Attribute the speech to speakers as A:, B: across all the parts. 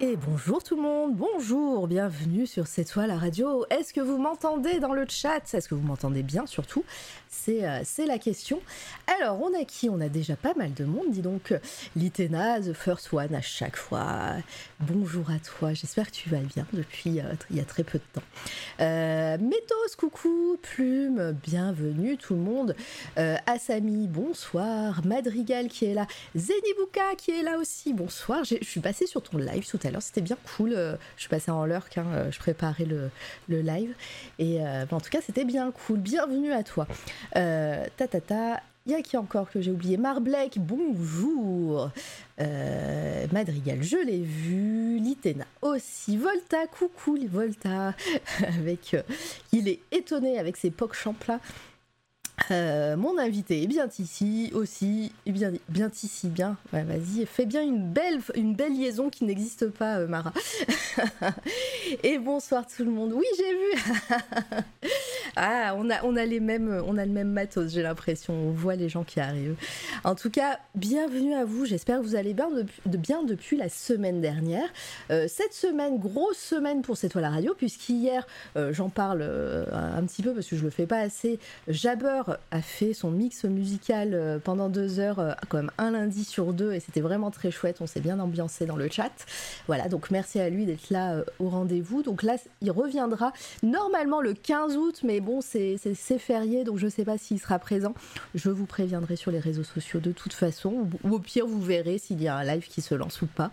A: Et bonjour tout le monde, bonjour, bienvenue sur C'est toi la radio. Est-ce que vous m'entendez dans le chat? Est-ce que vous m'entendez bien surtout? Euh, c'est la question. Alors, on a qui? On a déjà pas mal de monde, dis donc. Litena, The First One, à chaque fois. Bonjour à toi, j'espère que tu vas bien depuis euh, il y a très peu de temps. Euh, Métos, coucou. Plume, bienvenue tout le monde. Euh, Asami, bonsoir. Madrigal qui est là. Zenibuka qui est là aussi, bonsoir. Je suis passée sur ton live tout à l'heure, c'était bien cool. je suis passée en lurk, hein, je préparais le, live. Et en tout cas, c'était bien cool. Bienvenue à toi. Euh, ta ta ta. Il y a qui encore que j'ai oublié? Marblek, bonjour. Euh, Madrigal, je l'ai vu. Litena aussi. Volta, coucou Volta. avec, euh, il est étonné avec ses pocs champlats. Euh, mon invité est bien ici aussi, bien, ici, bien. Vas-y, fais bien une belle, une belle liaison qui n'existe pas, Mara. Et bonsoir tout le monde. Oui, j'ai vu. Ah, on a, on a les mêmes, on a le même matos, j'ai l'impression. On voit les gens qui arrivent. En tout cas, bienvenue à vous. J'espère que vous allez bien, de, bien depuis la semaine dernière. Euh, cette semaine, grosse semaine pour cette toile à radio, puisqu'hier, euh, j'en parle euh, un petit peu parce que je le fais pas assez. Jabber a fait son mix musical pendant deux heures, comme un lundi sur deux, et c'était vraiment très chouette. On s'est bien ambiancé dans le chat. Voilà, donc merci à lui d'être là au rendez-vous. Donc là, il reviendra normalement le 15 août, mais bon, c'est férié, donc je ne sais pas s'il sera présent. Je vous préviendrai sur les réseaux sociaux de toute façon, ou, au pire, vous verrez s'il y a un live qui se lance ou pas.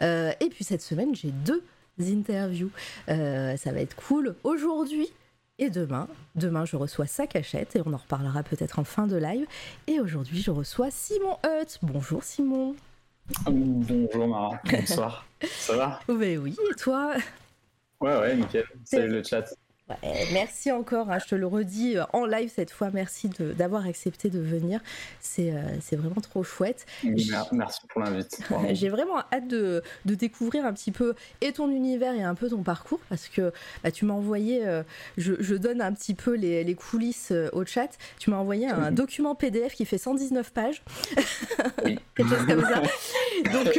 A: Euh, et puis cette semaine, j'ai deux interviews. Euh, ça va être cool. Aujourd'hui, et demain, demain je reçois sa cachette et on en reparlera peut-être en fin de live. Et aujourd'hui je reçois Simon Hutt. Bonjour Simon.
B: Bonjour Mara, bonsoir. Ça va?
A: Oui, oui, et toi?
B: Ouais, ouais, nickel. Salut le chat
A: merci encore, hein, je te le redis euh, en live cette fois, merci d'avoir accepté de venir. C'est euh, vraiment trop chouette.
B: Merci pour l'invite.
A: J'ai vraiment hâte de, de, découvrir un petit peu et ton univers et un peu ton parcours parce que bah, tu m'as envoyé, euh, je, je, donne un petit peu les, les coulisses au chat, tu m'as envoyé un document PDF qui fait 119 pages. Quelque chose comme ça. Donc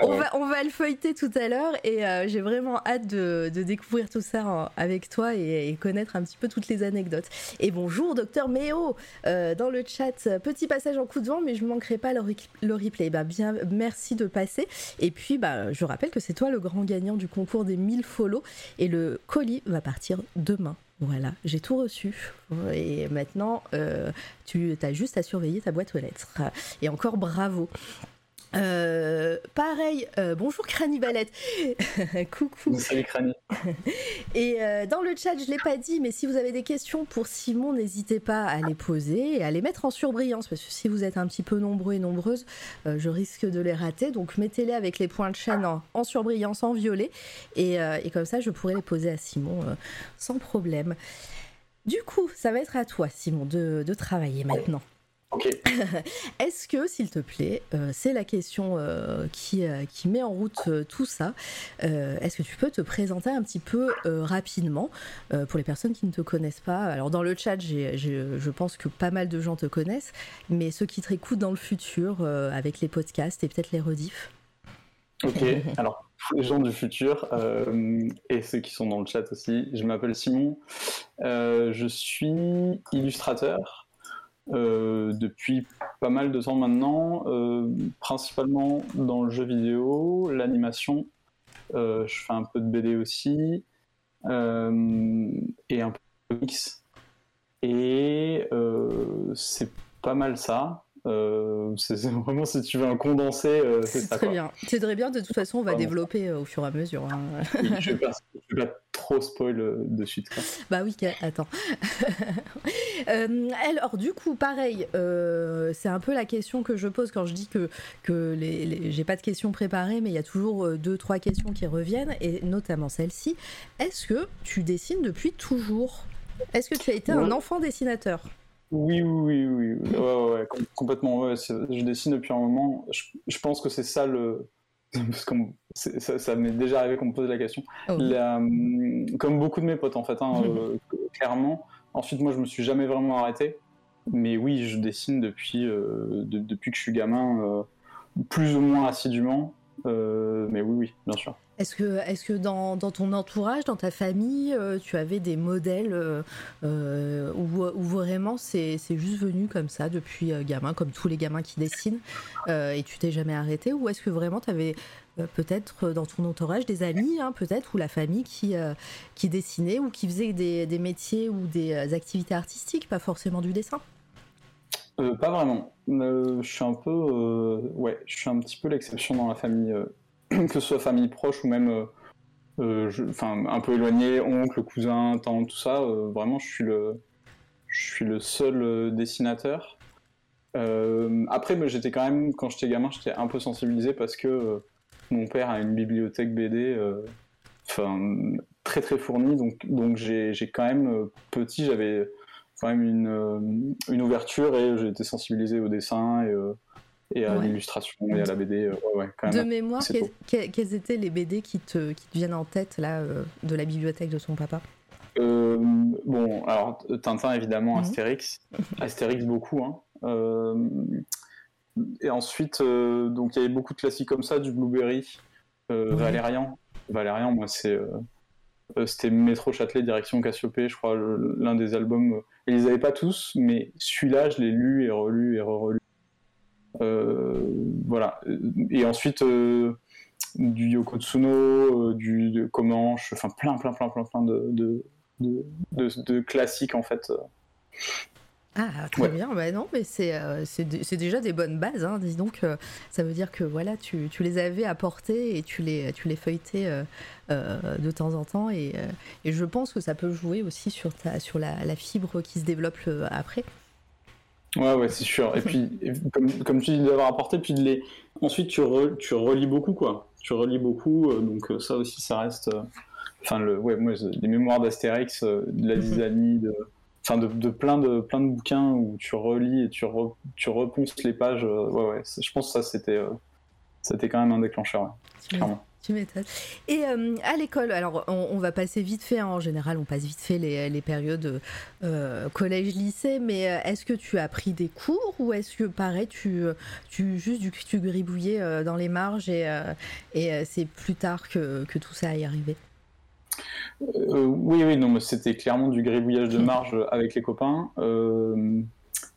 A: on, va, on va le feuilleter tout à l'heure et j'ai vraiment hâte de, de, découvrir tout ça avec toi et et, connaître un petit peu toutes les anecdotes. Et bonjour, docteur Méo, euh, dans le chat, petit passage en coup de vent, mais je ne manquerai pas le, replay. Bah, bien, merci de passer. Et puis, bah, je rappelle que c'est toi le grand gagnant du concours des 1000 follow, et le colis va partir demain. Voilà, j'ai tout reçu. Et maintenant, euh, tu as juste à surveiller ta boîte aux lettres. Et encore bravo. Euh, pareil, euh, bonjour Cranibalette. Coucou.
B: Salut Crani.
A: Et euh, dans le chat, je l'ai pas dit, mais si vous avez des questions pour Simon, n'hésitez pas à les poser et à les mettre en surbrillance, parce que si vous êtes un petit peu nombreux et nombreuses, je risque de les rater. Donc mettez-les avec les points de chaîne en, surbrillance, en violet, et, comme ça, je pourrai les poser à Simon sans problème. Du coup, ça va être à toi, Simon, de travailler maintenant. Est-ce que, s'il te plaît, euh, c'est la question euh, qui, euh, qui, met en route tout ça, est-ce que tu peux te présenter un petit peu rapidement pour les personnes qui ne te connaissent pas? Alors dans le chat, je pense que pas mal de gens te connaissent, mais ceux qui te écoutent dans le futur avec les podcasts et peut-être les rediffs.
B: Ok, alors les gens du futur et ceux qui sont dans le chat aussi, je m'appelle Simon, je suis illustrateur. Euh, depuis pas mal de temps maintenant, euh, principalement dans le jeu vidéo, l'animation. Euh, je fais un peu de BD aussi et un peu de mix. Et c'est pas mal ça. C'est vraiment si tu veux un condensé, c'est ça.
A: Très bien. C'est très bien. De toute façon, on va développer au fur et à mesure. Hein.
B: je, vais pas, vais pas trop spoil de suite.
A: Bah oui, attends. Euh, alors, du coup, pareil, euh, c'est un peu la question que je pose quand je dis que, que les, j'ai pas de questions préparées, mais il y a toujours euh, deux, trois questions qui reviennent, et notamment celle-ci. Est-ce que tu dessines depuis toujours? Est-ce que tu as été un enfant dessinateur?
B: Oui, oui, oui, oui. Ouais, ouais, complètement. je dessine depuis un moment. Je, pense que c'est ça le. Parce que ça, m'est déjà arrivé qu'on me pose la question. Oh. comme beaucoup de mes potes, en fait, hein, clairement, Ensuite, moi, je me suis jamais vraiment arrêté. mais oui, je dessine depuis, depuis que je suis gamin, plus ou moins assidûment. mais oui, oui, bien sûr.
A: Est-ce que, est que dans, ton entourage, dans ta famille, euh, tu avais des modèles euh, euh où, vraiment c'est juste venu comme ça depuis gamin, comme tous les gamins qui dessinent, et tu t'es jamais arrêté? Ou est-ce que vraiment tu avais peut-être dans ton entourage des amis, hein, peut-être, ou la famille qui, qui dessinait ou qui faisait des, des, métiers ou des activités artistiques, pas forcément du dessin?
B: Pas vraiment. je suis un peu. ouais, je suis un petit peu l'exception dans la famille. que ce soit famille proche ou même euh, euh, enfin un peu éloigné, oncle, cousin, tante, tout ça, euh, vraiment je suis le, je suis le seul dessinateur. après, j'étais quand même, quand j'étais gamin, j'étais un peu sensibilisé parce que mon père a une bibliothèque BD enfin, très très fournie, donc, donc j'ai quand même, petit, j'avais quand même une, une ouverture et j'ai été sensibilisé au dessin et et à l'illustration et à la BD. Euh, ouais, quand
A: même, de mémoire, quels étaient les BD qui te, qui te viennent en tête là, euh, de la bibliothèque de son papa?
B: Euh, Bon, alors Tintin évidemment, mhm. Astérix. Astérix beaucoup. Hein. et ensuite, donc il y avait beaucoup de classiques comme ça, du Blueberry, Valérian. Valérian, moi c'est c'était Métro Châtelet, direction Cassiopée, je crois, l'un des albums. Ils les avaient pas tous, mais celui-là, je l'ai lu et relu et re-relu voilà. Et ensuite, euh, du Yoko Tsuno, euh, du de Comanche, enfin plein, plein, plein, plein, plein de, de, de, classiques en fait.
A: Ah, très bien. Bah non, mais c'est c'est déjà des bonnes bases. Hein. Dis donc, ça veut dire que voilà, tu, tu, les avais apportés et tu les, tu les feuilletais de temps en temps. Et, et, je pense que ça peut jouer aussi sur, ta, sur la, la fibre qui se développe après.
B: Ouais, ouais, c'est sûr. Et puis, comme, comme tu dis, d'avoir apporté, puis de les... ensuite, tu, tu relis beaucoup, quoi. Tu relis beaucoup, euh, donc euh, ça aussi, ça reste. Euh, enfin, le, ouais, moi, les mémoires d'Astérix, de la Dizanie, de, enfin, de, de, plein de plein de bouquins où tu relis et tu, tu reponces les pages. ouais, ouais. Je pense que ça, c'était, c'était quand même un déclencheur, clairement.
A: Tu m'étonnes. Et euh, à l'école, alors on, va passer vite fait, hein. en général on passe vite fait les, les périodes euh, collège-lycée, mais euh, est-ce que tu as pris des cours ou est-ce que pareil, tu, tu juste du, tu gribouillais dans les marges et, et c'est plus tard que, que tout ça y arrivé?
B: Oui, oui, non, mais c'était clairement du gribouillage de marge avec les copains.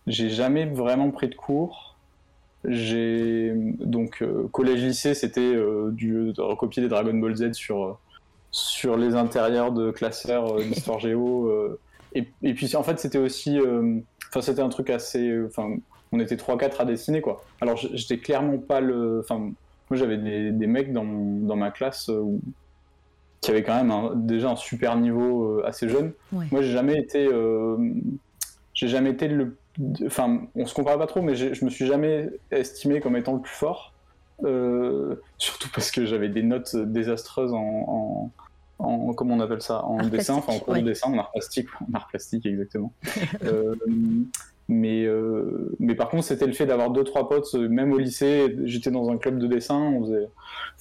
B: J'ai jamais vraiment pris de cours. J'ai donc euh, collège-lycée, c'était euh, du de recopier des Dragon Ball Z sur euh, sur les intérieurs de classeurs d'histoire géo. Et, et, puis en fait, c'était aussi, enfin c'était un truc assez, enfin on était 3-4 à dessiner quoi. Alors j'étais clairement pas le, enfin moi j'avais des, des, mecs dans, dans ma classe qui avaient quand même déjà un super niveau assez jeune. Moi j'ai jamais été, j'ai jamais été le Enfin, on se compare pas trop, mais je me suis jamais estimé comme étant le plus fort. Euh, surtout parce que j'avais des notes désastreuses en, en, comment on appelle ça, en dessin, enfin en cours de dessin, en art plastique, en art plastique exactement. Euh, mais, euh, mais par contre, c'était le fait d'avoir deux trois potes, même au lycée, j'étais dans un club de dessin, on faisait,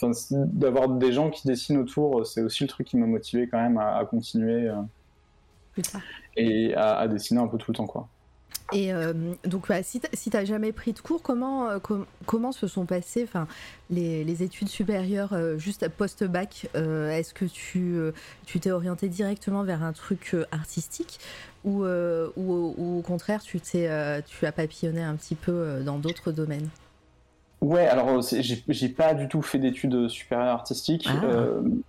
B: enfin, d'avoir des gens qui dessinent autour, c'est aussi le truc qui m'a motivé quand même à, continuer et à, à, dessiner un peu tout le temps quoi.
A: Et euh, donc, si tu n'as jamais pris de cours, comment, euh, comment se sont passées les, les études supérieures euh, juste post-bac Est-ce que tu tu t'es orienté directement vers un truc artistique ou, ou, au contraire, tu, tu as papillonné un petit peu dans d'autres domaines?
B: Ouais, alors j'ai pas du tout fait d'études supérieures artistiques. Ah.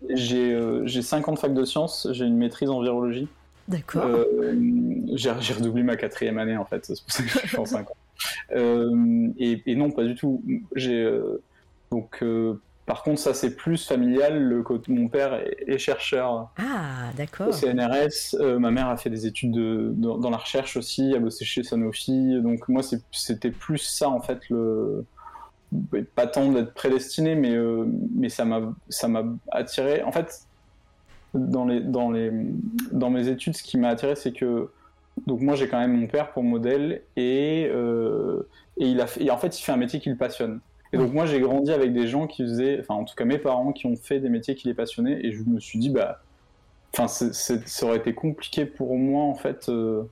B: j'ai 5 ans de fac de sciences, j'ai une maîtrise en virologie.
A: D'accord. Euh,
B: j'ai redoublé ma quatrième année en fait, c'est pour ça que je suis en 5 ans. Euh, et, non, pas du tout. J'ai euh, donc par contre, ça c'est plus familial. Le, mon père est, chercheur
A: ah,
B: au CNRS. ma mère a fait des études de, dans, la recherche aussi, a bossé chez Sanofi. Donc moi, c'était plus ça en fait le pas tant d'être prédestiné, mais mais ça m'a ça m'a attiré. En fait, dans, les, dans, les, dans mes études, ce qui m'a attiré, c'est que donc moi j'ai quand même mon père pour modèle et, euh, et, il a et en fait il fait un métier qui le passionne. Et donc moi j'ai grandi avec des gens qui faisaient, enfin en tout cas mes parents qui ont fait des métiers qui les passionnaient et je me suis dit bah, enfin ça aurait été compliqué pour moi en fait euh,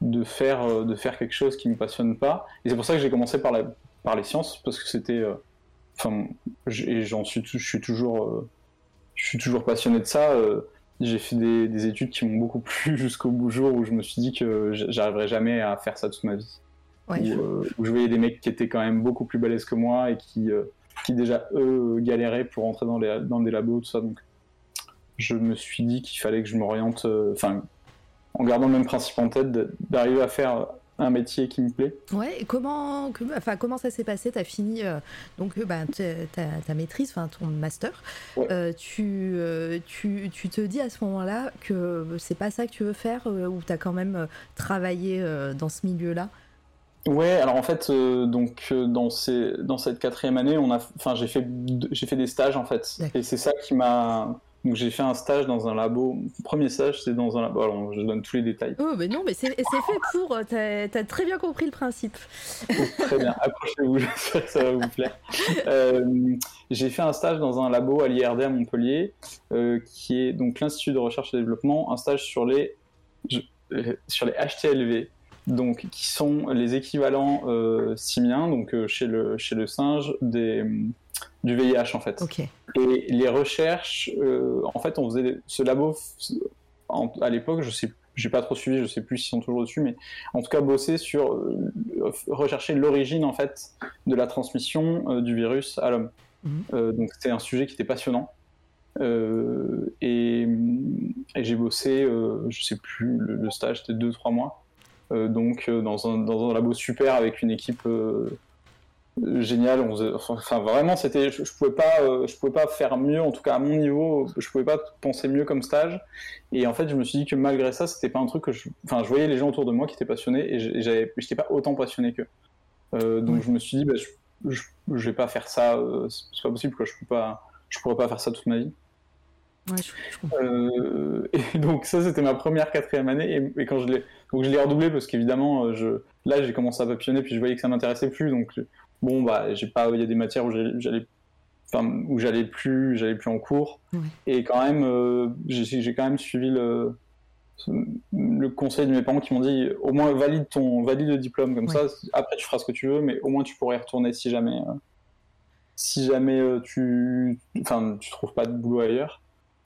B: de faire, de faire quelque chose qui me passionne pas. Et c'est pour ça que j'ai commencé par, la, par les sciences, parce que c'était. Enfin, et j'en suis, je suis toujours, je suis toujours passionné de ça. j'ai fait des, des, études qui m'ont beaucoup plu jusqu'au bout jour où je me suis dit que j'arriverais jamais à faire ça toute ma vie. où, je... où, je... voyais des mecs qui étaient quand même beaucoup plus balèzes que moi et qui, qui déjà eux galéraient pour rentrer dans, les, dans des labos, tout ça. Donc je me suis dit qu'il fallait que je m'oriente, enfin, en gardant le même principe en tête, d'arriver à faire un métier qui me plaît.
A: Ouais, et comment, enfin, comment ça s'est passé? Tu as fini euh, donc bah, ta, ta, maîtrise, enfin ton master.
B: Ouais.
A: Euh, tu, euh, tu, tu, te dis à ce moment-là que c'est pas ça que tu veux faire ou tu as quand même travaillé dans ce milieu-là?
B: Ouais, alors en fait, donc dans, ces, dans cette quatrième année, on a, enfin, j'ai fait, j'ai fait des stages en fait, et c'est ça qui m'a, donc j'ai fait un stage dans un labo. Premier stage, c'est dans un labo. Alors, je donne tous les détails.
A: Oh, mais non, mais c'est fait pour. T'as as très bien compris le principe.
B: très bien, accrochez-vous, que ça va vous plaire. Euh, j'ai fait un stage dans un labo à l'IRD à Montpellier, euh, qui est donc l'Institut de recherche et développement, un stage sur les, je, sur les HTLV. Donc, qui sont les équivalents euh, simiens, donc chez, le, chez le singe, des, du VIH en fait.
A: Okay.
B: Et les recherches, euh, en fait, on faisait ce labo en, à l'époque, je sais, j'ai pas trop suivi, je sais plus s'ils sont toujours dessus, mais en tout cas bosser sur euh, rechercher l'origine en fait de la transmission euh, du virus à l'homme.
A: Mmh.
B: donc c'était un sujet qui était passionnant. et, et j'ai bossé, je sais plus, le, le stage c'était 2-3 mois. donc dans un, dans un labo super avec une équipe génial. On enfin, vraiment, c'était, je, je, pouvais pas, euh, je pouvais pas faire mieux. En tout cas, à mon niveau, je pouvais pas penser mieux comme stage. Et en fait, je me suis dit que malgré ça, c'était pas un truc que je, enfin, je voyais les gens autour de moi qui étaient passionnés et j'avais, j'étais pas autant passionné qu'eux. Euh, donc, je me suis dit, bah, je, je, je, vais pas faire ça. Euh, c'est pas possible, quoi. Je peux pas, je pourrais pas faire ça toute ma vie.
A: Ouais, je,
B: euh, et donc ça c'était ma première quatrième année et, et quand je l'ai donc je l'ai redoublé parce qu'évidemment je là j'ai commencé à papillonner puis je voyais que ça m'intéressait plus donc bon bah j'ai pas il y a des matières où j'allais enfin où j'allais plus j'allais plus en cours
A: ouais.
B: et quand même euh, j'ai quand même suivi le le conseil de mes parents qui m'ont dit au moins valide ton valide le diplôme comme
A: ouais.
B: ça après tu feras ce que tu veux mais au moins tu pourrais y retourner si jamais euh, si jamais euh, tu enfin tu trouves pas de boulot ailleurs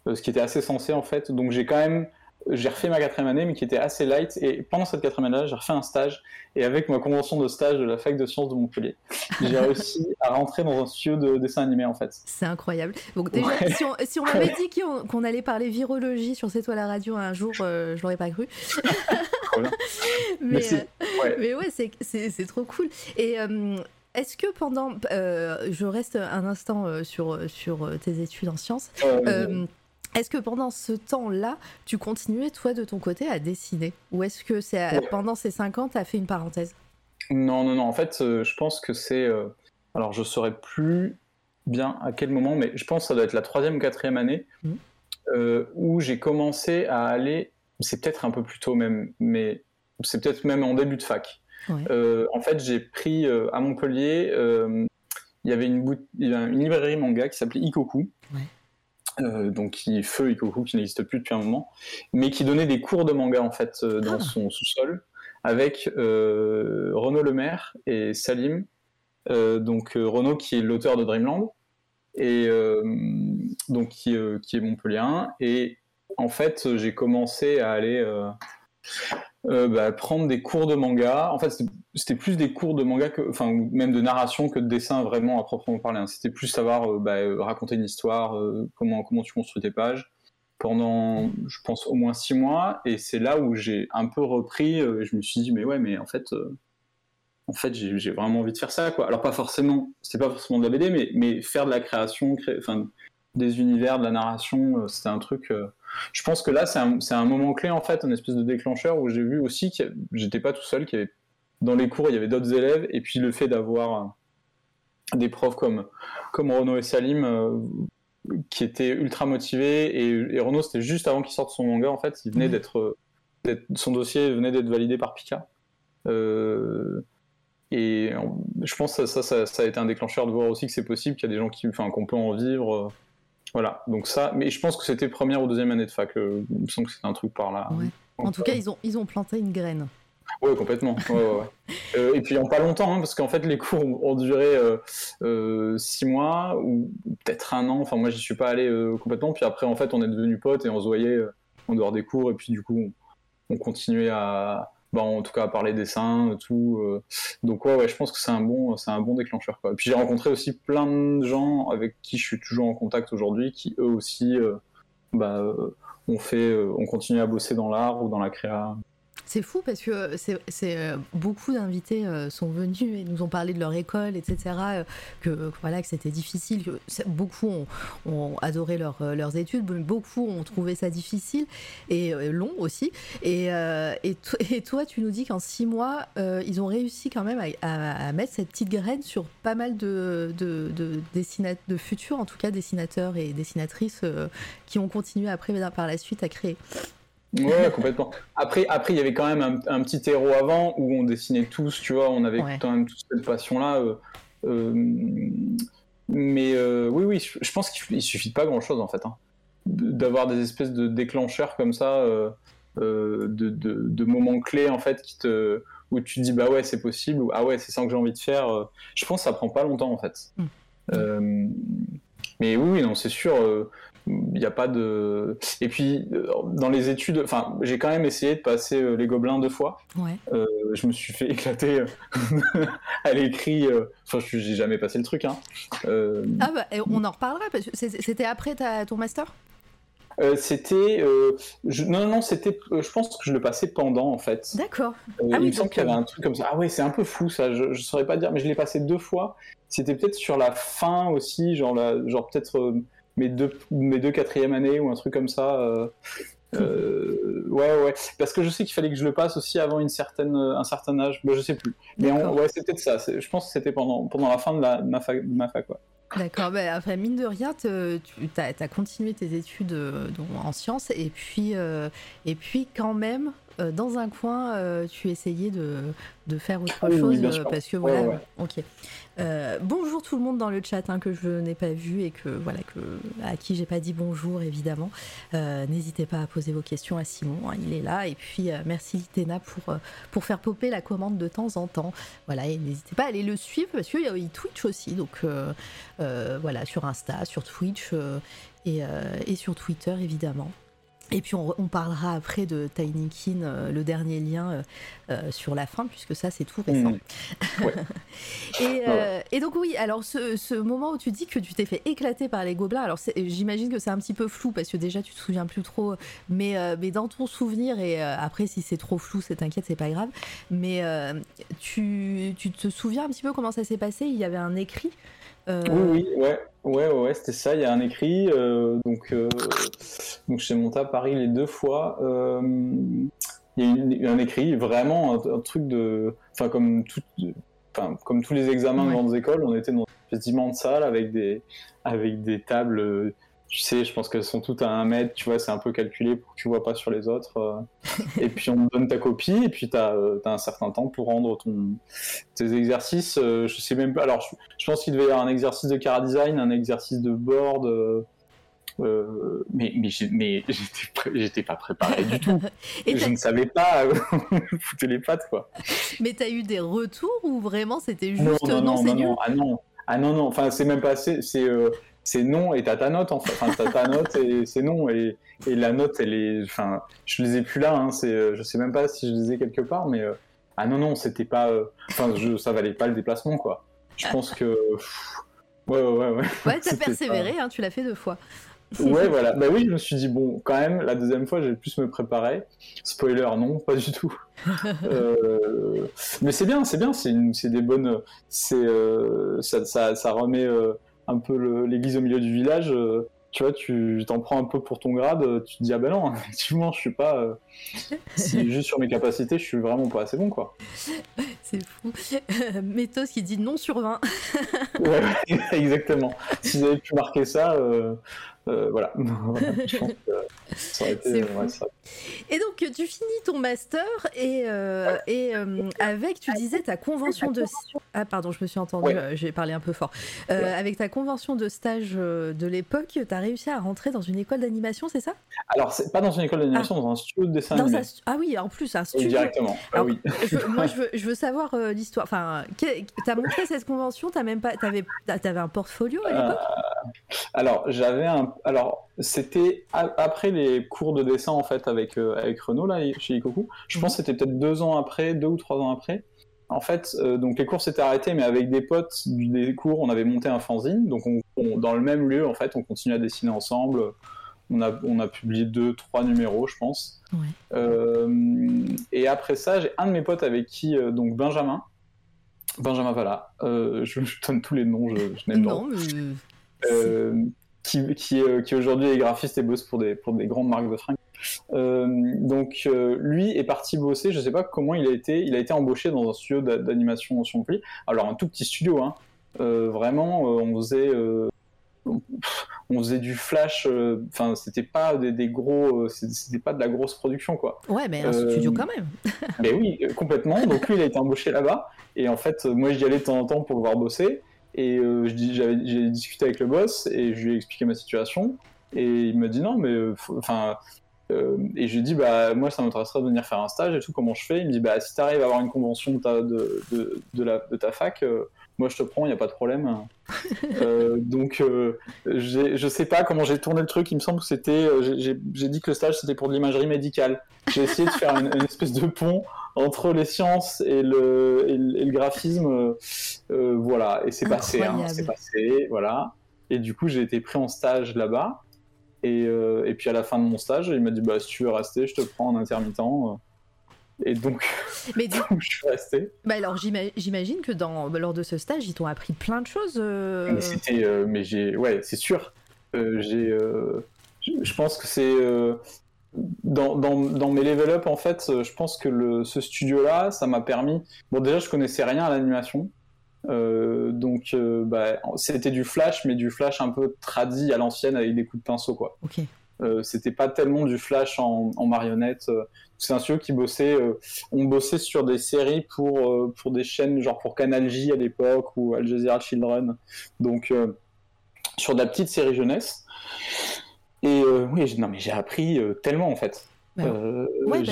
B: euh, ce qui était assez sensé en fait donc j'ai quand même j'ai refait ma quatrième année, mais qui était assez light. Et pendant cette quatrième année-là, j'ai refait un stage. Et avec ma convention de stage de la fac de sciences de Montpellier, j'ai réussi à rentrer dans un studio de dessin animé, en fait.
A: C'est incroyable. Donc déjà, ouais. si on, si on m'avait dit qu'on qu allait parler virologie sur C'est toi la radio un jour, euh, je l'aurais pas cru. mais,
B: mais,
A: euh, ouais. mais ouais, c'est trop cool. Et... Euh, est-ce que pendant, euh, je reste un instant sur, sur tes études en sciences, est-ce que pendant ce temps-là, tu continuais, toi, de ton côté, à dessiner Ou est-ce que c'est ouais. pendant ces cinq ans, tu as fait une parenthèse
B: Non, non, non. En fait, euh, je pense que c'est... Euh, alors, je ne saurais plus bien à quel moment, mais je pense que ça doit être la troisième ou quatrième année
A: mmh.
B: euh, où j'ai commencé à aller... C'est peut-être un peu plus tôt même, mais c'est peut-être même en début de fac.
A: Ouais.
B: Euh, en fait, j'ai pris à Montpellier... il y avait une, librairie manga qui s'appelait Ikoku.
A: Ouais.
B: Euh, donc qui feu Ikoku qui n'existe plus depuis un moment, mais qui donnait des cours de manga en fait euh, dans ah. son sous-sol avec euh, Renaud Lemaire et Salim, donc Renaud qui est l'auteur de Dreamland et donc qui, qui est montpellierin et en fait j'ai commencé à aller euh, bah, prendre des cours de manga. En fait, c'était plus des cours de manga, enfin, même de narration que de dessin vraiment à proprement parler. Hein. C'était plus savoir euh, bah, raconter une histoire, euh, comment, comment tu construis tes pages, pendant, je pense, au moins six mois. Et c'est là où j'ai un peu repris. Euh, je me suis dit, mais ouais, mais en fait, en fait j'ai vraiment envie de faire ça. Quoi. Alors, pas forcément, c'était pas forcément de la BD, mais, mais faire de la création, enfin, des univers, de la narration, c'était un truc je pense que là, c'est un, un, moment clé, en fait, un espèce de déclencheur où j'ai vu aussi que j'étais pas tout seul, qu'il y avait, dans les cours, il y avait d'autres élèves, et puis le fait d'avoir des profs comme, comme Renaud et Salim, euh, qui étaient ultra motivés, et, et Renaud, c'était juste avant qu'il sorte son manga, en fait, il venait mmh. d'être, son dossier venait d'être validé par Pika. Euh, et je pense que ça, ça, ça, a été un déclencheur de voir aussi que c'est possible, qu'il y a des gens qui, enfin, qu'on peut en vivre. Voilà, donc ça, mais je pense que c'était première ou deuxième année de fac. Euh, il me semble que c'était un truc par là.
A: Ouais. En tout cas, ils ont, ils ont planté une graine.
B: Ouais, complètement. Euh, et puis en pas longtemps, hein, parce qu'en fait les cours ont, duré euh, six mois ou peut-être un an. Enfin moi j'y suis pas allé complètement. Puis après en fait on est devenus potes et on se voyait en dehors des cours. Et puis du coup on, on continuait à, bah, en tout cas à parler dessin, tout. donc ouais, je pense que c'est un bon, c'est un bon déclencheur. Et puis j'ai rencontré aussi plein de gens avec qui je suis toujours en contact aujourd'hui, qui eux aussi, bah, on fait, on continue à bosser dans l'art ou dans la créa.
A: C'est fou parce que c'est euh, beaucoup d'invités euh, sont venus et nous ont parlé de leur école, etc. Euh, que voilà que c'était difficile. Que beaucoup ont, adoré leurs études, beaucoup ont trouvé ça difficile et long aussi. Et, toi, tu nous dis qu'en six mois, ils ont réussi quand même à, mettre cette petite graine sur pas mal de, de, de, de futurs, en tout cas dessinateurs et dessinatrices qui ont continué après par la suite à créer.
B: Ouais, complètement. Après, après, il y avait quand même un, petit héros avant où on dessinait tous, tu vois, on avait quand même toute cette passion-là. Euh, euh, mais euh, oui, oui, je pense qu'il suffit pas grand-chose en fait, hein. d'avoir des espèces de déclencheurs comme ça, de, de, moments clés en fait qui te où tu te dis bah ouais c'est possible ou ah ouais c'est ça que j'ai envie de faire. je pense que ça prend pas longtemps en fait. Mm. mais oui, oui, non, c'est sûr il n'y a pas de. Et puis, euh, dans les études, enfin, j'ai quand même essayé de passer euh, les gobelins deux fois.
A: Ouais.
B: Euh, je me suis fait éclater à l'écrit. Enfin, je n'ai jamais passé le truc. Hein.
A: Ah, bah, on en reparlera. C'était après ta, ton master?
B: C'était non non c'était je pense que je le passais pendant en fait
A: d'accord
B: ah il me semble qu'il y avait un truc comme ça ah ouais c'est un peu fou ça je, ne saurais pas dire mais je l'ai passé deux fois c'était peut-être sur la fin aussi genre la, genre peut-être mes deux, mes deux quatrièmes années ou un truc comme ça. Euh, euh, ouais, ouais. Parce que je sais qu'il fallait que je le passe aussi avant une certaine, un certain âge. Bah, je sais plus. Mais ouais, c'est peut-être ça. Je pense que c'était pendant, pendant la fin de, la, ma, fac, ma fac.
A: D'accord, bah, enfin, mine de rien, tu as, as, continué tes études euh, en sciences et puis, et puis quand même, euh, dans un coin, euh, tu essayais de, de faire autre ah chose euh, parce que voilà. Ok. bonjour tout le monde dans le chat hein, que je n'ai pas vu et que voilà que à qui j'ai pas dit bonjour évidemment. N'hésitez pas à poser vos questions à Simon, hein, il est là et puis merci Théna pour pour faire popper la commande de temps en temps. Voilà et n'hésitez pas à aller le suivre parce qu'il Twitch aussi donc voilà sur Insta, sur Twitch et, et sur Twitter évidemment. Et puis on, parlera après de Tiny Kin, euh, le dernier lien euh, euh, sur la fin, puisque ça c'est tout récent. Mmh. et, donc oui, alors ce, moment où tu dis que tu t'es fait éclater par les gobelins, alors j'imagine que c'est un petit peu flou parce que déjà tu te souviens plus trop, mais, mais dans ton souvenir, et après si c'est trop flou, c'est t'inquiète, c'est pas grave, mais tu, tu, te souviens un petit peu comment ça s'est passé? Il y avait un écrit
B: oui, oui, ouais, ouais, ouais, c'était ça. Il y a un écrit. Euh, donc, euh, donc, suis monté à Paris les deux fois. Euh, il y a un écrit, vraiment un, truc de. Enfin, comme, tout, enfin, comme tous les examens dans grandes écoles, on était dans une immense salle avec des, avec des tables tu sais, je pense qu'elles sont toutes à un mètre, tu vois, c'est un peu calculé pour que tu vois pas sur les autres. Euh. et puis on te donne ta copie, et puis tu as, euh, un certain temps pour rendre ton, tes exercices. Euh, je sais même pas. Alors, je, pense qu'il devait y avoir un exercice de car design, un exercice de board. mais mais, mais j'étais pas préparé du tout. et je ne savais pas foutais les pattes quoi.
A: Mais tu as eu des retours ou vraiment c'était juste non,
B: non,
A: non,
B: non, ah non ah non non enfin c'est même pas assez c'est c'est non et t'as ta note en fait. Enfin, t'as ta note et c'est non et, et, la note elle est. Enfin, je les ai plus là. Hein, c'est, euh, je sais même pas si je les ai quelque part, mais euh, ah non non, c'était pas. Euh, enfin, je, ça valait pas le déplacement quoi. Je pense que. ouais ouais ouais. Ouais,
A: ouais t'as persévéré. Hein, tu l'as fait deux fois.
B: ouais voilà. Bah oui, je me suis dit bon, quand même, la deuxième fois, j'ai plus me préparer. Spoiler, non, pas du tout. mais c'est bien, c'est bien, c'est, c'est des bonnes. C'est ça, ça, ça, remet un peu l'église au milieu du village, euh, tu vois, tu t'en prends un peu pour ton grade, euh, tu te dis ah ben non, effectivement, je suis pas, euh, juste sur mes capacités, je suis vraiment pas assez bon quoi.
A: C'est fou. Métos qui dit non sur 20.
B: ouais, exactement. Si vous avez pu marquer ça, voilà. je pense que Ça aurait été,
A: C'est
B: ouais, ça-
A: Et donc, tu finis ton master et, euh, et euh, avec, tu disais, ta convention de... Ah, pardon, je me suis entendue,
B: Ouais.
A: euh, j'ai parlé un peu fort. Euh,
B: Ouais.
A: Avec ta convention de stage euh, de l'époque, tu as réussi à rentrer dans une école d'animation, c'est ça?
B: Alors, c'est pas dans une école d'animation, dans un studio de dessin
A: Dans
B: animé.
A: un stu- Ah oui, en plus, un
B: Et
A: studio.
B: directement. Ah
A: Alors,
B: oui.
A: je veux- moi, je veux, je veux savoir euh, l'histoire. Enfin, que- t'as montré cette convention, t'as même pas, t'avais, t'avais un portfolio à l'époque?
B: Alors, j'avais un. Alors, c'était après les cours de dessin en fait avec euh, avec Renaud là chez Ikoku. Je pense que c'était peut-être deux ans après, deux ou trois ans après. En fait, euh, donc les cours s'étaient arrêtés, mais avec des potes du- des cours, on avait monté un fanzine. Donc, on, on- dans le même lieu, en fait, on continue à dessiner ensemble. On a, on a publié deux, trois numéros, je pense.
A: Ouais.
B: Euh, et après ça, j'ai un de mes potes avec qui, euh, donc Benjamin, Benjamin Valla, je, je donne tous les noms, je, je n'aime pas. Euh, qui, qui, euh, qui aujourd'hui est graphiste et bosse pour des, pour des grandes marques de fringues. Euh, donc euh, lui est parti bosser, je sais pas comment il a été, il a été embauché dans un studio d'a- d'animation sur Montpellier. Alors un tout petit studio, hein. Euh, vraiment, on faisait, on faisait du flash. Enfin, c'était pas des, des gros, c'était pas de la grosse production quoi.
A: Ouais, mais un studio quand même.
B: Mais oui, euh, complètement. Donc lui, il a été embauché là-bas. Et en fait, moi, j'y allais de temps en temps pour le voir bosser. Et euh, j'ai discuté avec le boss et je lui ai expliqué ma situation. Et il m'a dit non, mais euh, enfin. euh, et je lui ai dit, bah, moi, ça m'intéresserait de venir faire un stage et tout, comment je fais? Il me dit, bah, si tu arrives à avoir une convention de ta, de, de, de la, de ta fac, euh, moi, je te prends, il n'y a pas de problème. Donc, j'ai- je sais pas comment j'ai tourné le truc, il me semble que c'était. j'ai- j'ai j'ai dit que le stage, c'était pour de l'imagerie médicale. J'ai essayé de faire une, une espèce de pont entre les sciences et le, et le, et le graphisme. euh, euh, voilà, et c'est passé, hein, c'est passé, voilà. Et du coup, j'ai été pris en stage là-bas. Et, euh, et puis à la fin de mon stage, il m'a dit bah, si tu veux rester, je te prends en intermittent. Et donc,
A: Mais du
B: je suis resté.
A: Bah alors j'ima- j'imagine que dans, lors de ce stage, ils t'ont appris plein de choses. euh,
B: Mais c'était, euh, mais j'ai, ouais, c'est sûr. J'ai, je pense que c'est dans, dans, dans mes level up en fait, euh, je pense que le, ce studio-là, ça m'a permis. Bon, déjà, je connaissais rien à l'animation, Euh, donc euh, bah, c'était du flash, mais du flash un peu tradi à l'ancienne avec des coups de pinceau, quoi.
A: Ok.
B: Euh, c'était pas tellement du flash en, en marionnette. C'est un studio qui bossait. on bossait sur des séries pour, pour des chaînes, genre pour Canal J à l'époque ou Al Jazeera Children. Donc, sur de la petite série jeunesse. Et euh, oui, j'ai- non, mais j'ai appris euh, tellement en fait.
A: Bah,
B: Euh,
A: ouais,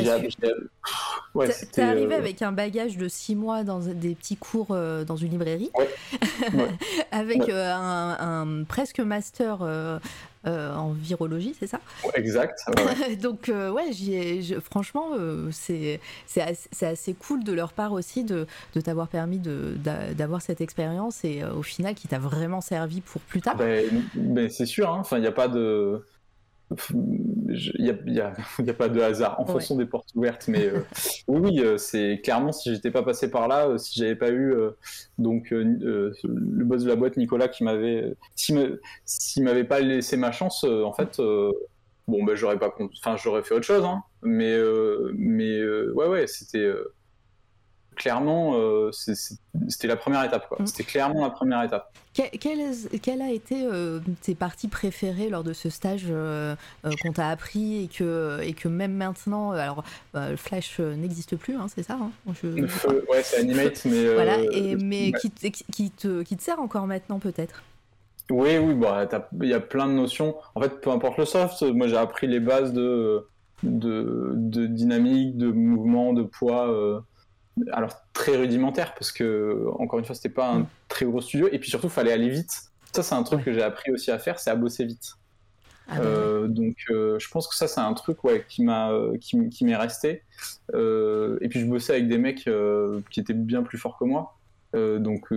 A: T'es- arrivé
B: euh,
A: avec un bagage de 6 mois dans des petits cours euh, dans une librairie,
B: Ouais.
A: Avec un, un presque master en virologie, c'est ça?
B: Exact. ouais.
A: Donc ouais, ai- franchement, c'est c'est assez, c'est assez cool de leur part aussi de, de t'avoir permis d'avoir cette expérience et au final qui t'a vraiment servi pour plus tard.
B: Ben, ben, c'est sûr, hein. enfin, il n'y a pas de. Il n'y a, y a- y a pas de hasard en
A: Ouais.
B: fonction des portes ouvertes, mais euh, oui, euh, c'est clairement si j'étais pas passé par là, euh, si j'avais pas eu euh, donc euh, le boss de la boîte Nicolas qui m'avait, s'il s'il m'avait pas laissé ma chance, en fait, bon ben j'aurais pas, enfin j'aurais fait autre chose, hein, mais mais ouais ouais, c'était clairement euh, c'était la première étape quoi,
A: Mm.
B: c'était clairement la première étape.
A: Que- Quelle, quelle a été euh, tes parties préférées lors de ce stage euh, qu'on t'a appris et que, et que même maintenant, alors euh, Flash n'existe plus, hein, c'est ça hein Je-
B: feu, ouais, c'est Animate, mais.
A: Voilà, et, mais
B: ouais.
A: qui, te- qui, te, qui te sert encore maintenant peut-être?
B: Oui, oui, bah, il y a plein de notions. En fait, peu importe le soft, moi j'ai appris les bases de, de, de dynamique, de mouvement, de poids. Alors très rudimentaire, parce que, encore une fois, c'était pas un
A: Mm.
B: très gros studio, et puis surtout, fallait aller vite. Ça, c'est un truc
A: Ouais.
B: que j'ai appris aussi à faire, c'est à bosser vite.
A: Ah bah
B: Euh, donc, euh, je pense que ça, c'est un truc ouais, qui m'a, euh, qui, qui m'est resté. Euh, et puis, je bossais avec des mecs qui étaient bien plus forts que moi. Donc,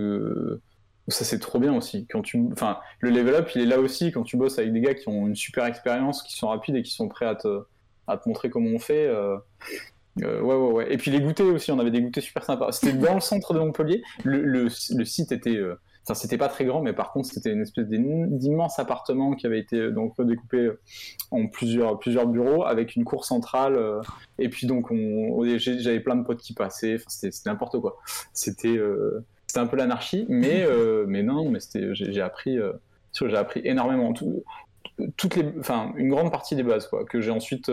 B: ça, c'est trop bien aussi. Quand tu, enfin, le level up, il est là aussi quand tu bosses avec des gars qui ont une super expérience, qui sont rapides et qui sont prêts à te, à te montrer comment on fait. Euh, ouais, ouais, ouais. Et puis les goûters aussi, on avait des goûters super sympas. C'était dans le centre de Montpellier. Le, le, le site était. euh, Enfin, c'était pas très grand, mais par contre, c'était une espèce d'im- d'immense appartement qui avait été euh, donc découpé euh, en plusieurs, plusieurs bureaux avec une cour centrale. euh, et puis donc, on, j'avais plein de potes qui passaient. Enfin, c'était n'importe quoi. C'était un peu l'anarchie, mais, mais non, mais j'ai appris, j'ai appris énormément. Tout- toutes les, enfin, une grande partie des bases, quoi, que j'ai ensuite,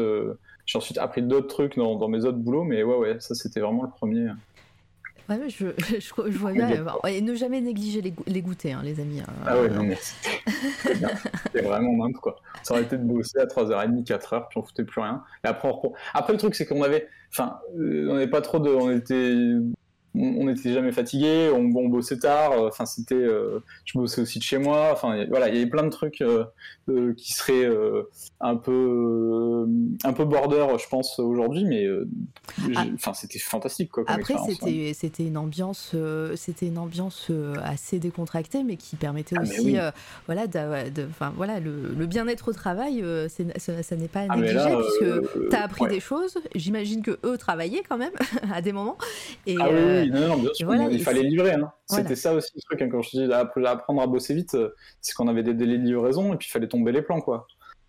B: j'ai ensuite appris d'autres trucs dans, dans, mes autres boulots, mais ouais, ouais, ça c'était vraiment le premier.
A: Ouais, je, je, je, vois bien. Et ne jamais négliger les, les goûters, hein, les amis. Hein.
B: Ah ouais, non, mais c'était vraiment nimp, quoi. Ça aurait été de bosser à 3h30, 4h, puis on foutait plus rien. Et après, après le truc, c'est qu'on avait. Enfin, on n'avait pas trop de. On était on n'était jamais fatigué, on, bossait tard, euh, enfin c'était, euh, je bossais aussi de chez moi, enfin voilà, il y avait plein de trucs euh, qui seraient un peu, un peu border, je pense aujourd'hui, mais ah. enfin c'était fantastique quoi.
A: Après c'était, c'était une ambiance, c'était une ambiance assez décontractée, mais qui permettait ah, aussi, voilà, enfin voilà, le, bien-être au travail, ça, n'est pas ah, négliger puisque tu as appris des choses. J'imagine que eux travaillaient quand même à des moments et
B: non, bien sûr, il fallait livrer. Hein. C'était ça aussi le truc, hein, quand je dis apprendre à bosser vite, euh, c'est qu'on avait des délais de livraison et puis il fallait tomber les plans, quoi.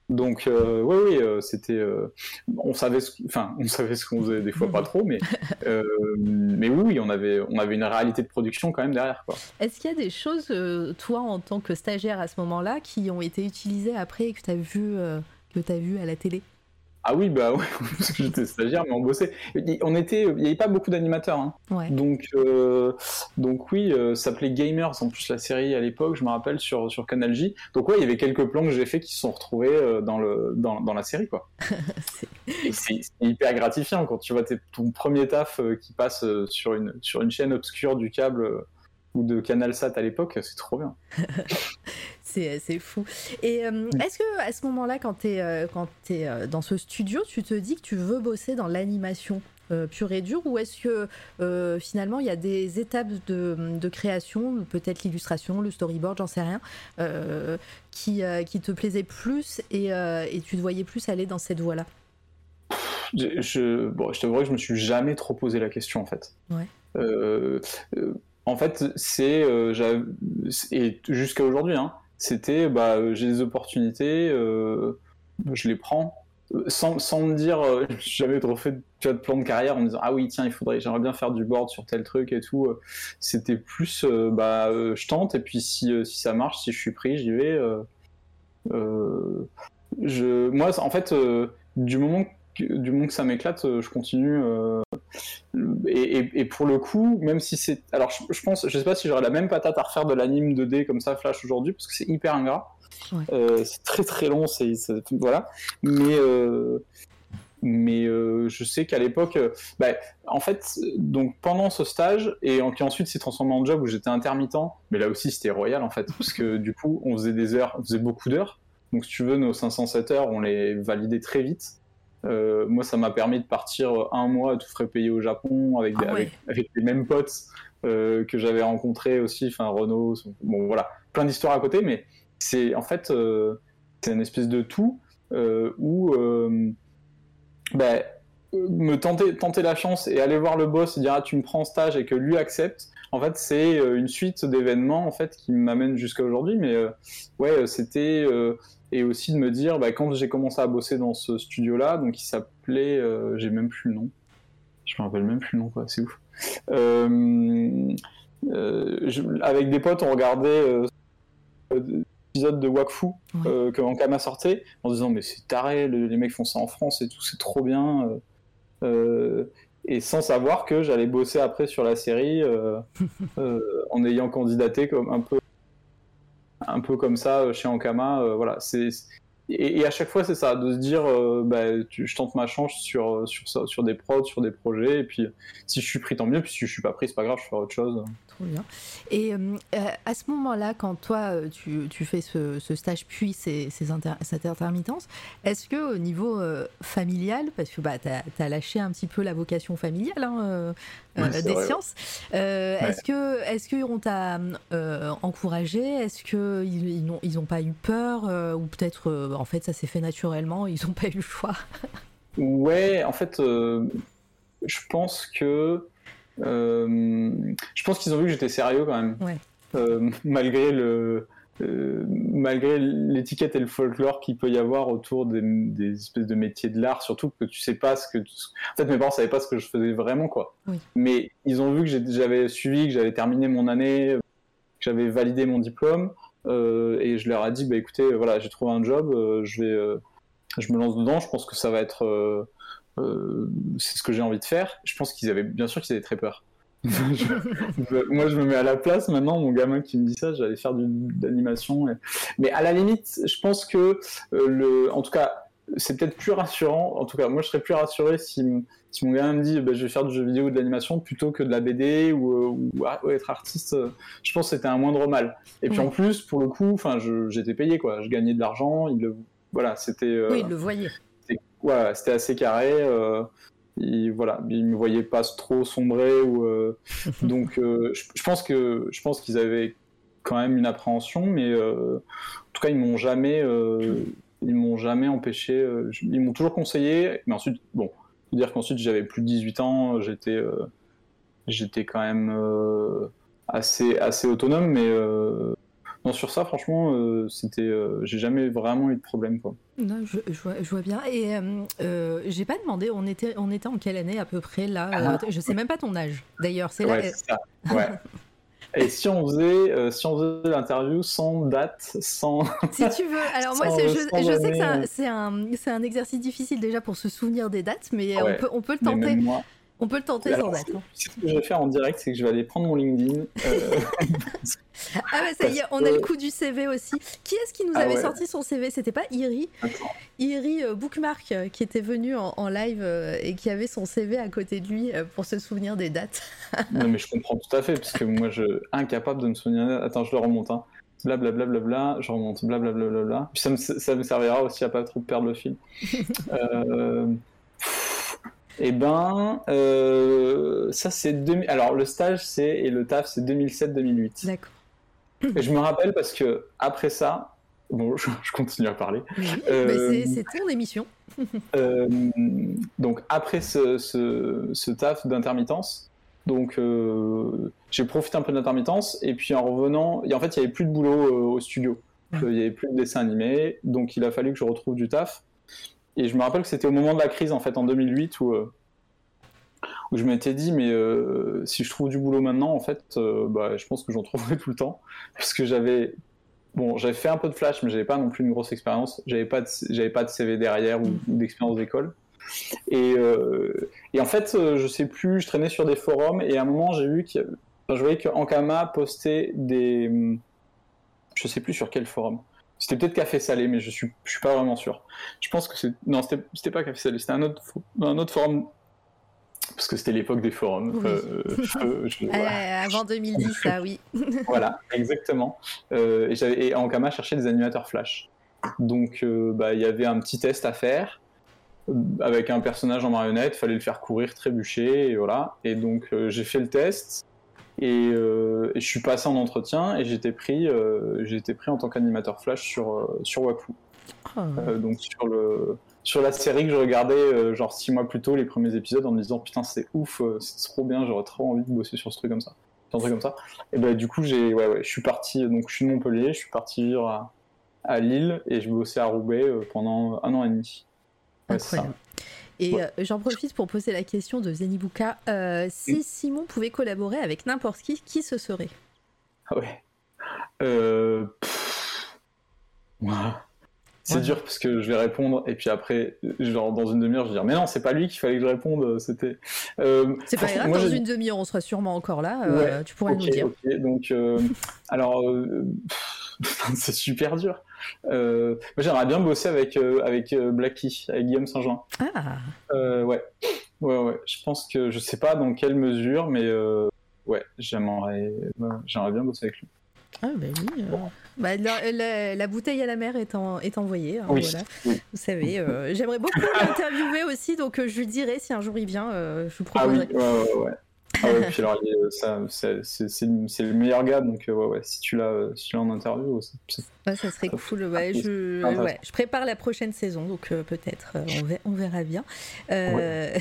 B: Donc, euh, oui, oui, euh, c'était. on savait, ce, enfin, on savait ce qu'on faisait des fois pas trop, mais, mais oui, on avait, on avait une réalité de production quand même derrière.
A: Est-ce qu'il y a des choses, toi, en tant que stagiaire à ce moment-là, qui ont été utilisées après et que tu as vu, que as vu à la télé?
B: Ah oui, bah oui, parce que j'étais stagiaire, mais on bossait. On était, il n'y avait pas beaucoup d'animateurs, hein. donc euh, donc oui, euh, ça s'appelait Gamers en plus la série à l'époque, je me rappelle sur sur Canal J. Donc ouais, il y avait quelques plans que j'ai fait qui se sont retrouvés euh, dans le dans, dans la série quoi. c'est hyper gratifiant quand tu vois ton premier taf qui passe sur une sur une chaîne obscure du câble ou de Canal Sat à l'époque, c'est trop bien.
A: c'est fou. Et euh, est-ce que à ce moment-là, quand tu es, euh, quand es euh, dans ce studio, tu te dis que tu veux bosser dans l'animation pure et dure ou est-ce que finalement il y a des étapes de, de création, peut-être l'illustration, le storyboard, j'en sais rien, qui, qui te plaisaient plus et, et, tu te voyais plus aller dans cette voie-là?
B: Je, je, bon, je t'avouerai que je me suis jamais trop posé la question en fait. Ouais. En fait, c'est et jusqu'à aujourd'hui, hein, c'était bah, euh, j'ai des opportunités, euh, je les prends. Sans, me dire, euh, j'avais trop fait de, plan de carrière en me disant ah oui tiens il faudrait j'aimerais bien faire du board sur tel truc et tout. C'était plus bah je tente et puis si, ça marche, si je suis pris, j'y vais. moi en fait du moment que ça m'éclate, je continue et, pour le coup, même si c'est. Alors, je, pense, je sais pas si j'aurais la même patate à refaire de l'anime 2D comme ça, Flash aujourd'hui, parce que c'est hyper ingrat. Euh, c'est très très long, c'est voilà. Mais euh, mais euh, je sais qu'à l'époque, bah, en fait, donc pendant ce stage et qui ensuite s'est transformé en job où j'étais intermittent, mais là aussi c'était royal en fait, parce que du coup on faisait des heures, on faisait beaucoup d'heures. Donc si tu veux, nos 507 heures, on les validait très vite. Euh, moi, ça m'a permis de partir un mois à tout frais payé au Japon avec, ah avec, les mêmes potes euh, que j'avais rencontrés aussi, enfin Renault, bon voilà, plein d'histoires à côté, mais c'est en fait euh, c'est une espèce de tout où ben, me tenter, tenter la chance et aller voir le boss et dire ah tu me prends en stage et que lui accepte. En fait, c'est une suite d'événements en fait qui m'amènent jusqu'à aujourd'hui, mais ouais, c'était et aussi de me dire, bah, quand j'ai commencé à bosser dans ce studio-là, donc il s'appelait, euh, j'ai même plus le nom, je me rappelle même plus le nom, quoi, c'est ouf. Euh, euh, avec des potes, on regardait l'épisode de Wakfu que Ankama sortait, en disant, mais c'est taré, les mecs font ça en France et tout, c'est trop bien. Et sans savoir que j'allais bosser après sur la série en ayant candidaté comme un peu un peu comme ça euh, chez Ankama. Euh, voilà, c'est et, à chaque fois, c'est ça, de se dire, euh, bah, je tente ma chance sur, sur, ça, sur des prods, sur des projets, et puis si je suis pris, tant mieux, puis si je suis pas pris, c'est pas grave, je ferai autre chose.
A: Trop bien. Et à ce moment-là, quand toi, tu, tu fais ce, ce, stage, puis ces, ces cette intermittence, est-ce que au niveau familial, parce que bah, tu as, lâché un petit peu la vocation familiale, hein, euh, des sciences. Euh, est-ce que est-ce qu'on t'a euh, encouragé? Est-ce que ils n'ont ils ont pas eu peur ou peut-être en fait ça s'est fait naturellement Ils n'ont pas eu le choix?
B: ouais, en fait, je pense que je pense qu'ils ont vu que j'étais sérieux quand même. malgré le euh, malgré l'étiquette et le folklore qu'il peut y avoir autour des, espèces de métiers de l'art, surtout que tu sais pas ce que. En fait, mes parents savaient pas ce que je faisais vraiment, quoi. Mais ils ont vu que j'avais suivi, que j'avais terminé mon année, que j'avais validé mon diplôme. et je leur ai dit, bah écoutez, voilà, j'ai trouvé un job, je vais, je me lance dedans. Je pense que ça va être, c'est ce que j'ai envie de faire. Je pense qu'ils avaient, bien sûr, qu'ils avaient très peur. moi, je me mets à la place maintenant, mon gamin qui me dit ça, j'allais faire de l'animation. Mais à la limite, je pense que, le... en tout cas, c'est peut-être plus rassurant. En tout cas, moi, je serais plus rassuré si, si mon gamin me dit bah, je vais faire du jeu vidéo ou de l'animation plutôt que de la BD ou, ou, être artiste. Je pense que c'était un moindre mal. Et puis en plus, pour le coup, enfin, j'étais payé quoi. Je gagnais de l'argent. Il le, voilà, c'était. Euh,
A: oui, il le voyait.
B: Voilà, c'était assez carré. Euh, il, voilà, il me voyait pas trop sombrer ou. Euh, donc, euh, je, je, pense que je pense qu'ils avaient quand même une appréhension, mais en tout cas, ils m'ont jamais ils m'ont jamais empêché. Ils m'ont toujours conseillé, mais ensuite, bon, faut dire qu'ensuite j'avais plus de 18 ans, j'étais, j'étais quand même assez, assez autonome, mais non, sur ça, franchement, c'était, j'ai jamais vraiment eu de problème, quoi.
A: Non, je, je, vois, bien. Et j'ai pas demandé, on était, on était en quelle année à peu près là ah. Je sais même pas ton âge. D'ailleurs, c'est
B: ouais, là. Ouais. Et si on faisait, euh, si on faisait l'interview sans date, sans.
A: Si tu veux. Alors moi, je, je, sais que c'est un, un, un, exercice difficile déjà pour se souvenir des dates, mais on, peut, on peut le tenter. On peut le tenter sans date. Hein.
B: Ce que je vais faire en direct, c'est que je vais aller prendre mon LinkedIn. Euh,
A: ah bah ça y est, on a le coup du CV aussi. Qui est-ce qui nous ah avait sorti son CV C'était pas Iri? Iri euh, Bookmark euh, qui était venu en, live et qui avait son CV à côté de lui pour se souvenir des dates.
B: non mais je comprends tout à fait parce que moi je incapable de me souvenir. Attends, je le remonte. Hein. Blablabla, bla, bla, bla, je remonte, blablabla. Bla, bla, Puis ça me, ça me servira aussi à pas trop perdre le fil. euh... Eh ben, euh, ça c'est alors le stage c'est et le taf c'est 2007-2008.
A: D'accord.
B: Et je me rappelle parce que après ça, bon, je, continue à parler.
A: Oui, euh, c'est ton émission.
B: euh, donc après ce, ce, ce taf d'intermittence, donc euh, j'ai profité un peu d'intermittence et puis en revenant, en fait il y avait plus de boulot au studio, il y avait plus de dessins animés, donc il a fallu que je retrouve du taf. Et je me rappelle que c'était au moment de la crise, en fait, en 2008, où, euh, où je m'étais dit, mais euh, si je trouve du boulot maintenant, en fait, euh, bah, je pense que j'en trouverai tout le temps. Parce que j'avais. Bon, j'avais fait un peu de flash, mais j'avais pas non plus une grosse expérience. J'avais pas, de, j'avais pas de CV derrière ou, d'expérience d'école. Et, et, en fait, je sais plus, je traînais sur des forums et à un moment, j'ai vu enfin, je voyais qu'Ankama postait des. Je sais plus sur quel forum c'était peut-être Café Salé, mais je suis, je suis pas vraiment sûr. Je pense que c'est. Non, c'était pas Café Salé, c'était un autre, un autre forum. Parce que c'était l'époque des forums. Euh,
A: euh, avant 2010, ça, oui.
B: voilà, exactement. Euh, et, et Ankama cherchait des animateurs Flash. Donc, bah, il y avait un petit test à faire avec un personnage en marionnette, il fallait le faire courir, trébucher, et voilà. Et donc, j'ai fait le test. Euh, et, je suis passé en entretien et j'étais pris, euh, pris en tant qu'animateur flash sur, euh, sur. Ah. donc sur, le, sur la série que je regardais genre six mois plus tôt, les premiers épisodes, en me disant putain c'est ouf, c'est trop bien, j'aurais trop envie de bosser sur ce truc comme ça. Un truc comme ça. Et ben du coup j'ai, ouais, ouais, je suis parti, donc je suis de Montpellier, je suis parti vivre à, à Lille et je bossais à Roubaix pendant un an et demi.
A: Ouais, Incroyable. Et euh, j'en profite pour poser la question de Zenibuka. Euh, si Simon pouvait collaborer avec n'importe qui, qui ce serait?
B: Ah ouais. Euh... C'est dur parce que je vais répondre et puis après, genre dans une demi-heure, je vais dire mais non, c'est pas lui qu'il fallait que je réponde. C'était.
A: C'est pas grave. dans une demi-heure, on sera sûrement encore là. tu pourrais nous dire.
B: donc, alors, c'est super dur. Euh, j'aimerais bien bosser avec, euh, avec euh, Blacky, avec Guillaume Saint-Jean.
A: Ah
B: ouais. ouais, ouais. Je pense que je sais pas dans quelle mesure, mais ouais, j'aimerais, j'aimerais bien bosser avec lui.
A: Ah bah oui. Bah, la, bouteille à la mer est, est envoyée. Hein, voilà. Vous savez, j'aimerais beaucoup l'interviewer aussi, donc je lui dirai si un jour il vient, je vous proposerai.
B: Ah oui, ouais, ouais, ouais. Ah ouais, puis alors, c'est le meilleur gars, donc euh, ouais, ouais, si tu l'as si en interview,
A: ouais, ça serait cool. Ouais, je, ouais, je prépare la prochaine saison, donc euh, peut-être euh, on, on, verra bien. et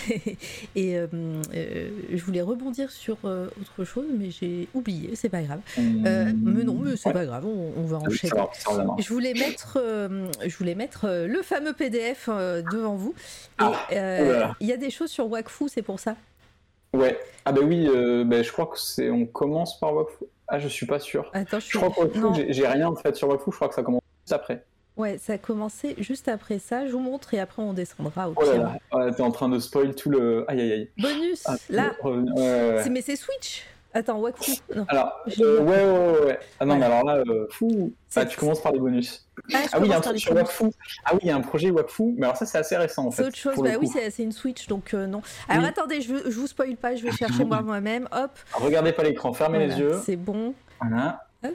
A: je voulais rebondir sur autre chose, mais j'ai oublié, c'est pas grave. mais non, mais c'est pas grave, on, va enchaîner. je voulais mettre, je voulais mettre le fameux PDF devant vous. Et ah, il y a des choses sur Wakfu, c'est pour ça?
B: Ouais. Ah bah oui, euh, bah, je crois que c'est. On commence par Wakfu. Ah, je suis pas sûr.
A: Attends, je
B: Je
A: suis.
B: crois que j'ai- rien en fait sur Wakfu, je crois que ça commence juste après.
A: Ouais, ça a commencé juste après ça. Je vous montre et après on descendra au
B: Oh là là, ouais, t'es en train de spoil tout le. Aïe aïe aïe.
A: Bonus,
B: Ah,
A: là.
B: ouais, ouais.
A: C'est- Mais c'est Switch. Attends, Wakfu. Non.
B: Alors, euh, ouais, ouais, ouais. Ah non,
A: Ouais.
B: mais alors là, euh, fou.
A: C'est-
B: Ah, tu commences par les bonus.
A: Ah, je
B: Ah oui, il y a un truc sur
A: bonus.
B: Wakfu. Ah oui, il y a un projet Wakfu, mais alors ça, c'est assez récent en fait.
A: C'est autre chose, bah oui, c'est une Switch, donc euh, non. Alors
B: Oui.
A: attendez, je, je vous spoil pas, je vais chercher moi moi-même. Hop,
B: Regardez pas l'écran, fermez
A: voilà,
B: les yeux.
A: c'est bon.
B: Voilà.
A: Hop.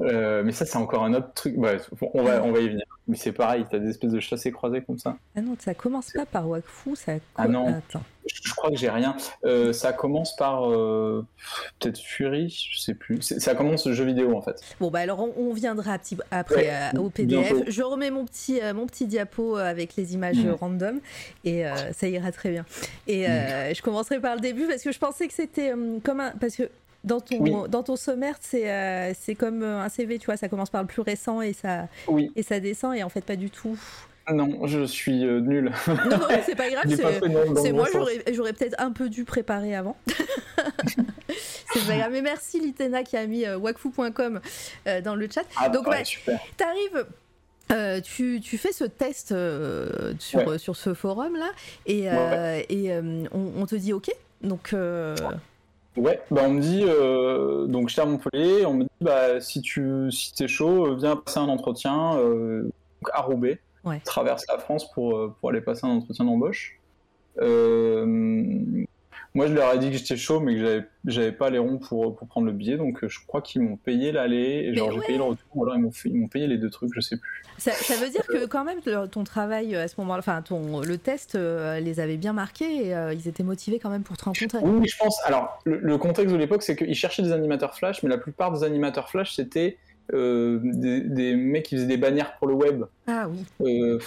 B: Euh, mais ça, c'est encore un autre truc. Ouais, on, va, on va y venir. Mais c'est pareil, t'as des espèces de chassés croisés comme ça.
A: Ah non, ça commence pas par Wakfu, ça.
B: Ah non.
A: Attends.
B: Je, je crois que j'ai rien. Euh, ça commence par euh, peut-être Fury, je sais plus. Ça commence le jeu vidéo en fait.
A: Bon bah alors on, on viendra petit- après
B: Ouais,
A: au PDF.
B: bientôt.
A: Je remets mon petit mon petit diapo avec les images
B: Mm.
A: random et ça ira très bien. Et je commencerai par le début parce que je pensais que c'était comme un parce que dans ton
B: Oui.
A: dans ton sommaire c'est euh, c'est comme euh, un CV tu vois ça commence par le plus récent et ça
B: Oui,
A: et ça descend et en fait pas du tout.
B: non, je suis euh, nul.
A: Non c'est pas grave c'est moi j'aurais peut-être un peu dû préparer avant. c'est pas grave mais merci Litena qui a mis euh, wakfu.com dans le chat.
B: Ah,
A: Donc,
B: ouais,
A: ouais. T'arrives, euh, tu, tu fais ce test euh, sur,
B: Ouais.
A: euh, sur ce forum là et, et on, on te dit ok. Donc
B: Ouais, bah on me dit, euh, donc j'étais à Montpellier, on me dit, bah si tu si t'es chaud, euh, viens passer un entretien euh, à Roubaix,
A: Ouais.
B: traverse la France pour, euh, pour aller passer un entretien d'embauche. Euh, moi je leur ai dit que j'étais chaud, mais que j'avais pas les ronds pour, pour prendre le billet, donc je crois qu'ils m'ont payé l'aller, et genre
A: Mais
B: j'ai
A: ouais.
B: payé le retour, ou alors ils m'ont payé les deux trucs, je sais plus.
A: ça, ça veut dire que quand même ton travail euh, à ce moment-là, enfin ton le test euh, les avait bien marqués et euh, ils étaient motivés quand même pour te rencontrer.
B: Oui, je pense. Alors, le, le contexte de l'époque, c'est qu'ils cherchaient des animateurs Flash, mais la plupart des animateurs Flash, c'était euh, des, des mecs qui faisaient des bannières pour le web.
A: Ah oui.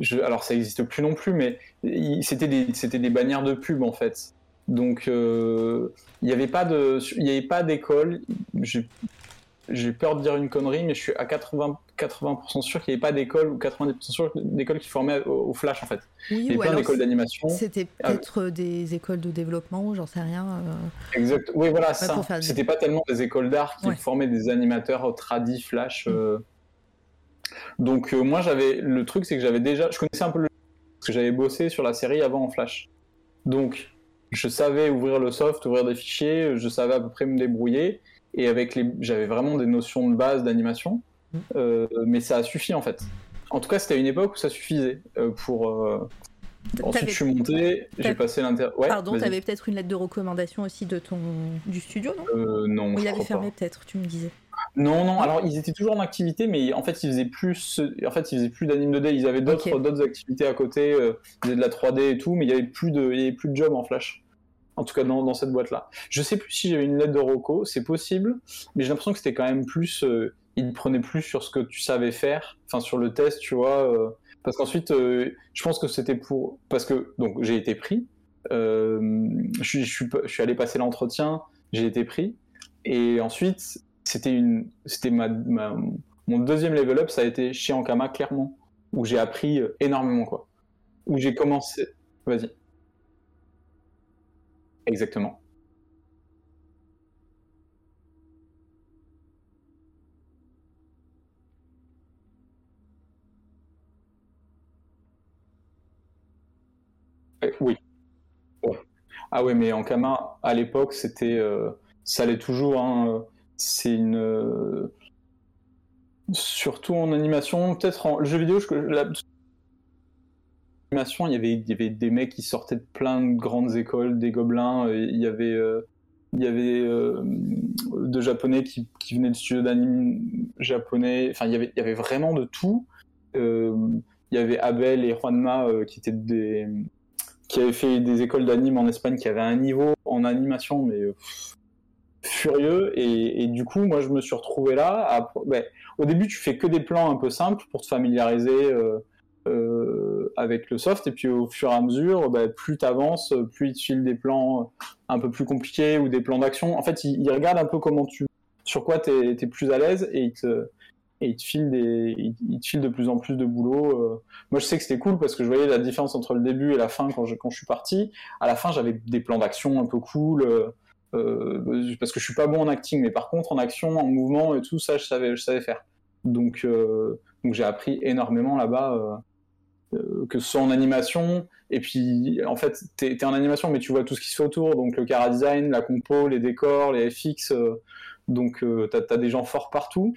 B: Je, alors, ça n'existe plus non plus, mais il- c'était des, c'était des bannières de pub, en fait. Donc, euh, il n'y avait pas de, il avait pas d'école. J'ai j'ai peur de dire une connerie, mais je suis à 80, 80% sûr qu'il n'y avait pas d'école ou 90% sûr d'école qui formait au, au Flash, en fait. Il y avait plein d'écoles d'animation.
A: c'était
B: Ah,
A: peut-être des écoles de développement, j'en sais rien. euh.
B: Exact. Oui, voilà, ça.
A: faire
B: C'était pas tellement des écoles d'art qui
A: Ouais.
B: formaient des animateurs tradis flash. euh. Donc euh, moi, j'avais le truc, c'est que j'avais déjà, je connaissais un peu le parce que j'avais bossé sur la série avant en flash. Donc je savais ouvrir le soft, ouvrir des fichiers, je savais à peu près me débrouiller et avec les, j'avais vraiment des notions de base d'animation,
A: Mm.
B: Euh, mais ça a suffi en fait. En tout cas, c'était à une époque où ça suffisait euh, pour. euh, Ensuite, je suis monté, j'ai passé l'inter. Ouais,
A: Pardon, t'avais peut-être une lettre de recommandation aussi de ton du studio, non?
B: Euh, non,
A: Ou il avait fermé peut-être, tu me disais?
B: Non, non, alors ils étaient toujours en activité, mais en fait ils faisaient plus, en fait ils faisaient plus d'anime 2D, ils avaient d'autres d'autres activités à côté, ils faisaient de la 3D et tout, mais il y avait plus de, il y avait plus de job en Flash. En tout cas dans, cette boîte-là. Je sais plus si j'avais une lettre de Rocco, c'est possible, mais j'ai l'impression que c'était quand même plus, euh, ils prenaient plus sur ce que tu savais faire, enfin sur le test, tu vois, euh, parce qu'ensuite euh, je pense que c'était pour, parce que donc j'ai été pris, euh, je, suis- allé passer l'entretien, j'ai été pris, et ensuite c'était une c'était mon deuxième level up ça a été chez Ankama clairement où j'ai appris énormément quoi où j'ai commencé vas-y exactement. Eh, oui. Ah ouais mais Ankama à l'époque c'était euh, ça l'est toujours hein, euh, c'est une euh, surtout en animation, peut-être en jeu vidéo, je, il y avait il y avait des mecs qui sortaient de plein de grandes écoles, des gobelins, euh, il y avait euh, il y avait euh, de japonais qui, qui venaient de studios d'anime japonais, enfin il y avait il y avait vraiment de tout. Euh, il y avait Abel et Juanma qui étaient des qui avaient fait des écoles d'anime en Espagne qui avaient un niveau en animation mais furieux. Et, du coup moi je me suis retrouvé là. Ben, au début tu fais que des plans un peu simples pour te familiariser avec le soft et puis au fur et à mesure ben, plus tu avances plus il te file des plans un peu plus compliqués ou des plans d'action en fait il, regarde un peu comment tu sur quoi tu es, plus à l'aise et il te et file de plus en plus de boulot euh. moi je sais que c'était cool parce que je voyais la différence entre le début et la fin quand je, quand je suis parti à la fin j'avais des plans d'action un peu cool euh, euh, parce que je suis pas bon en acting, mais par contre en action, en mouvement et tout ça, je savais, je savais faire. Donc, donc j'ai appris énormément là-bas, que ce soit en animation, et puis en fait, tu es, en animation, mais tu vois tout ce qui se fait autour, donc le cara design, la compo, les décors, les FX, donc tu as, des gens forts partout.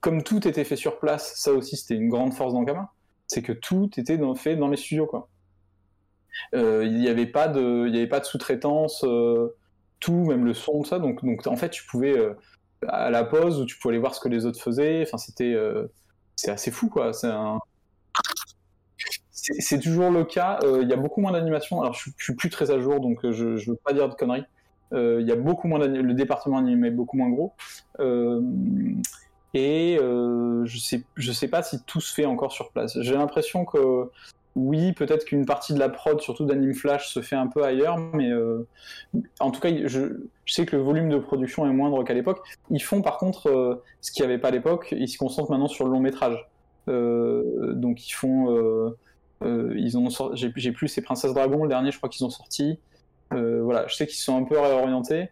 B: comme tout était fait sur place, ça aussi c'était une grande force d'Ankama, c'est que tout était dans, fait dans les studios quoi. Euh, il n'y avait pas de, de sous-traitance, euh, tout, même le son, tout ça. Donc, donc en fait, tu pouvais euh, à la pause où tu pouvais aller voir ce que les autres faisaient. Enfin, c'était, assez fou, quoi. C'est. C'est toujours le cas. Il y a beaucoup moins d'animation. Alors, je, je, suis plus très à jour, donc je ne veux pas dire de conneries. Il y a beaucoup moins le département animé est beaucoup moins gros. et je sais, je sais pas si tout se fait encore sur place. J'ai l'impression que oui, peut-être qu'une partie de la prod, surtout d'Anime Flash, se fait un peu ailleurs, mais euh, en tout cas, je, sais que le volume de production est moindre qu'à l'époque. Ils font par contre euh, ce qu'il n'y avait pas à l'époque, ils se concentrent maintenant sur le long métrage. Euh, donc ils font. Ils ont j'ai plus ces Princesses Dragon, le dernier, je crois qu'ils ont sorti. voilà, je sais qu'ils sont un peu réorientés,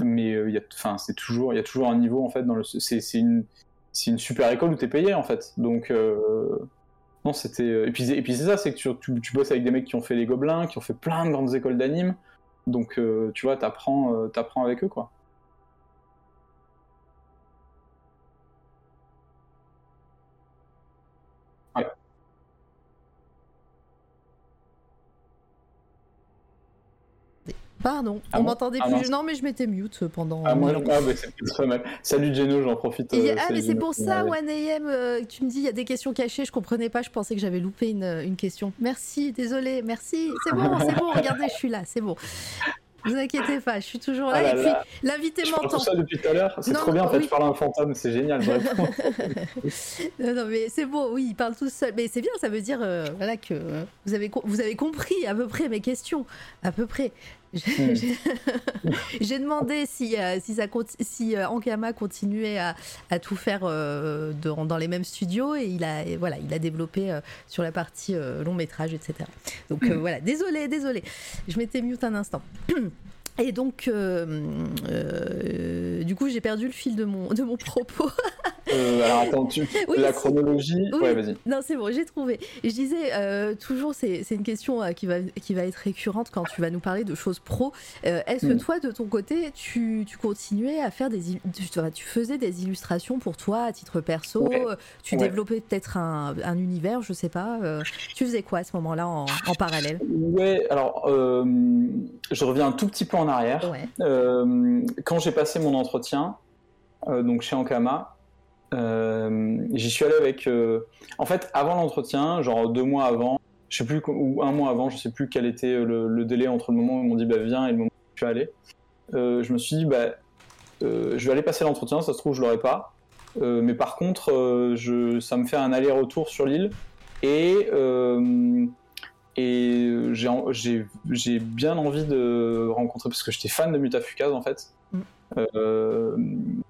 B: mais il y a, c'est toujours, il y a toujours un niveau en fait dans le. C'est une, une super école où tu es payé en fait. Donc. Non, c'était. Euh, et puis, et puis c'est ça, c'est que tu, tu, bosses avec des mecs qui ont fait les Gobelins, qui ont fait plein de grandes écoles d'anime. Donc, euh, tu vois, t'apprends, euh, t'apprends avec eux, quoi.
A: Pardon, ah on m'entendait ah plus. Non, mais je m'étais mute pendant.
B: Ah, moi, ah, bah, c'est très mal. Salut Geno, j'en profite.
A: Euh, ah, mais c'est pour ça, 1AM, euh, tu me dis, il y a des questions cachées, je comprenais pas, je pensais que j'avais loupé une, une question. Merci, désolé, merci. C'est bon, c'est bon, regardez, je suis là, c'est bon. Vous inquiétez pas, je suis toujours là. Ah et puis l'invité m'entend.
B: ça depuis tout à l'heure. C'est trop bien en fait. Je parle à un fantôme, c'est génial.
A: non, non, mais c'est bon. Oui, il parle tout seul. Mais c'est bien. Ça veut dire euh, voilà que vous avez vous avez compris à peu près mes questions, à peu près. Hmm. J'ai demandé si, euh, si, ça, si euh, Ankama continuait à, à tout faire euh, dans les mêmes studios et il a, voilà, il a développé sur la partie long métrage, etc. Donc hmm. voilà, désolé, désolé. Je m'étais mute un instant. Et donc, du coup, j'ai perdu le fil de mon, de mon propos.
B: Euh, alors attends, tu... la chronologie. Ouais, vas-y.
A: Non, c'est bon, j'ai trouvé. je disais, euh, toujours, c'est une question euh, qui, va, qui va être récurrente quand tu vas nous parler de choses pro. Est-ce que mm. toi, de ton côté, tu, tu continuais à faire des. Tu, tu, faisais des illustrations pour toi à titre perso Tu développais peut-être un, un, univers, je sais pas. tu faisais quoi à ce moment-là en, en, parallèle?
B: Ouais, alors, je reviens un tout petit peu en arrière. quand j'ai passé mon entretien, donc chez Ankama, j'y suis allé avec. Euh, en fait, avant l'entretien, genre deux mois avant, je sais plus ou un mois avant, je sais plus quel était le, délai entre le moment où ils m'ont dit bah viens et le moment où je suis allé. Euh, je me suis dit bah je vais aller passer l'entretien, ça se trouve je l'aurai pas. mais par contre, je, ça me fait un aller-retour sur l'île et et j'ai bien envie de rencontrer parce que j'étais fan de Mutafukaz en fait. Mm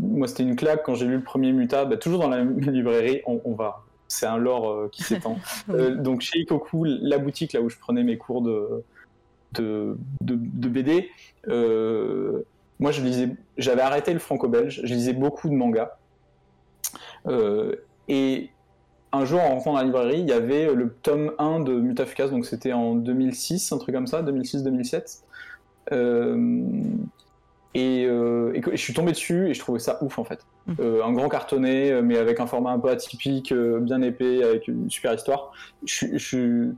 B: moi, c'était une claque quand j'ai lu le premier Muta, bah, toujours dans la librairie. On, va, c'est un lore euh, qui s'étend. Euh, donc chez Ikoku, la boutique là où je prenais mes cours de de, de, BD, euh, moi je lisais, j'avais arrêté le franco-belge, je lisais beaucoup de mangas. et un jour, en rentrant dans la librairie, il y avait le tome 1 de Mutafukas, donc c'était en 2006, un truc comme ça, 2006-2007. Euh, et, je suis tombé dessus et je trouvais ça ouf en fait. Mmh. Euh, un grand cartonné, euh, mais avec un format un peu atypique, bien épais, avec une super histoire. Je, je,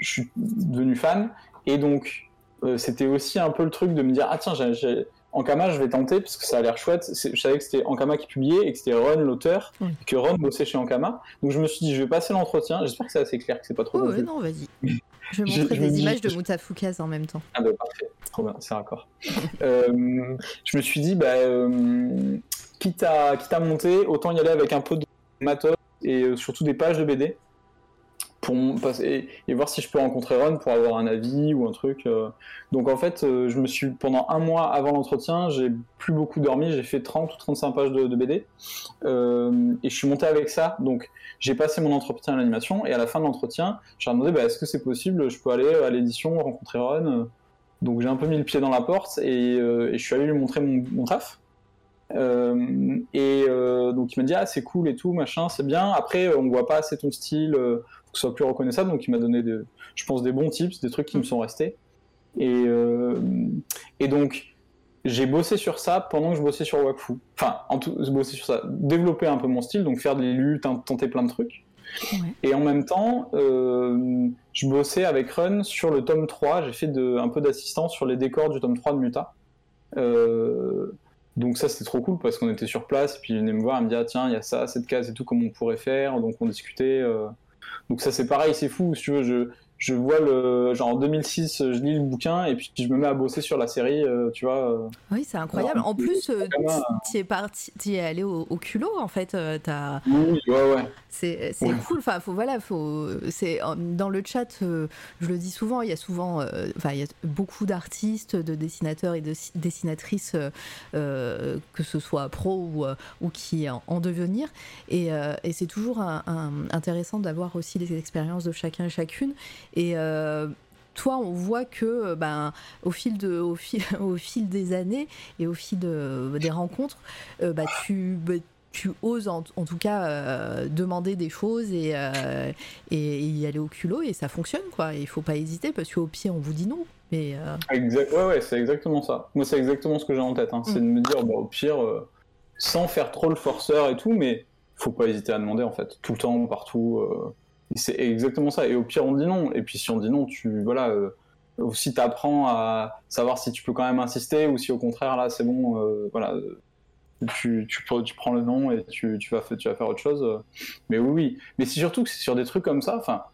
B: suis devenu fan et donc c'était aussi un peu le truc de me dire ah tiens j'ai Ankama, je vais tenter parce que ça a l'air chouette. Je savais que c'était Ankama qui publiait et que c'était Ron l'auteur, que Ron bossait chez Ankama. Donc je me suis dit, je vais passer l'entretien. J'espère que c'est assez clair, que c'est pas trop.
A: Oh, non, vas-y. Je vais montrer des images de Moutafoukaz en même temps.
B: Ah bah parfait, trop bien, c'est raccord. euh, je me suis dit, bah, euh, quitte, à, quitte à monter, autant y aller avec un peu de matos et euh, surtout des pages de BD et, voir si je peux rencontrer Ron pour avoir un avis ou un truc. Euh. Donc en fait, je me suis pendant un mois avant l'entretien, j'ai plus beaucoup dormi, j'ai fait 30 ou 35 pages de, BD et je suis monté avec ça. Donc j'ai passé mon entretien à l'animation et à la fin de l'entretien, j'ai demandé bah, est-ce que c'est possible, je peux aller à l'édition rencontrer Ron Donc j'ai un peu mis le pied dans la porte et, je suis allé lui montrer mon, mon taf. Euh, et euh, donc il m'a dit ah c'est cool et tout machin c'est bien après on voit pas assez ton style euh, que ce soit plus reconnaissable. Donc il m'a donné de, je pense des bons tips des trucs qui me sont restés. Et, et donc j'ai bossé sur ça pendant que je bossais sur Wakfu. Enfin en tout bossé sur ça développer un peu mon style donc faire des luttes tenter plein de trucs. Ouais. et en même temps je bossais avec Run sur le tome 3 j'ai fait de, un peu d'assistance sur les décors du tome 3 de Muta. Euh, donc ça c'était trop cool parce qu'on était sur place. Et puis il venait me voir, il me dit ah tiens il y a ça, cette case et tout, comment on pourrait faire, donc on discutait. Euh... Donc ça c'est pareil, c'est fou, si tu veux, je, je vois le genre en 2006 je lis le bouquin et puis je me mets à bosser sur la série euh, tu vois euh...
A: oui c'est incroyable. Alors, en plus euh, tu es parti tu es allé au, au, culot en fait euh, as...
B: oui ouais ouais.
A: C'est ouais. cool enfin faut voilà faut c'est dans le chat euh, je le dis souvent il y a souvent enfin il y a beaucoup d'artistes de dessinateurs et de dessinatrices que ce soit pro ou, ou qui en, en devenir. Et, et c'est toujours un, un, intéressant d'avoir aussi les expériences de chacun et chacune et euh, toi, on voit que ben, au, fil de, au, fil, au fil des années et au fil de, des rencontres, euh, bah, tu, bah, tu oses en, en tout cas euh, demander des choses et, euh, et, y aller au culot et ça fonctionne quoi. Il faut pas hésiter parce qu'au pire on vous dit non. Mais euh...
B: exact, ouais, ouais, c'est exactement ça. Moi, c'est exactement ce que j'ai en tête. Hein. Mm. C'est de me dire, bah, au pire, sans faire trop le forceur et tout, mais faut pas hésiter à demander en fait, tout le temps, partout. C'est exactement ça. Et au pire, on dit non. Et puis si on dit non, tu voilà. Euh, si tu apprends à savoir si tu peux quand même insister ou si au contraire là c'est bon, euh, voilà, tu, tu, tu, prends le nom et tu, tu, vas, tu vas faire autre chose. Mais oui, oui. Mais c'est surtout que c'est sur des trucs comme ça. Enfin,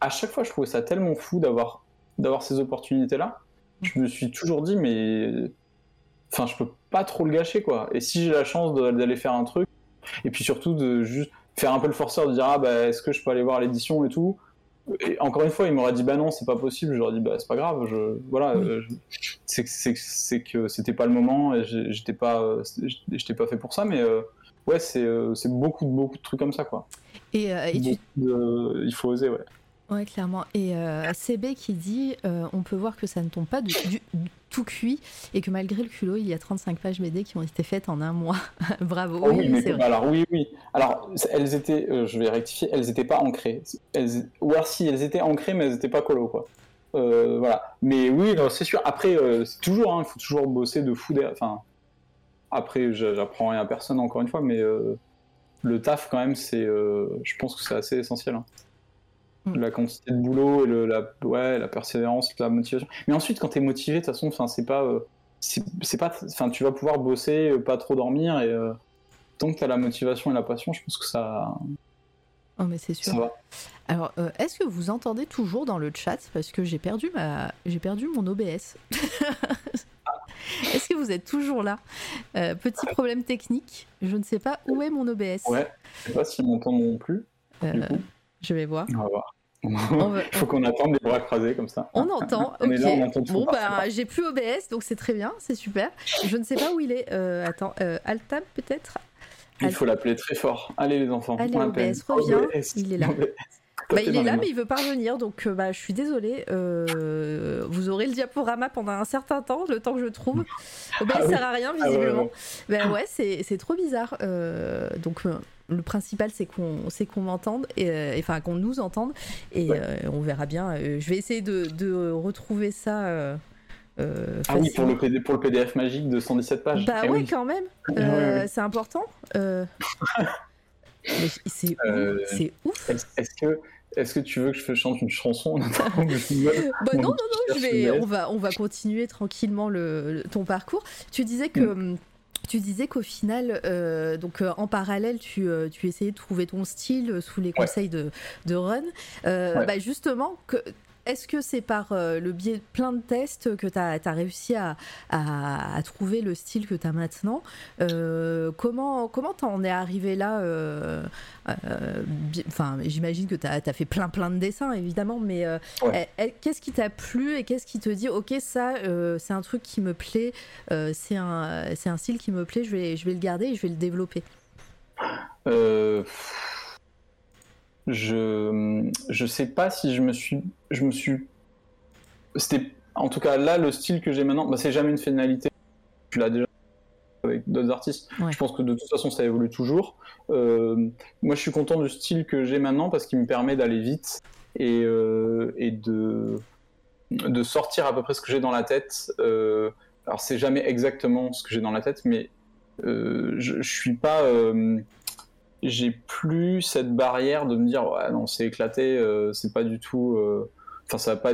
B: à chaque fois, je trouvais ça tellement fou d'avoir d'avoir ces opportunités là. Je me suis toujours dit mais, enfin, je peux pas trop le gâcher quoi. Et si j'ai la chance d'aller faire un truc, et puis surtout de juste faire un peu le forceur de dire ah bah est-ce que je peux aller voir l'édition et tout? Et encore une fois il m'aurait dit bah non c'est pas possible. J'aurais dit bah c'est pas grave. Je voilà euh, c'est que c'était pas le moment et j'étais pas j'étais pas fait pour ça mais euh, ouais c'est euh, c'est beaucoup beaucoup de trucs comme ça quoi.
A: Et, euh, et tu...
B: de, il faut oser ouais
A: Ouais, clairement. Et euh, CB qui dit euh, on peut voir que ça ne tombe pas du, du, tout cuit et que malgré le culot, il y a 35 pages BD qui ont été faites en un mois. Bravo.
B: Oh, oui, oui, mais alors oui, oui. Alors elles étaient, euh, je vais rectifier, elles n'étaient pas ancrées. Elles, ou alors si, elles étaient ancrées, mais elles n'étaient pas colo, quoi. Euh, voilà. Mais oui, c'est sûr. Après, c'est toujours, il hein, faut toujours bosser de fou. Enfin, après, j'apprends rien à personne encore une fois, mais le taf quand même, c'est, je pense que c'est assez essentiel. Hein la quantité de boulot et le, la, ouais, la persévérance, la motivation. Mais ensuite, quand tu es motivé, de toute façon, c'est pas, euh, c'est pas, enfin, tu vas pouvoir bosser, euh, pas trop dormir et euh, tant que tu as la motivation et la passion, je pense que ça.
A: Oh, mais c'est sûr. Alors, euh, est-ce que vous entendez toujours dans le chat parce que j'ai perdu ma, j'ai perdu mon OBS. Est-ce que vous êtes toujours là? Euh, Petit problème technique. Je ne sais pas où est mon OBS.
B: Ouais. Je sais pas s'il m'entend non plus.
A: Je vais voir.
B: On va voir. Il faut qu'on attende les bras croisés comme ça.
A: On entend, ok. Là, on entend bon, bah, j'ai plus OBS, donc c'est très bien, c'est super. Je ne sais pas où il est. Euh, attends, euh, Altab peut-être?
B: Il faut l'appeler très fort. Allez, les enfants.
A: Allez, OBS, reviens. OBS. Il est là. Bah, il est là, mais il veut pas revenir, donc euh, bah, je suis désolée. Euh, vous aurez le diaporama pendant un certain temps, le temps que je trouve. OBS ah, sert à rien, visiblement. Ah, ouais, ouais. Ben, ouais, c'est trop bizarre. Donc, le principal c'est qu'on c'est qu'on m'entende et enfin qu'on nous entende et ouais. euh, on verra bien je vais essayer de, de retrouver ça euh,
B: ah oui pour le, PD, pour le PDF magique de 117 pages
A: bah
B: eh
A: ouais
B: oui.
A: quand même c'est important c'est ouf
B: est-ce que est-ce que tu veux que je chante une chanson
A: bah Non, non, non, je vais, on, va, on va continuer tranquillement le, le ton parcours. Tu disais que. Mm. Tu disais qu'au final, euh, donc euh, en parallèle, tu, euh, tu essayais de trouver ton style sous les conseils de, de Run. Ouais. Bah justement, que, est-ce que c'est par euh, le biais de plein de tests que tu as, as, réussi à, à, à, trouver le style que tu as maintenant euh, Comment comment t'en es arrivé là Enfin, j'imagine que tu as, as, fait plein plein de dessins, évidemment, mais ouais. qu'est-ce qui t'a plu et qu'est-ce qui te dit, ok, ça, c'est un truc qui me plaît, c'est un, un style qui me plaît, je vais, je vais le garder et je vais le développer?
B: Euh je je sais pas si je me suis je me suis c'était en tout cas, là, le style que j'ai maintenant, bah, c'est jamais une finalité. Tu l'as déjà avec d'autres artistes.
A: Ouais.
B: Je pense que de toute façon, ça évolue toujours. Euh, moi, je suis content du style que j'ai maintenant parce qu'il me permet d'aller vite et, euh, et de, de sortir à peu près ce que j'ai dans la tête. Euh, alors, c'est jamais exactement ce que j'ai dans la tête, mais je, je suis pas. J'ai plus cette barrière de me dire ouais non c'est éclaté euh, c'est pas du tout euh, enfin ça va pas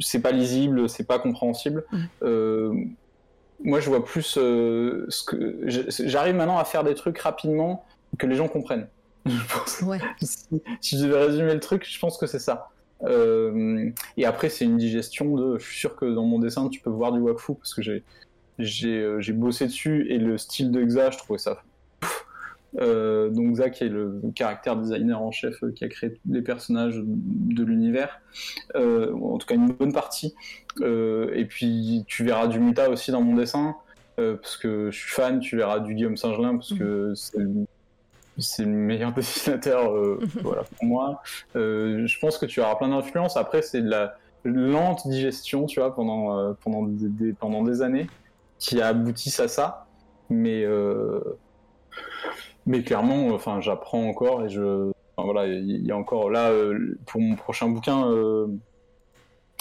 B: c'est pas lisible c'est pas compréhensible. Euh, moi je vois plus ce que j'arrive maintenant à faire des trucs rapidement que les gens comprennent je pense
A: Ouais.
B: si, si je devais résumer le truc, je pense que c'est ça. Et après, c'est une digestion de. Je suis sûr que dans mon dessin, tu peux voir du wakfu parce que j'ai j'ai j'ai bossé dessus et le style de Xa, je trouvais ça. Euh, donc qui est le caractère designer en chef euh, qui a créé les personnages de l'univers, euh, en tout cas une bonne partie. Euh, et puis tu verras du Muta aussi dans mon dessin. parce que je suis fan, tu verras du Guillaume Saint-Gelin parce que c'est le c'est le meilleur dessinateur euh, voilà, pour moi. Je pense que tu auras plein d'influences. Après, c'est de la lente digestion, tu vois, pendant, pendant, des, des- pendant des années, qui aboutissent à ça. Mais, mais clairement, enfin, j'apprends encore et je. enfin, voilà, il y a encore là, euh, pour mon prochain bouquin, euh,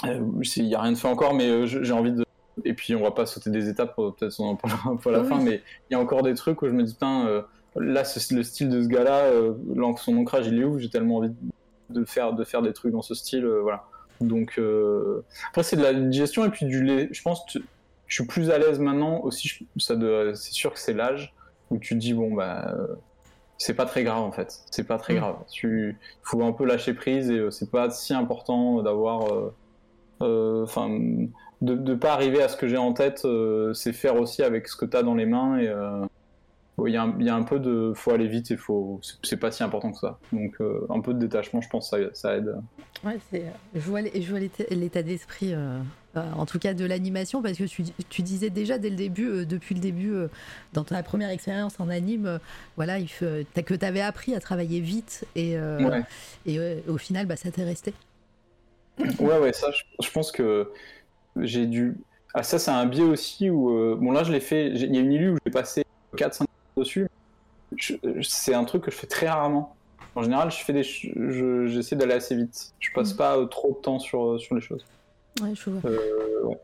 B: euh, il n'y a rien de fait encore, mais j'ai envie de. Et puis, on va pas sauter des étapes, peut-être on en parlera un peu à la
A: Oui.
B: fin, mais il y a encore des trucs où je me dis, putain, là, ce- le style de ce gars-là, son ancrage, il est où J'ai tellement envie de faire, de faire des trucs dans ce style, voilà. Donc, après, c'est de la digestion et puis du lait. Je pense que je suis plus à l'aise maintenant aussi. je- Ça c'est sûr que c'est l'âge où tu te dis, bon, bah, euh, c'est pas très grave en fait. C'est pas très
A: Mm.
B: grave. Tu faut un peu lâcher prise et euh, c'est pas si important d'avoir. euh, Enfin, de ne pas arriver à ce que j'ai en tête, c'est faire aussi avec ce que tu as dans les mains et. euh, bon, Il y, il y a un peu de. faut aller vite et faut. c'est- pas si important que ça. Donc, euh, un peu de détachement, je pense, ça, ça aide.
A: Ouais, c'est, je vois, les- je vois l'état l'état d'esprit, euh, euh, en tout cas de l'animation, parce que tu, tu disais déjà dès le début, euh, depuis le début, euh, dans ta première expérience en anime, euh, voilà, il faut- t'as- que tu avais appris à travailler vite et,
B: Ouais.
A: et au final, bah, ça t'est resté.
B: Ouais, ouais, ça, je, je pense que j'ai dû. Ah, ça, c'est un biais aussi où. Bon, là, je l'ai fait. Il y a une illu où j'ai passé 4-5 dessus. Je- C'est un truc que je fais très rarement. En général, je fais des. ch- je- J'essaie d'aller assez vite. Je passe
A: Mhm.
B: pas trop de temps sur, sur les choses.
A: Ouais, je vois.
B: Euh, ouais.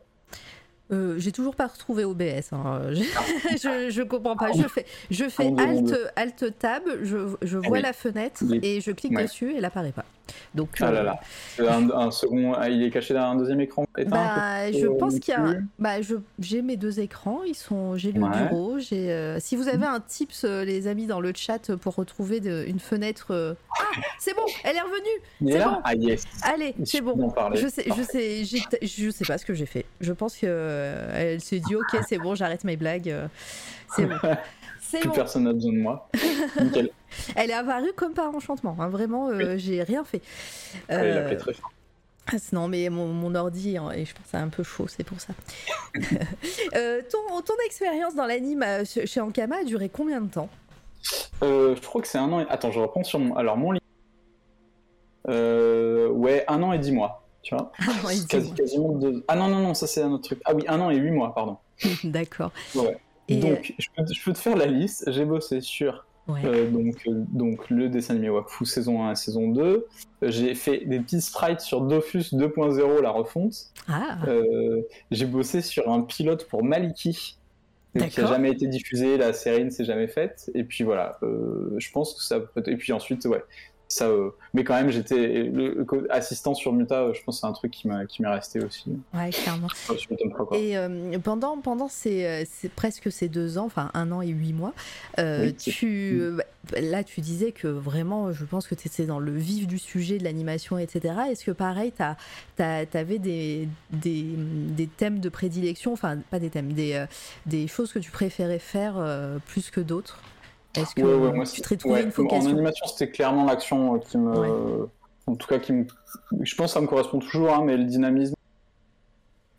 A: Euh, j'ai toujours pas retrouvé OBS. hein. Je, je, je comprends pas. Je fais, je fais
B: demande.
A: alt, alt tab, je, je vois
B: oui.
A: la fenêtre et je clique dessus et elle apparaît pas. Donc,
B: Ah
A: euh,
B: là là. Euh, Un, un second. ah, il est caché derrière un deuxième écran éteint
A: Bah, je pense qu'il y a. Bah, je j'ai mes deux écrans. Ils sont. J'ai le
B: Ouais.
A: bureau. J'ai. euh, Si vous avez un tips, les amis, dans le chat pour retrouver de- une fenêtre. euh, Ah, c'est bon. Elle est revenue.
B: Il
A: c'est
B: là?
A: bon.
B: Ah, yes.
A: Allez, c'est bon. Je sais, je sais, j'ai- je sais pas ce que j'ai fait. Je pense que euh, elle s'est dit ok, c'est bon, j'arrête mes blagues. C'est bon.
B: Plus
A: bon.
B: personne n'a besoin de moi. Nickel.
A: Elle est apparue comme par enchantement. hein, Vraiment, euh, j'ai rien fait. Euh,
B: très fort.
A: ah, Non, mais mon, mon ordi, hein, et je pense c'est un peu chaud, c'est pour ça. Euh, ton, ton expérience dans l'anime euh, chez Ankama a duré combien de temps?
B: Je crois que c'est un an. Et... Attends, je reprends sur mon. Alors, mon livre. Ouais, un an et dix mois. Tu vois
A: Ah non, il dit
B: Quasi-
A: moi.
B: quasiment deux. Ah non, non, non, ça c'est un autre truc. Ah oui, un an et huit mois, pardon.
A: D'accord.
B: Ouais.
A: Et,
B: Donc, je peux, je peux te faire la liste. J'ai bossé sur
A: Ouais.
B: euh, donc, euh, donc, le dessin animé Wakfu saison 1 et saison 2. Euh, J'ai fait des petits sprites sur Dofus 2.0, la refonte.
A: Ah,
B: Euh, J'ai bossé sur un pilote pour Maliki. euh, Qui a
A: D'accord.
B: jamais été diffusé, la série ne s'est jamais faite. Et puis voilà, euh, je pense que ça peut. Et puis ensuite, ouais, ça. euh, Mais quand même, j'étais le, le co- assistant sur Muta. euh, Je pense que c'est un truc qui m'a qui m'est resté aussi.
A: ouais, clairement. Et euh, pendant, pendant ces, ces- presque ces deux ans, enfin un an et huit mois,
B: Oui,
A: tu, bah, là tu disais que vraiment, je pense que tu étais dans le vif du sujet de l'animation, etc. Est-ce que pareil, tu avais des, des, des thèmes de prédilection, enfin pas des thèmes, des, des choses que tu préférais faire plus que d'autres? Est-ce que
B: Ouais, ouais, moi,
A: tu trouvé
B: ouais,
A: une
B: En animation, c'était clairement l'action euh, qui me. En tout cas, qui me. Je pense que ça me correspond toujours, hein, mais le dynamisme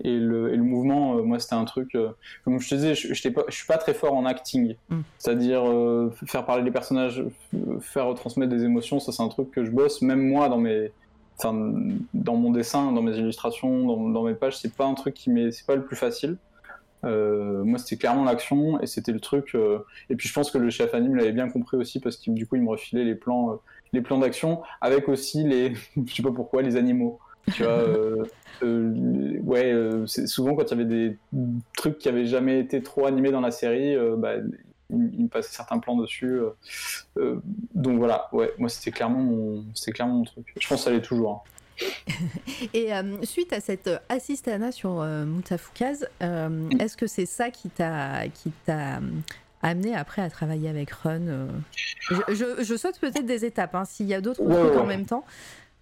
B: et le, et le mouvement, euh, moi, c'était un truc. euh, Comme je te disais, je, je suis pas très fort en acting.
A: Mm.
B: C'est-à-dire euh, faire parler les personnages, faire retransmettre des émotions, ça, c'est un truc que je bosse, même moi, dans mes. enfin, dans mon dessin, dans mes illustrations, dans, dans mes pages, c'est pas un truc qui m'est, c'est pas le plus facile. Euh, moi, c'était clairement l'action et c'était le truc. euh, Et puis, je pense que le chef anime l'avait bien compris aussi parce que du coup, il me refilait les plans, euh, les plans d'action avec aussi les, je sais pas pourquoi, les animaux. Tu vois, ouais, c'est souvent quand il y avait des trucs qui avaient jamais été trop animés dans la série, bah, il, me passait certains plans dessus. donc voilà, ouais, moi c'était clairement mon, c'était clairement mon truc. Je pense que ça l'est toujours. hein.
A: Et euh, suite à cette assistana sur euh, Mutafukaz, euh, est-ce que c'est ça qui t'a qui t'a euh, amené après à travailler avec Run je, je- je saute peut-être des étapes, hein, s'il y a d'autres
B: Ouais,
A: trucs
B: ouais.
A: en même temps.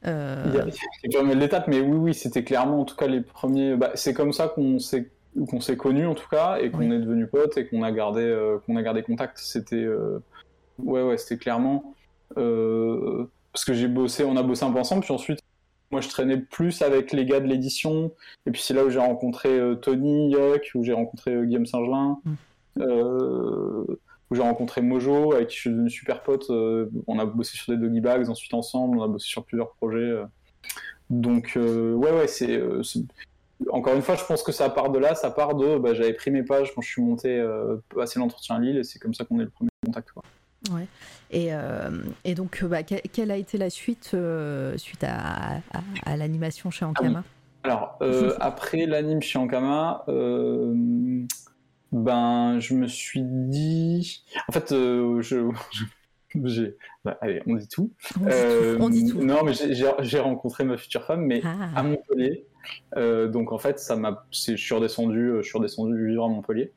B: C'est quand même l'étape, mais oui, oui, c'était clairement, en tout cas, les premiers. Bah, c'est comme ça qu'on s'est qu'on s'est connus en tout cas et qu'on
A: Oui.
B: est devenus potes et qu'on a gardé qu'on a gardé contact. C'était ouais ouais, c'était clairement parce que j'ai bossé, on a bossé un peu ensemble, puis ensuite moi je traînais plus avec les gars de l'édition et puis c'est là où j'ai rencontré euh, Tony Yock, où j'ai rencontré euh, Guillaume Saint-Gelin.
A: Mm.
B: euh, où j'ai rencontré Mojo, avec qui je suis devenu super pote. on a bossé sur des doggy bags ensuite ensemble, on a bossé sur plusieurs projets. Donc, ouais, ouais, c'est. encore une fois, je pense que ça part de là, ça part de. Bah, J'avais pris mes pages quand je suis monté passer l'entretien à Lille, et c'est comme ça qu'on est le premier contact. Quoi.
A: Ouais. Et, euh, et donc, euh, bah, que- quelle a été la suite euh, suite à, à- à l'animation chez Ankama?
B: Alors, euh, après l'anime chez Ankama, ben, je me suis dit. En fait, je. j'ai- bah, allez, on dit tout.
A: on, dit tout, on dit tout.
B: Non, mais j'ai- rencontré ma future femme, mais à
A: Ah,
B: Montpellier. Euh, donc en fait, ça m'a, je suis redescendu, je suis redescendu vivre à Montpellier.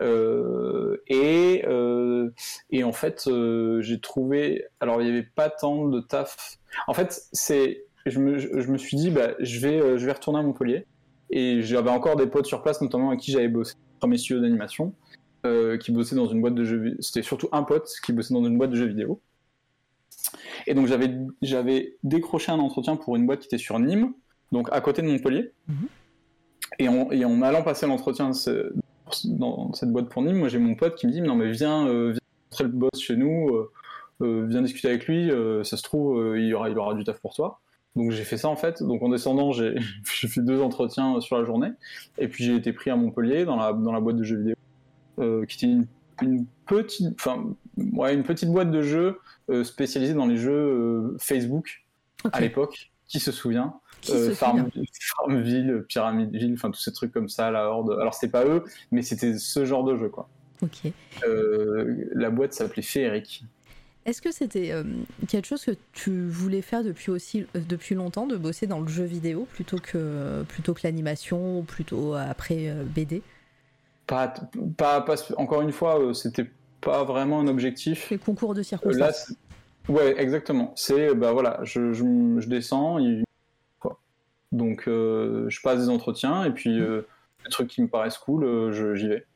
B: Euh, et, euh, et en fait, euh, j'ai trouvé, alors il n'y avait pas tant de taf. En fait, c'est, je me, je, je me suis dit, bah, je vais, je vais retourner à Montpellier. Et j'avais encore des potes sur place, notamment avec qui j'avais bossé, premier studio d'animation, qui bossait dans une boîte de jeux. C'était surtout un pote qui bossait dans une boîte de jeux vidéo. Et donc j'avais, j'avais décroché un entretien pour une boîte qui était sur Nîmes, donc à côté de Montpellier.
A: Mhm.
B: et, en, et en allant passer l'entretien dans cette boîte pour Nîmes, moi j'ai mon pote qui me dit non mais viens, euh, viens rencontrer le boss chez nous, euh, euh, viens discuter avec lui, ça se trouve il, y aura, il aura du taf pour toi. Donc j'ai fait ça en fait. Donc en descendant, j'ai fait deux entretiens sur la journée. Et puis j'ai été pris à Montpellier dans la, dans la boîte de jeux vidéo, euh, qui était une, une petite, enfin ouais, une petite boîte de jeux euh, spécialisée dans les jeux euh, Facebook
A: ok.
B: à l'époque. Qui se souvient? Euh, Farm- Farmville, Pyramidville, enfin tous ces trucs comme ça, la Horde. Alors c'était pas eux, mais c'était ce genre de jeu quoi.
A: Ok.
B: Euh, la boîte s'appelait Féeric.
A: Est-ce que c'était euh, quelque chose que tu voulais faire depuis aussi euh, depuis longtemps, de bosser dans le jeu vidéo plutôt que plutôt que l'animation ou plutôt après BD
B: Pas, pas, pas, encore une fois, c'était pas vraiment un objectif.
A: Les concours de
B: Là,
A: circonstances.
B: c'est- ouais, exactement. C'est bah voilà, je, je, je descends, il-. Donc euh, je passe des entretiens et puis euh, les trucs qui me paraissent cool, euh, j'y vais.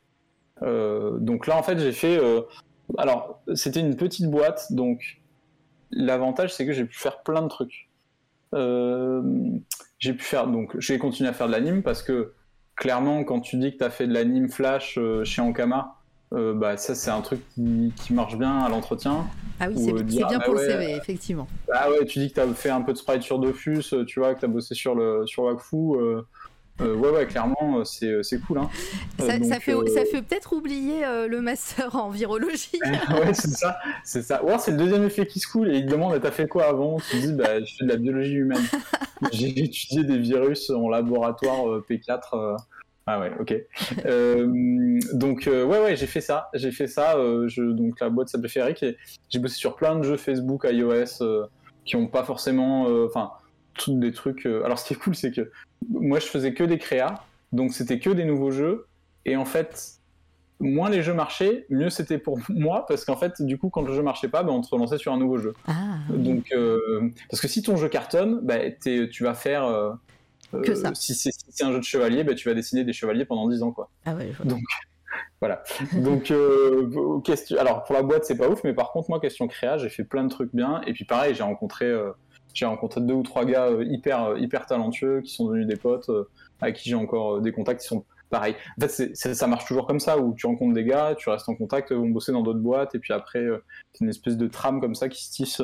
B: Donc là, en fait, j'ai fait. alors, c'était une petite boîte, donc l'avantage, c'est que j'ai pu faire plein de trucs. J'ai pu faire, donc j'ai continué à faire de l'anime parce que clairement, quand tu dis que tu as fait de l'anime flash chez Ankama, euh, bah ça c'est un truc qui, qui marche bien à l'entretien.
A: ah oui,
B: ou,
A: c'est
B: euh,
A: bien
B: ah
A: pour le CV, effectivement.
B: Ah ouais, tu dis que tu as fait un peu de sprite sur Dofus, euh, tu vois, que tu as bossé sur, le, sur Wakfu. euh, ouais, ouais, clairement, c'est, cool. Hein.
A: Ça, fait, ça fait peut-être oublier le master en virologie.
B: ouais, c'est ça. C'est ça. Ou alors, c'est le deuxième effet qui se coule et il te demande T'as fait quoi avant? Tu dis bah, Je fais de la biologie humaine. J'ai étudié des virus en laboratoire euh, P4. Ah ouais, ok. Euh, donc, euh, ouais, ouais, j'ai fait ça. J'ai fait ça. euh, je, donc, la boîte s'appelait Ferric et j'ai bossé sur plein de jeux Facebook, iOS qui ont pas forcément. Enfin, tous des trucs. Alors, ce qui est cool, c'est que moi, je faisais que des créas. Donc, c'était que des nouveaux jeux. Et en fait, moins les jeux marchaient, mieux c'était pour moi, parce qu'en fait, du coup, quand le jeu marchait pas, ben, on te relançait sur un nouveau jeu.
A: Ah,
B: Donc, parce que si ton jeu cartonne, bah, t'es- tu vas faire.
A: Que
B: euh,
A: ça.
B: Si c'est si un jeu de chevalier, bah, tu vas dessiner des chevaliers pendant 10 ans, quoi.
A: ah ouais, je.
B: Donc, voilà. Donc, euh, question... alors pour la boîte, c'est pas ouf, mais par contre, moi, question créa, j'ai fait plein de trucs bien. Et puis, pareil, j'ai rencontré, euh, j'ai rencontré deux ou trois gars euh, hyper, hyper talentueux qui sont devenus des potes, avec qui j'ai encore des contacts qui sont pareils. En fait, ça marche toujours comme ça, où tu rencontres des gars, tu restes en contact, vont bosser dans d'autres boîtes, et puis après, c'est une espèce de trame comme ça qui se tisse.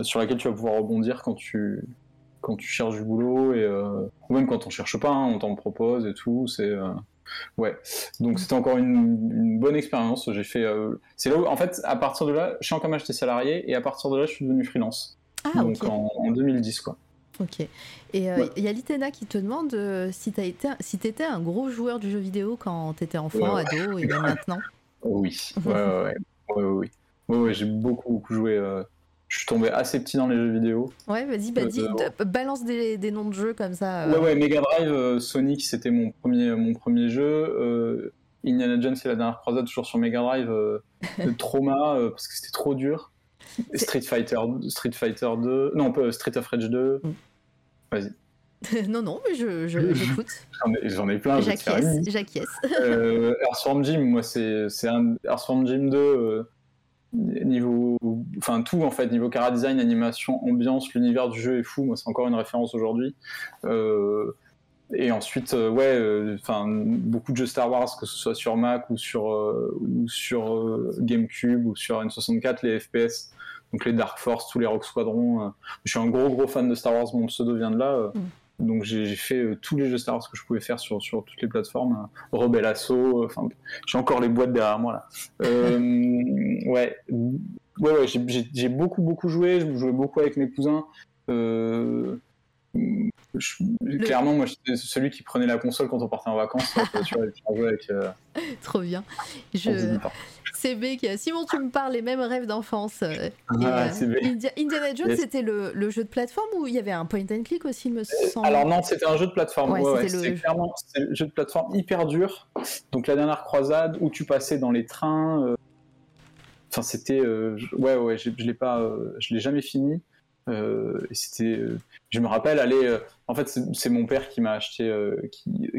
B: sur laquelle tu vas pouvoir rebondir quand tu, quand tu cherches du boulot et euh, ou même quand on cherche pas, hein, on t'en propose et tout. C'est euh, ouais. Donc c'était encore une, une bonne expérience. J'ai fait. euh, c'est là où, en fait, à partir de là, je suis encore j'étais salarié et à partir de là, je suis devenu freelance.
A: Ah,
B: Donc en, en 2010 quoi.
A: Ok. Et il
B: Ouais.
A: y a Litena qui te demande euh, si tu été, si étais un gros joueur du jeu vidéo quand tu étais enfant,
B: Ouais,
A: ado et maintenant.
B: Oui. Ouais ouais ouais. Ouais, ouais, j'ai beaucoup beaucoup joué. euh, Je suis tombé assez petit dans les jeux vidéo.
A: Ouais, vas-y, bah,
B: Euh,
A: balance des, des noms de jeux comme ça. euh.
B: Ouais, ouais, Mega Drive, euh, Sonic, c'était mon premier, mon premier jeu. Euh, Indiana Jones et la dernière croisade, toujours sur Mega Drive, le trauma, parce que c'était trop dur. Street Fighter, Street Fighter 2, non, Street of Rage 2.
A: Mm.
B: Vas-y,
A: non, non, mais je, je- j'écoute.
B: j'en ai, plein,
A: J'acquiesce, j'acquiesce.
B: Earthworm Jim, moi, c'est c'est un Earthworm Jim 2, euh, niveau. Enfin, tout en fait, niveau cara design, animation, ambiance, l'univers du jeu est fou. Moi, c'est encore une référence aujourd'hui. Euh, et ensuite, euh, ouais, euh, enfin, beaucoup de jeux Star Wars, que ce soit sur Mac ou sur, GameCube ou sur N64, les FPS, donc les Dark Force, tous les Rock Squadron. je suis un gros, gros fan de Star Wars, mon pseudo vient de là. euh. Donc j'ai fait euh, tous les jeux Star Wars que je pouvais faire sur, sur toutes les plateformes. euh, Rebel Assault, euh, enfin, j'ai encore les boîtes derrière moi là. Euh, ouais, ouais, ouais, j'ai- beaucoup, beaucoup joué. Je jouais beaucoup avec mes cousins. Euh, je- Clairement, moi, j'étais celui qui prenait la console quand on partait en vacances. tu vois, avec. euh,
A: Trop bien. Je... CB qui a Simon, tu me parles les mêmes rêves d'enfance. euh,
B: Ah,
A: euh. India- Indiana Jones,
B: Yes.
A: c'était le, le jeu de plateforme ou il y avait un point and click aussi, il me semble?
B: Alors non, c'était un jeu de plateforme.
A: Ouais,
B: Ouais,
A: le-
B: clairement un jeu de plateforme hyper dur. Donc la dernière croisade où tu passais dans les trains. euh, Enfin, c'était. euh, Ouais, ouais, je je l'ai pas, euh, je l'ai jamais fini. Euh, c'était. euh, Je me rappelle aller. euh, En fait, c'est mon père qui m'a acheté, euh,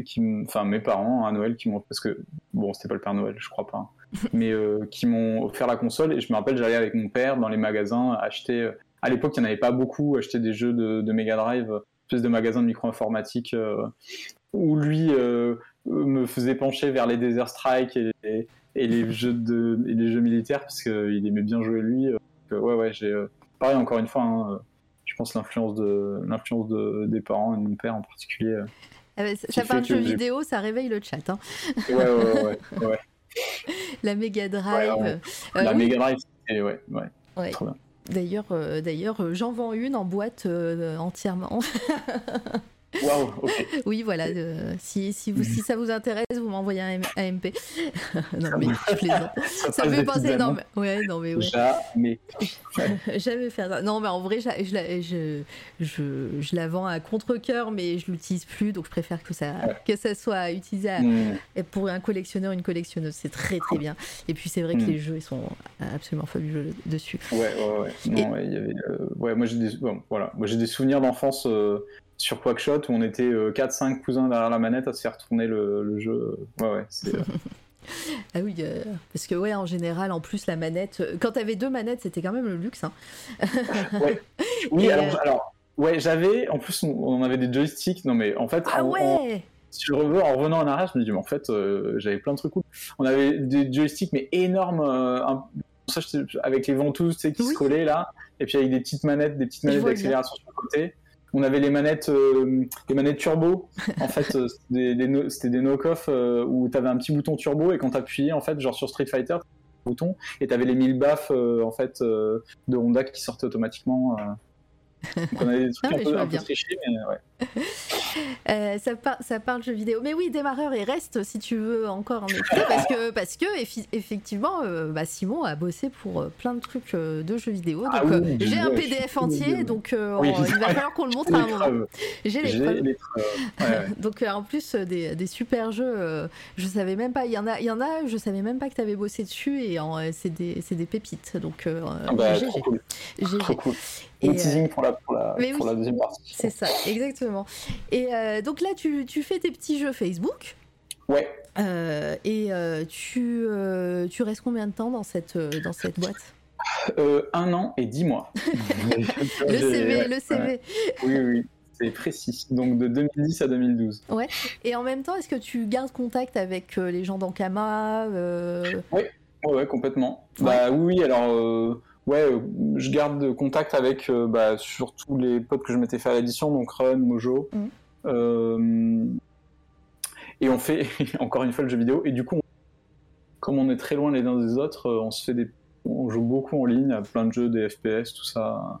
B: qui, enfin mes parents à Noël qui m'ont, parce que bon, c'était pas le Père Noël, je crois pas, hein, mais euh, qui m'ont offert la console. Et je me rappelle, j'allais avec mon père dans les magasins acheter. euh, À l'époque, il n'y en avait pas beaucoup, acheter des jeux de, de Mega Drive, espèce de magasin de micro-informatique euh, où lui euh, me faisait pencher vers les Desert Strike et, et- et les jeux de et les jeux militaires parce qu'il aimait bien jouer lui. ouais, ouais, j'ai pareil encore une fois. hein, je pense l'influence de l'influence de, des parents et de mon père en particulier.
A: Ah bah, ça, parle de jeux vidéo, ça réveille le chat. hein.
B: Ouais, ouais, ouais.
A: La Mega Drive.
B: Ouais, ouais.
A: Euh,
B: La Mega Drive, c'était ouais, ouais,
A: ouais.
B: trop bien.
A: D'ailleurs, euh, d'ailleurs, euh, j'en vends une en boîte euh, entièrement.
B: Waouh, ok.
A: oui, voilà. euh, si, si, vous, si ça vous intéresse, vous m'envoyez un AMP. non mais je plaisante. Ça me fait penser. Non mais, ouais, non mais ouais.
B: Jamais.
A: Jamais faire ça. Non, mais en vrai, je, la, je, je, je la vends à contre-coeur, mais je l'utilise plus, donc je préfère que ça,
B: Ouais.
A: que ça soit utilisé à-
B: Hmm.
A: et pour un collectionneur, une collectionneuse. C'est très très bien. Et puis c'est vrai que
B: Mm.
A: les jeux, ils sont absolument fabuleux dessus.
B: Ouais, ouais, ouais. Non, ouais, y avait. euh, ouais, moi j'ai des, bon, voilà, moi des souvenirs d'enfance euh, sur Quackshot où on était 4-5 cousins derrière la manette à se faire tourner le, le jeu. Ouais, ouais. c'est, euh,
A: Ah oui, euh, parce que ouais, en général, en plus, la manette, euh, quand t'avais deux manettes, c'était quand même le luxe. hein.
B: ouais. Oui,
A: Et,
B: alors,
A: euh,
B: alors, ouais, j'avais. En plus, on, on avait des joysticks. Non, mais en fait,
A: Ah ouais
B: si je revois en revenant en arrière, je me dis, mais en fait, euh, j'avais plein de trucs cool. On avait des joysticks, mais énormes, euh, un- avec les ventouses tu sais, qui
A: Oui.
B: se collaient là, et puis avec des petites manettes, des petites manettes d'accélération sur le côté. On avait les manettes, euh, les manettes turbo. En fait, euh, c'était des, no- des knock-off euh, où tu avais un petit bouton turbo et quand t'appuyais, en fait, genre sur Street Fighter, t'avais un bouton et t'avais les 1000 baffes euh, en fait de Honda qui sortaient automatiquement. Donc on avait des trucs
A: Ah,
B: un peu, un peu trichés, mais ouais.
A: Euh, ça, par- ça parle jeux vidéo. Mais oui, démarreur et reste si tu veux encore en écouter parce que, parce que effectivement, euh, bah, Simon a bossé pour euh, plein de trucs de jeux vidéo. Donc
B: Ah oui, oui,
A: j'ai un PDF entier, donc
B: Oui,
A: on- il va falloir qu'on le montre à un moment. J'ai les preuves.
B: Ouais, ouais.
A: Donc en plus des, des super jeux, je savais même pas. Il y en a, il y en a, je savais même pas que tu avais bossé dessus et c'est des, des pépites. Donc
B: Ah bah,
A: GG.
B: cool.
A: GG.
B: Cool.
A: Et,
B: teasing pour la, pour la,
A: mais
B: pour
A: oui.
B: la deuxième partie.
A: C'est ça, exactement. Et euh, donc là, tu, tu fais tes petits jeux Facebook.
B: Ouais.
A: euh, et euh, tu, tu restes combien de temps dans cette, dans cette boîte?
B: Un an et dix mois.
A: Le CV,
B: Ouais,
A: le CV.
B: ouais. Oui, oui, c'est précis. Donc de 2010 à 2012.
A: Et en même temps, est-ce que tu gardes contact avec les gens d'Ankama euh,
B: Ouais, ouais, complètement. Bah oui, oui, alors euh, ouais, euh, je garde contact avec euh, bah, surtout les potes que je m'étais fait à l'édition, donc Run, Mojo.
A: Mhm.
B: Euh, et on fait encore une fois le jeu vidéo. Et du coup, on- comme on est très loin les uns des autres, on se fait des, on joue beaucoup en ligne à plein de jeux, des FPS, tout ça.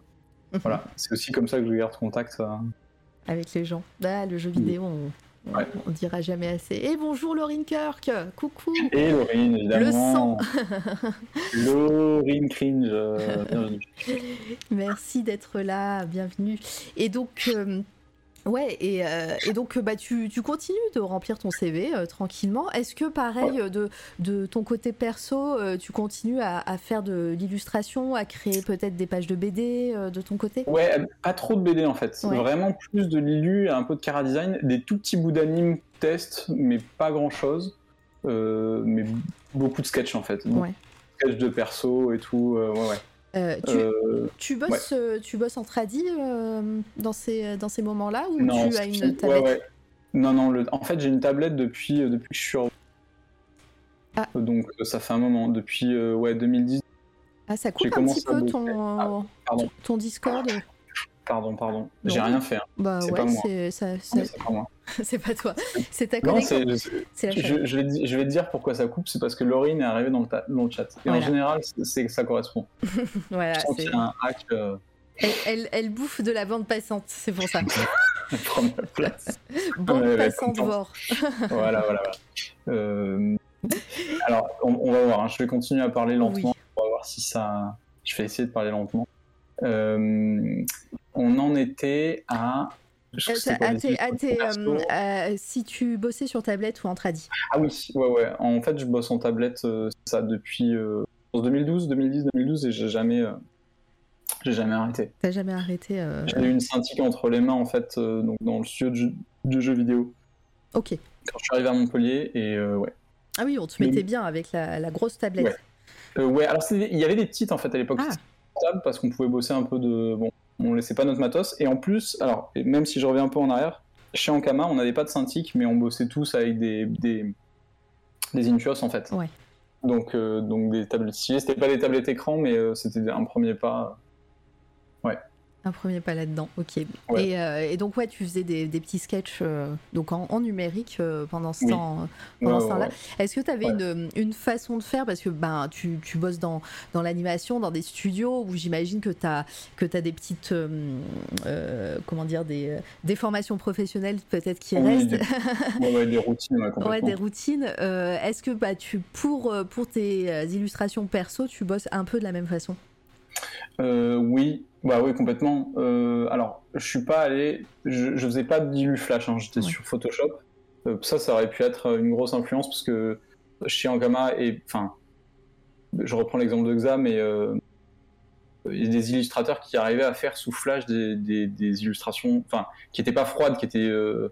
B: Voilà, c'est aussi comme ça que je garde contact.
A: Avec les gens. Bah, le jeu vidéo, on-
B: Ouais.
A: on dira jamais assez. Et bonjour Laurine Kirk, coucou.
B: Et Laurine, évidemment.
A: sang.
B: Laurine Cringe, euh, bienvenue.
A: Merci d'être là, bienvenue. Et donc, euh, ouais, et, euh, et donc bah, tu, tu continues de remplir ton CV euh, tranquillement. Est-ce que pareil, euh, de, de ton côté perso, euh, tu continues à, à faire de l'illustration, à créer peut-être des pages de BD de ton côté?
B: Ouais, pas trop de BD en fait.
A: Ouais.
B: Vraiment plus de Lilu, un peu de Cara Design, des tout petits bouts d'anime test, mais pas grand chose. mais beaucoup de sketch en fait.
A: Ouais.
B: de sketch de perso et tout. ouais, ouais.
A: Euh, tu,
B: Euh,
A: tu bosses, euh, tu bosses en tradi euh, dans ces, dans ces moments-là ou
B: non,
A: tu as une tablette
B: ouais. Non, non, le- en fait j'ai une tablette depuis, depuis que je suis en...
A: Ah.
B: Donc ça fait un moment, depuis ouais, 2010.
A: Ah, ça coupe un petit peu ton,
B: Ah, pardon.
A: ton Discord.
B: Pardon, pardon. J'ai rien fait. hein.
A: Bah
B: C'est
A: ouais,
B: pas moi.
A: c'est ça,
B: Non,
A: ça-
B: mais c'est pas moi.
A: c'est pas toi, c'est ta
B: Non,
A: connexion.
B: Je, je vais, di- je vais te dire pourquoi ça coupe, c'est parce que Laurine est arrivée dans le, ta- dans le chat. Et
A: Voilà.
B: en général, c'est- ça correspond.
A: Voilà,
B: Je sens
A: c'est-
B: qu'il y a un hack euh,
A: elle, elle, elle bouffe de la bande passante, c'est pour ça.
B: première place.
A: Bande
B: Ouais,
A: passante vor.
B: voilà, voilà, voilà. Euh, alors, on, on va voir. hein. Je vais continuer à parler lentement. On va voir si ça. Je vais essayer de parler lentement. Euh, on en était à.
A: Euh,
B: perso
A: euh, si tu bossais sur tablette ou en tradi.
B: Ah oui, ouais, ouais. En fait, je bosse en tablette, euh, ça, depuis euh, 2012, 2010, 2012, et j'ai jamais, euh, j'ai jamais arrêté.
A: T'as jamais arrêté euh,
B: J'ai eu une Cintiq entre les mains, en fait, euh, donc dans le studio de, jeu- de vidéo,
A: Ok.
B: quand je suis arrivé à Montpellier, et euh, ouais.
A: Ah oui, on te
B: Mais-
A: mettait bien avec la, la grosse tablette.
B: Ouais. Euh, ouais, alors il y avait des petites, en fait, à l'époque,
A: Ah.
B: Portable, parce qu'on pouvait bosser un peu de... Bon, on laissait pas notre matos, et en plus, alors, même si je reviens un peu en arrière, chez Ankama, on n'avait pas de Cintiq, mais on bossait tous avec des, des, des Intuos, en fait.
A: Ouais.
B: Donc, euh, donc des tablettes stylées. C'était pas des tablettes écran, mais euh, c'était un premier pas.
A: Un premier pas là-dedans, ok.
B: Ouais.
A: Et, euh, et donc ouais, tu faisais des, des petits sketchs euh, donc en, en numérique euh, pendant ce
B: Oui. Ouais, ouais,
A: temps-là. Est-ce que tu avais une, une façon de faire? Parce que ben, tu, tu bosses dans, dans l'animation, dans des studios où j'imagine que tu as, que as des petites. comment dire des, des formations professionnelles peut-être qui
B: Oui,
A: restent.
B: des- routines, ouais,
A: des routines. Est-ce que bah, tu, pour, pour tes illustrations perso, tu bosses un peu de la même façon?
B: Oui, bah oui, complètement. Euh, alors, je suis pas allé, je, je faisais pas d'illu flash, hein, j'étais
A: Ouais.
B: sur Photoshop. Euh, ça, ça aurait pu être une grosse influence parce que chez Ankama et enfin, je reprends l'exemple de Xa, mais euh, il y a des illustrateurs qui arrivaient à faire sous flash des, des- des illustrations, enfin, qui étaient pas froides, qui étaient euh,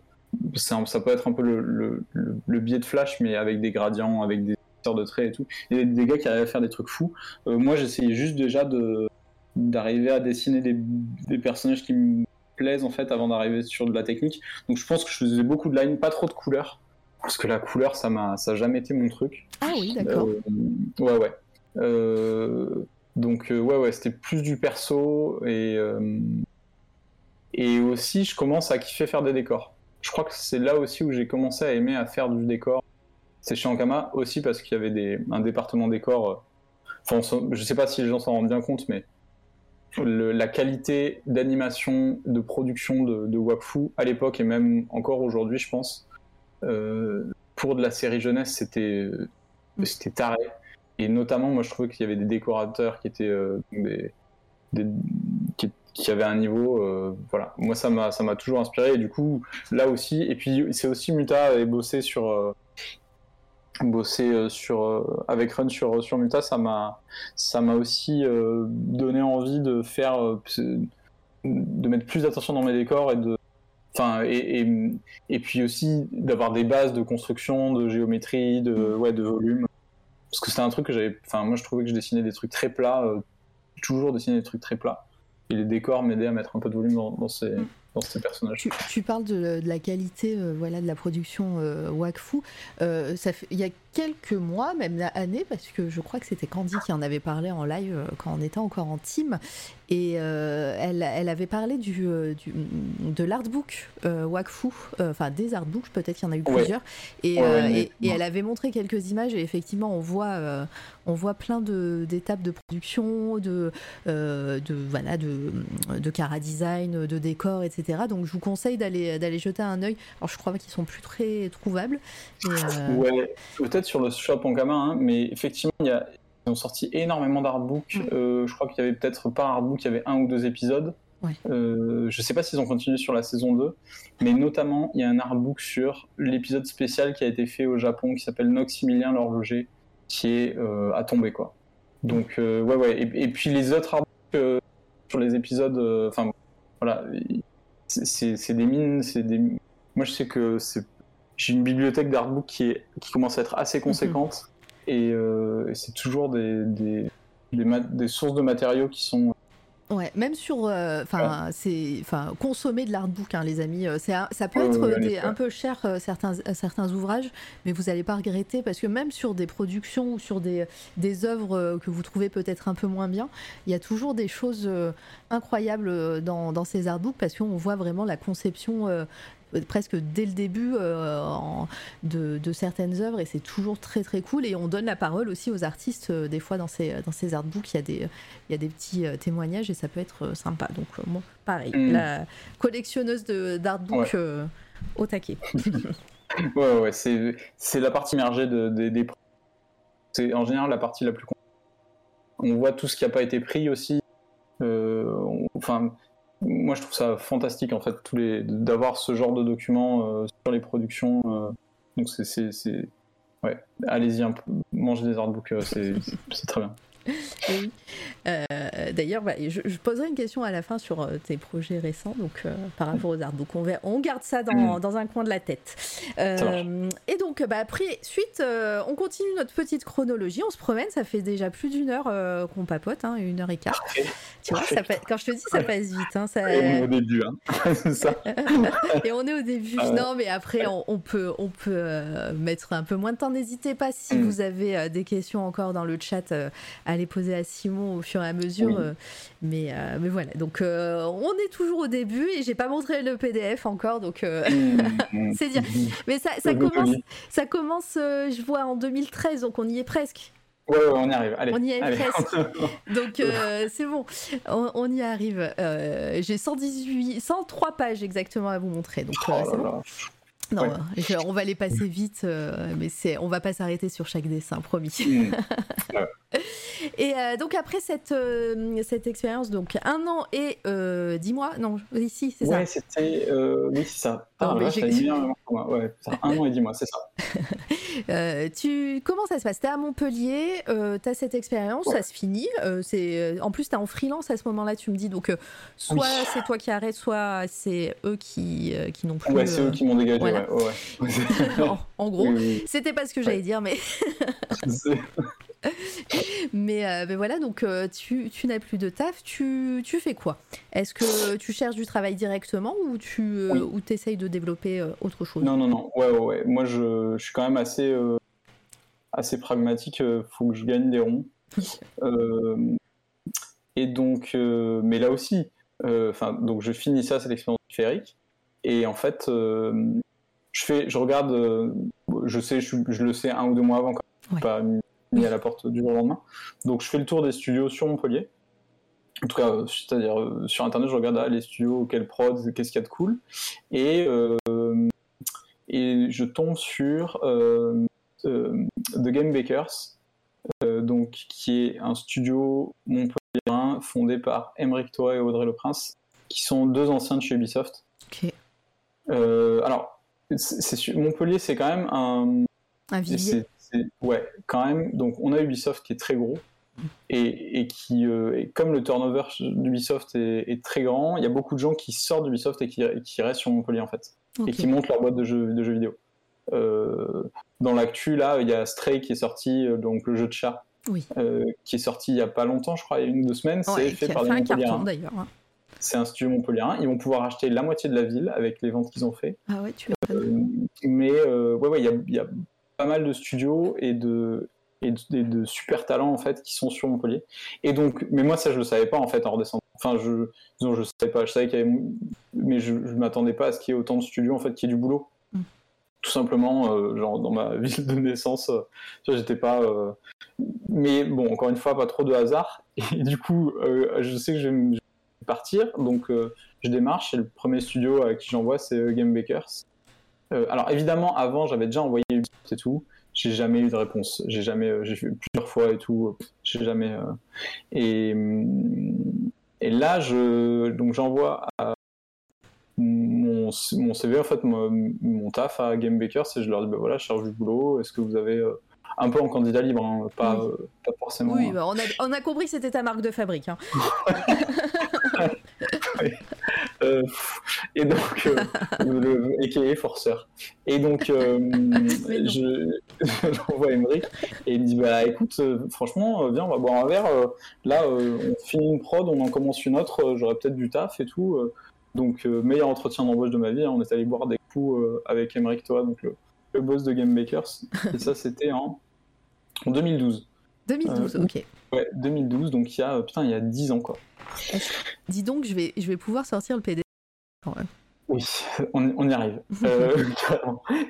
B: un- ça peut être un peu le, le, le- le biais de flash, mais avec des gradients, avec des sortes de traits et tout. Il y a des gars qui arrivaient à faire des trucs fous. Euh, moi, j'essayais juste déjà de d'arriver à dessiner des, des personnages qui me plaisent en fait avant d'arriver sur de la technique. Donc je pense que je faisais beaucoup de line, pas trop de couleurs, parce que la couleur ça m'a ça a jamais été mon truc.
A: Ah oui, d'accord.
B: Euh, ouais ouais. Euh, donc euh, ouais ouais c'était plus du perso et et aussi je commence à kiffer faire des décors. Je crois que c'est là aussi où j'ai commencé à aimer à faire du décor. C'est chez Ankama aussi parce qu'il y avait des, un département décor. Enfin, je sais pas si les gens s'en rendent bien compte, mais le- la qualité d'animation, de production de, de Wakfu à l'époque et même encore aujourd'hui, je pense, euh, pour de la série jeunesse, c'était c'était taré. Et notamment, moi, je trouvais qu'il y avait des décorateurs qui étaient euh, des, des- qui, qui avaient un niveau. euh, voilà, moi, ça m'a ça m'a toujours inspiré. Et du coup, là aussi, et puis c'est aussi Muta et bossé sur euh, bossé euh, sur euh, avec Run sur sur Muta, ça m'a ça m'a aussi euh, donné envie de faire euh, de mettre plus d'attention dans mes décors et de enfin et, et, puis aussi d'avoir des bases de construction de géométrie de ouais de volume. Parce que c'était un truc que j'avais enfin moi je trouvais que je dessinais des trucs très plats euh, toujours dessiner des trucs très plats. Et les décors m'aidaient à mettre un peu de volume dans ces dans ces personnages
A: Tu, tu parles de, de la qualité euh, voilà, de la production euh, Wakfu. Euh, Il y a quelques mois, même années, parce que je crois que c'était Candy qui en avait parlé en live quand on était encore en team. Et elle, elle, avait parlé du, du de l'artbook Wakfu, enfin des artbooks, peut-être qu'il y en a eu plusieurs. Et, et, et, elle avait montré quelques images et effectivement on voit on voit plein d'étapes de, production, de, euh, de, voilà, de, de cara design, de décor, etc. Donc je vous conseille d'aller jeter un œil. Alors je crois qu'ils sont plus très trouvables.
B: Euh, ouais, peut-être sur le shop en gamin, hein, mais effectivement, il y a, ils ont sorti énormément d'artbooks. Euh, je crois qu'il y avait peut-être pas un artbook, il y avait un ou deux épisodes. Ouais. Euh, je sais pas s'ils ont continué sur la saison 2, mais notamment il y a un artbook sur l'épisode spécial qui a été fait au Japon qui s'appelle Noximilien l'horloger qui est euh, à tomber quoi. Donc euh, ouais ouais et, puis les autres artbooks sur les épisodes, enfin voilà, c'est des mines, c'est des. Moi je sais que c'est j'ai une bibliothèque d'artbooks qui est qui commence à être assez conséquente. Et, c'est toujours des des, des, des, sources de matériaux qui sont
A: Ouais, même sur, euh, enfin, c'est, enfin, consommer de l'artbook, hein, les amis, euh, c'est, ça peut être un peu cher euh, certains, certains ouvrages, mais vous n'allez pas regretter parce que même sur des productions ou sur des, des œuvres que vous trouvez peut-être un peu moins bien, il y a toujours des choses incroyables dans, dans ces artbooks parce qu'on voit vraiment la conception presque dès le début euh, de, certaines œuvres et c'est toujours très très cool. Et on donne la parole aussi aux artistes euh, des fois dans ces, dans ces artbooks. Il y a des, il y a des petits euh, témoignages et ça peut être sympa. Donc moi pareil mm. la collectionneuse d'artbooks au taquet.
B: Ouais ouais c'est la partie immergée de, des c'est en général la partie la plus on voit tout ce qui n'a pas été pris aussi. Enfin moi je trouve ça fantastique en fait tous les d'avoir ce genre de documents euh, sur les productions euh, donc c'est ouais allez-y mangez des artbooks euh, c'est très bien
A: oui. Euh, d'ailleurs, bah, je, poserai une question à la fin sur euh, tes projets récents, donc euh, par rapport aux arts. Donc on, on garde ça dans, mm. dans, un coin de la tête. et donc, bah, après, suite, on continue notre petite chronologie. On se promène. Ça fait déjà plus d'une heure qu'on papote, hein, une heure et quart. Tu vois, ça quand je te dis, ça passe vite. Hein, ça...
B: on est au début, hein. ça.
A: et on est au début. Non, mais après, on, peut, on peut mettre un peu moins de temps. N'hésitez pas si mm. vous avez des questions encore dans le chat à les poser à Simon au fur et à mesure. Euh, mais, euh, mais voilà, donc euh, on est toujours au début et j'ai pas montré le PDF encore, donc mmh, mmh. c'est dire. Mais ça, ça commence, ça commence je vois, en 2013, donc on y est presque.
B: Ouais, on y arrive. Allez,
A: on y est presque. Donc c'est bon, on, y arrive. J'ai 118, 103 pages exactement à vous montrer. Donc oh c'est bon. Non, on va les passer vite, mais c'est, on va pas s'arrêter sur chaque dessin, promis. Mmh. Et euh, donc après cette, euh, cette expérience, donc un an et euh, dix mois, non, ici c'est ça
B: Ouais, c'était, oui c'est ça. Ah, ouais, un an et dix mois, c'est
A: ça. tu, comment ça se passe? T'es à Montpellier, tu as cette expérience, ça se finit. c'est, en plus, tu es en freelance à ce moment-là, tu me dis, donc soit c'est toi qui arrêtes, soit c'est eux qui, qui n'ont plus...
B: Ouais, c'est eux qui m'ont dégagé, ouais.
A: en, en, gros, c'était pas ce que j'allais dire, mais... mais, euh, mais, voilà, donc euh, tu, tu n'as plus de taf, tu, tu fais quoi? Est-ce que tu cherches du travail directement ou tu euh, ou essayes de développer autre chose?
B: Non, non, non, ouais, ouais, ouais. Moi je, je, suis quand même assez, assez pragmatique, il faut que je gagne des ronds. et donc, mais là aussi, enfin donc je finis ça, cette expérience féerique, et en fait, je, fais, je regarde, je sais, je, je, le sais un ou deux mois avant, quand pas à la porte du jour au lendemain. Donc je fais le tour des studios sur Montpellier. En tout cas, euh, c'est-à-dire euh, sur internet, je regarde ah, les studios, quel prod, qu'est-ce qu'il y a de cool. Et, euh, et je tombe sur The Game Bakers, donc, qui est un studio montpelliérain fondé par Emeric Toa et Audrey Le Prince, qui sont deux anciens de chez Ubisoft. alors, Montpellier, c'est quand même un.
A: Un
B: ouais, quand même. Donc, on a Ubisoft qui est très gros. Et, qui, euh, comme le turnover d'Ubisoft est, très grand, il y a beaucoup de gens qui sortent d'Ubisoft et qui, qui, restent sur Montpellier en fait, et qui montent leur boîte de jeux, de jeux vidéo. Euh, dans l'actu, là, il y a Stray qui est sorti, euh, donc le jeu de chat, qui est sorti il y a pas longtemps, je crois, il y a une ou deux semaines. c'est fait par les d'ailleurs. C'est un studio Montpellier. Ils vont pouvoir acheter la moitié de la ville avec les ventes qu'ils ont fait.
A: Ah ouais, tu
B: Mais ouais, ouais, il y a, y a pas mal de studios et de, et de, de, super talents en fait qui sont sur Montpellier. Et donc, mais moi ça je le savais pas en fait en redescendant. Enfin, je, disons, je savais pas, je savais qu'il y avait, mais je, je m'attendais pas à ce qu'il y ait autant de studios en fait, qu'il y ait du boulot. Mm. Tout simplement, euh, genre dans ma ville de naissance, euh, j'étais pas. Euh... Mais bon, encore une fois, pas trop de hasard. Et du coup, euh, je sais que je vais partir, donc je démarche. Et le premier studio à qui j'envoie, c'est Game Bakers. alors évidemment, avant, j'avais déjà envoyé et tout j'ai jamais eu de réponse. J'ai jamais, j'ai fait plusieurs fois et tout, j'ai jamais. Euh... Et, et là, je, donc j'envoie mon, mon, CV, en fait, mon, taf à Game Bakers et je leur dis, bah voilà, je cherche du boulot, est-ce que vous avez. Euh, un peu en candidat libre, hein, pas,
A: oui.
B: euh, pas forcément.
A: Oui, bah on, a, on, a, compris que c'était ta marque de fabrique. Hein.
B: oui. euh, et donc, euh, le AKA forceur. Et donc, euh, je, j'envoie Emmerich et il me dit Bah écoute, euh, franchement, viens, on va boire un verre. là, on finit une prod, on en commence une autre, j'aurais peut-être du taf et tout. donc, meilleur entretien d'embauche de ma vie. Hein, on est allé boire des coups avec Emmerich Toa, donc le, le boss de Game Makers. Et ça, c'était en, en 2012.
A: 2012, ok.
B: Ouais, 2012, donc il y a, putain, il y a 10 ans, quoi.
A: Dis donc, je vais, je vais pouvoir sortir le PD quand même.
B: Oui, on, on y arrive. euh,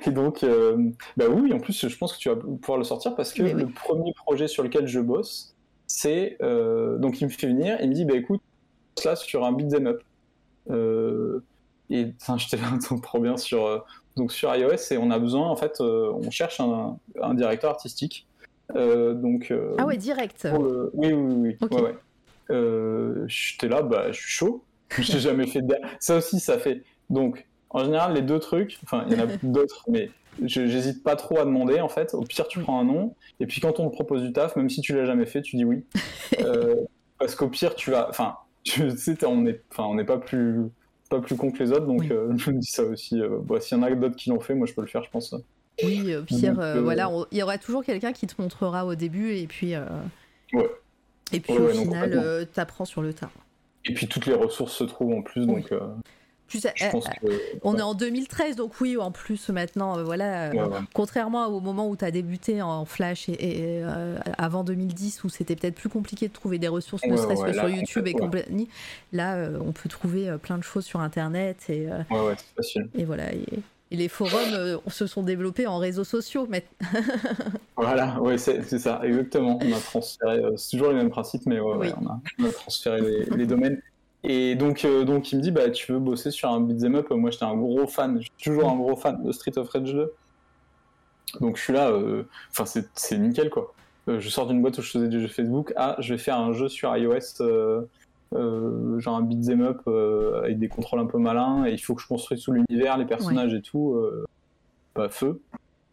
B: et donc, euh, bah oui, en plus, je pense que tu vas pouvoir le sortir parce que
A: Mais oui.
B: le premier projet sur lequel je bosse, c'est. Euh, donc, il me fait venir, il me dit Bah écoute, là sur un beat'em up. Euh, et j'étais là, trop bien sur, euh, donc, sur iOS et on a besoin, en fait, euh, on cherche un, un directeur artistique. Euh, donc,
A: ah ouais, direct.
B: Le... Oui, oui, oui.
A: Okay.
B: Ouais, ouais. Euh, j'étais là, bah, je suis chaud. J'ai jamais fait de... Ça aussi, ça fait. Donc, en général, les deux trucs, enfin, il y en a d'autres, mais j'hésite pas trop à demander, en fait. Au pire, tu prends un nom, et puis quand on te propose du taf, même si tu l'as jamais fait, tu dis oui. euh, parce qu'au pire, tu vas. Enfin, tu sais, on n'est enfin, pas plus pas plus con que les autres, donc
A: Oui.
B: euh, je me dis ça aussi. Euh, bah, S'il y en a d'autres qui l'ont fait, moi je peux le faire, je pense.
A: Oui, pire,
B: Donc,
A: euh,
B: euh,
A: voilà, on- il y aura toujours quelqu'un qui te montrera au début et puis. euh,
B: Ouais.
A: Et puis
B: Ouais,
A: au
B: ouais,
A: final, t'apprends sur le tas.
B: Et puis toutes les ressources se trouvent en plus, donc
A: Plus,
B: je
A: euh,
B: pense
A: euh,
B: que.
A: on est en 2013, donc oui, en plus maintenant, euh, voilà.
B: Ouais, ouais.
A: Contrairement au moment où tu as débuté en Flash et, et, euh, avant 2010, où c'était peut-être plus compliqué de trouver des ressources, ne serait-ce que
B: là,
A: sur YouTube et compagnie, là, euh, on peut trouver plein de choses sur Internet et,
B: Ouais, ouais, c'est facile.
A: et voilà. Et, et les forums se sont développés en réseaux sociaux. Mais...
B: Voilà, ouais, c'est c'est ça, exactement. On a transféré, c'est toujours les mêmes principes, mais
A: Oui.
B: on, a, on a transféré les, les domaines. Et donc, euh, donc, il me dit, bah, tu veux bosser sur un beat'em up? Moi, j'étais un gros fan, je suis toujours un gros fan de Street of Rage 2. Donc, je suis là, euh, enfin, c'est c'est nickel, quoi. Euh, je sors d'une boîte où je faisais du jeu Facebook. Ah, je vais faire un jeu sur iOS, genre un beat'em up avec des contrôles un peu malins, et il faut que je construise tout l'univers, les personnages et tout. Euh, bah, feu.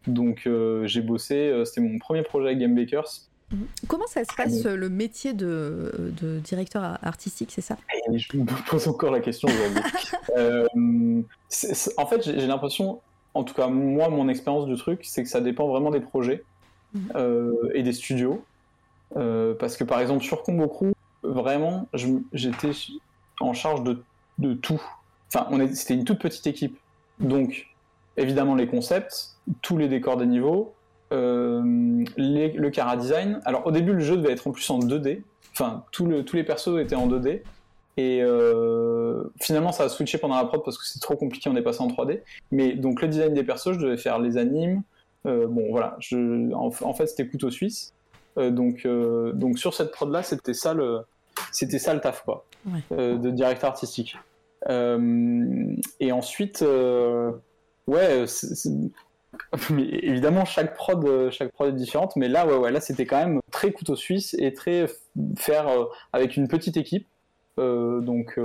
B: Donc, j'ai bossé, c'était mon premier projet avec Game Bakers.
A: Comment ça se passe le métier de, de directeur artistique, c'est ça?
B: Et je me pose encore la question aujourd'hui. Euh, en fait, j'ai l'impression, en tout cas moi, mon expérience du truc, c'est que ça dépend vraiment des projets
A: Mhm.
B: euh, et des studios. Euh, parce que par exemple sur Combo Crew, vraiment, j'étais en charge de, de tout. Enfin, c'était une toute petite équipe. Donc, évidemment, les concepts, tous les décors des niveaux, les- le cara design. Alors, au début, le jeu devait être en plus en 2D. Enfin, tout le- tous les persos étaient en 2D. Et euh, finalement, ça a switché pendant la prod parce que c'est trop compliqué, on est passé en 3D. Mais donc, le design des persos, je devais faire les animes. Euh, bon, voilà, je, en, en fait, c'était couteau suisse. Euh, donc, euh, donc, sur cette prod-là, c'était ça le, c'était ça le taf, quoi,
A: Ouais.
B: euh, de directeur artistique. Euh, et ensuite, euh, ouais, c'est- c'est- mais évidemment, chaque prod, euh, chaque prod est différente, mais là, ouais, ouais, là, c'était quand même très couteau suisse et très faire euh, avec une petite équipe. Euh, donc,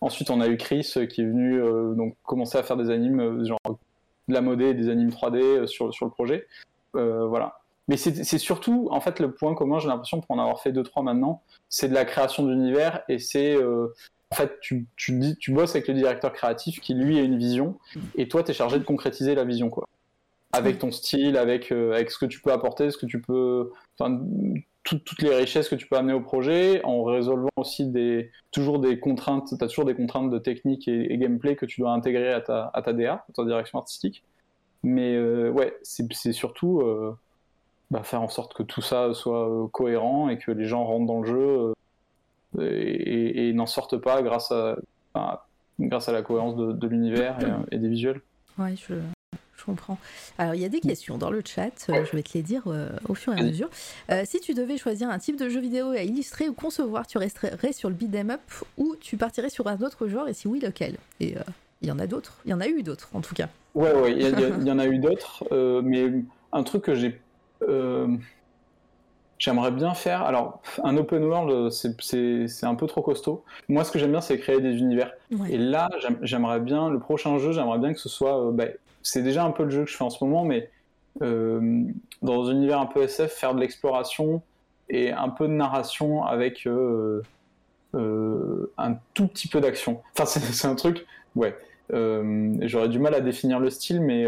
B: ensuite, on a eu Chris qui est venu donc commencer à faire des animes, genre de la modée et des animes 3D euh, sur, sur le projet. Voilà. Mais c'est surtout, en fait, le point commun, j'ai l'impression, pour en avoir fait 2-3 maintenant, c'est de la création d'univers et c'est. en fait, tu, tu bosses avec le directeur créatif qui, lui, a une vision et toi, tu es chargé de concrétiser la vision, quoi. Avec ton style, avec, euh, avec ce que tu peux apporter, ce que tu peux. Enfin, tout- toutes les richesses que tu peux amener au projet, en résolvant aussi des, toujours des contraintes. Tu as toujours des contraintes de technique et, et gameplay que tu dois intégrer à ta, à ta DA, à ta direction artistique. Mais euh, ouais, c'est surtout euh, bah, faire en sorte que tout ça soit euh, cohérent et que les gens rentrent dans le jeu et, n'en sortent pas grâce à, à- grâce à la cohérence de, de l'univers et, et des visuels.
A: Ouais, je, je comprends. Alors, il y a des questions dans le chat, euh, je vais te les dire euh, au fur et à mesure. Euh, si tu devais choisir un type de jeu vidéo à illustrer ou concevoir, tu resterais sur le beat'em up ou tu partirais sur un autre genre et si oui, lequel? Et euh, il y en a d'autres, il y en a eu d'autres en tout cas.
B: Ouais, ouais, il y, en a eu d'autres, mais un truc que j'ai. J'aimerais bien faire. Alors, un open world, c'est- un peu trop costaud. Moi, ce que j'aime bien, c'est créer des univers.
A: Ouais.
B: Et là, j'aime- j'aimerais bien, le prochain jeu, j'aimerais bien que ce soit. bah, c'est déjà un peu le jeu que je fais en ce moment, mais euh, dans un univers un peu SF, faire de l'exploration et un peu de narration avec euh, euh, un tout petit peu d'action. Enfin, c'est un truc. Ouais. J'aurais du mal à définir le style, mais.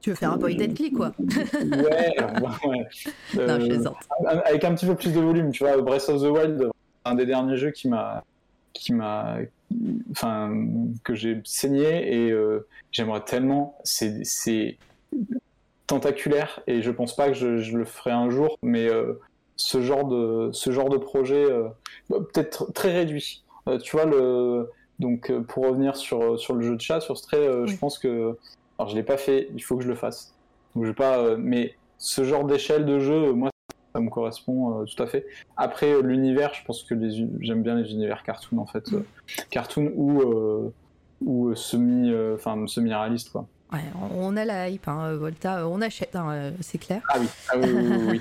A: Tu veux faire un point and click quoi
B: ouais, ouais.
A: Non, je
B: avec un petit peu plus de volume, tu vois, Breath of the Wild, un des derniers jeux qui m'a, qui m'a, enfin, que j'ai saigné et euh, j'aimerais tellement, c'est, tentaculaire et je pense pas que je, je le ferai un jour, mais euh, ce genre de, ce genre de projet, euh, bah, peut-être très réduit. Tu vois le, donc pour revenir sur sur le jeu de chat, sur Stray, euh, je pense que, alors je l'ai pas fait, il faut que je le fasse. Donc je vais pas, mais ce genre d'échelle de jeu, moi ça me correspond euh, tout à fait. Après euh, l'univers, je pense que les, j'aime bien les univers cartoon en fait, euh, cartoon ou ou semi, enfin semi réaliste quoi.
A: Ouais, on a la hype, hein, Volta, on achète, hein, c'est clair.
B: Ah oui, ah oui, oui,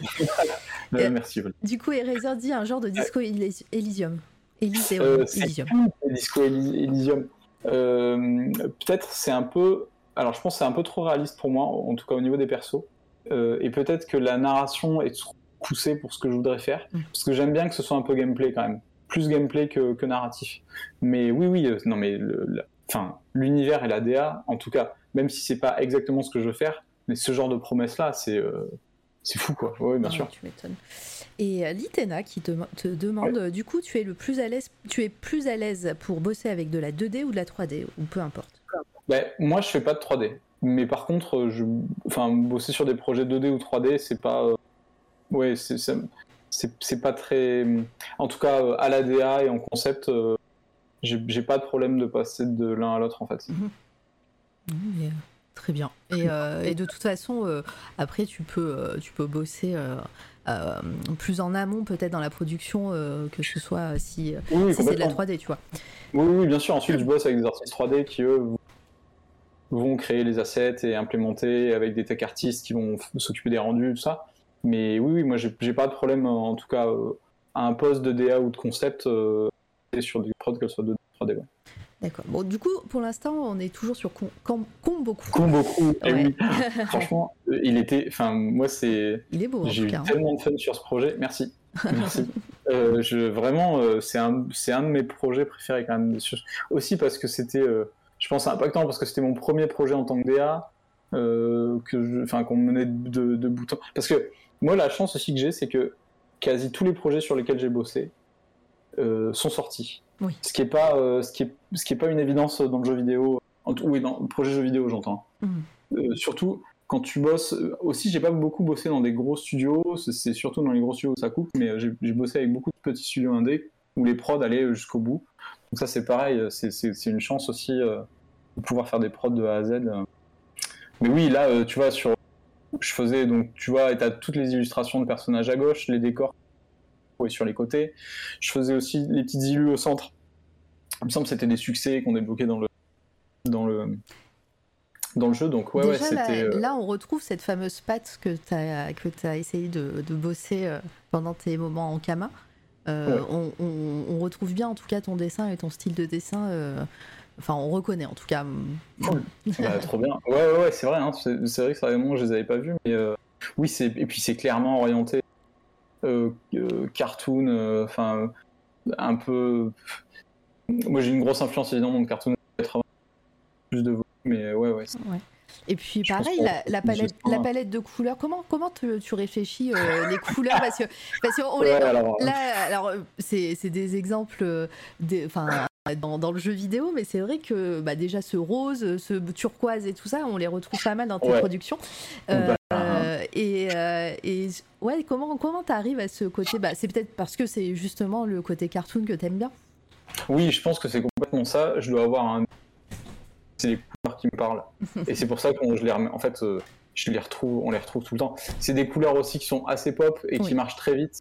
B: merci. Voilà.
A: Du coup, Eraser dit un genre de disco Elys- Elysium.
B: Euh,
A: Elysium.
B: Disco Ely- Elysium. Euh, peut-être c'est un peu. Alors je pense que c'est un peu trop réaliste pour moi, en tout cas au niveau des persos. Euh, et peut-être que la narration est trop poussée pour ce que je voudrais faire.
A: Mm.
B: Parce que j'aime bien que ce soit un peu gameplay quand même. Plus gameplay que, que narratif. Mais oui, oui, euh, non mais le- la- enfin, l'univers et la DA, en tout cas, même si c'est pas exactement ce que je veux faire, mais ce genre de promesse-là, c'est euh, c'est fou quoi. Oui, bien
A: Ah,
B: sûr.
A: Tu m'étonnes. Et euh, Litena qui te, te demande, du coup, tu es le plus à l'aise, tu es plus à l'aise pour bosser avec de la 2D ou de la 3D ou peu importe?
B: Ben, moi, je fais pas de 3D. Mais par contre, je... enfin, bosser sur des projets 2D ou 3D, c'est pas. Ouais, c'est pas très. En tout cas, euh, à la DA et en concept, euh, j'ai pas de problème de passer de l'un à l'autre en fait.
A: Mais, euh, très bien. Et, euh, et de toute façon, euh, après, tu peux, euh, tu peux bosser plus en amont, peut-être dans la production, que ce soit si,
B: Oui, oui,
A: si c'est de la
B: complètement.
A: 3D, tu vois.
B: Oui, oui, bien sûr. Ensuite, je bosse avec des artistes 3D qui, eux, vont créer les assets et implémenter avec des tech artistes qui vont s'occuper des rendus, tout ça. Mais oui, oui, moi, j'ai pas de problème, en tout cas, euh, à un poste de DA ou de concept euh, et sur du prod, qu'elle soit 2D ou 3D. ouais.
A: D'accord. Bon, du coup, pour l'instant, on est toujours sur Com- Com- Comboku.
B: Cool beaucoup. Et
A: Ouais.
B: oui, franchement, euh, il était. Enfin, moi, c'est.
A: Il est beau,
B: J'ai eu
A: cas. hein.
B: tellement de fun sur ce projet. Merci. Merci. Euh, je, vraiment, euh, c'est un, un de mes projets préférés quand même. Aussi parce que c'était, euh, je pense, impactant parce que c'était mon premier projet en tant que DA, euh, que je- enfin, qu'on menait de, de bout en Parce que moi, la chance aussi que j'ai, c'est que quasi tous les projets sur lesquels j'ai bossé euh, sont sortis.
A: Oui.
B: Ce qui est pas, euh, ce qui est, ce qui est pas une évidence dans le jeu vidéo. En oui, dans le projet jeu vidéo, j'entends.
A: Mhm.
B: Euh, surtout quand tu bosses. Aussi, j'ai pas beaucoup bossé dans des gros studios. C'est surtout dans les gros studios où ça coupe, mais j'ai bossé avec beaucoup de petits studios indés où les prods allaient jusqu'au bout. Donc ça, c'est pareil. c'est- une chance aussi de pouvoir faire des prods de A à Z. Mais oui, là, tu vois, sur je faisais donc, tu vois, et t'as toutes les illustrations de personnages à gauche, les décors et sur les côtés. Je faisais aussi les petites illus au centre. Il me semble que c'était des succès qu'on débloquait dans le dans le dans le jeu. Donc ouais, ouais,
A: Déjà,
B: c'était. euh,
A: là, on retrouve cette fameuse patte que tu as, que as essayé de, de bosser euh, pendant tes moments en Kama. Euh,
B: Ouais.
A: on, on- on retrouve bien, en tout cas, ton dessin et ton style de dessin. euh, Enfin, on reconnaît, en tout cas.
B: Bah, trop bien. Ouais, ouais, ouais, c'est vrai. Hein, c'est vrai que ça fait un moment que je les avais pas vus, mais euh, oui, c'est et puis c'est clairement orienté euh, euh, cartoon. euh, Enfin, un peu. Moi, j'ai une grosse influence évidemment de cartoon 80, plus de volume, mais ouais, ouais.
A: Et puis
B: Je
A: pareil, la, la palette, la palette de couleurs, comment, comment te- tu réfléchis euh, les couleurs? Parce que, parce que on
B: Ouais,
A: les-
B: alors,
A: là, alors euh, c'est c'est des exemples, des- enfin dans, dans le jeu vidéo, mais c'est vrai que bah, déjà ce rose, ce turquoise et tout ça, on les retrouve pas mal dans tes
B: Ouais.
A: productions.
B: Bah,
A: Euh, et, euh, et ouais, comment comment t'arrives à ce côté bah, C'est peut-être parce que c'est justement le côté cartoon que t'aimes bien.
B: Oui, je pense que c'est complètement ça. Je dois avoir un. C'est les couleurs qui me parlent. Et c'est pour ça que je les remets. En fait, euh, je les retrouve, on les retrouve tout le temps. C'est des couleurs aussi qui sont assez pop et qui marchent très vite.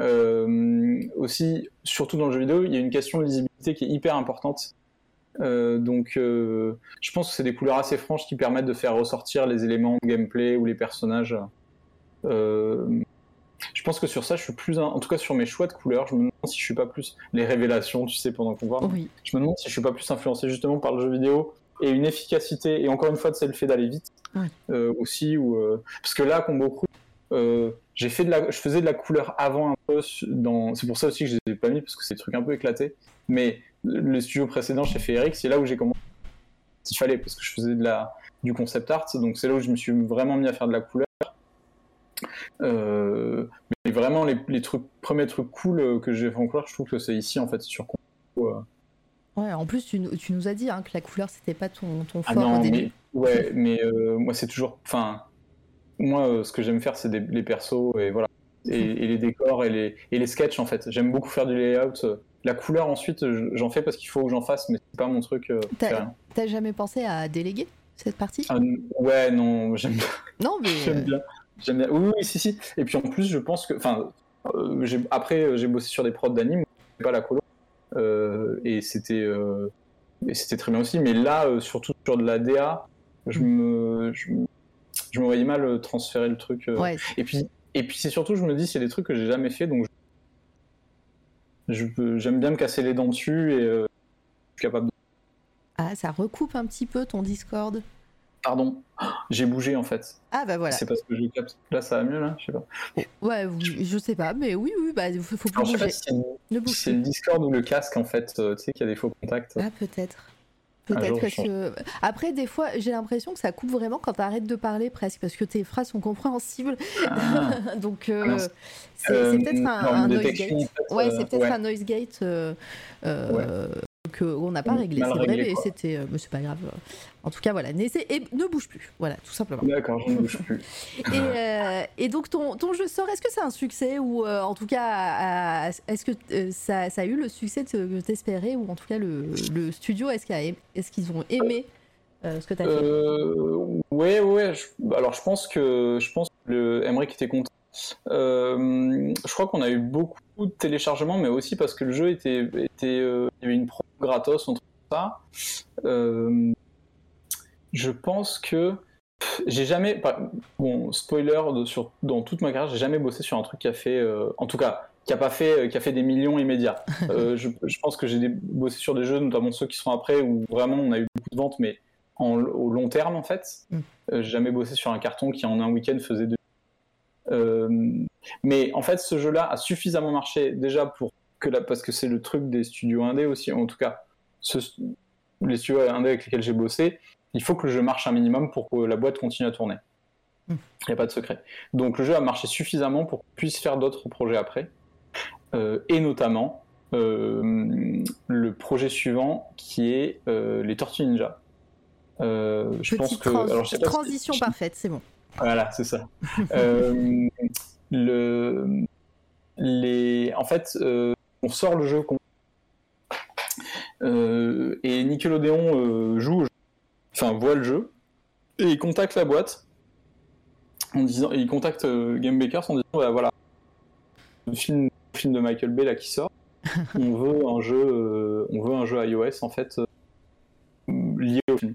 B: Euh, aussi, surtout dans le jeu vidéo, il y a une question de lisibilité qui est hyper importante. Euh, donc, euh, je pense que c'est des couleurs assez franches qui permettent de faire ressortir les éléments de gameplay ou les personnages. Euh, je pense que sur ça, je suis plus, un- en tout cas sur mes choix de couleurs, je me demande si je suis pas plus les révélations, tu sais, pendant qu'on.
A: Oui.
B: Je me demande si je suis pas plus influencé justement par le jeu vidéo et une efficacité et encore une fois c'est le fait d'aller vite aussi ou parce que là Combo Crew j'ai fait de la je faisais de la couleur avant un peu dans c'est pour ça aussi que je les ai pas mis parce que c'est des trucs un peu éclatés mais le studio précédent chez Féeric c'est là où j'ai commencé il fallait parce que je faisais de la du concept art donc c'est là où je me suis vraiment mis à faire de la couleur euh, mais vraiment les, les trucs premiers trucs cool euh, que j'ai fait en couleur je trouve que c'est ici en fait sur euh,
A: Ouais, en plus, tu, nous- tu nous as dit hein, que la couleur, c'était pas ton, ton fort
B: Ah non,
A: au début.
B: mais, ouais, mais euh, moi c'est toujours. Enfin, moi euh, ce que j'aime faire c'est des- les persos et voilà. Et, et les décors et les, et les sketchs en fait. J'aime beaucoup faire du layout. La couleur ensuite je- j'en fais parce qu'il faut que j'en fasse, mais c'est pas mon truc. euh,
A: T'as- jamais pensé à déléguer cette partie?
B: Ah, ouais, non, j'aime bien.
A: Non, mais.
B: J'aime bien. Bien. Oui, oui, si, si. Et puis en plus, je pense que. Enfin, euh, après, euh, j'ai bossé sur des prods d'anime, pas la colo. Euh, et c'était. et c'était très bien aussi. Mais là, surtout sur de la DA, je me. Je, me- je me voyais mal euh, transférer le truc. euh.
A: ouais,
B: Et puis, et puis c'est surtout, je me dis, c'est des trucs que j'ai jamais fait, donc j'aime bien me casser les dents dessus et euh, je suis capable de.
A: ah, ça recoupe un petit peu ton Discord.
B: Pardon, j'ai bougé en fait.
A: Ah, bah voilà.
B: C'est parce que je capte. Là, ça va mieux là Je sais pas.
A: Ouais, je sais pas, mais oui, oui, bah, faut, faut plus
B: Alors, je sais pas
A: bouger.
B: si c'est le Discord ou le casque en fait, tu sais qu'il y a des faux contacts.
A: Ah, peut-être. Peut-être parce que. Après, des fois, j'ai l'impression que ça coupe vraiment quand t'arrêtes de parler presque, parce que tes phrases sont compréhensibles.
B: Ah.
A: Donc, euh, c'est
B: Euh,
A: c'est peut-être un, noise gate.
B: fait,
A: Ouais,
B: euh,
A: c'est peut-être
B: ouais.
A: un noise gate euh, euh, que on n'a pas réglé. C'est vrai, mais c'était. euh, mais c'est pas grave. En tout cas, voilà. Et ne bouge plus. Voilà, tout simplement.
B: D'accord, je ne bouge plus.
A: Et, euh, et donc ton, ton jeu sort, est-ce que c'est un succès ou euh, en tout cas est-ce que euh, ça, ça a eu le succès que t'espérais ou en tout cas le, le studio est-ce qu'ils ont aimé ce que t'as fait?
B: Euh, ouais, ouais. je- alors je pense que je pense que le Emmerich était content. Euh, je crois qu'on a eu beaucoup de téléchargements, mais aussi parce que le jeu était, euh, une pro gratos, on trouve ça. Euh, je pense que j'ai jamais, bon, spoiler sur, dans toute ma carrière, j'ai jamais bossé sur un truc qui a fait, en tout cas, qui a pas fait, qui a fait des millions immédiats. Je, pense que j'ai bossé sur des jeux, notamment ceux qui sont après, où vraiment on a eu beaucoup de ventes, mais au long terme en fait.
A: Mm.
B: J'ai jamais bossé sur un carton qui en un week-end faisait 2 mais en fait, ce jeu-là a suffisamment marché déjà pour que la, parce que c'est le truc des studios indés aussi, en tout cas, ce- les studios indés avec lesquels j'ai bossé, il faut que le jeu marche un minimum pour que la boîte continue à tourner. Il
A: Mm.
B: n'y a pas de secret. Donc le jeu a marché suffisamment pour qu'on puisse faire d'autres projets après, Euh, et notamment euh, le projet suivant qui est euh, les Tortues Ninja. Euh, je pense
A: Petite
B: que
A: trans-
B: alors, je sais pas si-
A: transition parfaite, c'est bon.
B: Voilà, c'est ça. Euh, le, les, en fait, euh, on sort le jeu Euh, et Nickelodeon joue, au jeu, enfin voit le jeu. Et il contacte la boîte en disant, il contacte Game Bakers en disant bah, voilà, le film, le film de Michael Bay là qui sort, on veut un jeu, on veut un jeu iOS en fait lié au film.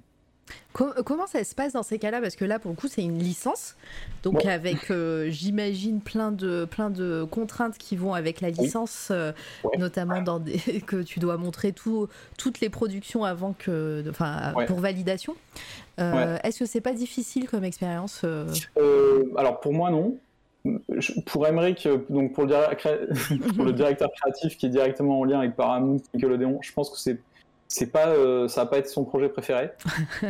A: Com- comment ça se passe dans ces cas-là? Parce que là, pour le coup, c'est une licence, donc avec, euh, j'imagine, plein de, plein de contraintes qui vont avec la licence, euh,
B: Ouais.
A: notamment dans des, que tu dois montrer tout, toutes les productions avant que, enfin,
B: Ouais.
A: pour validation. Euh, Est-ce que c'est pas difficile comme expérience euh?
B: Euh, alors pour moi non. Pour Emmerich, euh, donc pour le, pour le directeur créatif qui est directement en lien avec Paramount, Nickelodeon, je pense que c'est c'est pas euh, ça va pas être son projet préféré.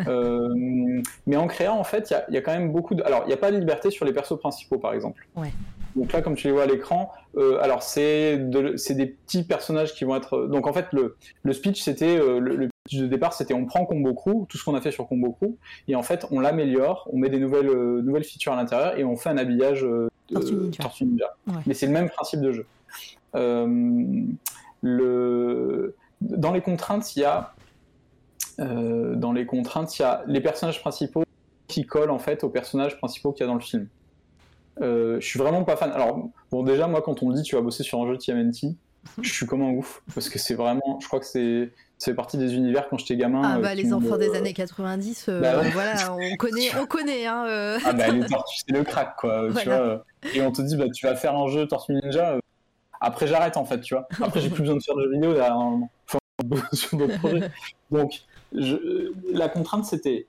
B: Euh, mais en créant en fait, il y a, il y a quand même beaucoup de alors il n'y a pas de liberté sur les persos principaux par exemple.
A: Ouais.
B: Donc là, comme tu les vois à l'écran, euh, alors c'est de- c'est des petits personnages qui vont être. Donc en fait, le, le speech, c'était le, le pitch de départ, c'était on prend Combo Crew, tout ce qu'on a fait sur Combo Crew, et en fait, on l'améliore, on met des nouvelles nouvelles features à l'intérieur et on fait un habillage euh,
A: Tortue Ninja. Ouais.
B: Mais c'est le même principe de jeu. Le... Dans les contraintes, il y a euh, dans les contraintes, il y a les personnages principaux qui collent en fait aux personnages principaux qu'il y a dans le film. Euh, je suis vraiment pas fan. Alors, bon, déjà, moi, quand on me dit tu vas bosser sur un jeu TMNT, je suis comme un ouf parce que c'est vraiment, je crois que c'est, fait partie des univers quand j'étais gamin.
A: Ah
B: euh,
A: bah les enfants des années 90, euh,
B: Bah ouais.
A: voilà, on connaît, on connaît. Hein, euh.
B: Ah bah les tortues, c'est le crack quoi. Tu vois, euh, et on te dit bah tu vas faire un jeu Tortue Ninja. Après j'arrête en fait, tu vois. Après j'ai plus besoin de faire de jeux vidéo derrière normalement. Enfin, sur d'autres projets. Donc je- la contrainte c'était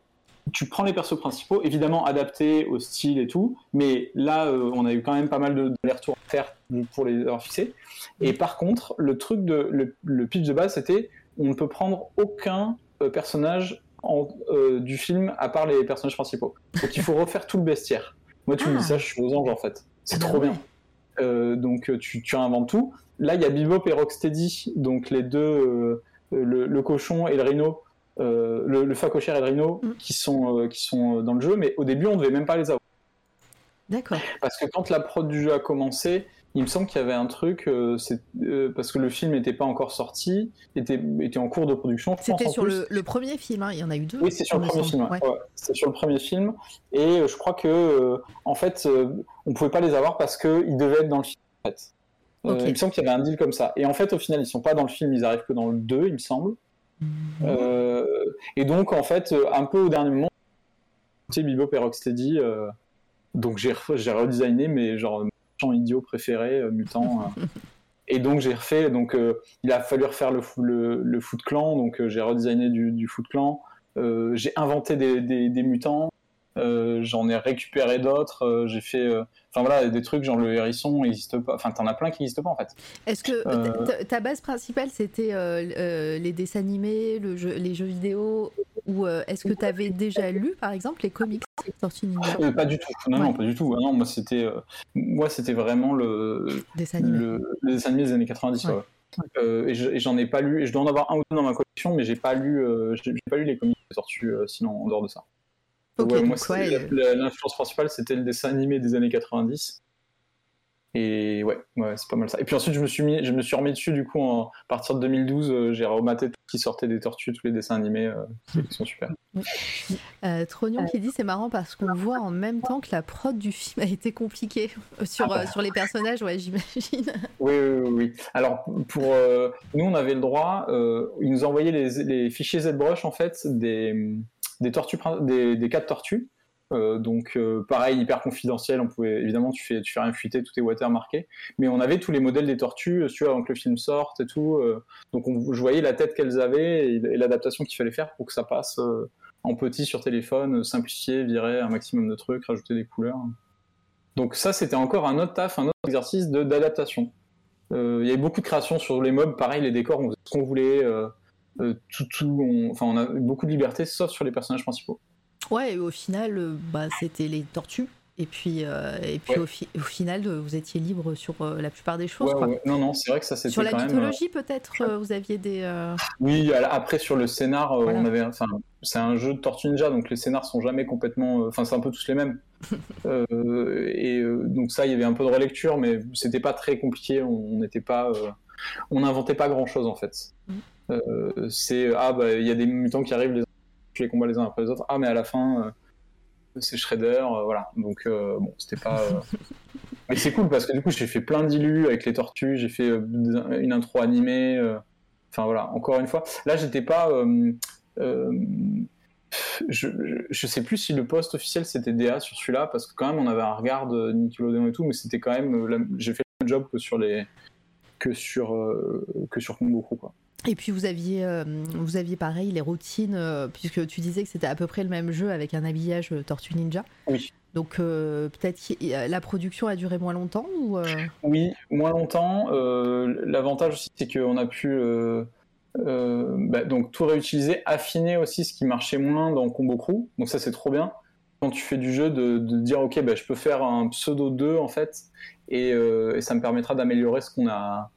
B: tu prends les persos principaux, évidemment adaptés au style et tout, mais là euh, on a eu quand même pas mal de, de retours à faire pour les avoir fixés. Et par contre, le truc de le, le pitch de base c'était on ne peut prendre aucun euh, personnage en- euh, du film à part les personnages principaux. Donc il faut refaire tout le bestiaire. Moi tu me
A: Ah.
B: dis ça, je suis aux anges en fait. C'est
A: Ah bah
B: trop
A: ouais.
B: bien. Euh, donc euh, tu, tu inventes tout. Là il y a Bebop et Rocksteady, donc les deux, euh, le, le cochon et le rhino, le, le facochère et le rhino,
A: Mm.
B: qui sont, qui sont dans le jeu, mais au début on devait même pas les avoir.
A: D'accord.
B: Parce que quand la prod du jeu a commencé, il me semble qu'il y avait un truc, euh, c'est- euh, parce que le film n'était pas encore sorti, était, était en cours de production.
A: C'était sur le, le premier film, hein, il y en a eu deux.
B: Oui, c'est sur le premier film. ouais.
A: Ouais.
B: Ouais, c'est sur le premier film. Et euh, je crois que, en fait, on pouvait pas les avoir parce qu'ils devaient être dans le film. En fait. Il me semble qu'il y avait un deal comme ça. Et en fait, au final, ils sont pas dans le film, ils arrivent que dans le 2, il me semble. Euh, et donc, en fait, un peu au dernier moment, Bebop et Rocksteady, donc j'ai re- j'ai redesigné mes genre méchants idiots préférés, euh, mutants. euh. et donc j'ai refait, donc euh, il a fallu refaire le, le, le Foot Clan, donc euh, j'ai redesigné du, du Foot Clan. Euh, j'ai inventé des, des, des mutants, j'en ai récupéré d'autres, euh, j'ai fait, euh, enfin voilà, des trucs genre le hérisson n'existe pas, enfin t'en as plein qui n'existent pas en fait.
A: Est-ce que
B: Euh,
A: ta- base principale c'était euh, euh, les dessins animés, le jeu- les jeux vidéo ou euh, est-ce que tu avais déjà lu par exemple les comics Ninja
B: Euh, pas du tout, non,
A: Ouais.
B: non, pas du tout. Ah non, moi c'était, euh, moi c'était vraiment le,
A: dessins animés
B: des années 90.
A: Ouais.
B: ouais. Euh, et je- et j'en ai pas lu, et je dois en avoir un ou deux dans ma collection, mais j'ai pas lu, euh, j'ai pas lu les comics de Tortue euh, sinon en dehors de ça. Ouais, moi,
A: ouais,
B: l'influence principale c'était le dessin animé des années 90. Et ouais, ouais c'est pas mal ça. Et puis ensuite, je me suis mis, je me suis remis dessus du coup en, à partir de 2012, euh, j'ai rematé tout ce qui sortait des tortues, tous les dessins animés euh, qui, sont super.
A: Euh, Trognon qui dit c'est marrant parce qu'on voit en même temps que la prod du film a été compliquée sur,
B: Ah bah.
A: euh, sur les personnages, ouais, j'imagine.
B: Oui, oui, oui. Alors, pour euh, nous, on avait le droit, ils nous envoyaient les, les fichiers ZBrush, en fait, des, des, tortues, des, des de tortues. Euh, donc, euh, pareil, hyper confidentiel. On pouvait, évidemment, tu fais, tu fais rien fuiter, tout est watermarqué. Mais on avait tous les modèles des tortues, euh, tu vois, avant que le film sorte et tout. donc, on, je voyais la tête qu'elles avaient et, l'adaptation qu'il fallait faire pour que ça passe en petit sur téléphone, simplifier, virer un maximum de trucs, rajouter des couleurs. Donc, ça, c'était encore un autre taf, un autre exercice de- d'adaptation. Il y avait beaucoup de créations sur les mobs, pareil, les décors, on faisait ce qu'on voulait, tout, tout, enfin, on a beaucoup de liberté, sauf sur les personnages principaux.
A: Ouais, et au final, euh, bah, c'était les tortues. Et puis, euh, et puis
B: Ouais.
A: au, fi- au final, euh, vous étiez libre sur euh, la plupart des choses.
B: Ouais,
A: quoi.
B: ouais. Non, non, c'est vrai que ça c'était
A: Sur la
B: quand même.
A: mythologie, peut-être, euh, vous aviez des. euh,
B: Oui, après sur le scénar,
A: Voilà.
B: on avait, enfin, c'est un jeu de Tortue Ninja, donc les scénars sont jamais complètement, enfin, c'est un peu tous les mêmes. Et donc ça, il y avait un peu de relecture, mais c'était pas très compliqué. On n'était pas, on n'inventait pas grand chose en fait. Euh, c'est ah bah il y a des mutants qui arrivent, les, les combats les uns après les autres. Ah mais à la fin, euh, c'est Shredder, euh, voilà. Donc euh, bon, c'était pas. Mais c'est cool parce que du coup j'ai fait plein d'illus avec les tortues, j'ai fait une intro animée. Enfin voilà, encore une fois. Là j'étais pas. je, je, je sais plus si le poste officiel c'était DA sur celui-là parce que quand même on avait un regard de Nickelodeon et tout, mais c'était quand même. J'ai fait le même job que sur les que sur que sur Combo Crew, quoi.
A: Et puis vous aviez, euh, vous aviez pareil les routines, euh, puisque tu disais que c'était à peu près le même jeu avec un habillage euh, Tortue Ninja.
B: Oui.
A: Donc euh, peut-être la production a duré moins longtemps ou
B: Oui, moins longtemps. L'avantage aussi, c'est qu'on a pu bah, donc tout réutiliser, affiner aussi ce qui marchait moins dans Combo Crew. Donc ça, c'est trop bien. quand tu fais du jeu de, dire ok bah, je peux faire un pseudo 2 en fait et, et ça me permettra d'améliorer ce qu'on a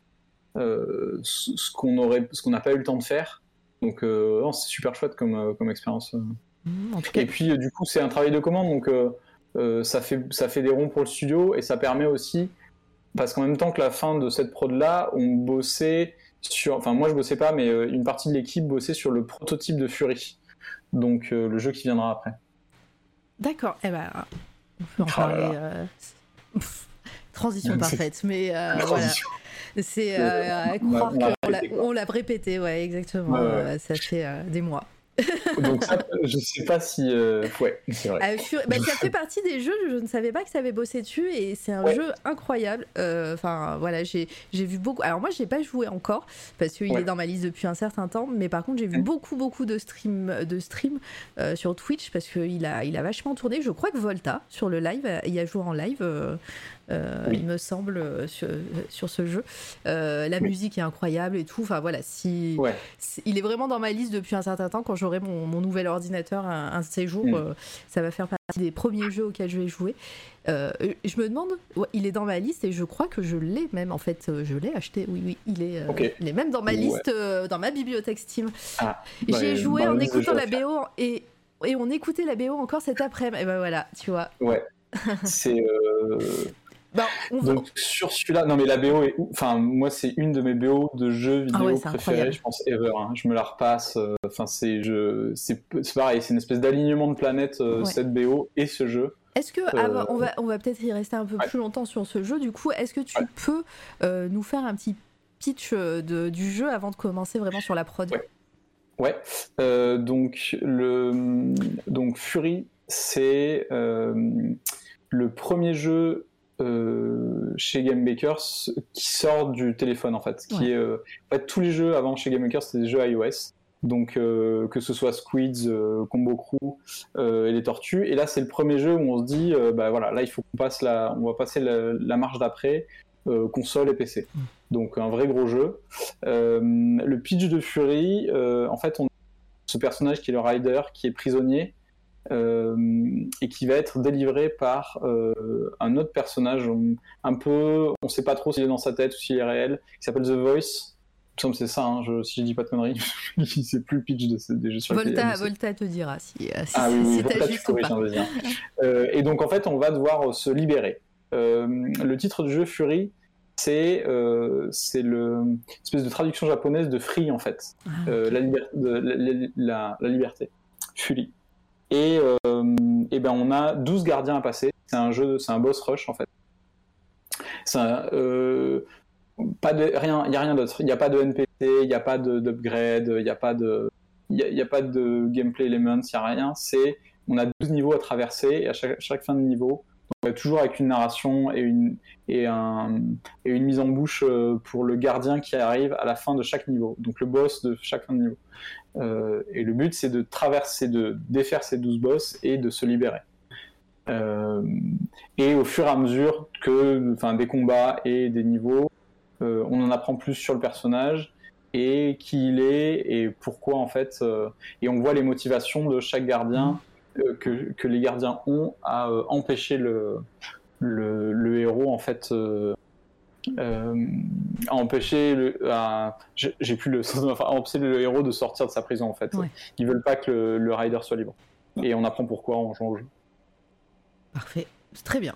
B: ce qu'on aurait ce qu'on n'a pas eu le temps de faire donc c'est super chouette comme, comme expérience
A: Mmh,
B: et puis du coup c'est un travail de commande donc ça fait ça fait des ronds pour le studio et ça permet aussi parce qu'en même temps que la fin de cette prod là, on bossait sur, enfin moi je bossais pas, mais euh, une partie de l'équipe bossait sur le prototype de Fury, donc euh, le jeu qui viendra après.
A: D'accord. Eh ben, on peut en oh parler. Euh, transition parfaite, mais voilà. C'est à croire qu'on l'a répété, ouais, exactement. ça fait des mois.
B: Donc ça, je sais pas si... Euh, ouais, c'est vrai.
A: Euh, bah, ça fait partie des jeux, je ne savais pas que ça avait bossé dessus et c'est un jeu incroyable. Euh, enfin voilà, j'ai vu beaucoup... Alors moi, je n'ai pas joué encore parce qu'il est dans ma liste depuis un certain temps, mais par contre, j'ai vu beaucoup, beaucoup de streams de stream, sur Twitch parce qu'il a, il a vachement tourné. Je crois que Volta, sur le live, il a joué en live euh, il me semble, euh, sur, ce jeu. Euh, la musique est incroyable et tout. Enfin voilà, si, il est vraiment dans ma liste depuis un certain temps. Quand j'aurai mon, nouvel ordinateur un, un de ces jours, mm. ça va faire partie des premiers jeux auxquels je vais jouer. je me demande, il est dans ma liste et je crois que je l'ai même en fait, je l'ai acheté. Oui, oui, il est, il est même dans ma liste, dans ma bibliothèque Steam. Ah, J'ai bah, joué en écoutant la BO et, et on écoutait la BO encore cet après-midi. Et ben voilà, tu vois.
B: Ouais. C'est bah, Donc sur celui-là, non mais la BO est, enfin moi c'est une de mes BO de jeux
A: ah
B: vidéo préférées, je pense ever. Hein. Je me la repasse. Euh, enfin c'est je, c'est pareil, c'est une espèce d'alignement de planètes euh, cette BO et ce jeu.
A: Est-ce que euh, on va on va peut-être y rester un peu plus longtemps sur ce jeu. Du coup, est-ce que tu peux nous faire un petit pitch de, du jeu avant de commencer vraiment sur la prod?
B: Ouais. donc le donc Fury, c'est le premier jeu euh, chez Game Makers qui sort du téléphone en fait. Qui est, euh, en fait, tous les jeux avant chez Game Makers c'était des jeux iOS. Donc euh, que ce soit Squids, Combo Crew et les Tortues. Et là c'est le premier jeu où on se dit bah voilà là il faut qu'on passe la, on va passer la, marche d'après console et PC. Mm. Donc un vrai gros jeu. le pitch de Fury, en fait on ce personnage qui est le rider qui est prisonnier euh, et qui va être délivré par euh, un autre personnage, un peu, on sait pas trop s'il est dans sa tête ou s'il est réel, qui s'appelle The Voice. Il me c'est ça, hein, je, si je dis pas de conneries, c'est plus pitch de ce, des jeux sur
A: Volta, Volta te dira si,
B: euh, si ah oui, oui Volta, juste ou pas. euh, et donc en fait, on va devoir se libérer. Le titre du jeu Fury, c'est euh, le espèce de traduction japonaise de Free en fait, ah, la, la, la, la, liberté. Fury. Et, euh, et, ben on a 12 gardiens à passer. C'est un jeu, c'est un boss rush en fait. Euh, pas de rien, il y a rien d'autre. Il n'y a pas de NPC, il n'y a pas d'upgrade, il n'y a pas de, y, a pas de gameplay elements, il n'y a rien. C'est, on a 12 niveaux à traverser et à chaque fin de niveau, toujours avec une narration et une, et, un, et une mise en bouche euh, pour le gardien qui arrive à la fin de chaque niveau. Donc le boss de chaque fin de niveau. Euh, et le but, c'est de traverser, de défaire ces 12 boss et de se libérer. Euh, et au fur et à mesure que, des combats et des niveaux, euh, on en apprend plus sur le personnage et qui il est et pourquoi en fait. et on voit les motivations de chaque gardien que, que, les gardiens ont à empêcher le, le, le, héros en fait euh, à empêcher le, j'ai plus le enfin, empêcher le héros de sortir de sa prison en fait. Ils veulent pas que le, rider soit libre. Et on apprend pourquoi en jouant au jeu.
A: Parfait, c'est très bien.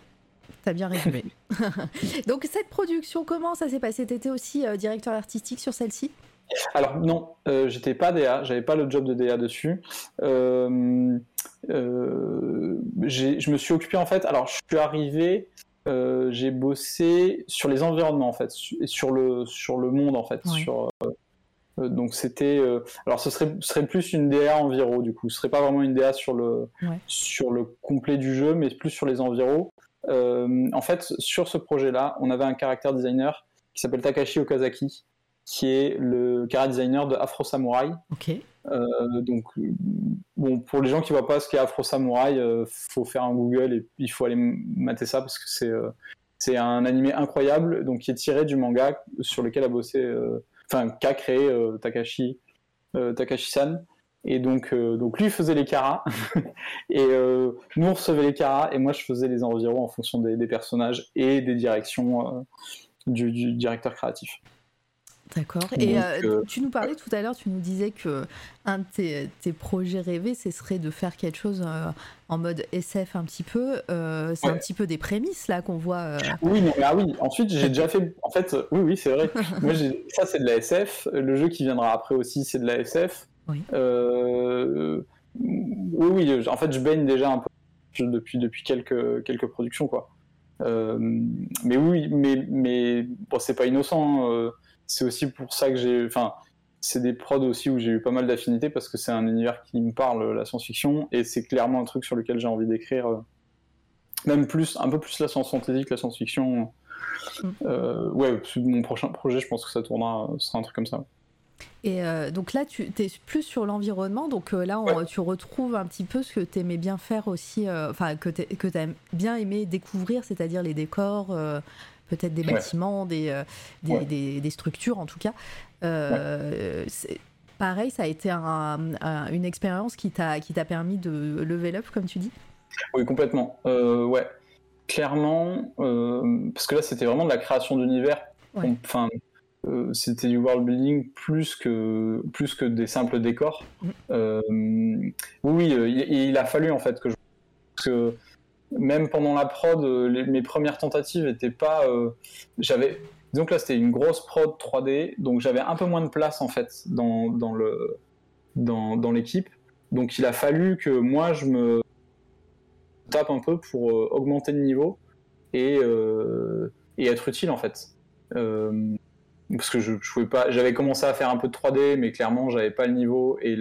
A: T'as bien résumé. Donc cette production, comment ça s'est passé? T'étais aussi euh, directeur artistique sur celle-ci?
B: Alors non, euh, j'étais pas DA, j'avais pas le job de DA dessus. Euh, je me suis occupé en fait. Alors je suis arrivé euh, j'ai bossé sur les environnements en fait, sur le sur le monde en fait. Sur, euh, euh, donc c'était, alors ce serait, serait plus une DA enviro du coup, ce serait pas vraiment une DA sur le sur le complet du jeu, mais plus sur les environs. en fait, sur ce projet-là, on avait un caractère designer qui s'appelle Takashi Okazaki, qui est le character designer de Afro Samurai.
A: Ok.
B: Euh, donc, bon, pour les gens qui voient pas ce qu'est Afro Samurai, euh, faut faire un Google et il faut aller mater ça parce que c'est euh, c'est un animé incroyable, donc qui est tiré du manga sur lequel a bossé, enfin qu'a créé Takashi Takashi-san. Et donc, donc lui faisait les caras, et nous on recevait les caras, et moi je faisais les environs en fonction des, personnages et des directions du, directeur créatif.
A: D'accord. Et tu nous parlais tout à l'heure, tu nous disais que un de tes, projets rêvés, ce serait de faire quelque chose en mode SF un petit peu. c'est un petit peu des prémices là qu'on voit.
B: Oui, mais ah oui. Ensuite, j'ai déjà fait. En fait, oui, oui, c'est vrai. Moi, ça, c'est de la SF. Le jeu qui viendra après aussi, c'est de la SF. Oui. Euh, oui, oui, en fait, je baigne déjà un peu depuis, depuis quelques, quelques productions, quoi. Euh, mais oui, mais, mais bon, c'est pas innocent. Hein, euh, c'est aussi pour ça que j'ai. Enfin, c'est des prods aussi où j'ai eu pas mal d'affinités parce que c'est un univers qui me parle, la science-fiction, et c'est clairement un truc sur lequel j'ai envie d'écrire. même plus, un peu plus la science fantasy que la science-fiction. Mm. ouais, mon prochain projet, je pense que ça tournera, ce sera un truc comme ça.
A: Et euh, donc là, tu es plus sur l'environnement. Donc euh, là, tu retrouves un petit peu ce que tu aimais bien faire aussi, euh, enfin, que tu as bien aimé découvrir, c'est-à-dire les décors, peut-être des bâtiments, des, des, structures en tout cas. Pareil, ça a été une expérience qui t'a permis de level up, comme tu dis?
B: Oui, complètement. ouais, clairement, parce que là, c'était vraiment de la création d'univers. Enfin, euh, c'était du world building plus que, plus que des simples décors. Mm. Euh, oui, euh, il, a fallu en fait que je. que même pendant la prod, mes premières tentatives n'étaient pas. j'avais. Disons que là, c'était une grosse prod 3D, donc j'avais un peu moins de place en fait dans, dans le, dans, dans l'équipe. Donc il a fallu que moi, je me tape un peu pour augmenter le niveau et, et être utile en fait parce que je, je pas. J'avais commencé à faire un peu de 3D, mais clairement, j'avais pas le niveau et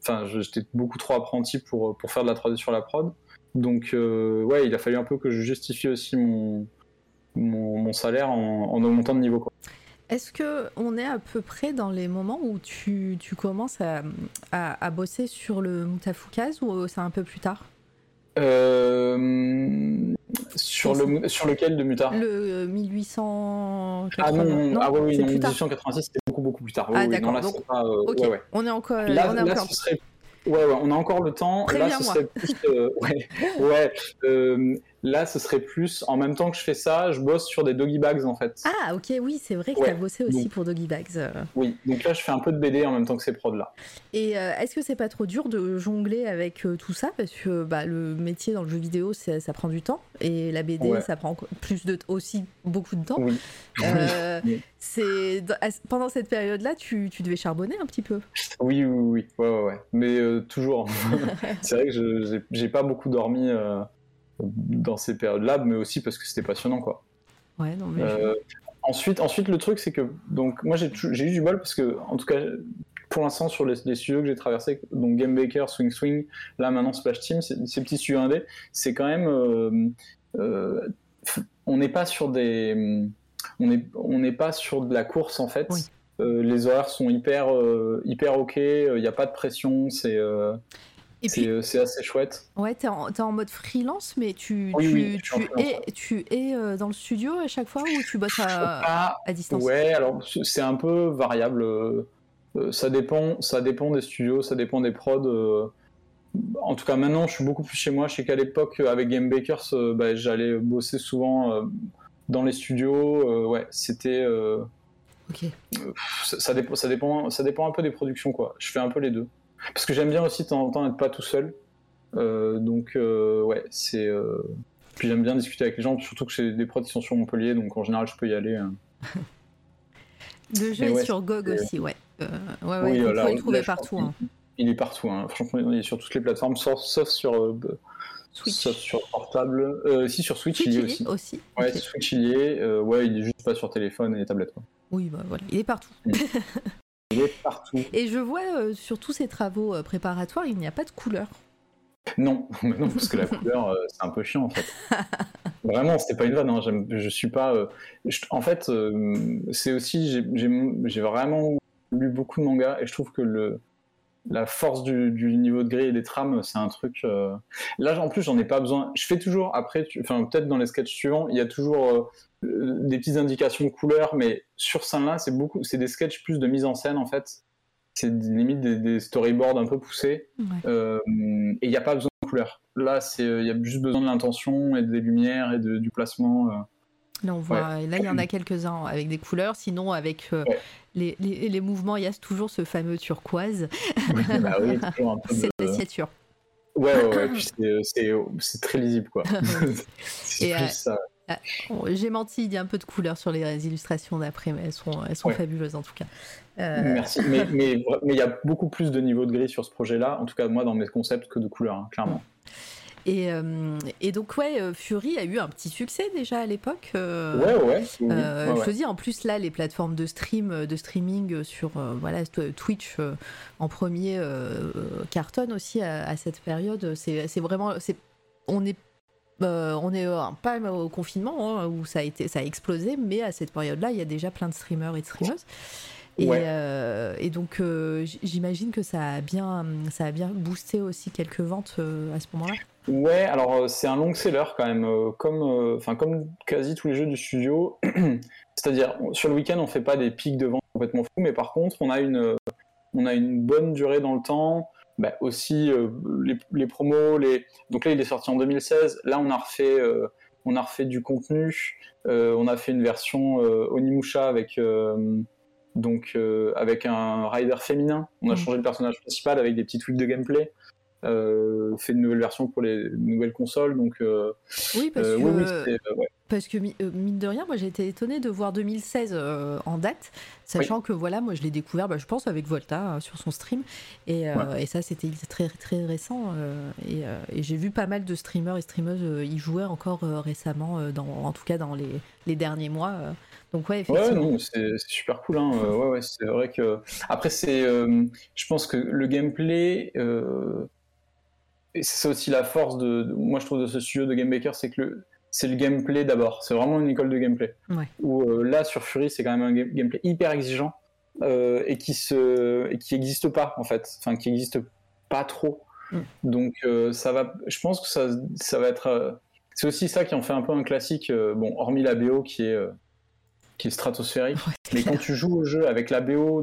B: enfin, j'étais beaucoup trop apprenti pour pour faire de la 3D sur la prod. Donc, euh, ouais, il a fallu un peu que je justifie aussi mon mon, salaire en, augmentant de niveau.
A: Est-ce que on est à peu près dans les moments où tu, tu commences à, à, bosser sur le Mutafukaz ou c'est un peu plus tard?
B: Euh, sur, le, sur lequel de Mutar
A: Le 1880.
B: Ah non, ah oui, non 1886 c'était beaucoup beaucoup plus tard.
A: ah d'accord, donc euh, ouais, on est encore.
B: Là, on, est là, encore... Ce serait... ouais, ouais, on a encore le temps. là, ce serait plus. Euh, ouais, ouais euh, Là, ce serait plus, en même temps que je fais ça, je bosse sur des doggy bags en fait.
A: Ah, ok, oui, c'est vrai que tu as bossé aussi pour doggy bags. Euh.
B: Oui, donc là, je fais un peu de BD en même temps que ces prods là.
A: Et euh, est-ce que c'est pas trop dur de jongler avec euh, tout ça? Parce que bah, le métier dans le jeu vidéo, ça, prend du temps. Et la BD, ça prend plus de, aussi beaucoup de temps. Oui. c'est pendant cette période-là, tu, tu, devais charbonner un petit peu?
B: Oui, oui, oui, ouais, ouais, ouais. mais toujours. c'est vrai que je j'ai pas beaucoup dormi dans ces périodes-là, mais aussi parce que c'était passionnant, quoi.
A: Ouais, non, mais euh,
B: ensuite, ensuite, le truc, c'est que donc moi j'ai eu du bol parce que, en tout cas, pour l'instant, sur les, studios que j'ai traversés, donc Game Baker, Swing Swing, là maintenant Splash Team, ces petits studios indés, c'est quand même. Euh, euh, on n'est pas sur des. On n'est on pas sur de la course en fait. les horaires sont hyper, hyper ok, il n'y a pas de pression, c'est. Euh, c'est assez chouette.
A: Ouais, t'es en, mode freelance, mais tu, tu, tu es, tu es euh, dans le studio à chaque fois ou tu bosses à, à distance?
B: Ouais, alors c'est un peu variable. Euh, ça dépend, ça dépend des studios, ça dépend des prods. En tout cas, maintenant, je suis beaucoup plus chez moi. Je sais qu'à l'époque, avec Game Bakers, bah, j'allais bosser souvent dans les studios. ouais, c'était.
A: Ok.
B: Ça, ça, dépend, ça, dépend, ça dépend un peu des productions, quoi. Je fais un peu les deux. Parce que j'aime bien aussi de temps en temps être pas tout seul. Euh, donc, euh, ouais, c'est. Euh, puis j'aime bien discuter avec les gens, surtout que j'ai des prods qui sont sur Montpellier, donc en général, je peux y aller.
A: Le jeu est sur GOG aussi, ouais. ouais, ouais, oui, le trouver partout. Hein.
B: Il, est partout, hein. franchement, il est sur toutes les plateformes, sauf, sur. Switch. Sauf sur portable. si, sur Switch, il y est aussi.
A: aussi.
B: Ouais, Switch, il y est. ouais, il est juste pas sur téléphone et tablette. Quoi.
A: Oui, bah voilà, il est partout.
B: Partout.
A: Et je vois euh, sur tous ces travaux euh, préparatoires, il n'y a pas de couleur.
B: Non, non parce que la couleur, euh, c'est un peu chiant en fait. Vraiment, c'était pas une vanne. Hein. Je suis pas. en fait, c'est aussi j'ai vraiment lu beaucoup de mangas et je trouve que le la force du, niveau de gris et des trames, c'est un truc. Là, en plus, j'en ai pas besoin. Je fais toujours après, enfin peut-être dans les sketchs suivants, il y a toujours des petites indications de couleurs, mais sur scène là, c'est beaucoup, c'est des sketchs plus de mise en scène en fait. c'est limite des, des, storyboards un peu poussés. et il n'y a pas besoin de couleurs. Là, il y a juste besoin de l'intention et des lumières et de, du placement.
A: Là, on voit, là, il y en a quelques-uns avec des couleurs. Sinon, avec les, les, les, mouvements, il y a toujours ce fameux turquoise.
B: bah oui,
A: c'est signature.
B: Ouais, ouais, ouais. c'est très lisible, quoi.
A: et, plus ça. Ah, j'ai menti, il y a un peu de couleur sur les illustrations d'après, mais elles sont, elles sont fabuleuses en tout cas.
B: Euh, Merci. Mais il mais, mais, y a beaucoup plus de niveau de gris sur ce projet-là, en tout cas moi dans mes concepts, que de couleurs, hein, clairement.
A: Et, euh, et, donc, ouais, euh, Fury a eu un petit succès déjà à l'époque.
B: Euh, ouais, ouais.
A: Je te dis, en plus, là, les plateformes de stream, de streaming sur voilà, Twitch en premier cartonnent aussi à, cette période. C'est vraiment. On est. on est pas au confinement hein, où ça a, été, ça a explosé, mais à cette période-là, il y a déjà plein de streamers et de streameuses. Et, et, donc, j'imagine que ça a, bien, ça a bien boosté aussi quelques ventes à ce moment-là.
B: Ouais, alors euh, c'est un long seller quand même, euh, comme, euh, enfin comme quasi tous les jeux du studio. C'est-à-dire, sur le week-end, on fait pas des pics de vente complètement fous, mais par contre, on a une, on a une bonne durée dans le temps. Bah, aussi les, les, promos, les... donc là il est sorti en 2016. Là on a refait, on a refait du contenu. on a fait une version Onimusha avec donc avec un rider féminin. On a mmh. changé le personnage principal avec des petits tweaks de gameplay. Euh, fait une nouvelle version pour les nouvelles consoles. Donc, euh,
A: oui, parce euh, que, parce que mine de rien, moi j'ai été étonné de voir 2016 en date, sachant que voilà, moi je l'ai découvert, bah, je pense, avec Volta sur son stream. Et, et ça, c'était très, très récent. et, et j'ai vu pas mal de streamers et streameuses y jouer encore récemment, dans, en tout cas dans les, les derniers mois. Donc ouais,
B: effectivement. c'est super cool. Hein. ouais, ouais, c'est vrai que après c'est, je pense que le gameplay, et c'est aussi la force de, moi je trouve de ce studio de Game Baker, c'est que le, c'est le gameplay d'abord. C'est vraiment une école de gameplay.
A: Ouais.
B: Où euh, là sur Fury, c'est quand même un gameplay hyper exigeant euh, et qui se, et qui n'existe pas en fait, enfin qui n'existe pas trop. Mm. Donc euh, ça va, je pense que ça, ça va être, c'est aussi ça qui en fait un peu un classique. Bon, hormis la BO qui est qui est stratosphérique, mais quand tu joues au jeu avec la BO,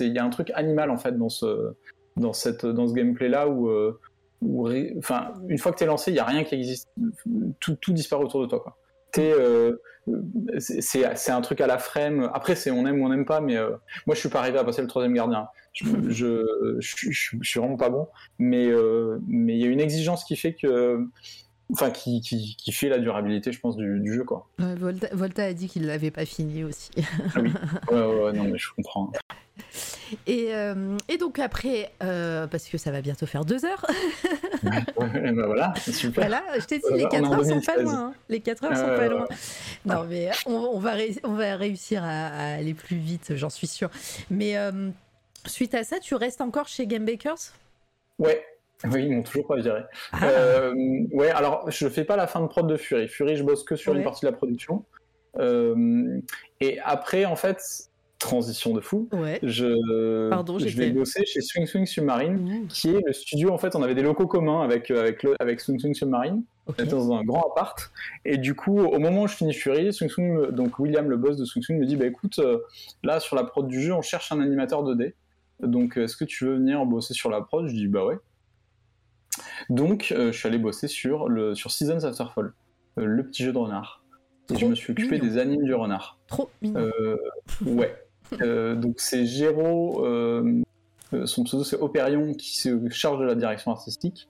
B: il y a un truc animal en fait dans ce dans cette dans ce gameplay là où enfin, une fois que tu es lancé, il n'y a rien qui existe. Tout, disparaît autour de toi. Quoi. Euh, c'est un truc à la frame. Après, c'est on aime ou on n'aime pas, mais euh, moi, je suis pas arrivé à passer le troisième gardien. Je, je, suis vraiment pas bon, euh, mais il y a une exigence qui fait que enfin qui, qui, qui, fait la durabilité je pense du, du jeu quoi.
A: Volta, Volta, a dit qu'il l'avait pas fini aussi.
B: ah oui. Ouais, ouais, non mais je comprends.
A: Et, euh, et, donc après, euh, parce que ça va bientôt faire deux heures.
B: ouais, bah voilà, super.
A: Voilà, je t'ai dit, les 4 heures sont pas loin. Hein. Les 4 heures sont pas loin. Non, mais on, on, va on va réussir à, à, aller plus vite, j'en suis sûre. Mais euh, suite à ça, tu restes encore chez Game Bakers?
B: Ouais, oui, ils m'ont toujours pas viré. Ah. Euh, ouais, alors je fais pas la fin de prod de Fury. Fury, je bosse que sur une partie de la production. Euh, et après, en fait, transition de fou.
A: Ouais.
B: Je,
A: Pardon,
B: je vais bosser chez Swing Swing Submarine, qui est le studio. En fait, on avait des locaux communs avec avec le, avec Swing Swing Submarine. Okay. dans un grand appart. Et du coup, au moment où je finis Fury, Swing Swing, donc William, le boss de Swing Swing, me dit bah écoute, euh, là sur la prod du jeu, on cherche un animateur 2D. Donc, est-ce que tu veux venir bosser sur la prod? Je dis bah ouais. Donc, euh, je suis allé bosser sur, le, sur Seasons After Fall, euh, le petit jeu de renard. et je me suis occupé des animes du renard.
A: Trop mignon.
B: Euh, ouais. donc, c'est Géraud, son pseudo c'est Operion, qui se charge de la direction artistique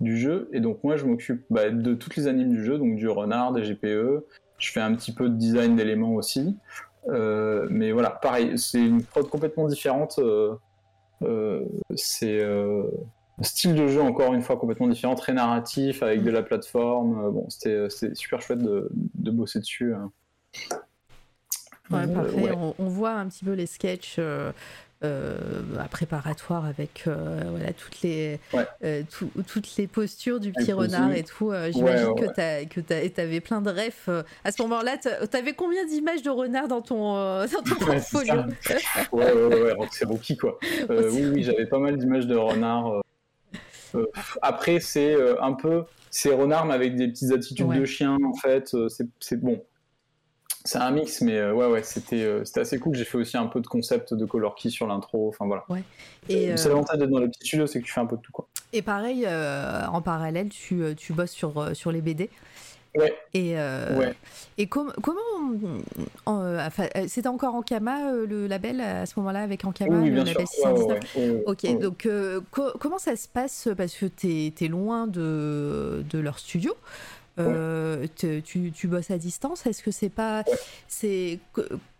B: du jeu. Et donc, moi, je m'occupe bah, de toutes les animes du jeu, donc du renard, des GPE. Je fais un petit peu de design d'éléments aussi. mais voilà, pareil, c'est une prod complètement différente. c'est style de jeu encore une fois complètement différent, très narratif avec de la plateforme. Euh, bon, c'était super chouette de, de bosser dessus. Hein.
A: Ouais, parfait. Ouais. On, on, voit un petit peu les sketchs. Euh, euh, préparatoires avec euh, voilà toutes les
B: ouais.
A: euh, tout, toutes les postures du petit renard et tout j'imagine ouais, ouais, que tu avais plein de refs à ce moment-là tu avais combien d'images de renard dans ton dans ton portfolio?
B: Ouais ouais ouais, c'est Rocky quoi oui oui j'avais pas mal d'images de renard euh, après, c'est euh, un peu ces renards, mais avec des petites attitudes ouais. de chien, en fait. Euh, c'est bon. c'est un mix, mais euh, ouais, ouais, c'était euh, assez cool. J'ai fait aussi un peu de concept de color key sur l'intro. Enfin voilà.
A: Ouais. Et,
B: C'est
A: euh,
B: l'avantage d'être dans le petit studio, c'est que tu fais un peu de tout quoi.
A: et pareil, euh, en parallèle, tu, euh, tu bosses sur, euh, sur les BD.
B: Ouais.
A: Et, euh,
B: Ouais.
A: et com- comment. en- euh, enfin, euh, C'était encore Ankama, le label, à ce moment-là, avec Ankama,
B: Oui,
A: le label
B: Ouais, ouais,
A: 619
B: ouais, ouais,
A: Ok,
B: ouais.
A: donc euh, co- comment ça se passe Parce que tu es, loin de, de leur studio. Euh, tu, tu bosses à distance. Est-ce que c'est pas. C'est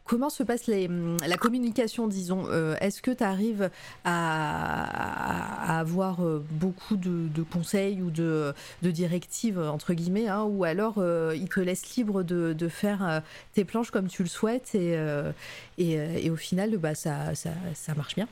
A: Comment se passe les, la communication, disons Euh, Est-ce que tu arrives à, à avoir euh, beaucoup de, de conseils ou de, de directives, entre guillemets, hein, ou alors euh, ils te laissent libre de, de faire tes planches comme tu le souhaites et, et, et au final, bah, ça, ça, ça marche bien?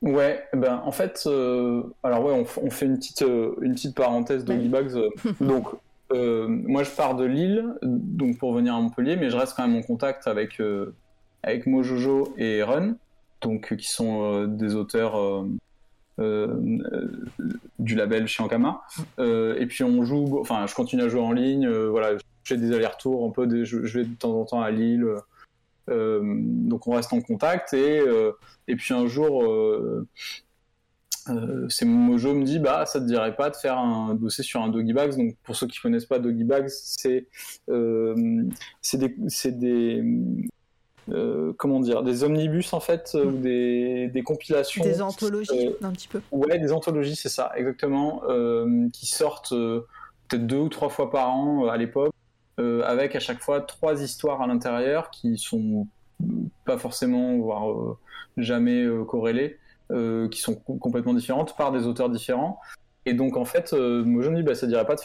B: Ouais, ben en fait, euh, alors ouais, on, fait une petite, euh, une petite parenthèse de
A: Ouais.
B: Euh, donc, euh, moi je pars de Lille, donc pour venir à Montpellier, mais je reste quand même en contact avec, euh, avec Mojojo et Run, donc euh, qui sont des auteurs du label Chiankama. Euh, et puis on joue, enfin, je continue à jouer en ligne, voilà, je fais des allers-retours, un peu, je, vais de temps en temps à Lille. donc on reste en contact et, et puis un jour, euh, c'est Mojo me dit bah ça te dirait pas de faire un dossier sur un doggy bags. Donc pour ceux qui connaissent pas doggy bags, c'est euh, c'est des, euh, comment dire des omnibus en fait ou des, des compilations
A: Des anthologies, un petit peu.
B: Ouais, des anthologies, c'est ça, exactement, qui sortent peut-être deux ou trois fois par an à l'époque, avec à chaque fois trois histoires à l'intérieur qui sont pas forcément, voire jamais corrélées, euh, qui sont co- complètement différentes par des auteurs différents. Et donc en fait, euh, moi je me dis, bah, ça dirait pas de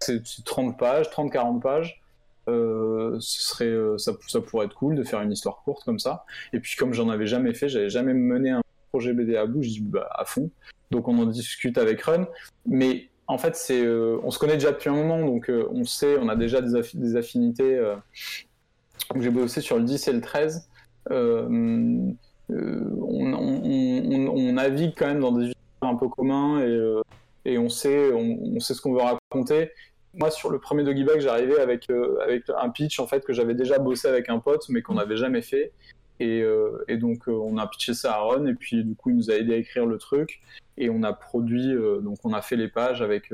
B: c'est c'est 30 pages, 30-40 pages. Euh, ce serait, ça, ça pourrait être cool de faire une histoire courte comme ça. Et puis comme j'en avais jamais fait, j'avais jamais mené un projet BD à bout, je dis bah à fond. Donc on en discute avec Run. Mais en fait, c'est, on se connaît déjà depuis un moment, donc on sait, on a déjà des, affi- des affinités. J'ai bossé sur le 10 et le 13. Euh, on, navigue quand même dans des univers un peu communs et, euh, on sait, ce qu'on veut raconter. Moi, sur le premier Doggy Bag, j'arrivais avec, euh, avec un pitch en fait que j'avais déjà bossé avec un pote, mais qu'on n'avait jamais fait. Et, donc, on a pitché ça à Ron, et puis du coup, il nous a aidé à écrire le truc. Et on a produit, donc on a fait les pages avec.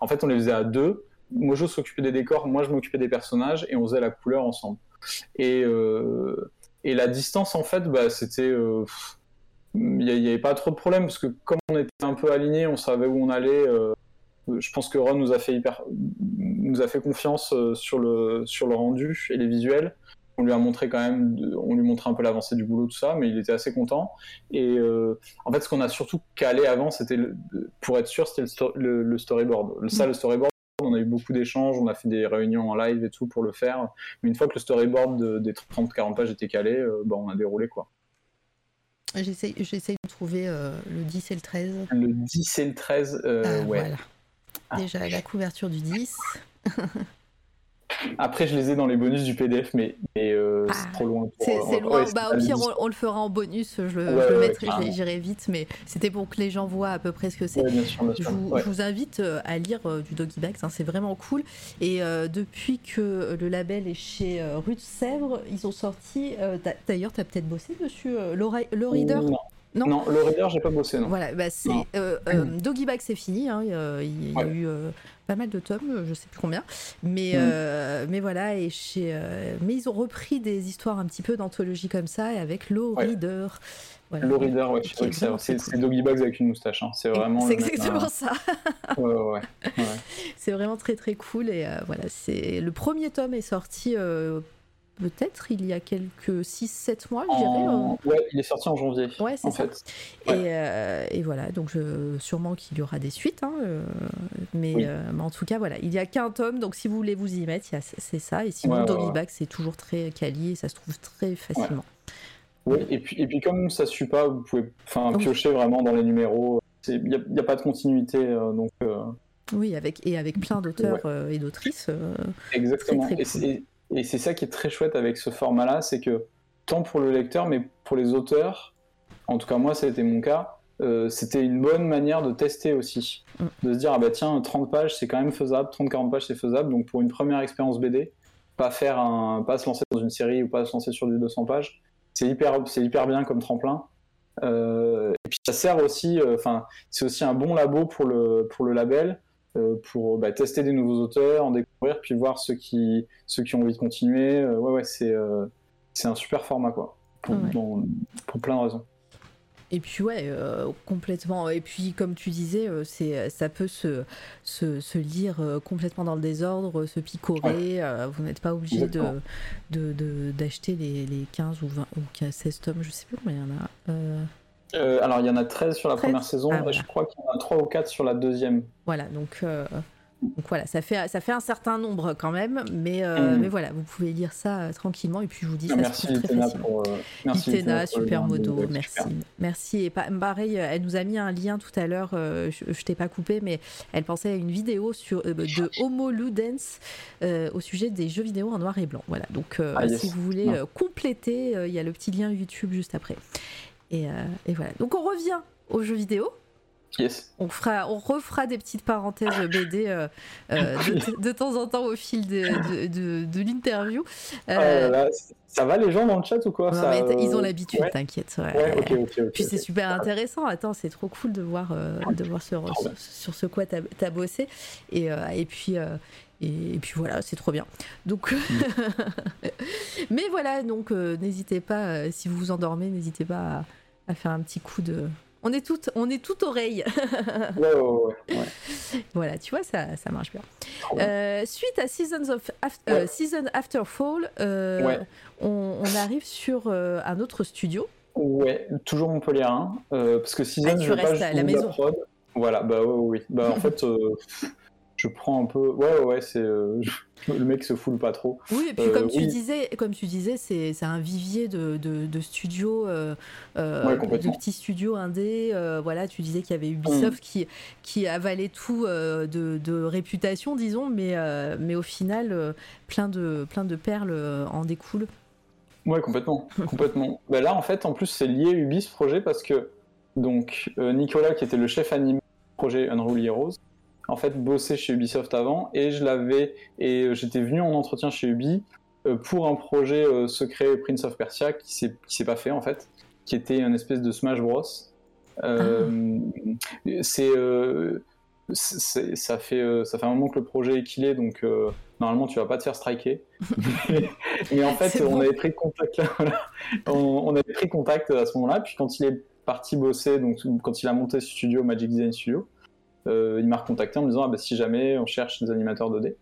B: En fait, on les faisait à deux. Mojo s'occupait des décors, moi je m'occupais des personnages, et on faisait la couleur ensemble. Et, et la distance, en fait, bah, c'était. euh, Il n'y avait pas trop de problème, parce que comme on était un peu alignés, on savait où on allait. euh, je pense que Ron nous a fait, hyper, nous a fait confiance euh, sur le, sur le rendu et les visuels. On lui a montré quand même, on lui montrait un peu l'avancée du boulot, tout ça, mais il était assez content. Et en fait, ce qu'on a surtout calé avant, c'était, pour être sûr, c'était le, sto- le- le storyboard. Ça, le storyboard, on a eu beaucoup d'échanges, on a fait des réunions en live et tout pour le faire. Mais une fois que le storyboard de- des 30-40 pages était calé, euh, bah, on a déroulé quoi.
A: J'essaye j'essaye de trouver euh, le 10 et le 13.
B: Le 10 et le 13, euh,
A: Ah,
B: ouais.
A: Voilà. Déjà la couverture du 10.
B: Après, je les ai dans les bonus du PDF, mais, mais euh,
A: Ah,
B: c'est trop loin.
A: C'est
B: ouais,
A: loin. bah, au pire, on, on le fera en bonus. Je, le-
B: Ouais,
A: je le
B: ouais,
A: mettrai, j'irai vite. Mais c'était pour que les gens voient à peu près ce que c'est. Je je vous invite euh, à lire euh, du Doggy Bags, hein, c'est vraiment cool. Et euh, depuis que le label est chez euh, Rue de Sèvres, ils ont sorti. euh, t'as- D'ailleurs, tu as peut-être bossé dessus, euh, le, le Reader
B: Non.
A: Non.
B: Non, le Reader, j'ai pas bossé, non.
A: Voilà, bah c'est euh, euh, Doggy Bag, c'est fini. hein, il y a eu euh, pas mal de tomes, je sais plus combien, mais
B: Mhm.
A: mais voilà. Et chez, mais ils ont repris des histoires un petit peu d'anthologie comme ça, et avec Low
B: Ouais.
A: Reader. Voilà.
B: Le Reader, ouais, c'est Doggy Bags avec une moustache. hein. C'est vraiment.
A: C'est
B: même,
A: exactement ça.
B: Ouais, ouais, ouais.
A: C'est vraiment très très cool et voilà, c'est le premier tome est sorti peut-être il y a quelques 6-7 mois, je dirais.
B: En- Ouais, il est sorti en janvier.
A: euh. Ouais, c'est ça.
B: fait.
A: Et,
B: Ouais.
A: euh, et voilà, donc je, sûrement qu'il y aura des suites, hein, euh, mais,
B: Oui.
A: euh, mais en tout cas, voilà, il y a qu'un tome, donc si vous voulez vous y mettre, a- c'est ça. Et sinon, Doggy. Bag, c'est toujours très quali et ça se trouve très facilement.
B: Ouais, et puis, et puis comme ça suit pas, vous pouvez enfin,
A: Oui.
B: piocher vraiment dans les numéros. Il n'y a, y a pas de continuité, euh, donc euh,
A: Oui, avec, et avec plein d'auteurs
B: Ouais.
A: euh, et d'autrices. euh,
B: exactement.
A: Très, très
B: et et c'est ça qui est très chouette avec ce format-là, c'est que tant pour le lecteur, mais pour les auteurs, en tout cas moi ça a été mon cas, euh, c'était une bonne manière de tester aussi.
A: Mm.
B: De se dire, ah bah tiens, 30 pages c'est quand même faisable, 30-40 pages c'est faisable, donc pour une première expérience BD, pas faire un, pas se lancer dans une série ou pas se lancer sur du 200 pages. C'est hyper, c'est hyper bien comme tremplin. Euh, et puis ça sert aussi, euh, enfin, c'est aussi un bon labo pour le, pour le label, pour bah, tester des nouveaux auteurs, en découvrir, puis voir ceux qui, ceux qui ont envie de continuer. ouais, ouais, c'est, c'est un super format, quoi, pour,
A: Ouais.
B: dans- pour plein de raisons.
A: Et puis ouais, euh, complètement. Et puis comme tu disais, euh, c'est ça peut se, se, se lire euh, complètement dans le désordre, se picorer. euh, vous n'êtes pas obligé de
B: Exactement.
A: de- de- d'acheter les, les 15 ou 20 ou 16 tomes, je sais plus combien il y en a. Euh,
B: alors, il y en a 13 sur la
A: 13?
B: première saison,
A: Ah,
B: et
A: voilà.
B: je crois qu'il y en a 3 ou 4 sur la deuxième.
A: voilà, donc, euh, donc voilà, ça fait, ça fait un certain nombre quand même, mais, euh,
B: Mm.
A: mais voilà, vous pouvez lire ça tranquillement. Et puis je vous dis, ça
B: merci
A: se très facilement.
B: pour. merci
A: Itena,
B: Itena pour le
A: super
B: lien de-
A: modo,
B: ouais,
A: merci.
B: super.
A: Merci. Et pa- pareil, elle nous a mis un lien tout à l'heure, je, je t'ai pas coupé, mais elle pensait à une vidéo sur, de Homo Ludens au sujet des jeux vidéo en noir et blanc. Voilà, donc
B: Ah, yes.
A: si vous voulez
B: Non.
A: compléter, il y a le petit lien YouTube juste après. Et, euh, et voilà. Donc on revient aux jeux vidéo.
B: Yes.
A: On, fera, on refera des petites parenthèses BD euh, euh, de, de temps en temps au fil de, de, de- de l'interview. Euh,
B: ça va les gens dans le chat ou quoi?
A: Non,
B: ça,
A: mais t- ils ont l'habitude,
B: ouais.
A: t'inquiète. ouais.
B: Ouais, ok, ok, ok.
A: Puis c'est super intéressant. Attends, c'est trop cool de voir, de voir sur,
B: bien.
A: sur, sur ce quoi t'as as bossé. Et, et puis. et, puis voilà, c'est trop bien. Donc, mais voilà, donc n'hésitez pas, si vous vous endormez, n'hésitez pas à, à faire un petit coup de. On est toutes, on est toutes oreilles.
B: Ouais, ouais, ouais, ouais.
A: voilà, tu vois, ça, ça marche bien. Euh, suite à Seasons of Af- euh. Season After Fall, euh,
B: Ouais.
A: on, on arrive sur euh, un autre studio.
B: Ouais, toujours Montpellier 1, euh, parce que Season,
A: Ah, tu
B: je vais pas
A: restes à la maison.
B: prod. Voilà, bah ouais, ouais, oui. Bah en fait, euh, je prends un peu. Ouais, ouais, ouais, c'est. euh, Le mec se foule pas trop.
A: Oui, et puis
B: Euh,
A: comme tu
B: oui.
A: disais, comme tu disais, c'est un vivier de, de, de studios, euh, euh,
B: Ouais,
A: de
B: complètement.
A: petits studios indés. euh, voilà, tu disais qu'il y avait Ubisoft
B: Mm.
A: qui, qui avalait tout euh, de, de réputation, disons, mais, euh, mais au final, euh, plein, de, plein de perles euh, en découlent.
B: Ouais, complètement. complètement. Bah là, en fait, en plus, c'est lié Ubi ce projet parce que donc euh, Nicolas, qui était le chef animé du projet Unruly Heroes, en fait, bossait chez Ubisoft avant et je l'avais et euh, j'étais venu en entretien chez Ubi euh, pour un projet euh, secret Prince of Persia qui s'est qui s'est pas fait en fait, qui était une espèce de Smash Bros. Euh, C'est c'est- ça fait ça fait un moment que le projet est killé donc euh, normalement tu vas pas te faire striker. mais, mais en fait, on
A: bon.
B: avait pris contact là, voilà. on, on avait pris contact à ce moment-là. Puis quand il est parti bosser, donc quand il a monté ce studio Magic Design Studio, il m'a recontacté en me disant ah, bah, si jamais on cherche des animateurs 2D.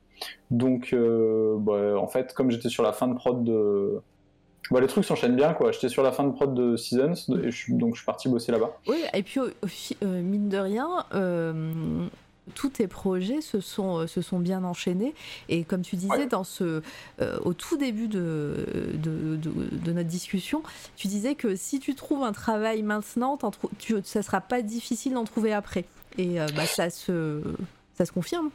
B: Donc euh, bah, en fait, comme j'étais sur la fin de prod de bah, les trucs s'enchaînent bien quoi. J'étais sur la fin de prod de Seasons donc je suis parti bosser là-bas.
A: Oui, et puis euh, mine de rien, euh, tous tes projets se sont, euh, se sont bien enchaînés. Et comme tu disais,
B: Ouais.
A: dans ce, euh, au tout début de, de, de- de notre discussion, tu disais que si tu trouves un travail maintenant, tu, ça sera pas difficile d'en trouver après. Et euh, bah, ça, se, ça se confirme.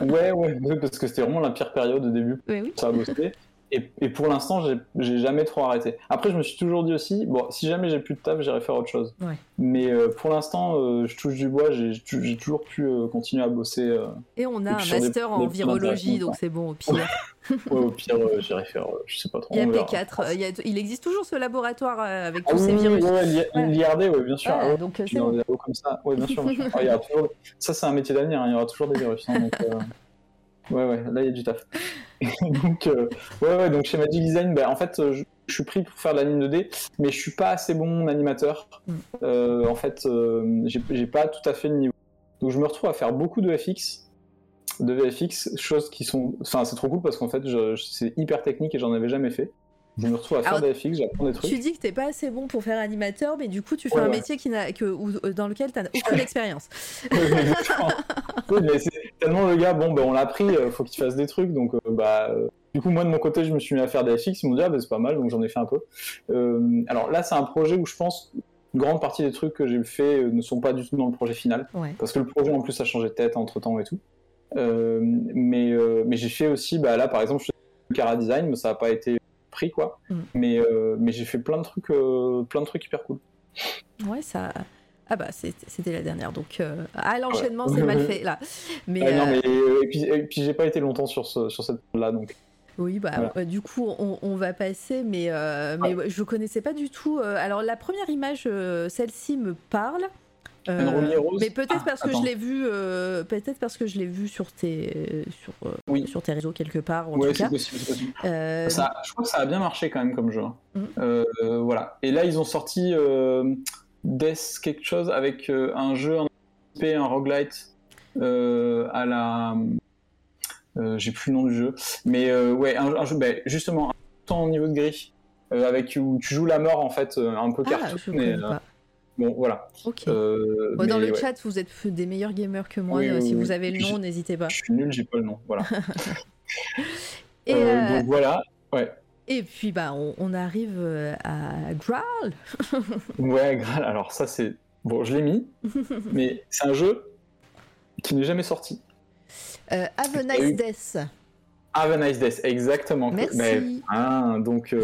B: Ouais ouais parce que c'était vraiment la pire période au début
A: Oui, oui.
B: ça a bossé. Et, et pour l'instant, j'ai- jamais trop arrêté. Après, je me suis toujours dit aussi, bon, si jamais j'ai plus de taf, j'irai faire autre chose.
A: Ouais.
B: Mais euh, pour l'instant, euh, je touche du bois, j'ai toujours pu euh, continuer à bosser.
A: Et on a
B: Et
A: un
B: des-
A: master en
B: des
A: virologie, donc c'est bon au pire.
B: ouais, au pire, j'irai faire, je sais pas trop.
A: Il y a
B: on verra.
A: P4, euh, il, y a- il existe toujours ce laboratoire avec
B: Ah
A: tous
B: oui,
A: ces
B: oui,
A: virus.
B: ouais,
A: Voilà.
B: l'IRD, ouais, bien sûr.
A: Voilà,
B: ouais.
A: donc
B: dans
A: bon.
B: des comme ça, ouais, bien sûr. bien sûr. Ah, il y aura toujours... Ça, c'est un métier d'avenir, hein, il y aura toujours des virus. hein, donc, Ouais, ouais, là, il y a du taf. donc, euh, ouais, ouais, donc chez Magic Design, bah, en fait, euh, je, je suis pris pour faire de l'anime 2D, mais je suis pas assez bon animateur.
A: Mm.
B: Euh, en fait, euh, j'ai pas tout à fait le niveau. Donc, je me retrouve à faire beaucoup de FX, de VFX, choses qui sont. Enfin, c'est trop cool parce qu'en fait, c'est hyper technique et j'en avais jamais fait. Je me retrouve à faire
A: Alors,
B: des FX, j'apprends des trucs.
A: Tu dis que t'es pas assez bon pour faire animateur, mais du coup tu fais
B: Ouais,
A: un
B: ouais.
A: métier qui n'a que euh, dans lequel t'as aucune expérience.
B: Oui, mais c'est tellement le gars, bon, ben, on l'a pris, euh, faut qu'il fasse des trucs, donc euh, bah. euh, du coup, moi de mon côté, je me suis mis à faire des FX, ils m'ont dit, ah, bah, c'est pas mal, donc j'en ai fait un peu. Euh, alors là, c'est un projet où je pense une grande partie des trucs que j'ai fait ne sont pas du tout dans le projet final,
A: Ouais.
B: parce que le projet en plus a changé de tête entre temps et tout. Mais mais j'ai fait aussi, bah, là par exemple, je fais du Cara Design, mais ça n'a pas été pris quoi.
A: Mm.
B: Mais, euh, mais j'ai fait plein de trucs, euh, plein de trucs hyper cool.
A: Ouais, ça. Ah bah c'était la dernière, donc euh, ah l'enchaînement
B: Ouais.
A: c'est mal fait là. Mais,
B: Ah, non,
A: euh,
B: mais, et puis, j'ai pas été longtemps sur, ce, sur cette là donc.
A: Oui, bah
B: Voilà.
A: euh, du coup on, on va passer, mais, euh, mais ouais, je connaissais pas du tout. euh, alors la première image, celle-ci me parle. Euh, mais peut-être
B: Ah,
A: parce que
B: attends.
A: je l'ai vu, euh, peut-être parce que je l'ai vu sur tes, sur, euh,
B: Oui.
A: sur tes réseaux quelque part. En
B: Ouais,
A: tout
B: c'est
A: cas.
B: possible.
A: Euh,
B: Ça, je crois que ça a bien marché quand même comme jeu. hein. Euh, voilà. Et là, ils ont sorti euh, Death quelque chose avec euh, un jeu en un roguelite euh, à la. euh, J'ai plus le nom du jeu. Mais euh, ouais, un, un jeu, ben, justement, un temps au niveau de gris. euh, avec où tu joues la mort en fait un peu
A: ah,
B: cartoon bon voilà. Euh,
A: Bon, dans
B: mais
A: le
B: ouais,
A: chat, vous êtes des meilleurs gamers que moi.
B: Oui,
A: euh,
B: oui,
A: si
B: oui.
A: vous avez le nom, n'hésitez pas.
B: je suis nul j'ai pas le nom voilà
A: Et,
B: Euh,
A: euh,
B: donc voilà ouais
A: et puis bah on, on arrive à Graal.
B: Ouais, Graal, alors ça c'est. Bon, je l'ai mis, mais c'est un jeu qui n'est jamais sorti.
A: Euh, Have a nice
B: eu-
A: death.
B: Have a nice death, exactement.
A: Merci.
B: Mais, hein, donc,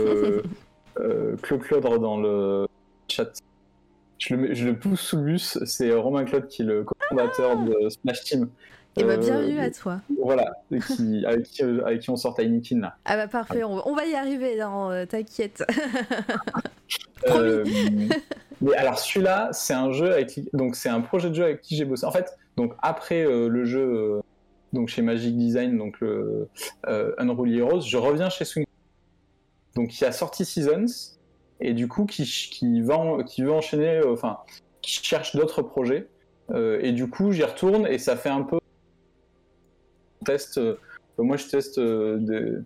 B: Claude Claudre dans le chat. Je le, mets- je le pousse sous le bus, c'est Romain Claude qui est le cofondateur de Smash Team.
A: Et bah
B: Euh,
A: bienvenue à toi.
B: Voilà, qui, avec, qui, avec qui on sort Tiny Kin là.
A: Ah bah parfait, on, on va y arriver, non, euh, t'inquiète.
B: Euh, mais alors celui-là, c'est un jeu avec donc c'est un projet de jeu avec qui j'ai bossé. En fait, donc après euh, le jeu euh, donc chez Magic Design, donc le euh, Unruly Heroes, je reviens chez Swing. Donc qui a sorti Seasons et du coup qui veut enchaîner, euh, enfin qui cherche d'autres projets Euh, et du coup j'y retourne et ça fait un peu on teste. euh, moi je teste des...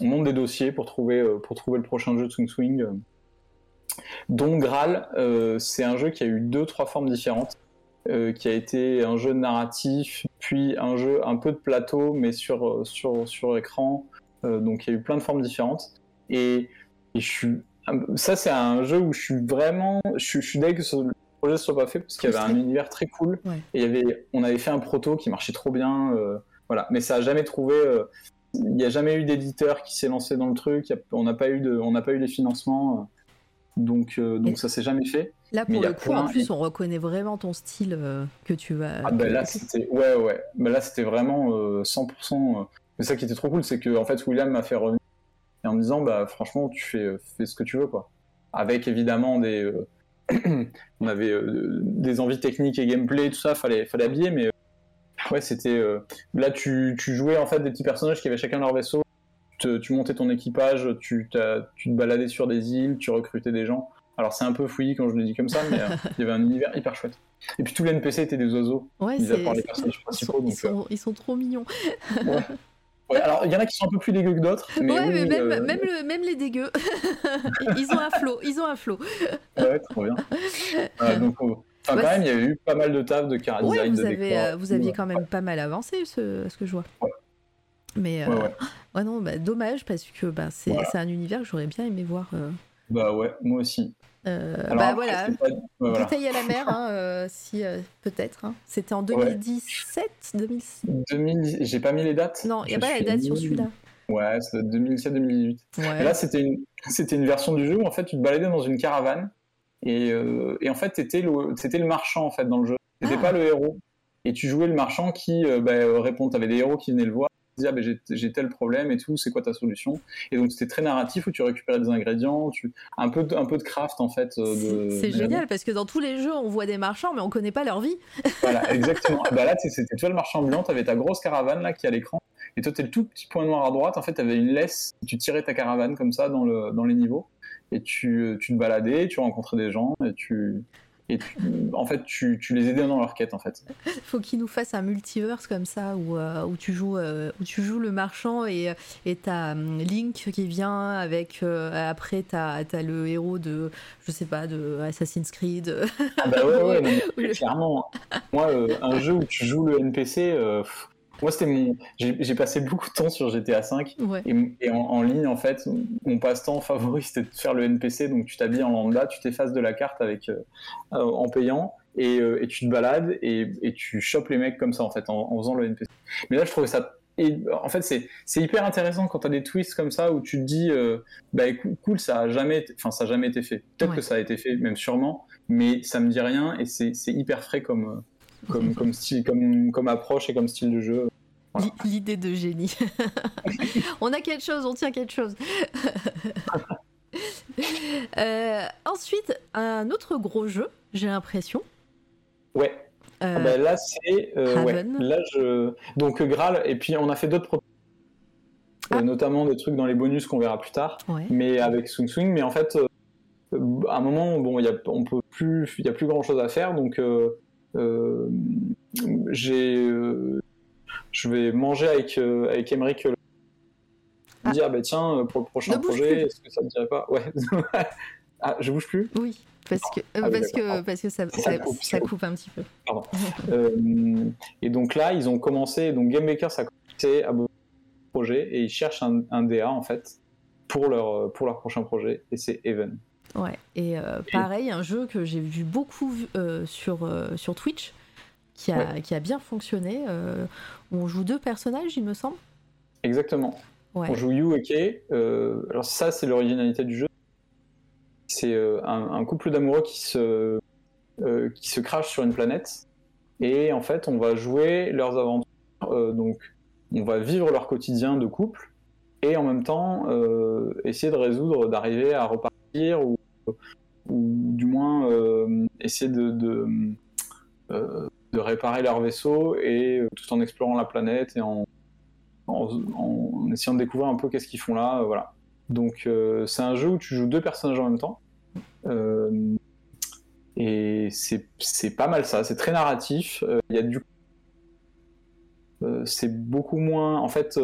B: on monte des dossiers pour trouver pour trouver le prochain jeu de Swing Swing. dont Graal, c'est un jeu qui a eu deux, trois formes différentes, qui a été un jeu narratif, puis un jeu un peu de plateau, mais sur, sur, sur écran. Donc il y a eu plein de formes différentes. Et, et je suis, ça, c'est un jeu où je suis vraiment. Je, suis- je suis deg que ce projet soit pas fait, parce qu'il y avait un univers très cool.
A: Ouais.
B: Et il y avait, on avait fait un proto qui marchait trop bien. euh, voilà. Mais ça a jamais trouvé. euh, il n'y a jamais eu d'éditeur qui s'est lancé dans le truc. a- on n'a pas eu de, on n'a pas eu les financements. euh, donc, euh, donc
A: Et-
B: ça s'est jamais fait.
A: Là pour
B: a
A: le coup, en plus, on reconnaît vraiment ton style que tu vas.
B: Ah ben
A: que-
B: là c'était ouais ouais. Ben là c'était vraiment euh, 100%. euh, Mais ça qui était trop cool, c'est que en fait William m'a fait revenir et en me disant bah franchement tu fais euh, fais ce que tu veux quoi. Avec évidemment des euh, on avait euh, des envies techniques et gameplay tout ça fallait fallait habiller mais euh, ouais c'était euh, là tu, tu jouais en fait des petits personnages qui avaient chacun leur vaisseau. te- tu montais ton équipage, tu, tu te baladais sur des îles, tu recrutais des gens. Alors c'est un peu fouillis quand je le dis comme ça, mais il y avait un univers hyper chouette. Et puis tous les NPC étaient des oiseaux.
A: Ouais,
B: mis à part les personnages
A: ils,
B: principaux,
A: sont, ils,
B: donc,
A: sont, ils sont trop mignons.
B: Ouais. Ouais, alors il y en a qui sont un peu plus dégueux que d'autres. Mais
A: ouais,
B: oui,
A: mais même,
B: euh,
A: même, le- même les dégueux, ils ont un flot, ils ont un flot.
B: Ouais, trop bien. Voilà, donc, enfin,
A: Ouais,
B: quand même, il y a eu pas mal de taf de
A: Ouais,
B: design,
A: vous
B: de
A: avez,
B: décor.
A: euh, vous aviez
B: Ouais.
A: quand même pas mal avancé, ce, ce que je vois.
B: Ouais.
A: Mais euh,
B: Ouais,
A: ouais,
B: ouais.
A: non, bah, dommage parce que bah, c'est
B: Voilà.
A: un univers que j'aurais bien aimé voir. euh,
B: Bah ouais, moi aussi.
A: Euh,
B: Alors,
A: bah voilà,
B: pas- ouais, voilà.
A: bouteille à la mer, hein, euh, si euh, peut-être. hein. C'était en 2017, 2006.
B: 2000, j'ai pas mis les dates.
A: Non, il n'y a pas la
B: suis
A: date sur celui-là.
B: Ouais, c'est 2017-2018.
A: Ouais.
B: Et là, c'était une, c'était une version du jeu où en fait, tu te baladais dans une caravane et, euh, et en fait, t'étais le, le marchand en fait dans le jeu. T'étais
A: Ah.
B: pas le héros. Et tu jouais le marchand qui euh, bah, euh, répond. T'avais des héros qui venaient le voir, ah, bah, j'ai, j'ai tel problème et tout. C'est quoi ta solution? Et donc c'était très narratif où tu récupérais des ingrédients, tu un peu de, un peu de craft en fait. euh, de-
A: C'est génial parce que dans tous les jeux, on voit des marchands, mais on connaît pas leur vie.
B: Voilà, exactement. Et bah là, c'était toi le marchand ambulant, t'avais ta grosse caravane là qui est à l'écran, et toi t'es le tout petit point noir à droite. En fait, t'avais une laisse, tu tirais ta caravane comme ça dans, le, dans les niveaux, et tu, tu te baladais, tu rencontrais des gens, et tu, et tu- en fait, tu, tu les aidais dans leur quête en fait.
A: Faut qu'ils nous fassent un multiverse comme ça où, euh, où, tu, joues, euh, où tu joues le marchand et et t'as hum, Link qui vient avec. euh, après, t'as as le héros de. Je sais pas, de Assassin's Creed.
B: Ah bah ouais, ouais, mais clairement. Moi, euh, un jeu où tu joues le NPC, euh, pff, moi c'était mon. J'ai passé beaucoup de temps sur GTA V.
A: ouais.
B: Et, et en, en ligne, en fait, mon passe-temps favori, c'était de faire le NPC. Donc, tu t'habilles en lambda, tu t'effaces de la carte avec, euh, euh, en payant, et, euh, et tu te balades et, et tu chopes les mecs comme ça, en fait, en, en faisant le NPC. Mais là, je trouvais ça. Et, en fait, c'est hyper intéressant quand tu as des twists comme ça où tu te dis, euh, bah cool, ça a jamais, été- enfin, ça a jamais été fait. Peut-être
A: Ouais.
B: que ça a été fait, même sûrement, mais ça me dit rien et c'est c'est hyper frais comme, comme, comme style, comme, comme approche et comme style de jeu.
A: L'idée de génie. on a quelque chose, on tient quelque chose. Euh, ensuite, un autre gros jeu, j'ai l'impression.
B: Ouais. Ah bah là, c'est. ouais. Là, je... Donc, Graal, et puis on a fait d'autres ah. notamment des trucs dans les bonus qu'on verra plus tard, mais avec Swing Swing. Mais en fait, à un moment, bon, y a, on peut plus, il y a plus grand chose à faire, donc euh, j'ai, euh, je vais manger avec euh, avec Emmerich ah. dire bah tiens pour le prochain projet est-ce que ça te dirait pas? Ouais. Ah je bouge plus?
A: Oui parce que ah parce que parce que ça, ça, coupe, un petit peu.
B: Pardon. et donc là ils ont commencé donc GameMaker ça a commencé à projet et ils cherchent un, un, DA en fait pour leur pour leur prochain projet et c'est Even
A: Ouais, et euh, pareil, un jeu que j'ai vu beaucoup euh, sur, euh, sur Twitch, qui a, qui a bien fonctionné, on joue deux personnages, il me semble.
B: Exactement. On joue Yu et Kei. alors ça, c'est l'originalité du jeu. C'est un, couple d'amoureux qui se, qui se crache sur une planète. Et en fait, on va jouer leurs aventures. donc, on va vivre leur quotidien de couple. Et en même temps, essayer de résoudre, d'arriver à repartir ou ou du moins euh, essayer de, euh, de, réparer leur vaisseau et euh, tout en explorant la planète et en, en, essayant de découvrir un peu qu'est-ce qu'ils font là. voilà. Donc c'est un jeu où tu joues deux personnages en même temps. et c'est pas mal ça, c'est très narratif. Il y a du c'est beaucoup moins en fait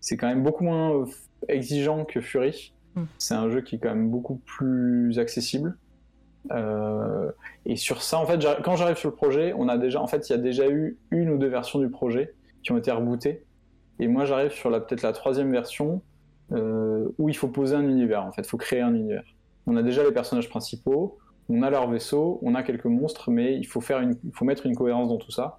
B: c'est quand même beaucoup moins exigeant que Fury Mm. C'est un jeu qui est quand même beaucoup plus accessible. Euh, et sur ça, en fait, quand j'arrive sur le projet, on a déjà, en fait, il y a déjà eu une ou deux versions du projet qui ont été rebootées. Et moi, j'arrive sur peut-être la troisième version euh, où il faut poser un univers. En fait, il faut créer un univers. On a déjà les personnages principaux, on a leur vaisseau, on a quelques monstres, mais il faut faire il faut mettre une cohérence dans tout ça.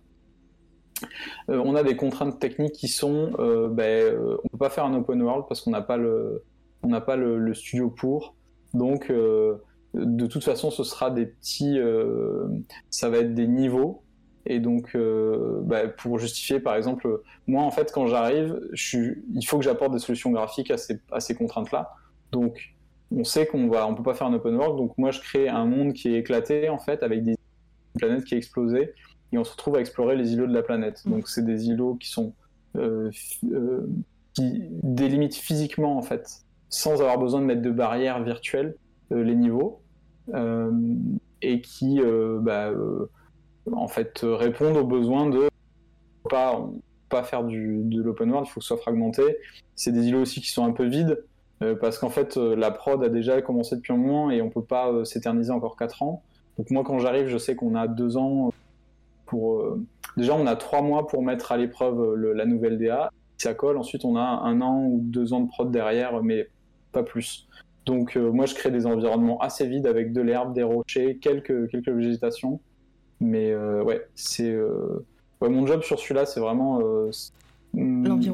B: Euh, on a des contraintes techniques qui sont, ben, on peut pas faire un open world parce qu'on n'a pas le, on n'a pas le, studio pour. Donc, euh, de toute façon, ce sera des petits. Euh, ça va être des niveaux. Et donc, euh, bah, pour justifier, par exemple, moi, en fait, quand j'arrive, il faut que j'apporte des solutions graphiques à ces, ces contraintes-là. Donc, on sait qu'on va, on peut pas faire un open world. Donc, moi, je crée un monde qui est éclaté, en fait, avec des planètes qui explosé et on se retrouve à explorer les îlots de la planète. Donc, c'est des îlots qui sont qui délimitent physiquement, en fait, sans avoir besoin de mettre de barrières virtuelles euh, les niveaux euh, et qui euh, bah, en fait répondent aux besoins de pas pas faire du, de l'open world, il faut que ce soit fragmenté. C'est des îlots aussi qui sont un peu vides, parce qu'en fait, la prod a déjà commencé depuis un moment et on peut pas s'éterniser encore 4 ans. Donc moi, quand j'arrive, je sais qu'on a 2 ans pour... déjà, on a 3 mois pour mettre à l'épreuve la nouvelle DA. Si ça colle, ensuite on a un an ou deux ans de prod derrière, mais pas plus. Donc euh, moi je crée des environnements assez vides avec de l'herbe, des rochers, quelques, quelques végétations. Mais euh, ouais, c'est euh, mon job sur celui-là, c'est vraiment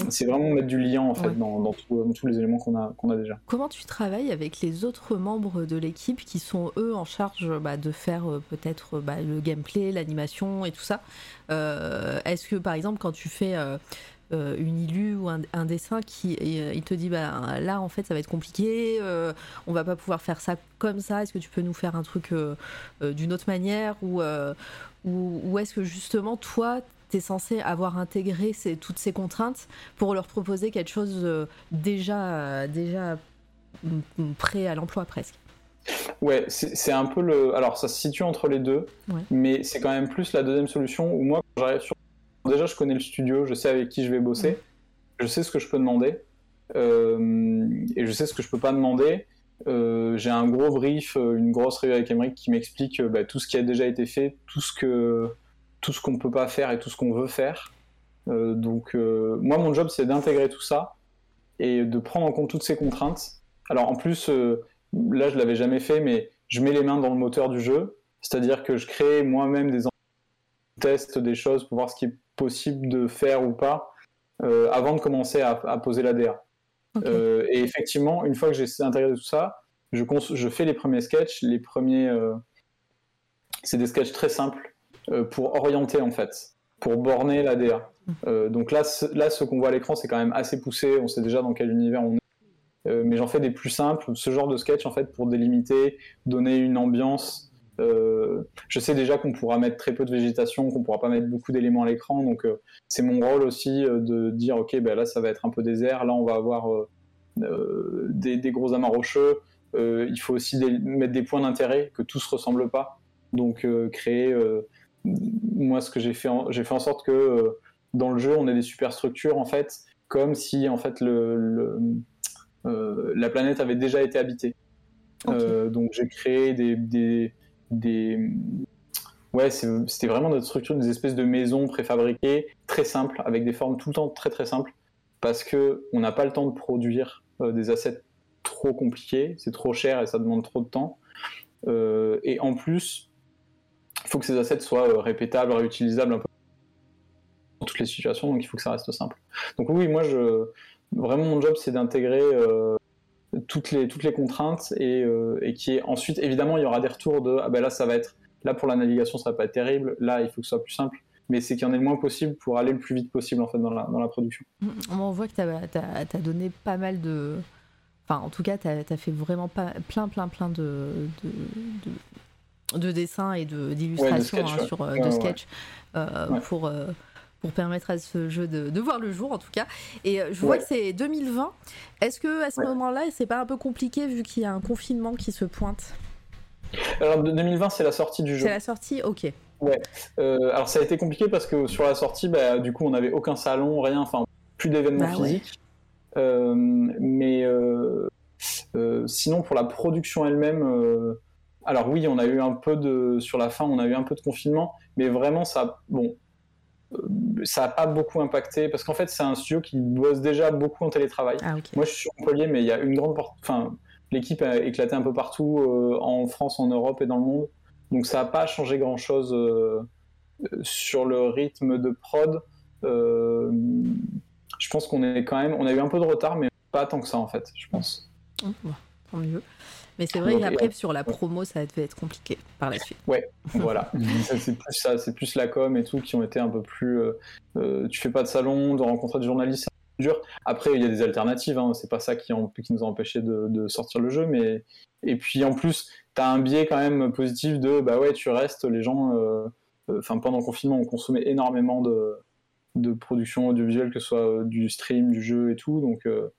B: c'est vraiment mettre du lien en fait dans, tous les éléments qu'on a, qu'on a déjà.
A: Comment tu travailles avec les autres membres de l'équipe qui sont eux en charge bah, de faire peut-être bah, le gameplay, l'animation et tout ça? Est-ce que par exemple quand tu fais euh, une illu ou un, dessin qui euh, il te dit bah là en fait ça va être compliqué, euh, on va pas pouvoir faire ça comme ça. Est-ce que tu peux nous faire un truc d'une autre manière ou ou, est-ce que justement toi tu es censé avoir intégré toutes ces contraintes pour leur proposer quelque chose déjà déjà prêt à l'emploi presque?
B: Ouais, c'est un peu le. Alors, ça se situe entre les deux, mais c'est quand même plus la deuxième solution où moi, quand j'arrive sur Déjà, je connais le studio, je sais avec qui je vais bosser, je sais ce que je peux demander, euh, et je sais ce que je peux pas demander. Euh, j'ai un gros brief, euh, une grosse réunion avec Emmerich qui m'explique bah, tout ce qui a déjà été fait, tout ce que tout ce qu'on peut pas faire et tout ce qu'on veut faire. donc moi, mon job, c'est d'intégrer tout ça et de prendre en compte toutes ces contraintes. Alors en plus, là, je l'avais jamais fait, mais je mets les mains dans le moteur du jeu, c'est-à-dire que je crée moi-même des tests, des choses pour voir ce qui est possible de faire ou pas euh, avant de commencer à, poser la DA. Euh, et effectivement, une fois que j'ai intégré tout ça, je, je, fais les premiers sketchs. Les premiers, euh, c'est des sketchs très simples pour orienter en fait. pour borner la DA. Donc là, ce, là, ce qu'on voit à l'écran, c'est quand même assez poussé. On sait déjà dans quel univers on est. Euh, mais j'en fais des plus simples, ce genre de sketch en fait pour délimiter, donner une ambiance. Euh, je sais déjà qu'on pourra mettre très peu de végétation, qu'on pourra pas mettre beaucoup d'éléments à l'écran, donc euh, c'est mon rôle aussi euh, de dire ok ben là ça va être un peu désert, là on va avoir des, des, gros amas rocheux. il faut aussi des, mettre des points d'intérêt que tout se ressemble pas, donc créer. moi ce que j'ai fait, j'ai fait en sorte que dans le jeu on ait des superstructures en fait, comme si en fait le, le la planète avait déjà été habitée. Okay. Donc j'ai créé des, des, des... ouais, c'était vraiment notre structure, des espèces de maisons préfabriquées, très simples, avec des formes tout le temps très très simples, parce que on n'a pas le temps de produire euh, des assets trop compliqués, c'est trop cher et ça demande trop de temps. Euh, et en plus, il faut que ces assets soient répétables, réutilisables un peu dans toutes les situations, donc il faut que ça reste simple. Donc oui, moi vraiment mon job c'est d'intégrer euh, toutes les toutes les contraintes et, euh, et qui est ensuite évidemment il y aura des retours de ah ben là ça va être là pour la navigation ça va pas être terrible là il faut que ce soit plus simple mais c'est qu'il y en ait le moins possible pour aller le plus vite possible en fait dans la, dans la production.
A: On voit que tu as, as, donné pas mal de enfin en tout cas tu as, as, fait vraiment pas, plein plein plein de, de, de, de dessins et d'illustrations
B: ouais, de sketch,
A: hein, sur
B: ouais.
A: de sketch euh, pour euh, pour permettre à ce jeu de, de, voir le jour en tout cas. Et euh, je vois
B: Ouais.
A: que c'est 2020. Est-ce que à ce
B: Ouais.
A: moment-là, c'est pas un peu compliqué vu qu'il y a un confinement qui se pointe?
B: Alors de- 2020 c'est la sortie du jeu.
A: C'est la sortie, ok.
B: Euh, alors ça a été compliqué parce que sur la sortie, bah, du coup, on n'avait aucun salon, rien, enfin plus d'événements
A: Bah ouais.
B: physiques. Euh, mais euh, sinon, pour la production elle-même, alors oui, on a eu un peu de sur la fin, on a eu un peu de confinement, mais vraiment ça, bon, ça n'a pas beaucoup impacté parce qu'en fait, c'est un studio qui bosse déjà beaucoup en télétravail.
A: Ah.
B: Moi, je suis sur Montpellier, mais il y a une grande porte. Enfin, l'équipe a éclaté un peu partout euh, en France, en Europe et dans le monde. Donc, ça n'a pas changé grand-chose euh, euh, sur le rythme de prod. Euh, je pense qu'on est quand même. On a eu un peu de retard, mais pas tant que ça en fait. Je pense.
A: Bon, tant mieux. Mais c'est vrai qu'après, sur la promo, ça devait être compliqué par la suite.
B: voilà. Ça, c'est plus ça, c'est plus la com et tout qui ont été un peu plus. euh, euh, tu fais pas de salon, de rencontrer des journalistes, c'est dur. Après, il y a des alternatives. Hein, c'est pas ça qui, en- qui nous a empêché de, de sortir le jeu, mais et puis en plus, t'as un biais quand même positif de bah ouais, tu restes. Les gens, euh, euh, enfin pendant le confinement, on consommait énormément de de production audiovisuelle, que ce soit du stream, du jeu et tout. Donc euh,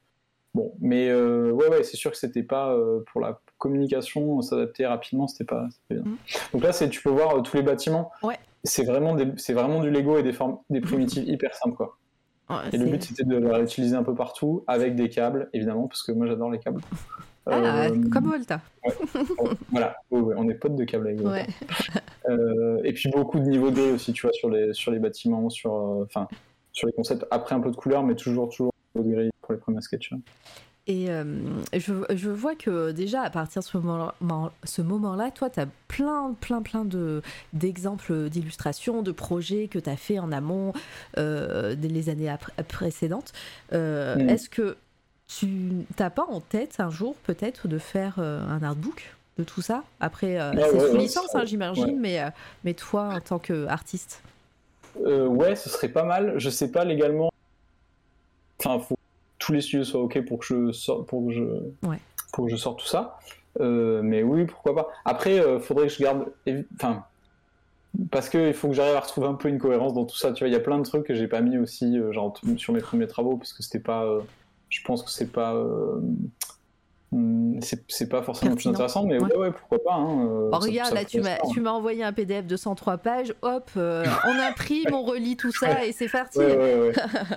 B: bon, mais euh, ouais, ouais, c'est sûr que c'était pas euh, pour la communication, s'adapter rapidement, c'était pas, bien.
A: Mhm.
B: Donc là, c'est tu peux voir euh, tous les bâtiments.
A: Ouais.
B: C'est vraiment des, vraiment du Lego et des formes, des primitives hyper simples quoi.
A: Ouais,
B: Et le but c'était de les réutiliser un peu partout avec des câbles, évidemment, parce que moi j'adore les câbles.
A: Ah,
B: Euh,
A: comme Volta.
B: on- voilà, ouais, on est potes de câbles avec Volta.
A: Ouais.
B: Euh, et puis beaucoup de niveau D aussi, tu vois, sur les, sur les bâtiments, sur, enfin, sur les concepts. Après un peu de couleur, mais toujours, toujours niveau de gris pour les premiers sketchs.
A: Et euh, je, je vois que déjà, à partir de ce moment- ce moment-là, toi, tu as plein, plein, plein de- d'exemples d'illustrations, de projets que tu as fait en amont euh, des- les années précédentes. Euh,
B: Mm.
A: Est-ce que tu n'as pas en tête un jour, peut-être, de faire euh, un artbook de tout ça? Après,
B: Ouais,
A: c'est
B: ouais,
A: sous
B: ouais,
A: licence, hein, j'imagine,
B: ouais.
A: mais, mais toi, en tant qu'artiste?
B: Ouais, ce serait pas mal. Je sais pas légalement. Enfin, faut tous les studios soient ok pour que je sorte, pour que je,
A: Ouais.
B: pour que je sorte tout ça. Euh, mais oui, pourquoi pas. Après, euh, faudrait que je garde. Enfin, parce que il faut que j'arrive à retrouver un peu une cohérence dans tout ça. Tu vois, il y a plein de trucs que j'ai pas mis aussi, euh, genre sur mes premiers travaux, parce que c'était pas. je pense que c'est pas. hum, c'est pas forcément plus intéressant, mais
A: Ouais.
B: ouais, ouais, pourquoi pas. hein,
A: Oh,
B: ça-
A: regarde,
B: ça
A: là, tu m'as,
B: faire,
A: tu m'as envoyé un PDF de 103 pages, hop, on imprime, on relit tout ça et c'est parti.
B: Ouais,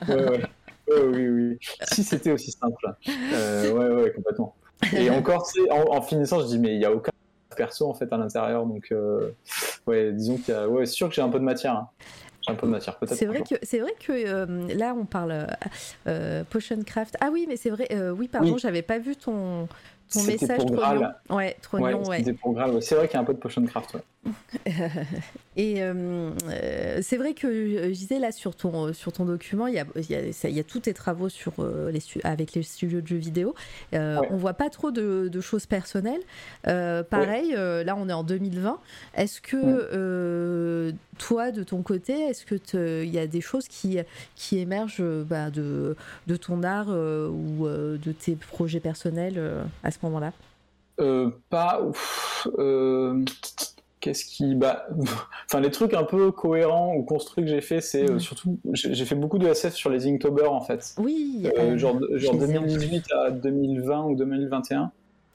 B: ouais, Ouais, oui, oui. Si c'était aussi simple. Euh, ouais, ouais, complètement. Et encore, en, en finissant, je dis, mais il n'y a aucun perso en fait à l'intérieur. Donc, euh, ouais, disons qu'il y a. Ouais, c'est sûr que j'ai un peu de matière. hein. J'ai un peu de matière, peut-être.
A: C'est vrai que c'est vrai que euh, là on parle euh, euh, Potion Craft. Ah oui, mais c'est vrai. euh, oui, pardon,
B: Oui.
A: j'avais pas vu ton ton message
B: pour
A: trop
B: Graal.
A: Ouais, trop
B: Ouais,
A: mignon, ouais.
B: c'était pour Graal, ouais. C'est vrai qu'il y a un peu de potion craft. Ouais.
A: Et euh, euh, c'est vrai que euh, je disais là sur ton, sur ton document, il y a, y a, ça- il y a tous tes travaux sur, euh, les, avec les studios de jeux vidéo. Euh,
B: Ouais.
A: On voit pas trop de, de choses personnelles. Pareil, là on est en 2020. Est-ce que
B: Ouais.
A: toi, de ton côté, est-ce que il y a des choses qui, qui émergent bah, de, de ton art ou de tes projets personnels à ce moment-là?
B: Pas. ouf, Qu'est-ce qui. Bah, enfin, les trucs un peu cohérents ou construits que j'ai fait, c'est euh,
A: Mhm.
B: surtout. J'ai fait beaucoup de SF sur les Inktober en fait.
A: Oui,
B: Euh,
A: euh,
B: genre genre
A: je les ai en
B: 2018 à 2020 ou 2021.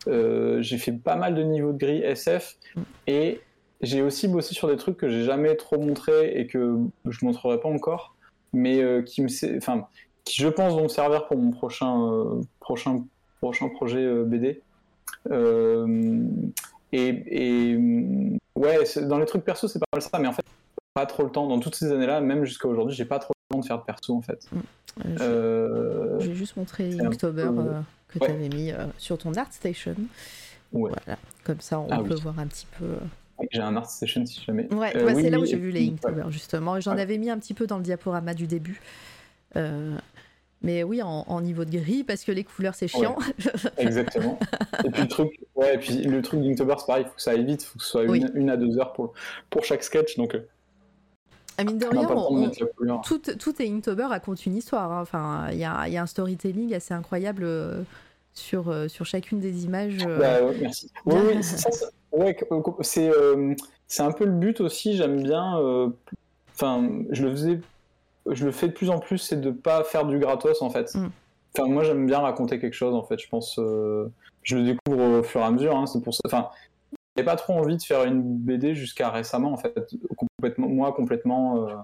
B: Euh, j'ai fait pas mal de niveaux de gris SF
A: Mm.
B: et j'ai aussi bossé sur des trucs que j'ai jamais trop montré et que je montrerai pas encore, mais qui me, enfin, qui je pense vont me servir pour mon prochain prochain prochain projet BD. Euh, et, et, mm, ouais, dans les trucs perso c'est pas mal ça, mais en fait pas trop le temps dans toutes ces années-là, même jusqu'à aujourd'hui, j'ai pas trop le temps de faire de perso en fait.
A: euh, je-
B: Euh,
A: J'ai juste montré Inktober
B: peu-
A: euh, que
B: Ouais.
A: tu avais mis euh, sur ton ArtStation.
B: Ouais.
A: Voilà. Comme ça, on
B: Ah
A: peut
B: oui.
A: voir un petit peu.
B: J'ai un art station si jamais.
A: Ouais,
B: oui,
A: c'est là où j'ai vu les. Inktober, justement. J'en avais mis un petit peu dans le diaporama du début. Mais oui, en, en niveau de gris, parce que les couleurs, c'est chiant.
B: Exactement. et puis le truc, ouais, et puis le truc d'Inktober, c'est pareil, il faut que ça aille vite, il faut que ce soit une,
A: Oui.
B: une à deux heures pour, pour chaque sketch, donc euh,
A: Ah, mine de rien, on- tout, tout est Inktober raconte une histoire. hein. Enfin, il y a, y a un storytelling assez incroyable euh, sur, euh, sur chacune des images.
B: Bah, ouais, merci. Oui, oui, c'est ça, ouais, c'est euh, un peu le but aussi, j'aime bien. euh, Enfin, je le faisais, je le fais de plus en plus, c'est de pas faire du gratos en fait.
A: Mm.
B: Enfin, moi j'aime bien raconter quelque chose en fait, je pense. euh, je le découvre au fur et à mesure, hein, c'est pour ça. Enfin, j'avais pas trop envie de faire une BD jusqu'à récemment en fait, complètement, moi complètement. euh,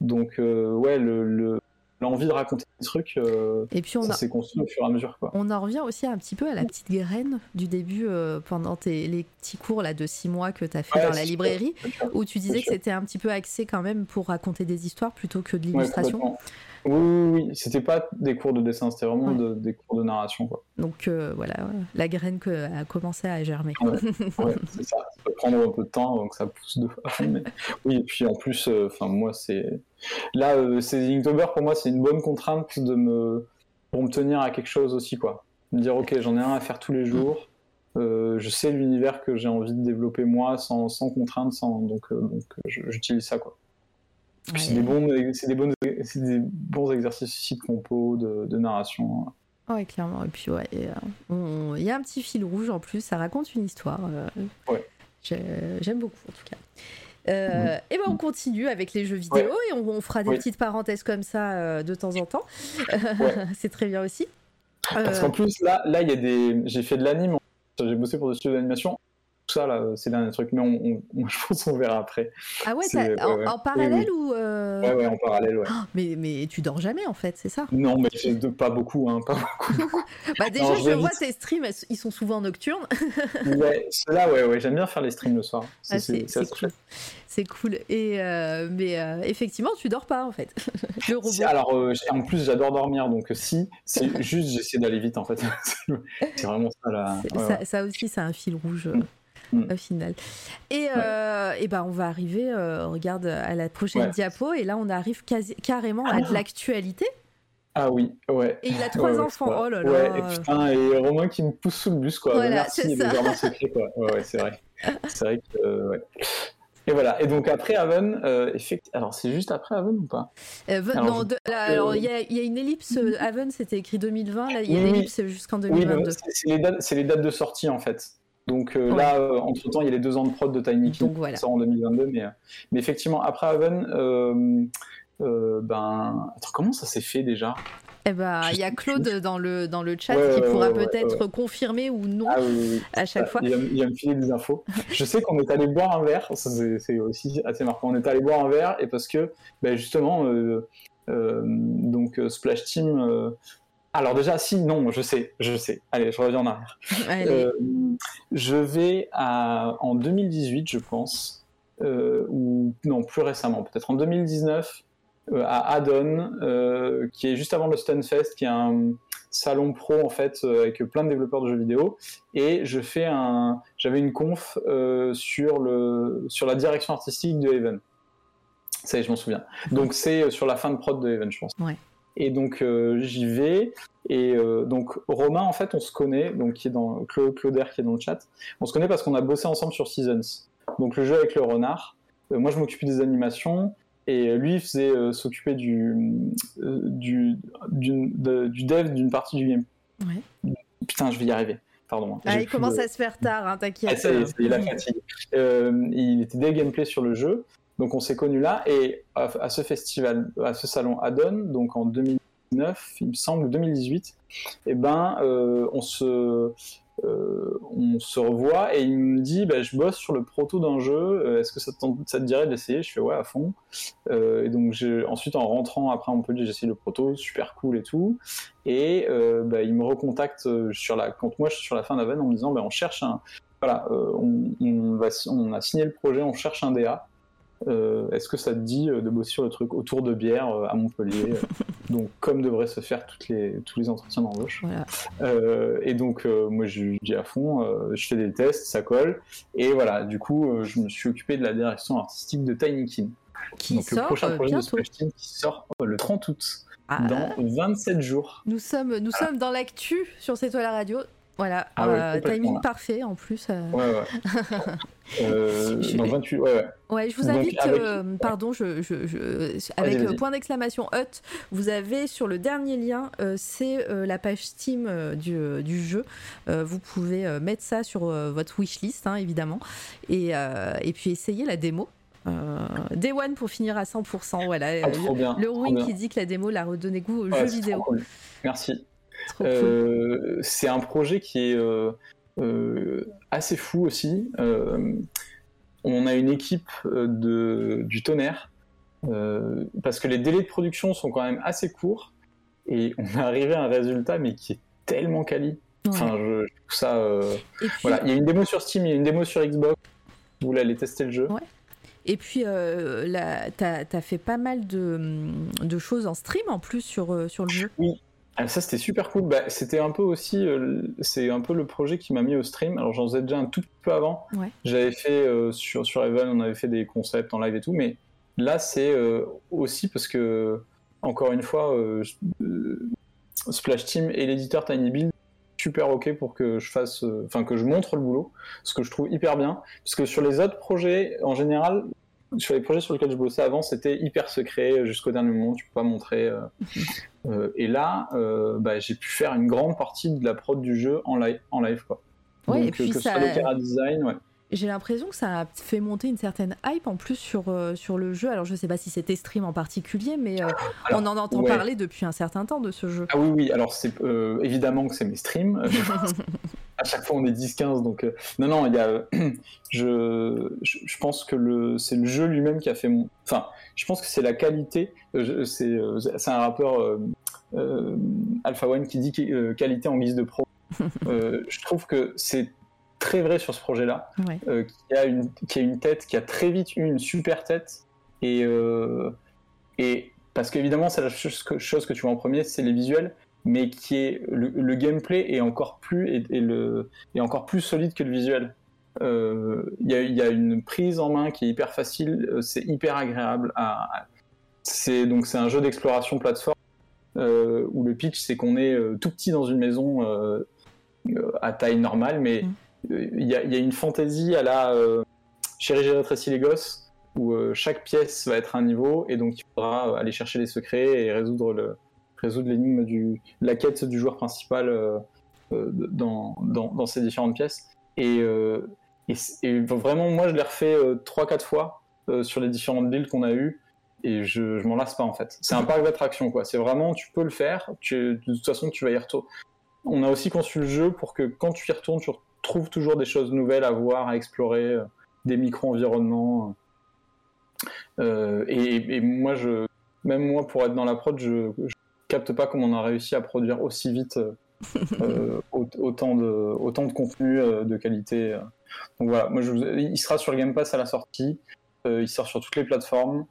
B: donc, euh, ouais, le- le- l'envie de raconter des trucs, euh,
A: Et puis, on
B: ça s'est construit au fur et à mesure quoi.
A: On en revient aussi un petit peu à la petite graine du début euh, pendant tes, les petits cours là, de six mois que tu as fait
B: Ouais,
A: dans la librairie,
B: sûr.
A: où tu disais que c'était un petit peu axé quand même pour raconter des histoires plutôt que de l'illustration.
B: oui, oui, oui. c'était pas des cours de dessin, c'était vraiment
A: Ouais.
B: de- des cours de narration. Quoi.
A: Donc euh, voilà, la graine que, a commencé à germer.
B: Ouais, c'est ça. Prendre un peu de temps, donc ça pousse de mais... Oui, et puis en plus, euh, enfin moi, c'est. Là, euh, c'est Inktober, pour moi, c'est une bonne contrainte de me... pour me tenir à quelque chose aussi, quoi. Me dire, ok, j'en ai un à faire tous les jours. euh, je sais l'univers que j'ai envie de développer moi sans, sans contrainte, sans... donc, euh, donc j'utilise ça, quoi. C'est des bons, c'est des bonnes, des bons exercices aussi de compo, de, de narration.
A: Ouais, clairement. Et puis, ouais, euh, il y a un petit fil rouge en plus, ça raconte une histoire. euh,
B: Ouais.
A: J'ai- J'aime beaucoup en tout cas. Euh, Et ben on continue avec les jeux vidéo et on, on fera des
B: Oui.
A: petites parenthèses comme ça euh, de temps en temps.
B: Ouais.
A: C'est très bien aussi.
B: Parce
A: Euh,
B: qu'en plus, là, là, il y a des. J'ai fait de l'anime, j'ai bossé pour des studios d'animation. Tout ça, là, c'est derniers trucs, mais on, on- on- je pense qu'on verra après.
A: Ah ouais, en,
B: ouais, ouais.
A: en parallèle
B: Oui,
A: ou euh,
B: Ouais, ouais, en parallèle, ouais.
A: mais, mais tu dors jamais en fait, c'est ça?
B: Non, mais de- pas beaucoup, hein, pas beaucoup.
A: Bah déjà,
B: Non,
A: je vois tes streams, ils sont souvent nocturnes.
B: ouais, ceux-là, ouais, ouais, j'aime bien faire les streams le soir.
A: Ah, c'est cool. C'est cool. Et euh, mais euh, effectivement, tu dors pas en fait. Le robot.
B: Si, alors, euh, en plus, j'adore dormir, donc si, c'est juste, j'essaie d'aller vite, en fait. c'est vraiment ça, là.
A: Ça, aussi, c'est un fil rouge euh,
B: Mm.
A: au final. Et, euh, et ben, on va arriver, euh, regarde, à la prochaine
B: Ouais.
A: diapo, et là, on arrive quasi- carrément à de l'actualité.
B: Ah oui, ouais.
A: Et il a trois
B: Ouais,
A: enfants.
B: ouais.
A: Oh là là.
B: Ouais, et putain, et Romain qui me pousse sous le bus, quoi.
A: Voilà,
B: Merci,
A: c'est ça.
B: secret, quoi. Ouais, ouais, c'est vrai. C'est vrai que, euh, ouais. Et voilà. Et donc après Haven, euh, effect- alors c'est juste après Haven ou pas?
A: Euh,
B: Alors,
A: non,
B: je-
A: de- là, alors, il y, a- il y a une ellipse. Haven, c'était écrit 2020. Là, il y a
B: Oui,
A: une
B: oui.
A: ellipse jusqu'en
B: Oui,
A: 2022.
B: mais c'est c'est les, dates- c'est les dates de sortie en fait. Donc euh,
A: Ouais.
B: là, entre temps, il y a les deux ans de prod de Tiny King
A: voilà.
B: qui sort en 2022. Mais, euh, mais effectivement, après Haven, euh, euh, ben. Attends, comment ça s'est fait déjà?
A: Eh ben, il y a Claude dans le, dans le chat
B: Ouais,
A: qui pourra
B: ouais,
A: peut-être confirmer ou non
B: Ah oui,
A: à chaque fois.
B: Il va, il va me filer des infos. Je sais qu'on est allé boire un verre, c'est aussi assez marquant. On est allé boire un verre et parce que ben, justement, euh, euh, donc euh, Splash Team. Alors déjà, si, non, je sais, je sais. Allez, je reviens en arrière. Euh, je vais à, en 2018, je pense, euh, ou non, plus récemment, peut-être en 2019, euh, à Addon, qui est juste avant le Stunfest, qui est un salon pro en fait avec plein de développeurs de jeux vidéo, et je fais un, j'avais une conf sur, le, sur la direction artistique de Even. Ça y est, je m'en souviens. Donc c'est sur la fin de prod de Even, je pense.
A: Ouais.
B: Et donc j'y vais. Et donc Romain, en fait, on se connaît, donc qui est dans Claude Clauder qui est dans le chat. On se connaît parce qu'on a bossé ensemble sur Seasons. Donc le jeu avec le renard. moi, je m'occupais des animations et lui, il faisait s'occuper du, du, du, du, dev d'une partie du game.
A: Ouais.
B: Putain, je vais y arriver. Pardon. Hein.
A: Ah, il commence à se faire tard, hein, t'inquiète.
B: Ah, fatigue. Euh, il était des gameplay sur le jeu, donc on s'est connus là. Et à, ce festival, à ce salon Addon, donc en 2009, il me semble, 2018, eh ben, euh, on se euh, on se revoit et il me dit bah, je bosse sur le proto d'un jeu euh, est-ce que ça te, dirait d'essayer? Je fais ouais à fond. Et donc ensuite en rentrant après on peut dire j'essaye le proto super cool et tout. Et bah, il me recontacte sur la moi sur la fin d'Aven en me disant bah, on cherche un voilà on, on a signé le projet on cherche un DA euh, est-ce que ça te dit euh, de bosser sur le truc autour de bière euh, à Montpellier Donc, comme devraient se faire toutes les, tous les entretiens d'embauche. et donc, moi, je dis à fond, je fais des tests, ça colle. Et voilà, du coup, je me suis occupé de la direction artistique de Tiny Kin.
A: Qui sort le prochain projet bientôt. de
B: qui sort le 30 août. Ah. dans 27 jours.
A: Nous sommes, nous sommes dans l'actu sur cette toile radio. Voilà, ah euh, timing parfait en plus.
B: Euh. Ouais, ouais. euh, dans 28, ouais, ouais.
A: Ouais, je vous invite, euh, pardon, je, je, je avec le point d'exclamation hut, vous avez sur le dernier lien, c'est la page Steam du, du, jeu. vous pouvez mettre ça sur votre wishlist, hein, évidemment, et, et puis essayer la démo. Day One pour finir à 100%. Voilà,
B: ah, le,
A: le Wing qui dit que la démo l'a redonné goût au jeu vidéo.
B: Cool. Merci. Euh, c'est un projet qui est euh, euh, assez fou aussi. on a une équipe de, du tonnerre parce que les délais de production sont quand même assez courts et on est arrivé à un résultat mais qui est tellement quali. Enfin, je, trouve ça. Voilà, il y a une démo sur Steam, il y a une démo sur Xbox. Vous voulez aller tester le jeu.
A: Et puis, euh, tu as, fait pas mal de, de, choses en stream en plus sur, sur le jeu.
B: Oui, ah, ça c'était super cool. Bah, c'était un peu aussi, euh, c'est un peu le projet qui m'a mis au stream. Alors j'en faisais déjà un tout petit peu avant. J'avais fait euh, sur sur Evan, on avait fait des concepts en live et tout, mais là c'est euh, aussi parce que encore une fois, Splash Team et l'éditeur Tiny Build super ok pour que je fasse, enfin que je montre le boulot, ce que je trouve hyper bien, parce que sur les autres projets en général, sur les projets sur lesquels je bossais avant, c'était hyper secret jusqu'au dernier moment, tu peux pas montrer. Euh, euh, et là, euh, bah, j'ai pu faire une grande partie de la prod du jeu en live, en live quoi.
A: Ouais, Donc, et puis
B: que
A: ça...
B: soit le design, ouais.
A: J'ai l'impression que ça a fait monter une certaine hype en plus sur, sur le jeu. Alors je sais pas si c'était stream en particulier, mais on en entend parler depuis un certain temps de ce jeu.
B: Ah oui, oui, alors c'est évidemment que c'est mes streams. à chaque fois on est 10-15 donc euh, non non il y a je, je, pense que le c'est le jeu lui-même qui a fait mon enfin je pense que c'est la qualité euh, c'est euh, c'est un rappeur Alpha One qui dit qualité en guise de pro je trouve que c'est très vrai sur ce projet là qui a une qui a une tête qui a très vite eu une super tête et et parce qu'évidemment c'est la chose que, chose que tu vois en premier c'est les visuels mais qui est le, gameplay est encore plus et, le est encore plus solide que le visuel. Euh, il y, y, a une prise en main qui est hyper facile, euh, c'est hyper agréable. À, c'est donc c'est un jeu d'exploration plateforme euh, où le pitch c'est qu'on est tout petit dans une maison à taille normale, mais mm. Il y, a, une fantaisie à la Chérie j'ai rétréci les gosses où chaque pièce va être un niveau et donc il faudra aller chercher les secrets et résoudre le, résoudre l'énigme du la quête du joueur principal euh, euh, dans, dans, ces différentes pièces. Et, euh, vraiment, moi, je l'ai refait 3-4 fois sur les différentes builds qu'on a eues et je, je m'en lasse pas en fait. C'est un parc d'attraction quoi. C'est vraiment, tu peux le faire, de toute façon, tu vas y retourner. On a aussi conçu le jeu pour que quand tu y retournes, tu trouves toujours des choses nouvelles à voir, à explorer, des micro-environnements. et, moi, je, même moi, pour être dans la prod, je, capte pas comment on a réussi à produire aussi vite euh, euh, autant, de, autant de contenu euh, de qualité. Donc voilà, moi je il sera sur le Game Pass à la sortie, il sort sur toutes les plateformes.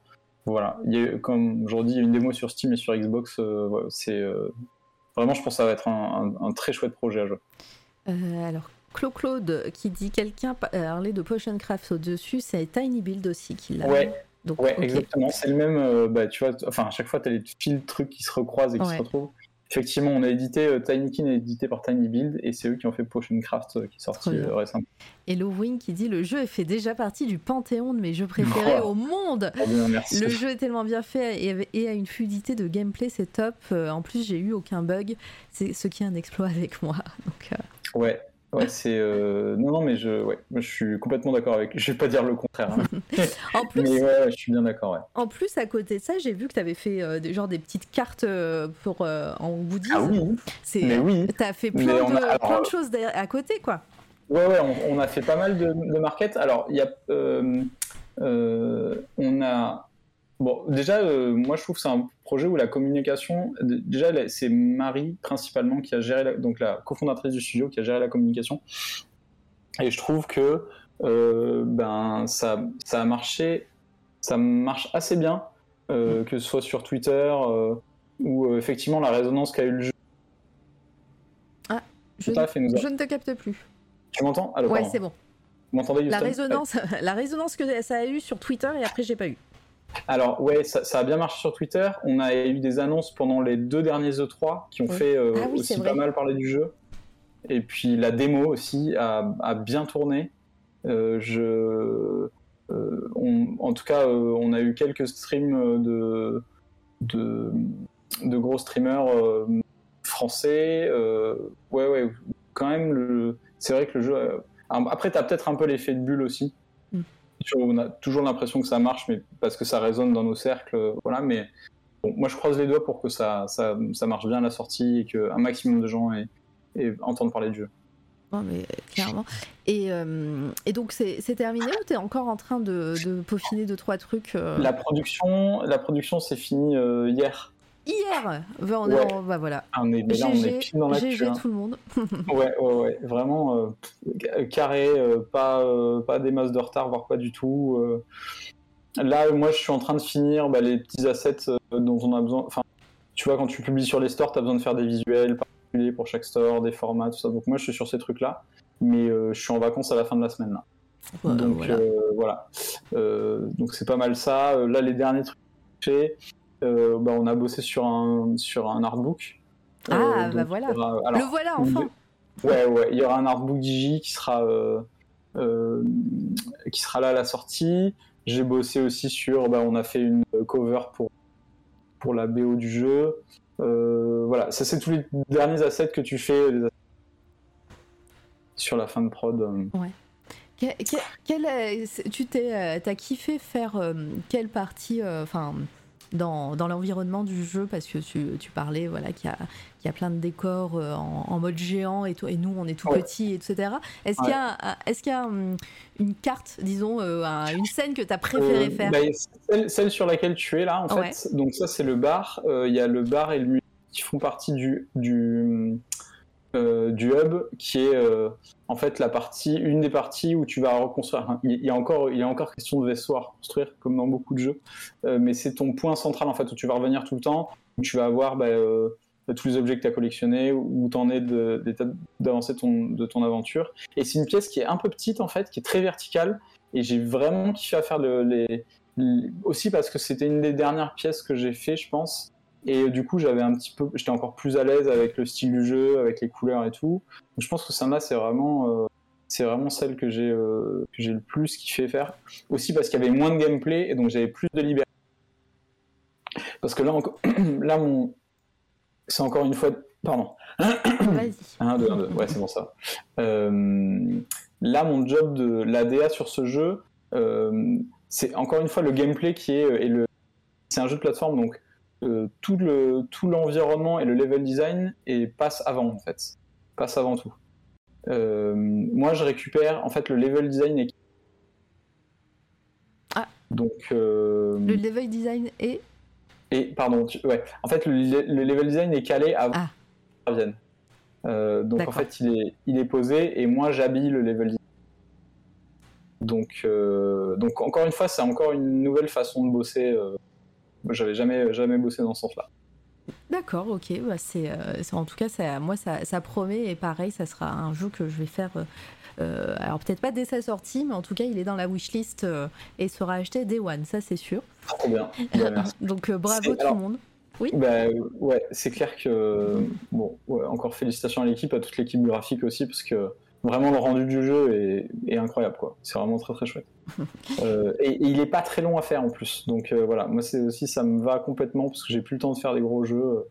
B: Voilà, il y a, comme aujourd'hui, il y a une démo sur Steam et sur Xbox. c'est vraiment, je pense que ça va être un, très chouette projet à jouer.
A: alors, Claude qui dit quelqu'un parlait de Potion Craft au-dessus, c'est Tiny Build aussi qui l'a.
B: Ouais, Donc, ouais exactement. C'est le même. bah, tu vois, enfin, à chaque fois, tu as les fils de trucs qui se recroisent et qui se retrouvent. Effectivement, on a édité, euh, Tinykin est édité par Tiny Build et c'est eux qui ont fait Potion Craft euh, qui est sorti euh, récemment.
A: Et Lowing qui dit le jeu fait déjà partie du panthéon de mes jeux préférés au monde. le jeu est tellement bien fait et, a une fluidité de gameplay, c'est top. en plus, j'ai eu aucun bug, c'est ce qui est un exploit avec moi. Donc,
B: Ouais, Ouais, c'est euh, non, non, mais je, ouais, je suis complètement d'accord avec. Je vais pas dire le contraire. Hein. en plus, mais ouais, je suis bien d'accord. Ouais.
A: En plus, à côté de ça, j'ai vu que tu avais fait euh, des, genre des petites cartes euh, pour en goodies.
B: Ah oui.
A: Mais oui. T'as fait plein, de, plein de choses à côté, quoi.
B: Ouais, ouais, on, a fait pas mal de, de market. Alors, il y a, on a Bon, déjà, euh, moi je trouve que c'est un projet où la communication, déjà c'est Marie principalement qui a géré, la, donc la cofondatrice du studio qui a géré la communication. Et je trouve que euh, ben, ça, ça a marché, ça marche assez bien, euh, que ce soit sur Twitter ou effectivement la résonance qu'a eu le jeu.
A: Ah, je, je ne te capte plus.
B: Tu m'entends?
A: Ouais, c'est bon.
B: Vous m'entendez
A: la résonance, la résonance que ça a eu sur Twitter et après j'ai pas eu.
B: Alors ouais, ça, a bien marché sur Twitter. On a eu des annonces pendant les deux derniers E3 qui ont fait euh, ah aussi pas mal parler du jeu. Et puis la démo aussi a, bien tourné. Euh, je, euh, en tout cas, on a eu quelques streams de, de, de gros streamers français. ouais, ouais, quand même, c'est vrai que le jeu. Après, tu as peut-être un peu l'effet de bulle aussi on a toujours l'impression que ça marche, mais parce que ça résonne dans nos cercles, voilà. Mais moi, je croise les doigts pour que ça, ça, marche bien à la sortie et qu'un maximum de gens entendent parler du jeu.
A: mais clairement. Et, euh, donc, c'est terminé ou tu es encore en train de, peaufiner deux, trois trucs euh?
B: La production, la production s'est finie euh, hier.
A: Hier bah, on est, bah, voilà.
B: Ah, on est, là, on est pile dans la
A: GG hein. tout le monde.
B: ouais, ouais, ouais, vraiment euh, carré, euh, pas, euh, pas des masses de retard, voire pas du tout. Là, moi, je suis en train de finir bah, les petits assets dont on a besoin. Enfin, tu vois, quand tu publies sur les stores, tu as besoin de faire des visuels particuliers pour chaque store, des formats, tout ça. Donc, moi, je suis sur ces trucs-là, mais je suis en vacances à la fin de la semaine. Là. donc, voilà. donc, c'est pas mal ça. là, les derniers trucs que j'ai euh, bah, on a bossé sur un, sur un artbook.
A: Ah, euh, bah voilà. le voilà enfin.
B: Ouais, ouais. Il y aura un artbook Digi qui sera, euh, qui sera là à la sortie. J'ai bossé aussi sur. Bah, on a fait une cover pour, pour la BO du jeu. voilà, ça c'est tous les derniers assets que tu fais sur la fin de prod.
A: Ouais. tu t'es, as kiffé faire quelle partie, enfin dans, dans l'environnement du jeu parce que tu, tu parlais voilà qu'il y, y a, plein de décors euh, en, mode géant et, et nous on est tout petits etc est-ce qu'il y a est-ce qu'il y a hum, une carte disons euh, une scène que tu as préféré euh, faire
B: bah, celle, celle, sur laquelle tu es là en fait. Donc ça c'est le bar. Il y a le bar et le musée qui font partie du, du euh, du hub qui est euh, en fait la partie, une des parties où tu vas reconstruire. Il y a encore, il y encore question de vaisseau à reconstruire comme dans beaucoup de jeux, euh, mais c'est ton point central en fait où tu vas revenir tout le temps, où tu vas avoir bah, tous les objets que tu as collectionnés, où tu en es d'avancer de ton aventure. Et c'est une pièce qui est un peu petite en fait, qui est très verticale, et j'ai vraiment kiffé à faire les, aussi parce que c'était une des dernières pièces que j'ai fait, je pense. Et du coup, j'avais un petit peu, j'étais encore plus à l'aise avec le style du jeu, avec les couleurs et tout. Donc, je pense que ça c'est vraiment, euh, c'est vraiment celle que j'ai, euh, que j'ai le plus kiffé faire. Aussi parce qu'il y avait moins de gameplay et donc j'avais plus de liberté. Parce que là, là mon, c'est encore une fois, pardon.
A: Vas-y.
B: Un, deux, un, deux. Ouais, c'est bon ça. Euh, là, mon job de l'ADA sur ce jeu, c'est encore une fois le gameplay qui est, et le, c'est un jeu de plateforme donc euh, tout le tout l'environnement et le level design et passe avant en fait, passe avant tout. Euh, moi, je récupère en fait le level design et
A: ah.
B: donc euh,
A: le level design est
B: et pardon, ouais. En fait, le, level design est calé avant ah. donc en fait, il est, il est posé et moi j'habille le level design. Donc, donc encore une fois, c'est encore une nouvelle façon de bosser j'avais jamais, jamais bossé dans ce sens-là.
A: D'accord, ok. Bah c'est, en tout cas, ça, moi, ça, ça, promet. Et pareil, ça sera un jeu que je vais faire. alors peut-être pas dès sa sortie, mais en tout cas, il est dans la wishlist et sera acheté Day One, ça c'est sûr.
B: Trop bien.
A: Bah, Donc bravo tout le monde. Oui.
B: Bah, ouais, c'est clair que bon, encore félicitations à l'équipe, à toute l'équipe graphique aussi, parce que vraiment le rendu du jeu est, incroyable, quoi. C'est vraiment très très chouette. Euh, et, il est pas très long à faire en plus, donc euh, voilà, moi c'est aussi ça me va complètement parce que j'ai plus le temps de faire des gros jeux.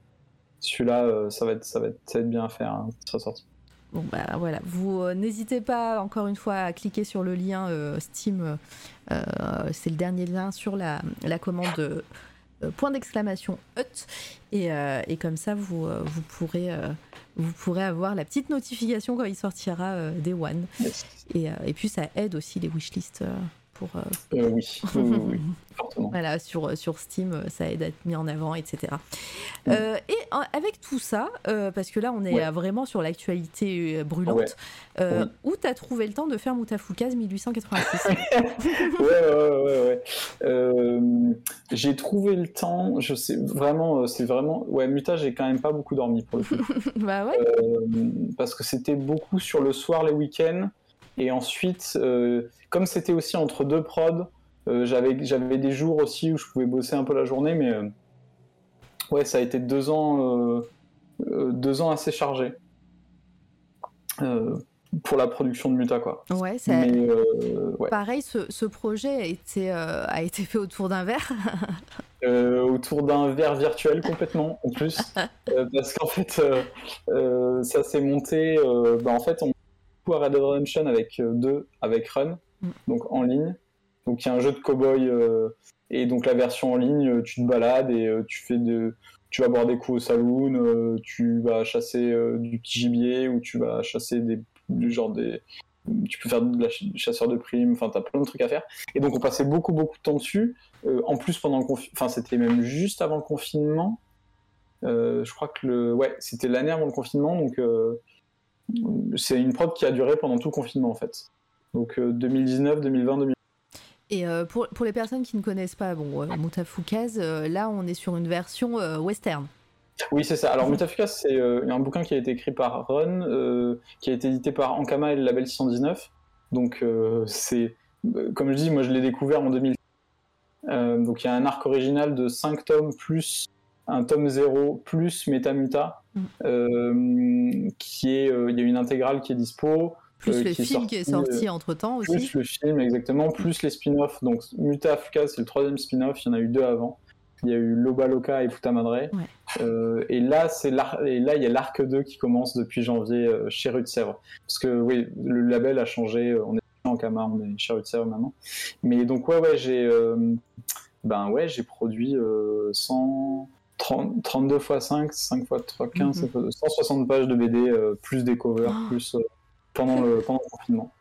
B: Celui-là, euh, ça va être ça va être ça va être bien à faire, hein, sera sorti.
A: Bon bah voilà, vous n'hésitez pas encore une fois à cliquer sur le lien Steam, c'est le dernier lien sur la, la commande point d'exclamation hut. Et, euh, et, comme ça vous, euh, vous pourrez vous pourrez avoir la petite notification quand il sortira des One. Et, et, puis ça aide aussi les wishlists pour
B: oui, oui, oui,
A: voilà sur, sur Steam ça aide à être mis en avant etc euh, et avec tout ça, euh, parce que là on est vraiment sur l'actualité euh, brûlante, où tu as trouvé le temps de faire Moutafoukaz 1886
B: Ouais, ouais, ouais, j'ai trouvé le temps, je sais vraiment, c'est vraiment. Ouais, Muta, j'ai quand même pas beaucoup dormi pour le coup.
A: bah ouais.
B: parce que c'était beaucoup sur le soir, les week-ends, et ensuite, comme c'était aussi entre deux prods, j'avais des jours aussi où je pouvais bosser un peu la journée, mais ouais, ça a été deux ans, euh, euh, deux ans assez chargés euh, pour la production de Muta, quoi.
A: Ouais, Pareil, ce, projet a été, a été fait autour d'un verre.
B: autour d'un verre virtuel complètement, en plus, parce qu'en fait, ça s'est monté. Bah, en fait, à Red Dead Redemption avec deux, avec Run, mm. donc en ligne. Donc il y a un jeu de cowboy et donc la version en ligne, euh, tu te balades et euh, tu fais de, tu vas boire des coups au saloon, euh, tu vas chasser du petit gibier ou tu vas chasser des, du genre des, tu peux faire de la chasseur de primes, enfin, tu as plein de trucs à faire. Et donc, on passait beaucoup, beaucoup de temps dessus. en plus, pendant le confinement, enfin, c'était même juste avant le confinement. je crois que le, ouais, c'était l'année avant le confinement. Donc, c'est une prod qui a duré pendant tout le confinement, en fait. Donc, 2019, 2020, 2021.
A: Et euh, pour, pour, les personnes qui ne connaissent pas, bon, euh, euh, là on est sur une version western.
B: Oui, c'est ça. Alors Mutafoukaz, c'est un bouquin qui a été écrit par Run, qui a été édité par Ankama et le label 619. Donc c'est, comme je dis, moi je l'ai découvert en 2000. donc il y a un arc original de 5 tomes plus un tome 0 plus Metamuta, mm. qui est, il y a une intégrale qui est dispo.
A: Plus euh, le film qui est sorti euh, entre temps aussi.
B: Plus le film, exactement, plus les spin-offs. Donc Muta Africa, c'est le troisième spin-off, il y en a eu deux avant. Il y a eu Loba Loca et Puta Madre. Euh, et là, c'est et là, il y a l'arc 2 qui commence depuis janvier chez Rue de Sèvres. Parce que oui, le label a changé. On est en Camar, on est chez Rue de Sèvres maintenant. Mais donc ouais, ouais, j'ai, ben ouais, j'ai produit 100. 32 x 5, 5 x 3, 15, 160 pages de BD, plus des covers, oh. plus pendant le, confinement.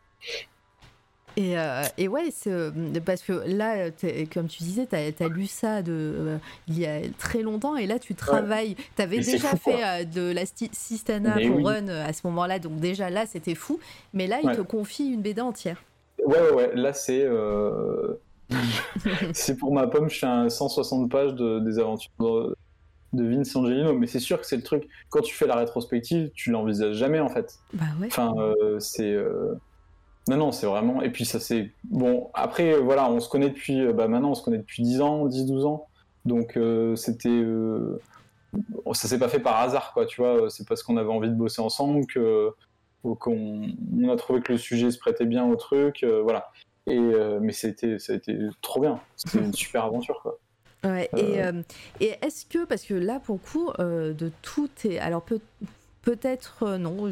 A: Et, euh, et, ouais, euh, parce que là, comme tu disais, tu as, lu ça de, euh, il y a très longtemps et là tu travailles. Tu avais déjà fait de la Sistana pour Run à ce moment-là, donc déjà là c'était fou. Mais là, il te confie une BD entière.
B: Ouais, ouais, ouais. Là c'est. c'est pour ma pomme, je fais un 160 pages de, des aventures de Vince Angelino, mais c'est sûr que c'est le truc. Quand tu fais la rétrospective, tu l'envisages jamais en fait.
A: Bah ouais.
B: Enfin, euh, c'est. Euh, non, non, c'est vraiment. Et puis ça c'est. Bon, après, voilà, on se connaît depuis. Bah maintenant, on se connaît depuis 10 ans, 10-12 ans. Donc euh, c'était. Ça s'est pas fait par hasard, quoi, tu vois. C'est parce qu'on avait envie de bosser ensemble que qu'on on a trouvé que le sujet se prêtait bien au truc, voilà. Et mais c'était ça a été trop bien. C'était une super aventure, quoi.
A: Ouais, et, euh. Euh, et est-ce que, parce que là, pour le coup, euh, de tout tes. Alors, peut, peut-être non,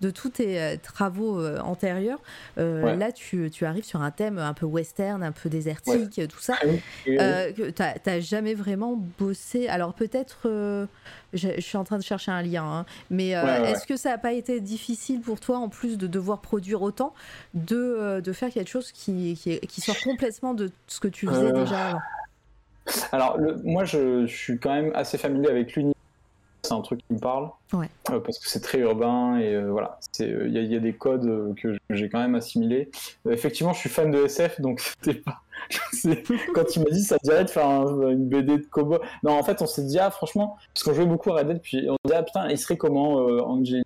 A: de tous tes travaux antérieurs, là, tu, tu, arrives sur un thème un peu western, un peu désertique, tout ça. tu n'as jamais vraiment bossé. Alors, peut-être. je, suis en train de chercher un lien, hein, mais est-ce que ça n'a pas été difficile pour toi, en plus de devoir produire autant, de, de faire quelque chose qui, qui, qui, sort complètement de ce que tu faisais déjà avant?
B: Alors, moi, je, suis quand même assez familier avec l'univers c'est un truc qui me parle.
A: Ouais.
B: Euh, parce que c'est très urbain et euh, voilà. Il y, a- y a des codes euh, que j'ai quand même assimilés. Euh, effectivement, je suis fan de SF, donc c'était pas. Quand tu m'as dit ça dirait de faire un- une BD de cowboy. Non, en fait, on s'est dit, ah, franchement, parce qu'on jouait beaucoup à Red Dead, puis on s'est dit, ah putain, il serait comment euh, Angie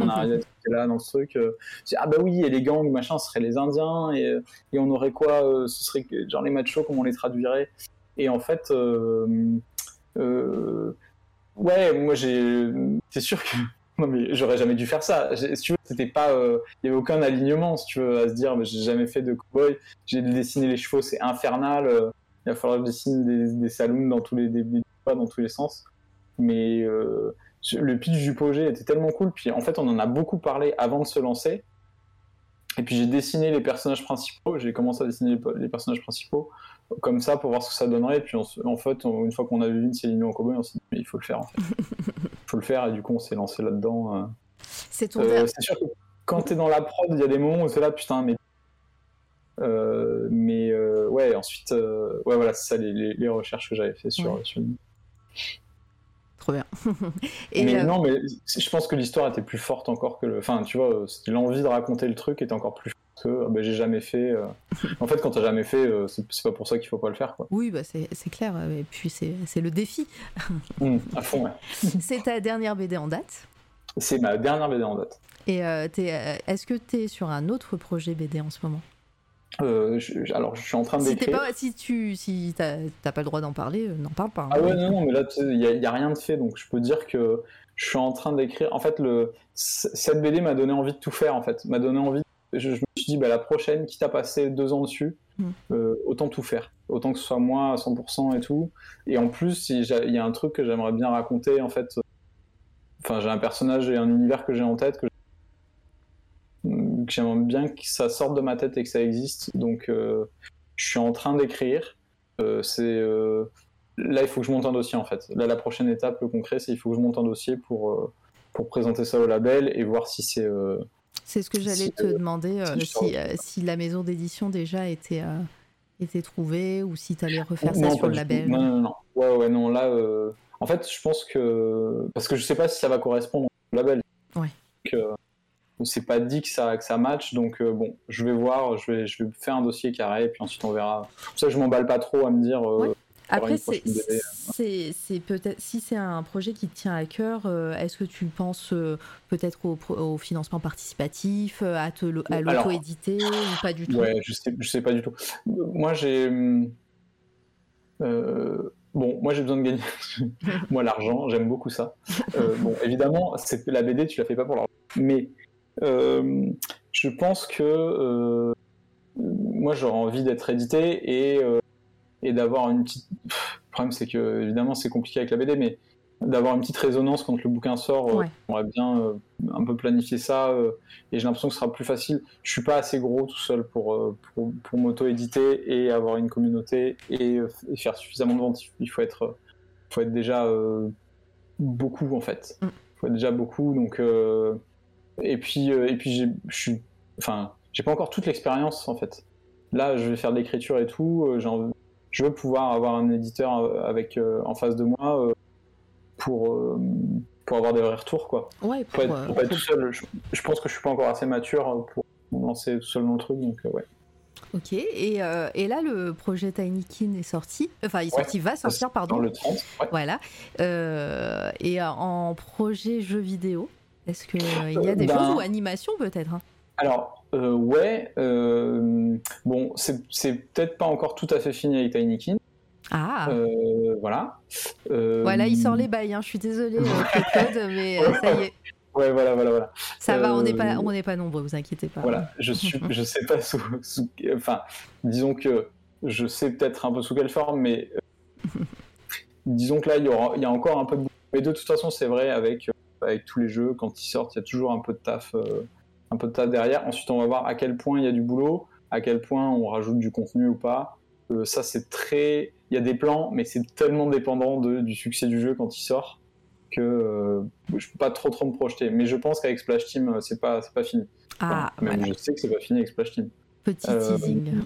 B: on a là dans ce truc. euh, ah bah oui, et les gangs, machin, ce serait les Indiens, et, euh, et on aurait quoi euh, Ce serait genre les machos, comment on les traduirait? Et en fait, euh, euh, ouais, moi j'ai. C'est sûr que. Non, mais j'aurais jamais dû faire ça. Si tu veux, c'était pas. euh, Il y avait aucun alignement, si tu veux, à se dire, mais j'ai jamais fait de cowboy. J'ai dessiné les chevaux, c'est infernal. euh, il va falloir que je dessine des, saloons dans tous les, des, des- dans tous les sens. Mais euh, le pitch du projet était tellement cool. Puis en fait, on en a beaucoup parlé avant de se lancer. Et puis j'ai dessiné les personnages principaux. J'ai commencé à dessiner les personnages principaux comme ça pour voir ce que ça donnerait. Et puis on en fait, on- une fois qu'on a vu Vince et Lino en cowboy, on s'est dit, mais il faut le faire. En fait. Il faut le faire. Et du coup, on s'est lancé là-dedans. euh.
A: C'est ton
B: Euh, c'est sûr que quand t'es dans la prod, il y a des moments où c'est là, putain, mais. Euh, mais euh, ouais, ensuite, ouais, voilà, c'est ça les, les- les recherches que j'avais fait sur,
A: Ouais.
B: sur
A: Trop bien. Et
B: mais non, mais je pense que l'histoire était plus forte encore que le. Enfin, tu vois, l'envie de raconter le truc était encore plus forte que ah, bah, j'ai jamais fait. euh. en fait, quand t'as jamais fait, euh, c'est pas pour ça qu'il faut pas le faire, quoi.
A: oui, bah, c'est clair. euh, Et puis c'est le défi.
B: Hum, à fond, ouais.
A: c'est ta dernière BD en date?
B: C'est ma dernière BD en date.
A: Et euh, est-ce que tu es sur un autre projet BD en ce moment?
B: Euh, je- alors, je suis en train
A: Si t'es
B: d'écrire.
A: pas, si tu, si t'as pas le droit d'en parler, euh, n'en parle pas. hein.
B: Ah ouais, non, non, mais là, il n'y a, y a rien de fait, donc je peux dire que je suis en train d'écrire. En fait, le, cette BD m'a donné envie de tout faire, en fait. M'a donné envie. Je, je me suis dit, bah, la prochaine, quitte à passer deux ans dessus,
A: Mm.
B: euh, autant tout faire. Autant que ce soit moi à 100% et tout. Et en plus, il y a un truc que j'aimerais bien raconter, en fait. Enfin, j'ai un personnage et un univers que j'ai en tête, que j'aimerais bien que ça sorte de ma tête et que ça existe. Donc, euh, je suis en train d'écrire. Euh, c'est là, il faut que je monte un dossier en fait. Là, la prochaine étape, le concret, c'est il faut que je monte un dossier pour euh, pour présenter ça au label et voir si c'est. euh,
A: C'est ce que j'allais
B: si,
A: te
B: euh,
A: demander, euh,
B: si
A: euh, si la maison d'édition déjà était, euh, était trouvée ou si tu allais refaire ça sur le label.
B: Non, non, non. Ouais, ouais, non. Là, en fait, je pense que parce que je sais pas si ça va correspondre au label.
A: Ouais.
B: Donc, c'est pas dit que ça que ça match, donc euh, bon, je vais voir, je vais je vais faire un dossier carré et puis ensuite on verra. Pour ça, je m'emballe pas trop à me dire. euh,
A: Ouais. Après,
B: une
A: c'est, peut-être si c'est un projet qui te tient à cœur, euh, est-ce que tu penses euh, peut-être au, financement participatif, euh, à, te, l'auto-éditer ou pas du tout?
B: Ouais, je sais, je sais pas du tout. Euh, Moi, j'ai. euh, bon, moi, j'ai besoin de gagner. moi, l'argent, j'aime beaucoup ça. Euh, bon, évidemment, c'est la BD, tu la fais pas pour l'argent. Mais euh, je pense que euh, moi, j'aurais envie d'être édité et, euh, et d'avoir une petite. Pff, Le problème, c'est que, évidemment, c'est compliqué avec la BD, mais d'avoir une petite résonance quand le bouquin sort. euh,
A: Ouais.
B: J'aimerais bien euh, un peu planifier ça euh, et j'ai l'impression que ce sera plus facile. Je suis pas assez gros tout seul pour, euh, pour, pour m'auto-éditer et avoir une communauté et, et faire suffisamment de ventes. Il faut être, faut être déjà beaucoup en fait.
A: Mm.
B: Il faut être déjà beaucoup. Donc, et puis, et puis je suis, enfin, j'ai pas encore toute l'expérience en fait. Là, je vais faire de l'écriture et tout. j'ai envie- je veux pouvoir avoir un éditeur euh, avec euh, en face de moi euh, pour euh, pour avoir des vrais retours quoi.
A: Ouais,
B: Pour,
A: pour,
B: être,
A: euh,
B: pour pas être
A: pour-
B: tout seul, je, je pense que je suis pas encore assez mature euh, pour lancer tout seul dans le truc, donc euh, ouais.
A: Ok, et, euh, et là, le projet Tinykin est sorti. Enfin, il, est
B: Ouais.
A: sorti, va sortir, pardon.
B: Dans le 30, ouais.
A: Voilà. Euh, et euh, en projet jeu vidéo, est-ce qu'il y a des
B: Ben-
A: choses ou animation peut-être hein?
B: Alors, euh, ouais, euh, bon, c'est peut-être pas encore tout à fait fini avec Tinykin,
A: Ah
B: euh, voilà. Euh,
A: Voilà, il sort les bails, hein. je suis désolée, euh, Claude, mais euh, ça y est,
B: Ouais, voilà, voilà, voilà.
A: ça va, on n'est
B: Euh,
A: pas, on n'est pas nombreux, vous inquiétez pas.
B: Voilà, je suis, je sais pas sous, sous- enfin, disons que je sais peut-être un peu sous quelle forme, mais euh, disons que là, il y, aura, il y a encore un peu de. Mais de toute façon, c'est vrai avec, euh, avec tous les jeux, quand ils sortent, il y a toujours un peu de taf, euh, un peu de taf derrière. Ensuite, on va voir à quel point il y a du boulot, à quel point on rajoute du contenu ou pas. Euh, ça, c'est très. Il y a des plans, mais c'est tellement dépendant de, du succès du jeu quand il sort que euh, je peux pas trop trop me projeter. Mais je pense qu'avec Splash Team, euh, c'est pas, c'est pas fini.
A: Ah,
B: Enfin, même
A: voilà,
B: je sais que c'est pas fini avec Splash Team.
A: petit
B: euh,
A: teasing.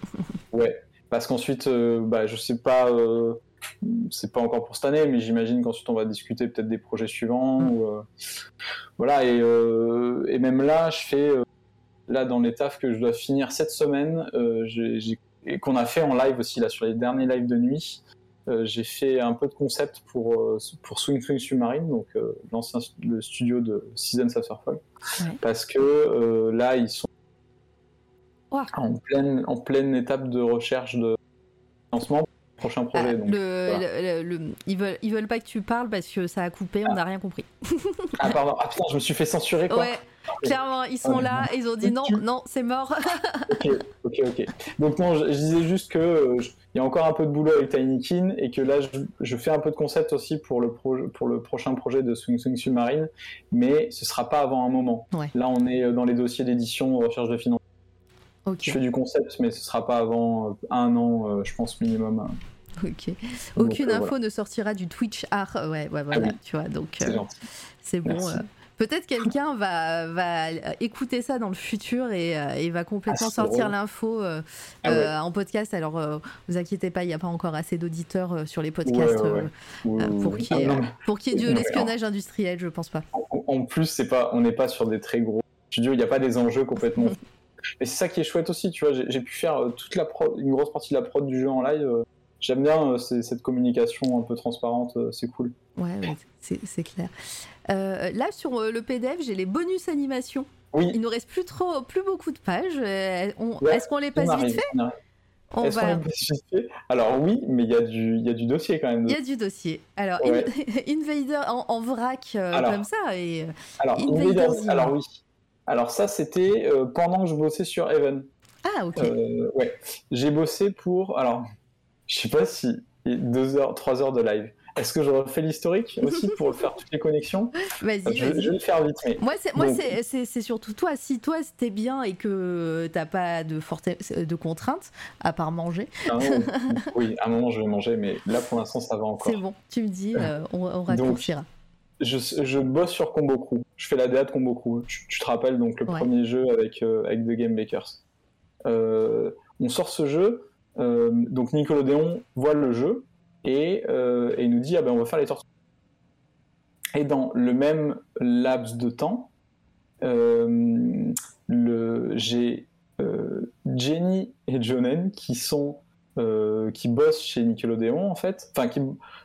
B: Ouais, parce qu'ensuite, bah, je sais pas. C'est pas encore pour cette année, mais j'imagine qu'ensuite on va discuter peut-être des projets suivants. Ou, euh, voilà, et, euh, et, même là, je fais euh, là dans les tafs que je dois finir cette semaine, et qu'on a fait en live aussi là sur les derniers lives de nuit. j'ai fait un peu de concept pour, pour Swing Swing Submarine, donc l'ancien le studio de Seasons of Surfall, parce que là ils sont en, pleine, en pleine étape de recherche de lancement prochain ah, projet. donc,
A: le, ils, veulent, ils veulent pas que tu parles parce que ça a coupé, on n'a rien compris.
B: ah pardon, ah putain, je me suis fait censurer quoi.
A: Ouais, clairement, ils sont là et ils ont dit non, non, c'est mort.
B: ok, ok, ok. Donc non, je, disais juste que euh, il y a encore un peu de boulot avec Tinykin et que là, je, je, fais un peu de concept aussi pour le, pro, pour le prochain projet de Swing Swing Submarine, mais ce sera pas avant un moment. Là, on est euh, dans les dossiers d'édition, recherche de financement je fais du concept, mais ce sera pas avant euh, un an, euh, je pense, minimum.
A: Ok. Aucune euh, info ne sortira du Twitch art. Ouais, ouais, voilà, ah tu vois. Donc, c'est bon. Peut-être quelqu'un va, va écouter ça dans le futur et, et va complètement ah, sortir l'info ah en podcast. Alors, vous inquiétez pas, il n'y a pas encore assez d'auditeurs sur les podcasts pour qu'il y, ait de l'espionnage industriel, je pense pas.
B: En, plus, c'est pas, on n'est pas sur des très gros studios, il n'y a pas des enjeux complètement Et c'est ça qui est chouette aussi, tu vois. J'ai pu faire euh, toute la prod, une grosse partie de la prod du jeu en live. Euh, j'aime bien euh, cette communication un peu transparente, c'est cool.
A: Ouais, c'est clair. là, sur le PDF, j'ai les bonus animations.
B: Oui.
A: Il nous reste plus trop, plus beaucoup de pages. Est-ce qu'on les passe vite fait
B: on va... Alors oui, mais il y, a du, y a du dossier quand même.
A: Il y a du dossier. Alors, Invader en, vrac comme ça. Et,
B: alors, alors oui. Alors ça, c'était euh, pendant que je bossais sur Even.
A: Ah, ok.
B: Euh, ouais. J'ai bossé pour... Alors, je sais pas si... Deux heures, trois heures de live. Est-ce que je refais l'historique aussi pour faire toutes les connexions?
A: Vas-y,
B: je, je, vais le faire vite. Mais...
A: Moi, c'est, moi c'est, surtout toi. Si toi, c'était bien et que t'as pas de, forte, de contraintes, à part manger.
B: Oui, à un moment, je vais manger, mais là, pour l'instant, ça va encore.
A: C'est bon, tu me dis, euh, on, on raccourcira
B: je, bosse sur Combo Crew. Je fais la DA de Combo Crew. Tu, te rappelles donc le premier jeu avec, euh, avec The Game Bakers. Euh, on sort ce jeu, euh, donc Nickelodeon voit le jeu et, et nous dit ah ben on va faire les tortues. Et dans le même laps de temps, j'ai Jenny et Jonen qui sont qui bossent chez Nickelodeon en fait. Enfin, qui,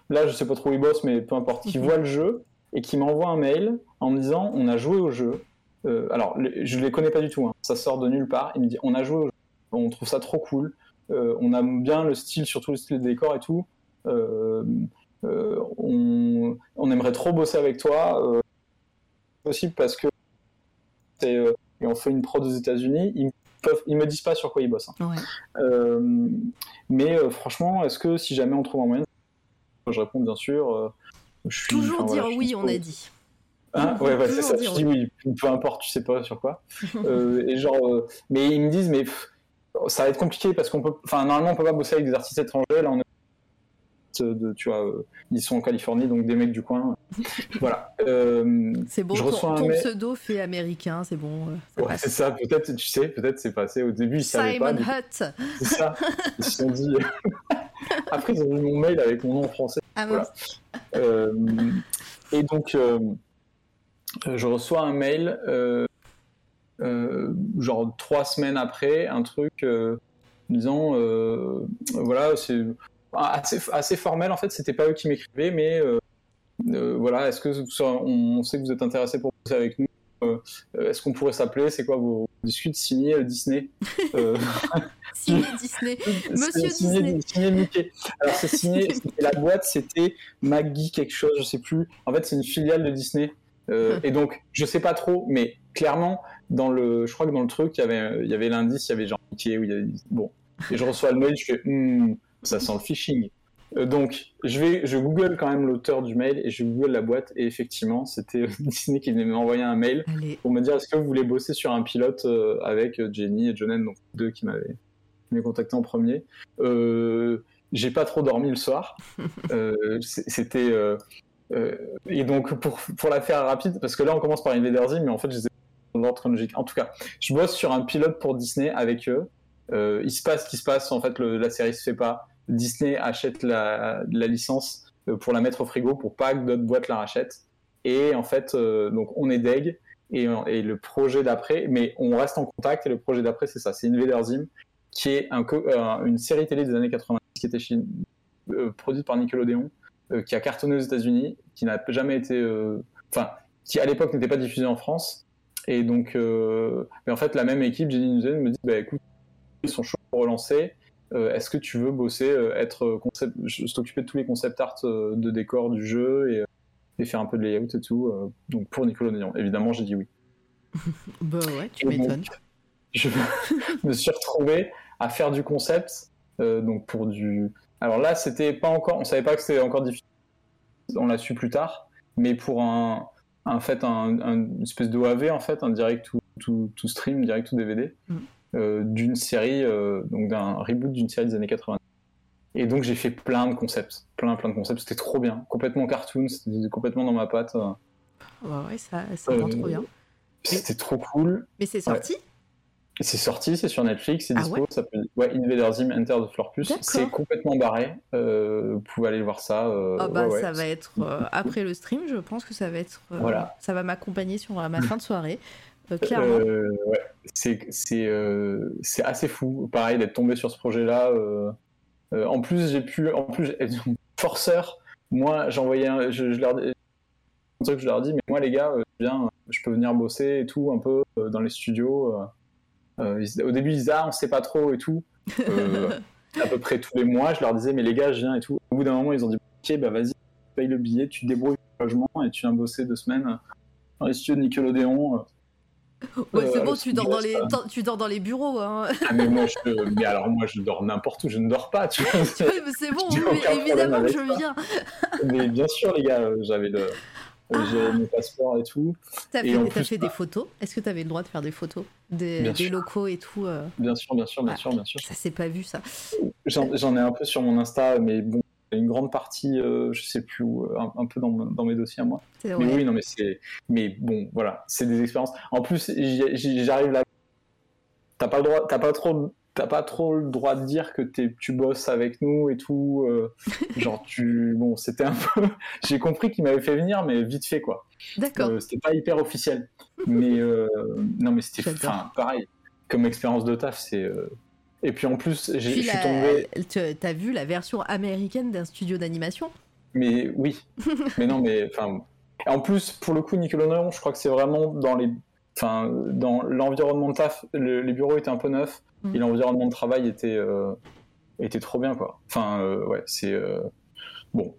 B: là je sais pas trop où ils bossent, mais peu importe. Qui voient le jeu et qui m'envoie un mail en me disant on a joué au jeu. Euh, alors, je ne les connais pas du tout, hein. ça sort de nulle part. Il me dit on a joué au jeu, on trouve ça trop cool, euh, on aime bien le style, surtout le style des décors et tout. Euh, on, on, aimerait trop bosser avec toi. possible parce que et on fait une prod aux États-Unis. Ils, ils me disent pas sur quoi ils bossent.
A: Hein.
B: mais franchement, est-ce que si jamais on trouve un moyen, je réponds bien sûr.
A: Toujours dire oui, on a dit.
B: Hein ouais, ouais c'est ça. Je dis oui, peu importe, tu sais pas sur quoi. euh, et genre, euh, mais ils me disent, mais ça va être compliqué parce qu'on peut, enfin, normalement, on peut pas bosser avec des artistes étrangers. Là, on est de, tu vois, euh, ils sont en Californie, donc des mecs du coin. voilà.
A: Euh, c'est bon, je ton, ton pseudo fait américain, c'est bon.
B: ouais, c'est ça, peut-être, tu sais, peut-être c'est passé. Au début, ils savaient
A: pas.
B: Simon
A: Hutt.
B: C'est ça. Ils se sont dit. Après, ils ont vu mon mail avec mon nom en français.
A: Ah,
B: voilà. Euh, et donc, euh, je reçois un mail, euh, genre trois semaines après, un truc disant voilà, c'est assez, assez, formel en fait, c'était pas eux qui m'écrivaient, mais voilà, est-ce que on sait que vous êtes intéressé pour bosser avec nous Est-ce qu'on pourrait s'appeler C'est quoi vos discutes signé Disney
A: signé Disney. Monsieur Disney.
B: Signé Mickey. Alors, c'est signé, la boîte, c'était Maggie quelque chose, je sais plus. En fait, c'est une filiale de Disney. Euh, et donc, je sais pas trop, mais clairement, dans le, je crois que dans le truc, il y avait, il y avait l'indice, il y avait genre Mickey, où il y avait, bon. Et je reçois le mail, je fais, hmm, ça sent le phishing. Euh, donc, je vais, je google quand même l'auteur du mail et je google la boîte et effectivement, c'était Disney qui venait m'envoyer un mail pour me dire est-ce que vous voulez bosser sur un pilote euh, avec Jenny et Jonen, donc deux qui m'avaient contacté en premier. Euh, j'ai pas trop dormi le soir. Euh, c'était euh, et donc pour, pour la faire rapide, parce que là on commence par Invader Zim, mais en fait je dans l'ordre chronologique. En tout cas, je bosse sur un pilote pour Disney avec eux. il se passe ce qui se passe, en fait le, la série se fait pas. Disney achète la, licence euh, pour la mettre au frigo pour pas que d'autres boîtes la rachètent. Et en fait, euh, donc on est deg. Et, et le projet d'après, mais on reste en contact. Et le projet d'après, c'est ça c'est Invader Zim, qui est euh, une série télé des années 90 qui était produite par Nickelodeon, qui a cartonné aux États-Unis, qui n'a jamais été. Enfin, qui à l'époque n'était pas diffusée en France. Et donc, mais en fait, la même équipe, Jenny Newton, me dit bah écoute, ils sont chauds pour relancer. Est-ce que tu veux bosser, être concept, t'occuper de tous les concept art de décor du jeu et et faire un peu de layout et tout. Euh, donc pour Nickelodeon, évidemment, j'ai dit oui.
A: bah ouais, tu m'étonnes.
B: Je me suis retrouvé à faire du concept, euh, donc pour du. Alors là, c'était pas encore, on savait pas que c'était encore difficile. On l'a su plus tard, mais pour un, en fait, un, une espèce de OAV en fait, un direct to, to, stream, direct to DVD, mm. euh, d'une série, donc d'un reboot d'une série des années 80. Et donc j'ai fait plein de concepts, plein plein de concepts. C'était trop bien, complètement cartoon, c'était complètement dans ma patte.
A: Ouais, ouais, ça, ça rend trop bien.
B: C'était trop cool.
A: Mais c'est sorti
B: C'est sorti, c'est sur Netflix, c'est ah dispo. ça peut... ouais, Invader Zim Enter the Floor Plus. C'est complètement barré. Euh, vous pouvez aller voir ça. Euh,
A: ah bah ça va être euh, après le stream. Je pense que ça va être. voilà. Ça va m'accompagner sur ma fin de soirée. Clairement.
B: ouais, c'est assez fou. Pareil d'être tombé sur ce projet-là. Euh, en plus, j'ai pu, en plus, forceur. Moi, j'envoyais, je, je, leur, que je leur dis, mais moi les gars, euh, bien, je peux venir bosser et tout un peu euh, dans les studios. au début, ils disaient, ah, on sait pas trop et tout. à peu près tous les mois, je leur disais, mais les gars, je viens et tout. Au bout d'un moment, ils ont dit, ok, bah vas-y, paye le billet, tu débrouilles le logement et tu viens bosser deux semaines dans les studios de Nickelodeon.
A: Ouais, c'est bon, tu dors, dans les, tu dors dans les bureaux. Hein.
B: Ah, mais, moi, je, mais alors, moi, je dors n'importe où, je ne dors pas. Tu vois,
A: c'est bon, évidemment que je viens.
B: mais bien sûr, les gars, euh, j'avais le. Euh, j'ai ah. mes passeports et tout.
A: T'as fait, fait des photos? Est-ce que tu avais le droit de faire des photos? Des, des locaux et tout
B: euh? Bien sûr, bien sûr, bien sûr, bien sûr.
A: Ça s'est pas vu ça.
B: J'en ai un peu sur mon Insta, mais bon, une grande partie, euh, je sais plus où, euh, un, peu dans, dans, mes dossiers à moi. Mais oui, non, mais c'est, mais bon, voilà, c'est des expériences. En plus, j'arrive là, t'as pas le droit, t'as pas trop, t'as pas trop le droit de dire que tu bosses avec nous et tout. Euh, genre, tu, bon, c'était un peu, j'ai compris qu'il m'avait fait venir, mais vite fait quoi.
A: D'accord.
B: c'était pas hyper officiel, mais non, mais c'était, enfin, pareil, comme expérience de taf, c'est et puis en plus, je suis tombé.
A: Tu as vu la version américaine d'un studio d'animation?
B: Mais oui. mais non, mais enfin. En plus, pour le coup, Nickelodeon, je crois que c'est vraiment dans les. Enfin, dans l'environnement de taf, les bureaux étaient un peu neufs mm. et l'environnement de travail était, euh, était trop bien, quoi. Enfin, euh, ouais, c'est. Euh, bon.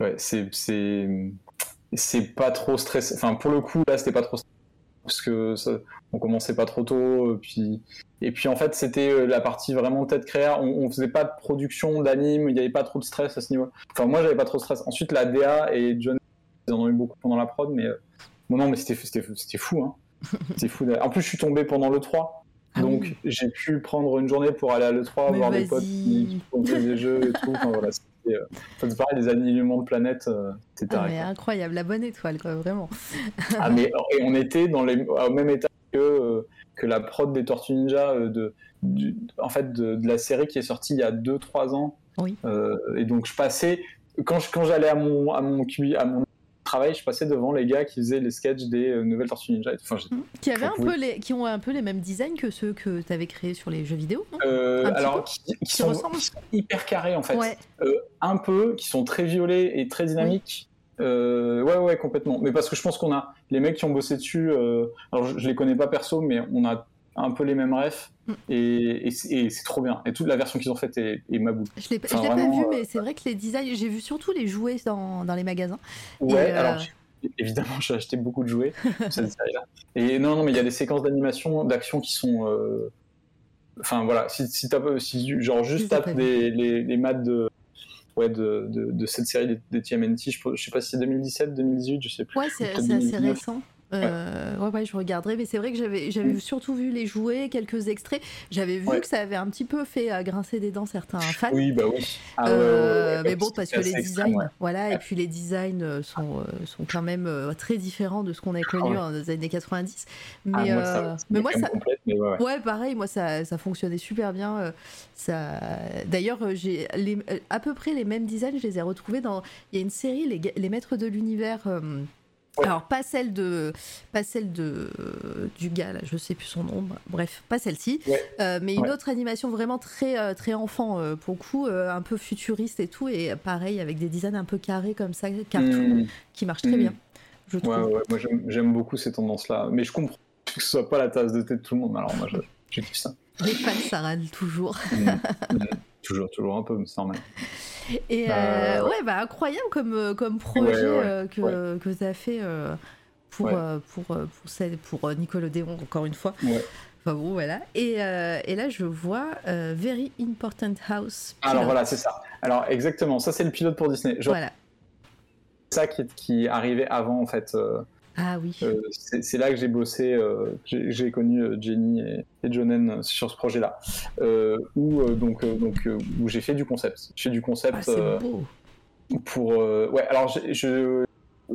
B: Ouais, c'est. C'est pas trop stressé. Enfin, pour le coup, là, c'était pas trop stressé parce que ça, on commençait pas trop tôt. Puis, et puis en fait, c'était euh, la partie vraiment tête créa. On, on faisait pas de production d'anime, il n'y avait pas trop de stress à ce niveau. Enfin, moi, j'avais pas trop de stress. Ensuite, la DA et John, ils en ont eu beaucoup pendant la prod, mais euh, non, mais c'était fou. Hein. c'était fou. En plus, je suis tombé pendant le 3. Ah donc j'ai pu prendre une journée pour aller à l'E3, voir des potes qui, font des jeux et tout. Enfin, voilà, euh, pareil, des alignements de planètes, c'était
A: ah, incroyable, la bonne étoile, quoi, vraiment.
B: ah, mais et on était dans les, au même état que, euh, que la prod des Tortues Ninja euh, de, en fait, de, la série qui est sortie il y a 2-3 ans.
A: Oui.
B: Euh, et donc je passais, quand, quand j'allais à mon, à, mon, à mon travail, je passais devant les gars qui faisaient les sketchs des nouvelles Tortues Ninja. Enfin,
A: mmh. qui, avaient un peu les, qui ont un peu les mêmes designs que ceux que tu avais créés sur les jeux vidéo
B: Alors, qui, sont, hyper carrés en fait. un peu, qui sont très violets et très dynamiques. Euh, ouais, ouais, complètement. Mais parce que je pense qu'on a les mecs qui ont bossé dessus. Euh, alors, je, les connais pas perso, mais on a un peu les mêmes refs mm. et, c'est trop bien. Et toute la version qu'ils ont faite est, est ma boule.
A: Je l'ai pas vu, mais euh, c'est vrai que les designs, j'ai vu surtout les jouets dans, dans les magasins.
B: Ouais, alors évidemment, j'ai acheté beaucoup de jouets. Et non, non, mais il y a des séquences d'animation, d'action qui sont. Enfin voilà, si, si, si genre juste tape les, les, les maths de ouais, de, de, de, cette série des, TMNT. Je, je sais pas si c'est 2017, 2018, je sais plus.
A: Ouais, c'est assez récent. Euh, ouais. ouais, je regarderai, mais c'est vrai que j'avais, j'avais
B: Mm.
A: surtout vu les jouets, quelques extraits. J'avais vu
B: Ouais.
A: que ça avait un petit peu fait euh, grincer des dents certains fans.
B: Oui, bah oui. Ah,
A: Euh,
B: ouais,
A: mais bon, parce que les designs,
B: extrême,
A: voilà, et puis les designs euh, sont, sont quand même très différents de ce qu'on a connu
B: Ah ouais.
A: dans les années 90.
B: Ah,
A: Mais,
B: moi,
A: euh,
B: ça,
A: mais moi, ça,
B: complète, mais ouais,
A: pareil, moi ça, ça fonctionnait super bien. Ça... D'ailleurs, j'ai les- à peu près les mêmes designs, je les ai retrouvés dans. Il y a une série, Les, les Maîtres de l'Univers. euh,
B: Ouais.
A: Alors, pas celle, de, pas celle de, du gars, là, je sais plus son nom, bref, pas celle-ci,
B: Ouais.
A: euh, mais une
B: Ouais.
A: autre animation vraiment très, euh, très enfant, euh, pour le coup, euh, un peu futuriste et tout, et pareil, avec des designs un peu carrés comme ça, cartoon,
B: Mm.
A: qui marchent très
B: Mm.
A: bien, je trouve.
B: Moi j'aime beaucoup ces tendances-là. Mais je comprends que ce soit pas la tasse de thé de tout le monde. Alors moi, j'ai kiffé ça.
A: Les fans, ça râle toujours.
B: Mm. Mm. toujours, toujours un peu, mais c'est normal.
A: Et
B: Bah,
A: euh,
B: ouais.
A: bah incroyable comme, euh, comme projet
B: Ouais, ouais,
A: euh, que, que tu as fait pour, pour, pour, celle- pour Nicole Odéon, encore une fois. Enfin bon, voilà. Et, euh, et là, je vois euh, Very Important House.
B: Alors voilà, c'est ça. Alors exactement, ça c'est le pilote pour Disney.
A: Voilà.
B: C'est ça qui, qui arrivait avant en fait. euh,
A: Ah oui.
B: euh, c'est là que j'ai bossé, euh, j'ai connu euh, Jenny et, et Jonen sur ce projet-là, euh, où donc donc où j'ai fait du concept. J'ai fait du
A: Ah,
B: concept
A: beau.
B: pour ouais. Alors je,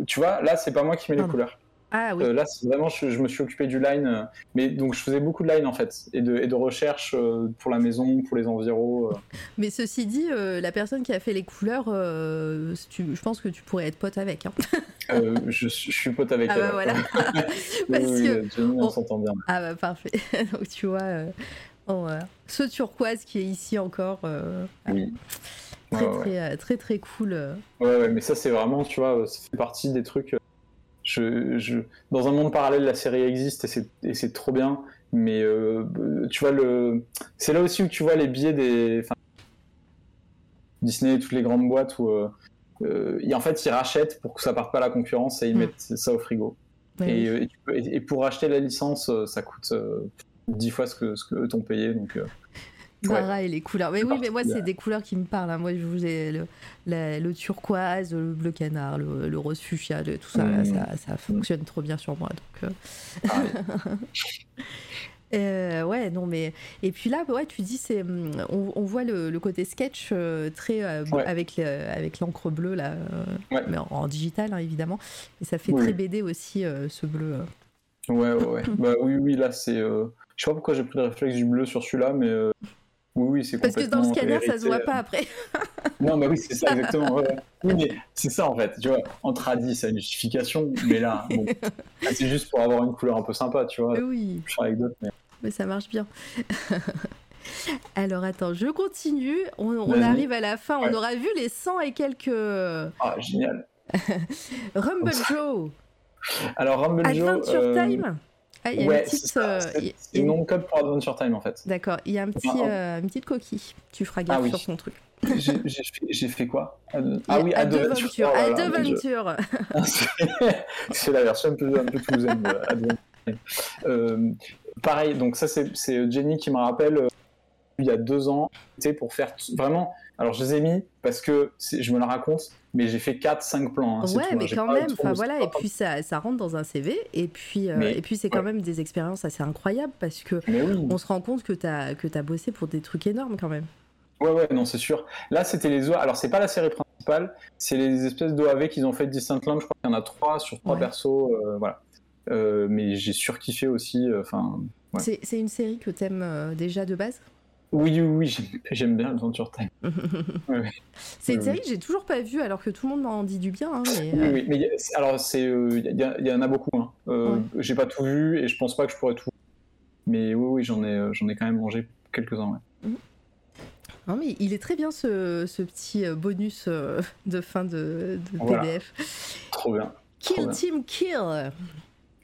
B: tu vois là c'est pas moi qui mets les couleurs.
A: Ah oui.
B: Euh, là, vraiment, je, je me suis occupé du line, euh, mais donc je faisais beaucoup de line en fait, et de, et de recherche euh, pour la maison, pour les environs.
A: Mais ceci dit, la personne qui a fait les couleurs, tu- je pense que tu pourrais être pote avec. hein.
B: Je, suis- je suis pote avec
A: Ah
B: elle.
A: bah voilà. Parce
B: oui,
A: que-
B: on
A: on-
B: s'entend bien.
A: Ah bah parfait. Donc tu vois, oh, ce turquoise qui est ici encore,
B: Oui.
A: très,
B: Ouais, ouais.
A: très, très très cool.
B: Ouais, ouais, mais ça, c'est vraiment, tu vois, ça fait partie des trucs. Je, je... Dans un monde parallèle, la série existe et c'est, trop bien. Mais euh, tu vois, le... c'est là aussi où tu vois les billets des. enfin, Disney et toutes les grandes boîtes où. euh, euh, et en fait, ils rachètent pour que ça parte pas à la concurrence et ils
A: Mm.
B: mettent ça au frigo.
A: Ouais,
B: Et, pour acheter la licence, ça coûte euh, 10 fois ce que, ce que eux t'ont payé. Donc,
A: Zara et les couleurs. Mais oui, mais moi, c'est des couleurs qui me parlent. hein. Moi, je vous ai le, turquoise, le bleu canard, le, le rose fuchsia, tout ça, là,
B: Mm.
A: ça, ça fonctionne trop bien sur moi. Donc, euh,
B: pareil.
A: euh, ouais, non, mais. Et puis là, ouais, tu dis, c'est, hum, on, on voit le, le côté sketch euh, très. euh,
B: Ouais.
A: avec, le- avec l'encre bleue, là,
B: Ouais.
A: mais en, en digital, hein, évidemment. Et ça fait
B: Oui.
A: très BD aussi, ce bleu.
B: Ouais, ouais, ouais. bah oui, oui, là, c'est. Je sais pas pourquoi j'ai pris le réflexe du bleu sur celui-là, mais. Euh, Oui, oui, c'est
A: Parce que dans le scanner, ça se voit
B: hérité.
A: pas après.
B: Non, bah oui, c'est ça, exactement. ouais. Oui, mais c'est ça, en fait. Tu vois, en tradi, a une justification, mais là, bon, là, c'est juste pour avoir une couleur un peu sympa, tu vois.
A: oui.
B: Je suis avec d'autres, mais.
A: Mais ça marche bien. Alors attends, je continue. On, arrive à la fin. On aura vu les 100 et quelques euh,
B: Ah, génial.
A: Rumble Joe,
B: Alors, Rumble Joe.
A: Adventure
B: euh,
A: Time. Ah, il y a
B: Ouais,
A: une petite.
B: c'est
A: euh,
B: de code pour Adventure Time, en fait.
A: D'accord, il y a un petit,
B: Ah,
A: euh, une petite coquille. Tu feras gaffe
B: Ah oui.
A: sur ton truc.
B: J'ai fait, fait quoi? Ah
A: Il y
B: oui, Adventure.
A: Adventure.
B: Oh. C'est- la version un peu, un peu toulousaine de Adventure. Euh, pareil, donc ça c'est Jenny qui me rappelle euh, il y a deux ans, pour faire vraiment. Alors je les ai mis parce que je me la raconte, mais j'ai fait 4-5 plans. hein,
A: Ouais,
B: tout, hein,
A: mais quand même, enfin voilà, et puis ça, ça rentre dans un CV, et puis, euh,
B: Mais-
A: et puis c'est quand
B: ouais.
A: même des expériences assez incroyables parce que
B: oui,
A: on se rend compte que t'as que as bossé pour des trucs énormes quand même.
B: ouais, ouais, non, c'est sûr. Là c'était les OAV. Alors c'est pas la série principale, c'est les espèces d'OAV qu'ils ont fait de Distant Land. Je crois qu'il y en a trois sur trois
A: Ouais.
B: persos. euh, voilà. Euh, mais j'ai surkiffé aussi. Enfin. Ouais.
A: C'est une série que t'aimes euh, déjà de base?
B: Oui, oui, oui, j'aime- bien Adventure Time. ouais.
A: C'est une série que j'ai toujours pas vue alors que tout le monde m'en dit du bien. hein, mais,
B: Oui,
A: euh,
B: oui, mais il y a- alors c'est, euh, il y, il y en a beaucoup. Hein. Euh, J'ai pas tout vu et je pense pas que je pourrais tout. Mais oui, oui, j'en ai, euh, j'en ai quand même mangé quelques-uns. Ouais.
A: Non, mais il est très bien ce, ce petit euh, bonus euh, de fin de, de
B: Voilà.
A: PDF.
B: Trop bien.
A: Kill
B: bien.
A: Team Kill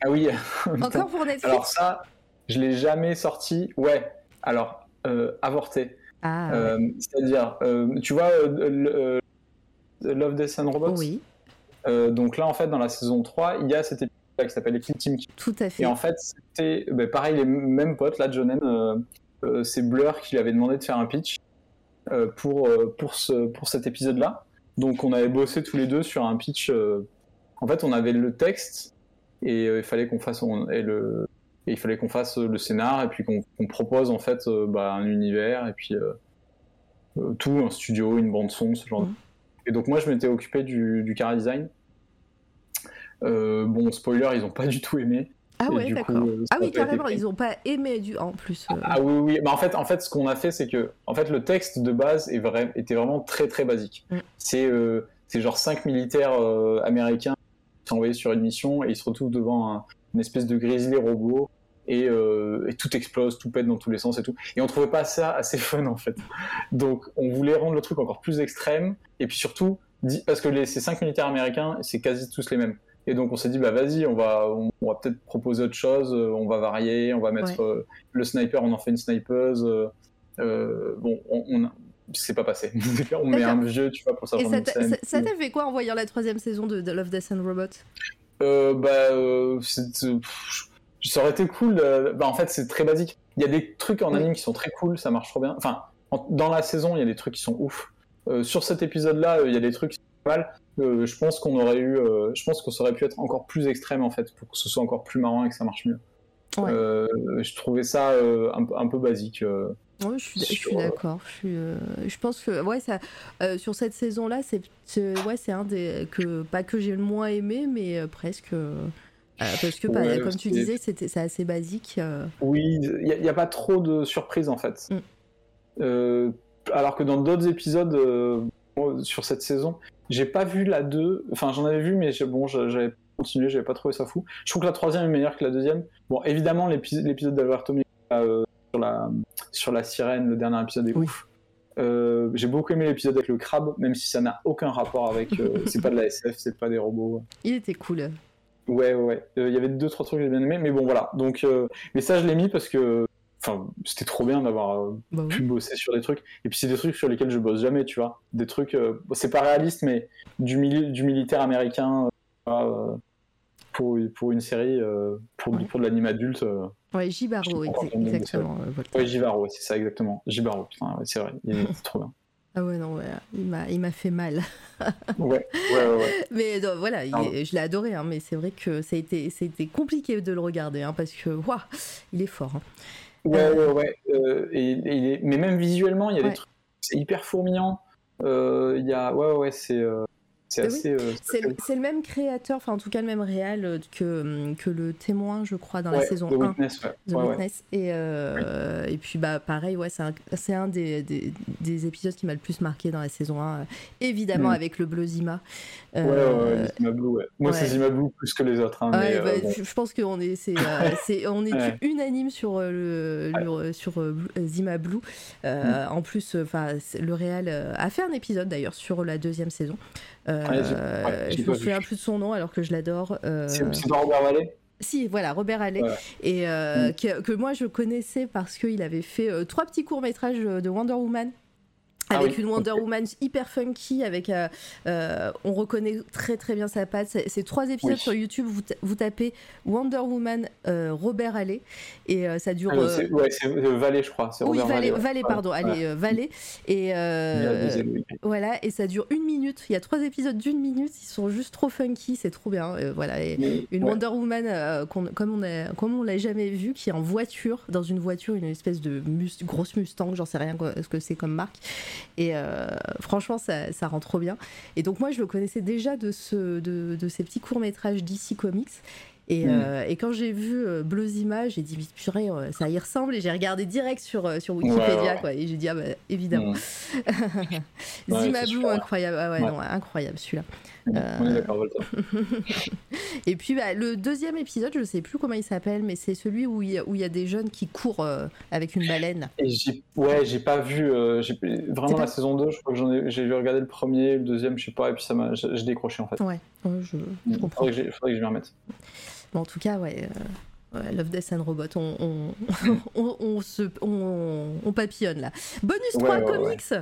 B: Ah oui.
A: Encore pour Netflix
B: alors ça, je l'ai jamais sorti. Ouais. Alors euh, avorté.
A: Ah, ouais.
B: Euh, C'est-à-dire, euh, tu vois, euh, le- euh, Love, Death and Robots.
A: oui,
B: Euh, donc là, en fait, dans la saison 3, il y a cet épisode qui s'appelle Kill Team
A: tout à fait.
B: Et en fait, c'était ben, pareil, les mêmes potes, là, Jonen, euh, euh, c'est Blur qui lui avait demandé de faire un pitch euh, pour, euh, pour, ce, pour cet épisode-là. Donc on avait bossé tous les deux sur un pitch. euh, en fait, on avait le texte et il fallait qu'on fasse et le et il fallait qu'on fasse le scénar et puis qu'on propose en fait bah, un univers et puis tout, un studio, une bande son, ce genre. de... Et donc moi je m'étais occupé du, du car design. bon spoiler, ils ont pas du tout aimé.
A: Ah ouais, d'accord. Euh, ah oui, carrément, ils n'ont pas aimé du en plus.
B: Euh. Ah oui, oui. Bah, en fait, en fait, ce qu'on a fait, c'est que en fait, le texte de base est vrai, était vraiment très très basique. Mm. C'est euh, c'est genre cinq militaires américains qui sont envoyés sur une mission et ils se retrouvent devant une espèce de grizzly robot et, et, tout explose, tout pète dans tous les sens et tout. Et on trouvait pas ça assez fun en fait. Donc on voulait rendre le truc encore plus extrême et puis surtout parce que les, ces cinq militaires américains, c'est quasi tous les mêmes. Et donc on s'est dit bah vas-y, on va on, va peut-être proposer autre chose, euh, on va varier, on va mettre euh, le sniper, on en fait une snipeuse. Euh, bon, on, on c'est pas passé. on met un vieux, tu vois, pour ça.
A: Et ça t'a fait quoi en voyant la troisième saison de, Love, Death and Robot
B: Bah, ça aurait été cool. Bah, en fait, c'est très basique. Il y a des trucs en anime qui sont très cool, ça marche trop bien. Enfin, dans la saison, il y a des trucs qui sont ouf. sur cet épisode-là, il y a des trucs qui sont mal. Euh, je pense qu'on aurait eu, euh, je pense qu'on aurait pu être encore plus extrême en fait pour que ce soit encore plus marrant et que ça marche mieux. Euh, je trouvais ça un, peu basique.
A: Oui, je suis, d'accord. Je, je, pense que ouais, ça, sur cette saison-là, c'est ouais, c'est un des que pas que j'ai le moins aimé, mais presque. Parce que, bah, comme tu disais, c'était c'est assez basique.
B: Oui, il n'y a, pas trop de surprises en fait. Mm. alors que dans d'autres épisodes sur cette saison, j'ai pas vu la 2, enfin j'en avais vu, mais bon, j'avais continué, j'avais pas trouvé ça fou. Je trouve que la troisième est meilleure que la deuxième. Bon, évidemment, l'épisode d'Alberto euh, sur, la, sur la sirène, le dernier épisode est ouf. Euh, j'ai beaucoup aimé l'épisode avec le crabe, même si ça n'a aucun rapport avec. Euh, c'est pas de la SF, c'est pas des robots.
A: Il était cool.
B: Ouais, ouais. Il y avait deux, trois trucs que j'ai bien aimé, mais bon, voilà. Donc, mais ça, je l'ai mis parce que Enfin, c'était trop bien d'avoir euh, bah pu bosser sur des trucs. Et puis c'est des trucs sur lesquels je bosse jamais, tu vois. Des trucs, euh, c'est pas réaliste, mais du, du militaire américain euh, pour, pour une série, pour, pour de l'anime adulte.
A: ouais, Jibaro, exactement.
B: ouais, Jibaro, c'est ça exactement. Jibaro, putain, c'est vrai, il est trop bien.
A: Ah ouais, non, ouais, il m'a, il m'a fait mal.
B: ouais, ouais, ouais.
A: Mais voilà, je l'ai adoré, hein, mais c'est vrai que ça a été, c'était compliqué de le regarder, hein, parce que, waouh, il est fort. Hein.
B: Ouais, ouais, ouais. Euh, et, mais même visuellement, il y a des trucs. C'est hyper fourmillant. Euh, il y a. Ouais, ouais, c'est. Euh, c'est
A: euh, le, même créateur, enfin en tout cas le même réal euh, que, hum, que le témoin, je crois, dans la saison 1
B: Witness,
A: Witness. Et, euh, et puis bah pareil, ouais, c'est un, un des, des, épisodes qui m'a le plus marqué dans la saison 1. évidemment mm. avec le bleu Zima.
B: ouais, ouais, Zima Blue, Moi c'est Zima Blue plus que les autres. Hein, mais,
A: bah, Je pense qu'on est, c'est, on est unanime sur, le, sur Zima Blue. Mm. En plus, le réal a fait un épisode d'ailleurs sur la deuxième saison. Euh, je me souviens plus de son nom alors que je l'adore.
B: Euh, c'est Robert Vallée
A: si, voilà, Robert Allais, et euh, mm. que, moi je connaissais parce qu'il avait fait trois petits courts métrages de Wonder Woman ah avec une Wonder Woman hyper funky, avec euh, euh, on reconnaît très très bien sa patte. C'est trois épisodes sur YouTube. Vous, vous, tapez Wonder Woman euh, Robert Allais et ça dure. Ah,
B: ouais, c'est Vallée, je crois.
A: Oui, Vallée, Vallée, pardon. Allez, Vallée et voilà et ça dure une minute. Il y a trois épisodes d'une minute. Ils sont juste trop funky. C'est trop bien. voilà. Et une Wonder Woman comme on a, comme on l'a jamais vu, qui est en voiture, dans une voiture, une espèce de grosse Mustang. J'en sais rien ce que c'est comme marque. Et euh, franchement, ça, ça, rend trop bien. Et donc, moi, je le connaissais déjà de, ce, de, de ces petits courts-métrages DC Comics. Et, mm. euh, et, quand j'ai vu euh, Bleu Zima, j'ai dit, purée, ça y ressemble. Et j'ai regardé direct sur, sur Wikipédia. Quoi, et j'ai dit, ah bah, évidemment. Mm. Zima Blue, incroyable. Ah ouais, non, incroyable celui-là.
B: Euh,
A: et puis bah, le deuxième épisode, je sais plus comment il s'appelle, mais c'est celui où il, y a, où il y a des jeunes qui courent euh, avec une baleine.
B: Et j'ai, ouais, j'ai pas vu euh, vraiment la saison 2, je crois que j'en ai, j'ai vu regarder le premier, le deuxième, je sais pas, et puis ça m'a, j'ai décroché en fait.
A: Ouais, je, je comprends.
B: Que, faudrait que je m'y remette.
A: Bon, en tout cas, ouais. Love, Death and Robot, on, on, on, on, se, on, papillonne là. Bonus 3 comics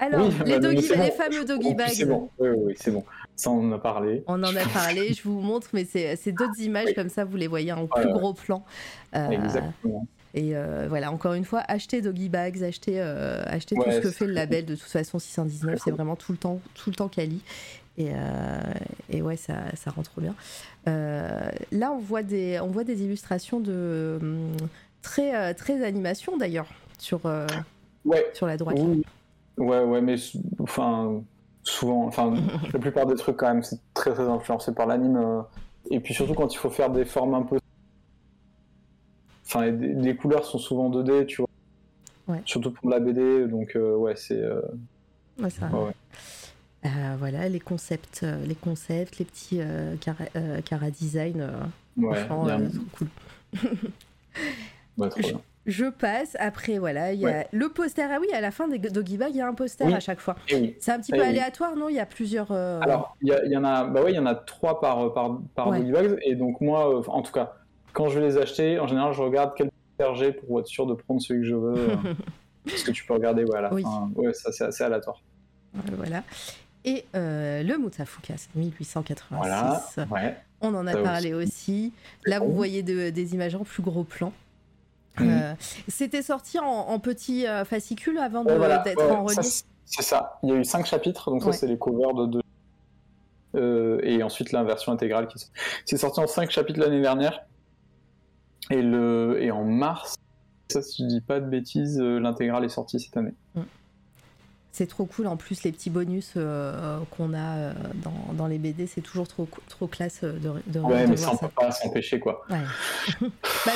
A: alors, les, bah, les, fameux doggy bags.
B: C'est bon, oui, oui, c'est bon. Ça, on en a parlé.
A: On en a parlé, je vous montre, mais c'est d'autres images comme ça, vous les voyez en plus gros plan.
B: Euh, Exactement.
A: Et euh, voilà, encore une fois, achetez Doggy Bags, achetez, euh, achetez tout ce que fait le label. De toute façon, 619, c'est vraiment tout le temps, tout le temps quali. Et, et ouais, ça, ça rend trop bien. Là, on voit des, on voit des illustrations de hum, très, très animation d'ailleurs sur,
B: Ouais,
A: sur la droite.
B: oui. Ouais, ouais, mais enfin, souvent, enfin, la plupart des trucs, quand même, c'est très, très influencé par l'anime. euh, et puis surtout, quand il faut faire des formes un peu. Enfin, les, les couleurs sont souvent 2D, tu vois.
A: Ouais.
B: Surtout pour la BD, donc, euh, ouais, c'est. euh,
A: Ouais, ça-
B: ouais.
A: Euh, voilà, les concepts, les concepts, les petits cara, cara design. franchement, trop cool.
B: Ouais, trop bien.
A: Je passe. Après, voilà, il y a
B: Ouais.
A: le poster. Ah oui, à la fin des Doggy Bag, il y a un poster
B: Oui.
A: à chaque fois.
B: Oui.
A: C'est un petit
B: Eh
A: peu
B: oui.
A: aléatoire, non? Il y a plusieurs. euh,
B: Alors, il y, en a, bah ouais, il y en a trois par par par
A: Ouais.
B: Boogie Bags, et donc moi, euh, en tout cas, quand je vais les acheter, en général, je regarde quel poster j'ai pour être sûr de prendre celui que je veux, euh, parce que tu peux regarder, ouais, à la
A: Oui.
B: Ouais, ça c'est assez aléatoire.
A: voilà. Et euh, le Mutafuka, c'est 1886.
B: Voilà, ouais.
A: On en a
B: Ça
A: parlé aussi. Là, vous voyez de- des images en plus gros plan.
B: Mhm.
A: Euh, C'était sorti en, en petits euh, fascicules avant
B: voilà,
A: d'être
B: ouais,
A: en relief.
B: c'est- ça. Il y a eu cinq chapitres, donc
A: Ouais.
B: ça c'est les covers de deux. Euh, et ensuite la version intégrale qui est- c'est sorti en cinq chapitres l'année dernière. Et le et en mars, ça si je dis pas de bêtises, l'intégrale est sortie cette année.
A: C'est trop cool. En plus, les petits bonus euh, qu'on a euh, dans, dans les BD, c'est toujours trop, trop classe euh, de, de,
B: Ouais,
A: de
B: mais ça on peut pas s'empêcher quoi.
A: Ouais. bah,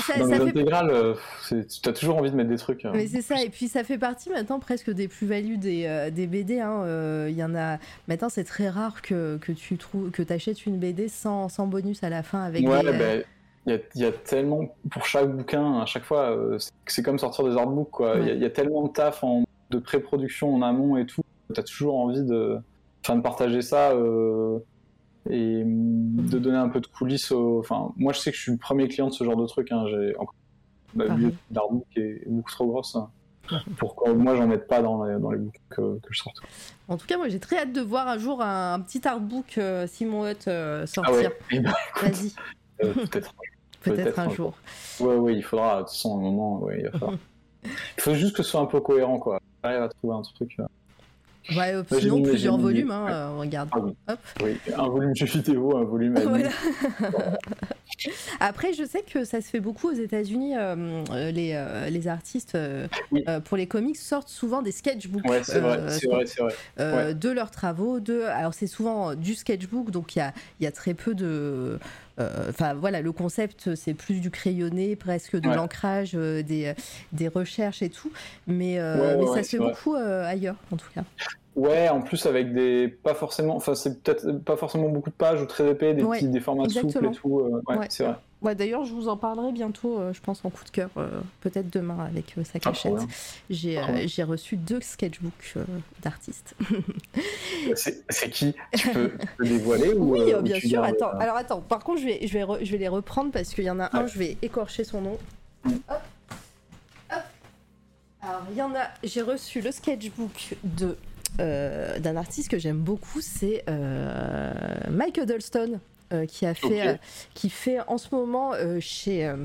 A: ça,
B: Dans
A: ça
B: les
A: fait
B: euh, tu as toujours envie de mettre des trucs. euh.
A: Mais c'est ça, et puis ça fait partie maintenant presque des plus-values des, euh, des BD. hein. Euh, Il y en a. Maintenant, c'est très rare que, que tu trouves que achètes une BD sans, sans bonus à la fin avec
B: Ouais,
A: des, euh,
B: ben, il y, a, il y a tellement pour chaque bouquin à chaque fois euh, c'est- comme sortir des artbooks quoi il y a- il y, a tellement de taf en, de pré-production en amont et tout t'as toujours envie de de partager ça euh, et de donner un peu de coulisses enfin moi je sais que je suis le premier client de ce genre de truc hein. j'ai encore ma
A: Pareil.
B: bibliothèque d'artbook est beaucoup trop grosse hein, pour que moi j'en mette pas dans les, dans les bouquins que, que je sorte
A: En tout cas, moi j'ai très hâte de voir un jour un, petit artbook euh, Simon Hutt euh,
B: ah
A: sortir.
B: ouais
A: Vas-y,
B: peut-être
A: peut-être
B: peut-être
A: un
B: un
A: jour.
B: Ouais, ouais, il faudra, de toute façon, un moment, ouais, il va falloir. il faut juste que ce soit un peu cohérent, quoi. J'arrive à trouver un truc. euh,
A: Ouais, sinon, plusieurs volumes, hein,
B: ouais.
A: euh, regarde.
B: Ah oui.
A: Hop.
B: Oui, un volume jeu vidéo, un volume anime.
A: Voilà. Après, je sais que ça se fait beaucoup aux États-Unis. euh, euh, les, euh, les artistes euh,
B: Oui.
A: pour les comics sortent souvent des sketchbooks
B: Ouais, c'est vrai, c'est vrai, c'est vrai. Ouais.
A: de leurs travaux. De... Alors, c'est souvent du sketchbook, donc il y a, y a très peu de. Enfin, voilà, le concept, c'est plus du crayonné, presque de
B: Ouais.
A: l'ancrage, des, des recherches et tout. Mais, mais ça se fait beaucoup ailleurs, en tout cas.
B: Ouais, en plus avec des. Pas forcément. Enfin, c'est peut-être pas forcément beaucoup de pages ou très épais, des,
A: Ouais,
B: petits, des formats souples et tout. euh, ouais,
A: Ouais.
B: c'est vrai.
A: Ouais, D'ailleurs, je vous en parlerai bientôt, euh, je pense, en coup de cœur, euh, peut-être demain avec euh, sa
B: Ah,
A: cachette. J'ai euh, j'ai reçu deux sketchbooks euh, d'artistes.
B: C'est c'est qui? Tu peux, peux dévoiler ou,
A: Oui,
B: ou
A: bien sûr.
B: gardes,
A: Attends,
B: euh,
A: alors attends. Par contre, je vais, je vais, re- je vais les reprendre parce qu'il y en a un, je vais écorcher son nom. Hop, hop. Alors, il y en a. J'ai reçu le sketchbook de euh, d'un artiste que j'aime beaucoup, c'est euh, Mike Huddleston euh, qui a fait, qui fait en ce moment chez. euh,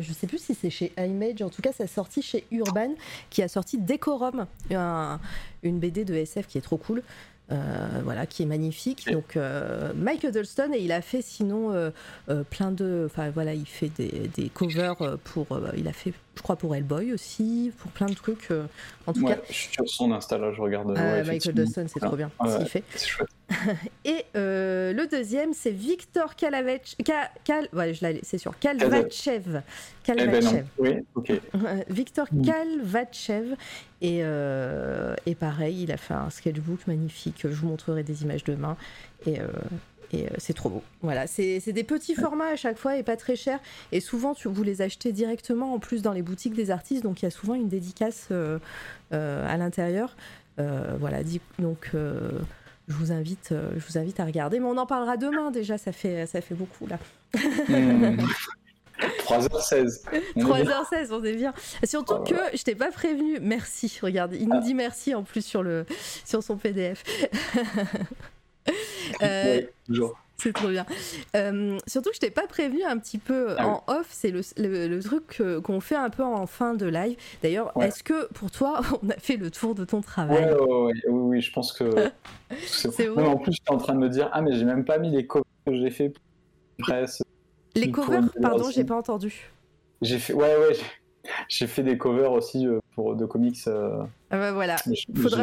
A: je sais plus si c'est chez Image, en tout cas, ça a sorti chez Urban, qui a sorti Decorum, un- une BD de SF qui est trop cool. Euh, voilà, qui est magnifique. Donc, euh, Mike Huddleston, et il a fait sinon euh, euh, plein de. Enfin, voilà, il fait des, des covers euh, pour. euh, il a fait, je crois, pour Hellboy aussi, pour plein de trucs. en tout
B: Ouais,
A: cas,
B: je suis sur son Insta là, je regarde. ouais,
A: Mike. Huddleston, c'est trop bien
B: Ouais,
A: ce qu'il fait.
B: C'est chouette.
A: Et euh, le deuxième, c'est Victor Kalavech. Ka- Kal- ouais, c'est sûr. Kalvachev.
B: Eh ben.
A: Kalvachev.
B: Oui, ok.
A: Victor
B: Mm.
A: Kalvachev. Et, euh, et pareil, il a fait un sketchbook magnifique. Je vous montrerai des images demain. Et, euh, et c'est trop beau. Voilà, c'est des petits formats à chaque fois et pas très chers. Et souvent, tu, vous les achetez directement en plus dans les boutiques des artistes. Donc il y a souvent une dédicace à l'intérieur. Voilà, donc. Euh, je vous, invite, je vous invite à regarder, mais on en parlera demain déjà, ça fait, ça fait beaucoup là.
B: Hmm. 3h16. On est bien.
A: 3h16, on est bien. Surtout
B: Oh
A: que je t'ai pas prévenu. Merci, regarde, il nous dit merci en plus sur, le, sur son PDF. Euh,
B: Ouais, toujours.
A: C'est trop bien. Euh, surtout que je t'ai pas prévenu un petit peu
B: Ah
A: en off, c'est le, le- le truc qu'on fait un peu en fin de live. D'ailleurs,
B: Ouais.
A: est-ce que pour toi, on a fait le tour de ton travail
B: ouais, ouais, oui, oui, je pense que.
A: C'est vrai.
B: en plus, j'étais en train de me dire, ah, mais j'ai même pas mis les covers que j'ai fait pour presse.
A: Les covers, pardon, j'ai pas entendu.
B: J'ai fait, ouais, ouais, j'ai- fait des covers aussi euh, pour de comics. euh,
A: Ah bah voilà.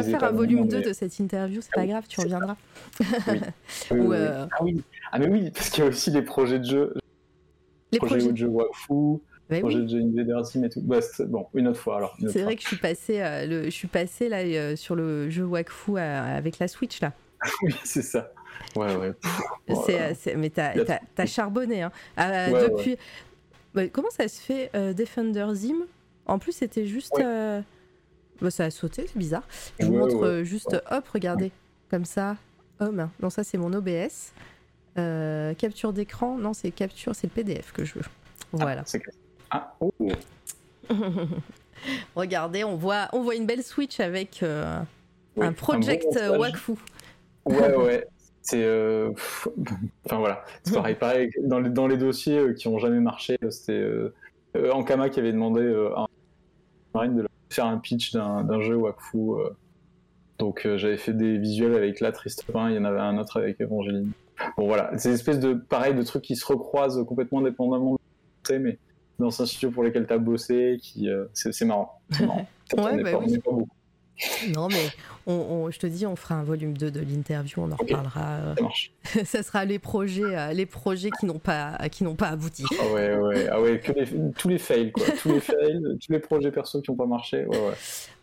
B: les ai
A: faire un volume
B: vraiment,
A: 2
B: mais-
A: de cette interview, c'est pas grave, tu reviendras.
B: Oui, oui,
A: Ou,
B: oui.
A: euh,
B: Ah oui, ah mais oui, parce qu'il y a aussi les projets de jeux,
A: Les
B: projets
A: projets.
B: de jeux Wakfu,
A: Bah oui.
B: projets de jeux Invader Sim et tout. Bah, bon, une autre fois alors.
A: C'est vrai que je suis passée, euh, le, je suis là euh, sur le jeu Wakfu euh, avec la Switch là.
B: Oui, c'est ça. Ouais, ouais.
A: C'est- mais t'as,
B: Il
A: charbonné. Hein. Ah,
B: Ouais,
A: depuis. Bah, comment ça se fait euh, Defender Zim? En plus, c'était juste.
B: Ouais.
A: euh, bah, ça a sauté, c'est bizarre. Je vous montre
B: ouais.
A: euh, juste. Hop, regardez. Comme ça. Home. Non, ça, c'est mon OBS. Euh, capture d'écran. Non, c'est capture, c'est le PDF que je veux. Voilà.
B: Ah, clair. Ah, oh.
A: Regardez, on voit, on voit une belle Switch avec un project
B: bon montage.
A: Wakfu.
B: Ouais, ouais. C'est. euh, Enfin voilà. C'est pareil, pareil. Dans les, dans les dossiers euh, qui ont jamais marché, euh, c'était euh, Ankama qui avait demandé à Marine de faire un pitch d'un jeu Wakfu. Donc j'avais fait des visuels avec la Tristepin, il y en avait un autre avec Evangeline. Bon voilà, c'est une espèce de pareil de trucs qui se recroisent complètement indépendamment de mais dans un studio pour lequel tu as bossé, qui c'est marrant.
A: Ouais, bah oui.
B: pas beaucoup.
A: Non, mais on, on- je te dis, on fera un volume 2 de l'interview, on en reparlera. euh,
B: Ça
A: sera les projets, euh, les projets qui n'ont pas, qui n'ont pas abouti.
B: Ah ouais, ouais, ah ouais, que les, tous les fails, quoi. Tous les fails, tous les projets perso qui n'ont pas marché. Ouais, ouais.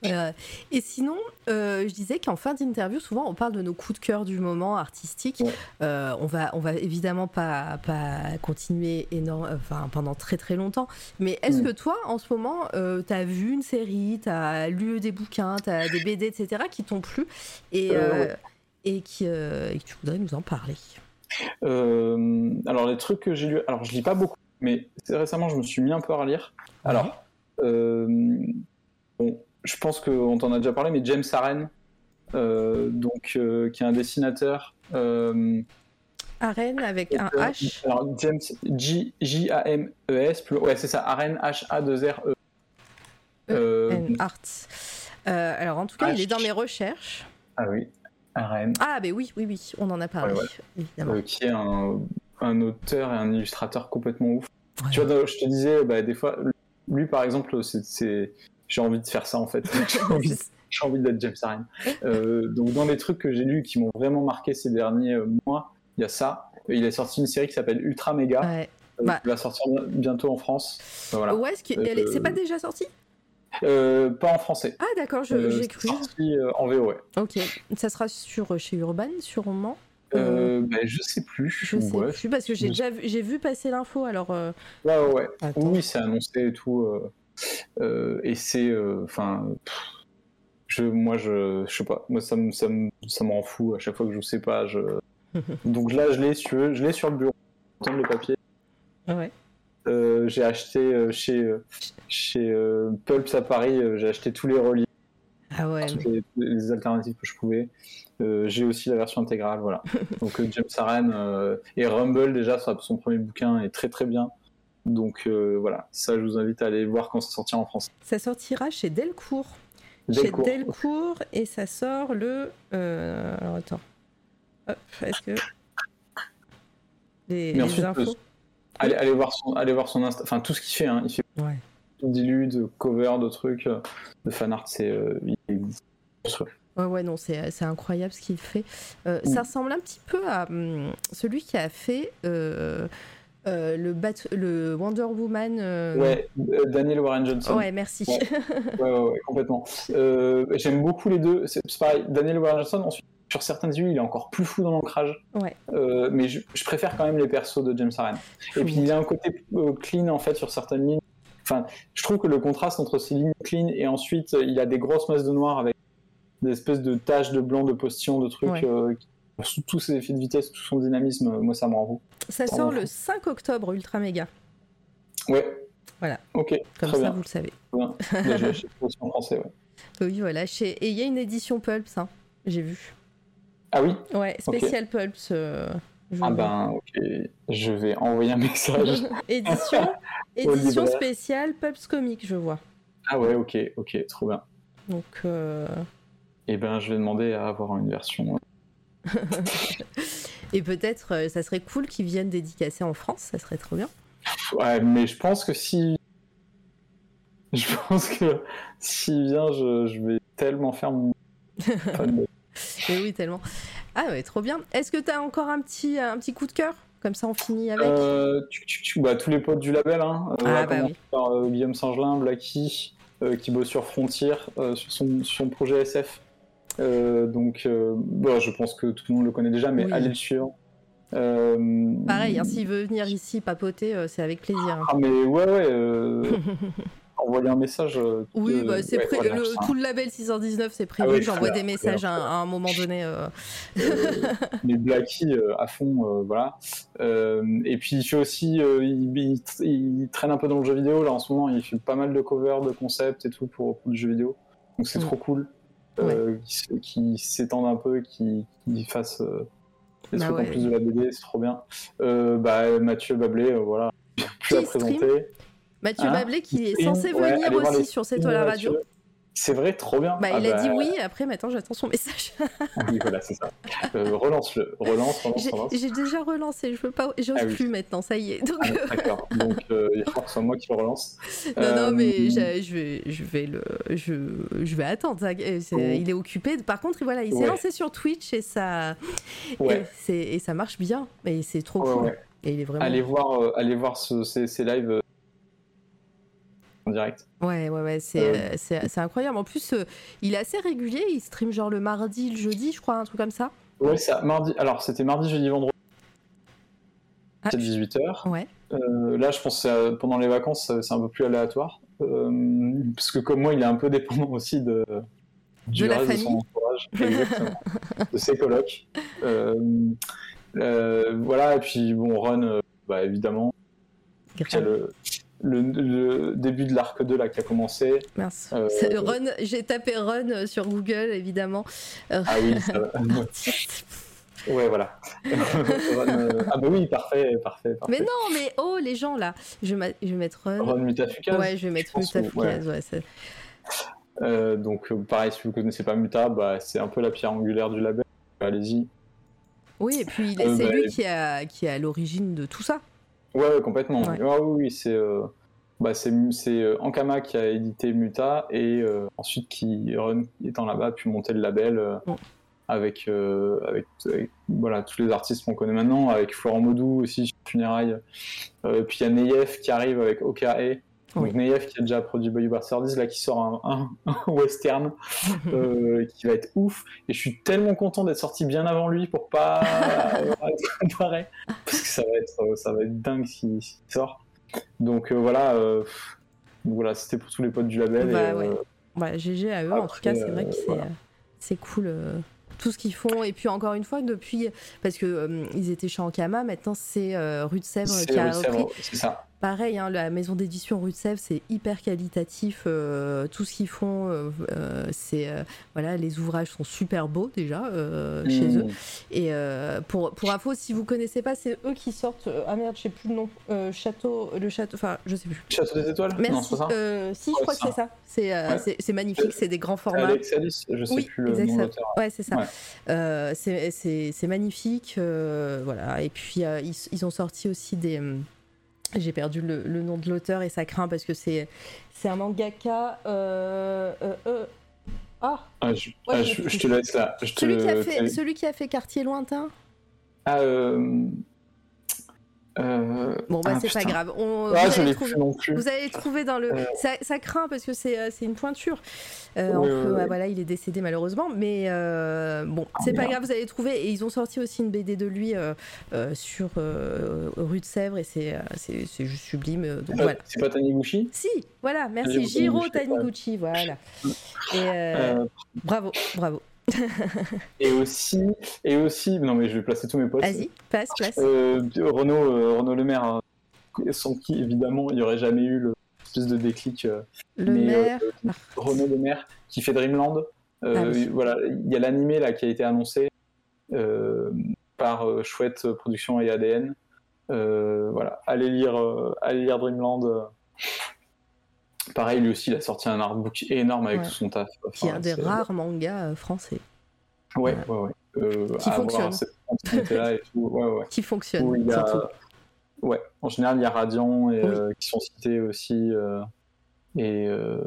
A: Euh, et sinon, euh, je disais qu'en fin d'interview, souvent, on parle de nos coups de cœur du moment artistique.
B: Ouais.
A: Euh, on va, on va évidemment pas, pas continuer énorme, enfin, pendant très très longtemps. Mais est-ce
B: Mm.
A: que toi, en ce moment, euh, t'as vu une série, t'as lu des bouquins, t'as des BD, etc., qui t'ont plu et,
B: Euh,
A: euh,
B: ouais.
A: et, qui, euh, et que tu voudrais nous en parler
B: Euh, alors, les trucs que j'ai lus, alors je lis pas beaucoup, mais c'est récemment, je me suis mis un peu à relire. Alors, euh, bon, je pense qu'on t'en a déjà parlé, mais James Aren, euh, donc, euh, qui est un dessinateur. euh,
A: Arène avec un
B: euh,
A: H.
B: Alors, James, J- J-A-M-E-S, plus- ouais, c'est ça, Aren, H-A-2-R-E. Euh,
A: and Arts. Euh, alors, en tout cas, il
B: H.
A: est dans mes recherches.
B: ah oui, Aren.
A: Ah, ben oui, oui, oui, on en a parlé,
B: Ouais, ouais.
A: évidemment.
B: euh, qui est un, un auteur et un illustrateur complètement ouf.
A: Ouais.
B: Tu vois, je te disais, bah, des fois, lui par exemple, c'est, c'est- j'ai envie de faire ça en fait. j'ai, envie, d'être James Aren. Euh, donc, dans les trucs que j'ai lus qui m'ont vraiment marqué ces derniers euh, mois, il y a ça. Il a sorti une série qui s'appelle Ultra Mega,
A: Ouais.
B: euh,
A: Bah.
B: va sortir bientôt en France. Euh, Voilà.
A: Où est-ce que elle est- c'est pas déjà sorti?
B: Euh, pas en français.
A: Ah d'accord,
B: Euh,
A: j'ai cru.
B: sorti euh, en VO, ouais.
A: Ok, ça sera sur chez Urban sûrement.
B: Euh, bah, je sais plus.
A: Je sais
B: ouais.
A: plus parce que j'ai déjà vu, j'ai vu passer l'info alors. euh,
B: Ouais, ouais,
A: attends.
B: Oui, c'est annoncé et tout. euh, et c'est. Enfin. je, moi, je, je sais pas. Moi, ça me, ça me, ça me rend fou à chaque fois que je sais pas. Je... Donc là, je l'ai, veux, je l'ai sur le bureau. Le papier.
A: Ouais.
B: Euh, j'ai acheté euh, chez, euh, chez Pulps à Paris, j'ai acheté tous les reliés,
A: Ah ouais.
B: toutes les, les alternatives que je pouvais. Euh, j'ai aussi la version intégrale, voilà. Donc James euh, et Rumble déjà, son premier bouquin est très très bien. Donc euh, voilà, ça je vous invite à aller voir quand ça sortira en français.
A: Ça sortira chez Delcourt.
B: Delcourt.
A: Chez Delcourt et ça sort le. Alors attends. Hop, est-ce que. Les, les infos.
B: Allez, allez voir son, allez voir son Insta, enfin tout ce qu'il fait, hein. il fait
A: Ouais.
B: dilu, de cover, de trucs, euh, de fan art, c'est euh, il.
A: Ouais, ouais, non, c'est c'est incroyable ce qu'il fait. Euh,
B: Mm.
A: Ça ressemble un petit peu à hum, celui qui a fait euh, euh, le, Bat- le Wonder Woman. euh,
B: Ouais, Daniel Warren Johnson.
A: Ouais, merci.
B: Ouais. Ouais, ouais, ouais, complètement. Euh, J'aime beaucoup les deux. C'est c'est pareil, Daniel Warren Johnson, ensuite, sur certaines huiles, il est encore plus fou dans l'ancrage.
A: Ouais.
B: Euh, mais je, je préfère quand même les persos de James Aren. Et puis il y a un côté euh, clean en fait sur certaines lignes. Enfin, je trouve que le contraste entre ces lignes clean et ensuite euh, il a des grosses masses de noir avec des espèces de taches de blanc, de postillons, de trucs.
A: Ouais.
B: euh, qui- tous ses effets de vitesse, tout son dynamisme, moi ça me rend fou.
A: Ça sort le 5 octobre, Ultra Méga.
B: Ouais.
A: Voilà.
B: Ok,
A: Comme
B: très
A: ça,
B: bien.
A: vous le savez.
B: Bien. Déjà, je en français, ouais.
A: Oui, voilà. Chez... Et il y a une édition Pulps, hein, j'ai vu.
B: Ah oui
A: Ouais, spécial Pulps. euh,
B: Ah ben, ok, je vais envoyer un message.
A: édition, édition spéciale Pulps Comics, je vois.
B: ah ouais, ok, ok, trop bien.
A: Donc, euh,
B: Et ben, je vais demander à avoir une version.
A: et peut-être, euh, ça serait cool qu'ils viennent dédicacer en France, ça serait trop bien.
B: Ouais, mais je pense que si. Je pense que s'il vient, je, je vais tellement faire mon.
A: Mais oui, tellement. Ah ouais, trop bien. Est-ce que t'as encore un petit, un petit coup de cœur? Comme ça, on finit avec.
B: Euh, bah, tous les potes du label, hein. Euh,
A: Ah, bah oui.
B: par euh, Guillaume Singelin, Blacky, euh, qui bosse sur Frontier, euh, sur, son, sur son projet SF. Euh, donc, euh, bon, je pense que tout le monde le connaît déjà, mais
A: Oui.
B: allez le suivre. Euh,
A: Pareil, hein, s'il veut venir ici papoter, euh, c'est avec plaisir. hein.
B: Ah, mais ouais, ouais. euh, envoyer un message. euh,
A: Oui, bah, c'est
B: ouais, voilà,
A: le-
B: ça.
A: tout le label 619, c'est prévu.
B: Ah ouais,
A: J'envoie des messages à, à un moment donné. euh.
B: Euh, les Blacky euh, à fond, euh, voilà. Euh, et puis il fait aussi, euh, il, il- il traîne un peu dans le jeu vidéo là en ce moment. Il fait pas mal de covers, de concepts et tout pour, pour du jeu vidéo. Donc c'est
A: Mm.
B: trop cool. Euh, qu'il s- qu'il s'étende un peu, qu'il qu'il fasse euh, des
A: Bah
B: trucs
A: ouais.
B: en plus de la BD, c'est trop bien. Euh, bah, Mathieu Bablé, euh, voilà, plus à
A: Qui stream?
B: présenter.
A: Mathieu
B: Hein
A: Bablé, qui est censé
B: ouais,
A: venir aussi
B: les
A: sur toile à
B: de
A: radio.
B: C'est vrai, trop bien.
A: Bah,
B: Ah
A: il a dit
B: bah,
A: oui, après maintenant j'attends son message.
B: Oui, voilà, c'est ça. Euh, relance-le, relance, relance,
A: J'ai
B: relance.
A: j'ai déjà relancé, je veux pas, j'ose
B: Ah oui.
A: plus maintenant, ça y est. Donc,
B: Ah, D'accord, donc euh, il faut que ce soit moi qui le relance.
A: non, non,
B: Euh,
A: mais je vais, je vais le, je, je vais attendre. ça- euh, c'est-
B: Oh.
A: Il est occupé. Par contre, voilà, il s'est
B: Ouais.
A: lancé sur Twitch et ça, et,
B: Ouais,
A: c'est- et ça marche bien. Et c'est trop
B: ouais,
A: cool. Et il est vraiment.
B: Allez voir, euh, allez voir ce- ces, ces lives euh, en direct.
A: Ouais, ouais, ouais, c'est
B: Euh,
A: euh, incroyable. En plus, euh, il est assez régulier. Il stream genre le mardi, le jeudi, je crois, un truc comme ça.
B: Ouais, ça, mardi. Alors, c'était mardi, jeudi, vendredi,
A: Ah,
B: 18h.
A: Ouais.
B: là, je pense que euh, pendant les vacances, c'est un peu plus aléatoire. Euh, parce que comme moi, il est un peu dépendant aussi de, du
A: De la
B: reste de son entourage. Exactement. de ses colocs. Euh, euh, voilà, et puis bon, euh, bah, évidemment. A le, le, le début de l'arc 2 là qui a commencé.
A: Mince.
B: Euh,
A: Run, j'ai tapé Run euh, sur Google, évidemment. Euh,
B: Ah oui, ça va.
A: artiste.
B: Ouais, voilà. Ah bah oui, parfait, parfait, parfait.
A: Mais non, mais oh, les gens là. Je vais, mettre Run.
B: Run Mutafukaz.
A: Ouais, je vais mettre Mutafukaz. Ouais.
B: Euh, donc pareil, si vous connaissez pas Muta, bah, c'est un peu la pierre angulaire du label. Allez-y.
A: Oui, et puis
B: Euh,
A: c'est
B: bah,
A: lui qui, a, qui est à l'origine de tout ça.
B: Ouais, complètement.
A: Ouais.
B: Ouais, oui, oui, c'est euh, bah, c'est euh, Ankama qui a édité Muta et euh, ensuite qui Run étant là-bas a pu monter le label euh, avec, avec, avec, voilà tous les artistes qu'on connaît maintenant, avec Florent Modou aussi sur Funérailles. Puis il y a Neyef qui arrive avec OKE. Donc
A: Oui.
B: Neyef qui a déjà produit Bayou Bastardis, là qui sort un, un- un western euh, qui va être ouf. Et je suis tellement content d'être sorti bien avant lui pour pas être comparé. Parce que ça va être, euh, ça va être dingue s'il s'il sort. Donc euh, voilà, euh, voilà c'était pour tous les potes du label.
A: Bah
B: et,
A: ouais.
B: euh,
A: Bah, GG à eux, en tout cas, c'est vrai que c'est
B: voilà.
A: cool. tout ce qu'ils font et puis encore une fois depuis parce que euh, ils étaient chez Ankama maintenant c'est euh, Rue de Sèvres qui a repris
B: ça.
A: Pareil hein, la maison d'édition Rue de Sèvres c'est hyper qualitatif euh, tout ce qu'ils font euh, euh, c'est euh, voilà les ouvrages sont super beaux déjà euh, chez
B: Mmh.
A: eux et euh, pour pour info si vous connaissez pas c'est eux qui sortent euh, ah merde je sais plus le nom euh, château le château enfin je sais plus
B: Château des étoiles?
A: Merci. Euh, si, je crois que
B: c'est
A: ça. C'est euh,
B: Ouais.
A: magnifique, c'est des grands formats.
B: Alex Alice, je sais
A: Oui,
B: plus le nom de.
A: Ouais, c'est ça.
B: Ouais.
A: Euh, c'est- magnifique. euh, voilà. Et puis, euh, ils, ils ont sorti aussi des. J'ai perdu le, le nom de l'auteur et ça craint parce que c'est c'est un mangaka. Euh, euh, euh, Ah,
B: Ah, je,
A: Ouais,
B: ah,
A: je
B: je- te laisse là. Je te-
A: celui qui, a fait, celui qui a fait Quartier Lointain?
B: Ah, euh... euh,
A: Bon, bah,
B: ah,
A: c'est pas grave. On,
B: Ah,
A: vous allez trouver-
B: plus non plus.
A: Vous allez trouver dans le.
B: Euh.
A: Ça, ça craint parce que c'est euh, une pointure. Euh,
B: Oui,
A: en
B: oui,
A: feu,
B: oui.
A: ouais, voilà, il est décédé malheureusement. Mais bon, c'est pas grave, vous allez trouver. Et ils ont sorti aussi une BD de lui sur Rue de Sèvres et c'est juste sublime. Donc
B: C'est pas-
A: voilà.
B: C'est pas Taniguchi?
A: Si, voilà, merci.
B: Jiro Taniguchi,
A: voilà. Et bravo, bravo.
B: Et aussi, et aussi, non mais je vais placer tous mes potes.
A: Vas-y, passe, place.
B: Euh, Renaud, euh, Renaud Le Maire, hein, sans qui évidemment il n'y aurait jamais eu le espèce de déclic. euh,
A: Le
B: mais,
A: maire.
B: euh, Renaud Le Maire qui fait Dreamland. Euh,
A: Ah oui.
B: Voilà, il y a l'animé là qui a été annoncé. Euh, par euh, Chouette Production et ADN. Euh, voilà, allez lire, euh, allez lire Dreamland. Euh. Pareil, lui aussi, il a sorti un artbook énorme avec
A: Ouais.
B: tout son taf.
A: Qui est
B: Enfin,
A: un des rares mangas euh, français
B: Ouais, ouais, ouais. Euh,
A: Qui fonctionne.
B: et tout. Ouais, ouais.
A: qui fonctionne
B: a-. Ouais, en général, il y a Radiant et,
A: Oui.
B: euh, qui sont cités aussi. euh, et euh,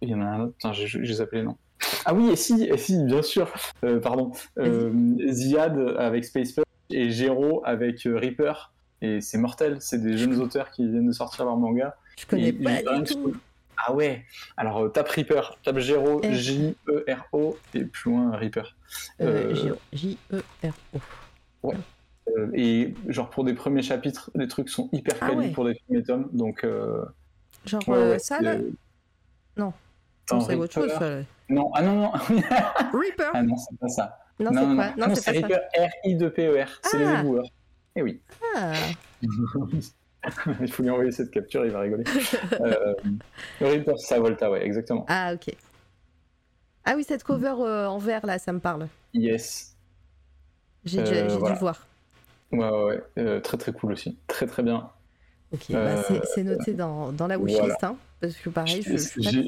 B: il y en a un autre, putain, j'ai les noms. Ah oui, et si, et si bien sûr, euh, pardon. Euh, Ziad avec Space Punch et Gero avec euh, Reaper. Et c'est mortel, c'est des jeunes auteurs qui viennent de sortir leur manga.
A: Je connais pas du tout.
B: Ah ouais, alors euh, tape Reaper, tape Gero,
A: R.
B: J-E-R-O, et plus loin Reaper.
A: Euh,
B: Euh,
A: J-E-R-O.
B: Euh, et genre pour des premiers chapitres, les trucs sont hyper
A: Ah
B: quali
A: ouais.
B: pour des premiers tomes, donc euh,
A: Genre
B: ouais, ouais,
A: ça là? Non. Non, c'est autre chose.
B: Reaper.
A: ça, là.
B: Non, ah non, non,
A: Reaper?
B: Ah non, c'est pas ça.
A: Non,
B: non,
A: c'est
B: non, non,
A: non, c'est.
B: Reaper R-I-2-P-E-R, c'est les
A: Ah.
B: éboueurs. Eh oui,
A: Ah,
B: il faut lui envoyer cette capture, il va rigoler. euh, le Reaper, c'est à Volta, ouais, exactement.
A: ah, ok. Ah oui, cette cover euh, en vert là, ça me parle.
B: Yes.
A: J'ai
B: Euh,
A: j'ai
B: voilà.
A: dû voir.
B: Ouais, ouais, ouais. Euh, très très cool aussi. Très très bien.
A: Ok, bah, c'est- noté dans, dans la wishlist,
B: voilà.
A: hein, parce que pareil,
B: J'ai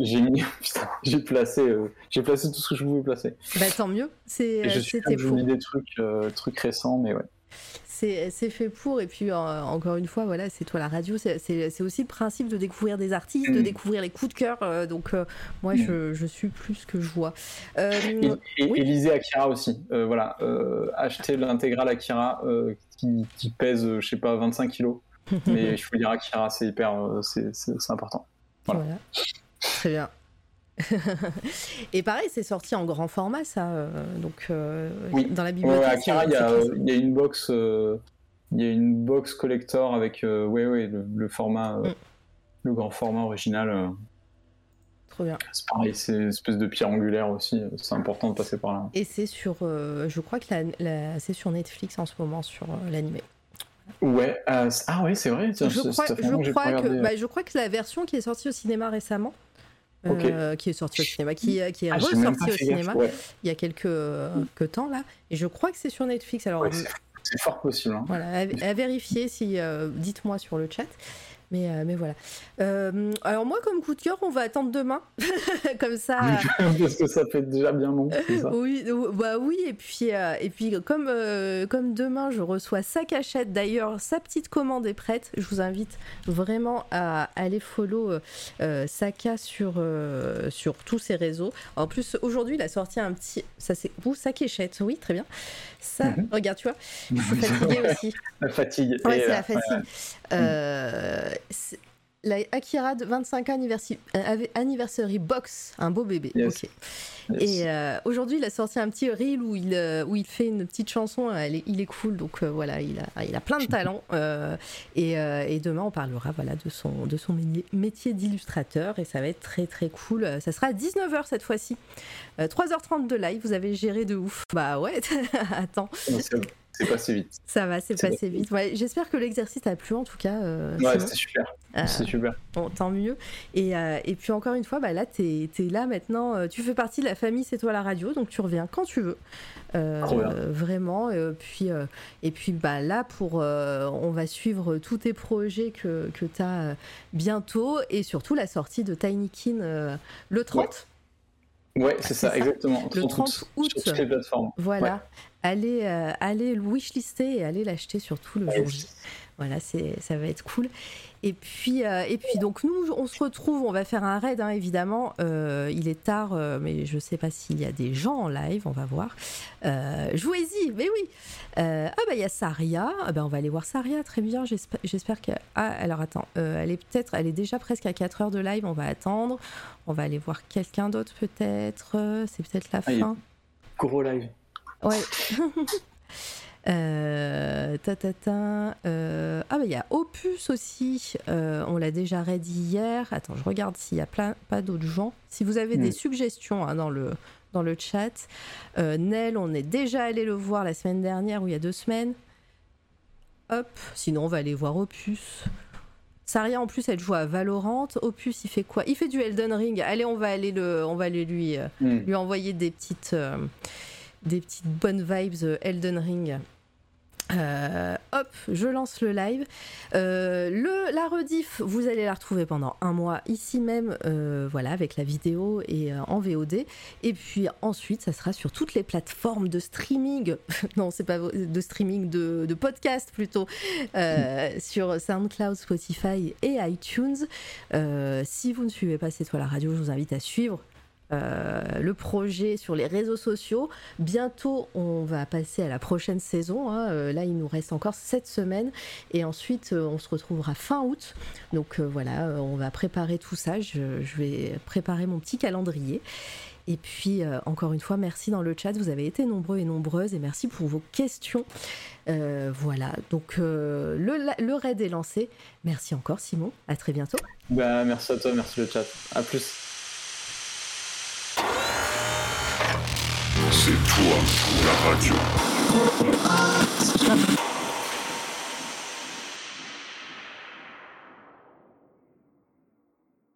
B: j'ai j'ai placé, j'ai placé tout ce que je pouvais placer.
A: Bah, tant mieux, c'était pour.
B: j'oublie des trucs, trucs récents, mais ouais.
A: C'est fait pour, et puis euh, encore une fois, voilà, c'est toi la radio, c'est- aussi le principe de découvrir des artistes, de
B: Mm.
A: découvrir les coups de cœur, euh, donc euh, moi
B: Mm.
A: je, je suis plus que je vois. Euh,
B: Et, et,
A: Oui.
B: et lisez Akira aussi. Voilà, achetez l'intégrale Akira qui, qui pèse, je sais pas, 25 kilos. Mais il faut lire Akira, c'est hyper, c'est important. Voilà.
A: Voilà. Très bien. et pareil, c'est sorti en grand format, ça. euh, donc, euh,
B: Oui.
A: dans la bibliothèque.
B: ouais, Akira, il y, a, y une box, euh, il y a une box collector avec, ouais, ouais, le, le format,
A: Mm.
B: le grand format original.
A: Trop bien.
B: c'est pareil, c'est une espèce de pierre angulaire aussi. C'est important de passer par là.
A: Et c'est sur, euh, je crois que la, la- c'est sur Netflix en ce moment, sur euh, l'animé.
B: Ouais, euh, ah ouais, c'est vrai.
A: Je crois, je,
B: que
A: crois bah, je crois que la version qui est sortie au cinéma récemment, euh, qui est sortie au cinéma, qui, qui est
B: Ah, pas
A: au cinéma
B: ouais.
A: il y a quelques, euh, que temps là, et je crois que c'est sur Netflix. Alors
B: Ouais, c'est- c'est fort possible. hein.
A: Voilà, à, à vérifier si euh, dites-moi sur le chat. Mais, euh, mais voilà. Euh, alors moi, comme coup de cœur, on va attendre demain. comme ça.
B: Parce que ça fait déjà bien long. ça
A: Oui, ou- bah oui, et puis, euh, et puis comme, comme demain je reçois sa cachette, d'ailleurs sa petite commande est prête, je vous invite vraiment à aller follow Saka sur, sur tous ses réseaux. En plus, aujourd'hui il a sorti un petit. Ça c'est. Vous, sa cachette, oui, très bien. Ça,
B: Mhm.
A: regarde, tu vois, je suis fatiguée aussi.
B: La fatigue.
A: Ouais, c'est la fatigue. C'est- la Akira de 25 anniversary, euh, anniversary box, un beau bébé.
B: Yes.
A: Ok.
B: yes.
A: Et euh, aujourd'hui, il a sorti un petit reel où il, euh, où il fait une petite chanson. Elle est- il est cool, donc euh, voilà, il a, il a plein de talent. euh, et, et demain, on parlera voilà, de son, de son métier- d'illustrateur. Et ça va être très très cool. Ça sera à 19h cette fois-ci. Euh, 3h30 de live, vous avez géré de ouf. Bah ouais, attends,
B: c'est- passé vite.
A: ça va, c'est passé vite. Ouais, J'espère que l'exercice t'a plu en tout cas. euh,
B: Ouais, c'était super.
A: Euh,
B: C'est super.
A: Bon, tant mieux. Et, euh, et puis encore une fois, bah là, tu es, là maintenant. euh, tu fais partie de la famille C'est toi la radio, donc tu reviens quand tu veux. Euh, vraiment. euh, puis, euh, et puis bah, là, pour, euh, on va suivre tous tes projets que, que tu as bientôt et surtout la sortie de Tinykin euh, le 30.
B: Ouais, c'est ça,
A: ça.
B: exactement.
A: Le 30 août.
B: Sur toutes les plateformes.
A: Voilà. Allez, euh, allez le wishlister et allez l'acheter surtout le
B: Ouais.
A: jour J. Voilà, c'est, ça va être cool. Et puis, euh, et puis donc nous, on se retrouve, on va faire un raid, hein, évidemment. Euh, il est tard, euh, mais je sais pas s'il y a des gens en live, on va voir. Jouez-y, mais oui. Ah bah il y a Saria, ah bah, on va aller voir Saria, très bien. J'espère, que. Ah alors attends, elle est peut-être, elle est déjà presque à 4 heures de live. On va attendre. On va aller voir quelqu'un d'autre peut-être. C'est peut-être la
B: Ah,
A: fin.
B: Gros live.
A: Ouais. Euh, ta, ta, ta, euh, ah bah il y a Opus aussi, Euh, on l'a déjà raid hier. Attends, je regarde s'il y a plein, pas d'autres gens. Si vous avez des
B: Hmm.
A: suggestions hein, dans, le, dans le chat. Nel, on est déjà allé le voir la semaine dernière ou il y a deux semaines. Hop, sinon on va aller voir Opus. Saria en plus elle joue à Valorant. Opus il fait quoi? Il fait du Elden Ring. Allez, on va aller, le, on va aller lui,
B: Hmm.
A: lui envoyer des petites, des petites bonnes vibes euh, Elden Ring. Euh, hop, je lance le live. Euh, le, la rediff, vous allez la retrouver pendant un mois ici même, euh, voilà, avec la vidéo et en VOD. Et puis ensuite, ça sera sur toutes les plateformes de streaming. non, c'est pas de streaming, de, de podcast plutôt. sur SoundCloud, Spotify et iTunes. si vous ne suivez pas C'est toi la radio, je vous invite à suivre euh, le projet sur les réseaux sociaux. Bientôt, on va passer à la prochaine saison. Hein. Euh, là, il nous reste encore 7 semaines. Et ensuite, euh, on se retrouvera fin août. Donc voilà, on va préparer tout ça. Je, vais préparer mon petit calendrier. Et puis, encore une fois, merci dans le chat. Vous avez été nombreux et nombreuses. Et merci pour vos questions. voilà, donc le, le, raid est lancé. Merci encore, Simon. À très bientôt.
B: Bah, merci à toi, merci le chat. À plus.
C: C'est toi, la radio.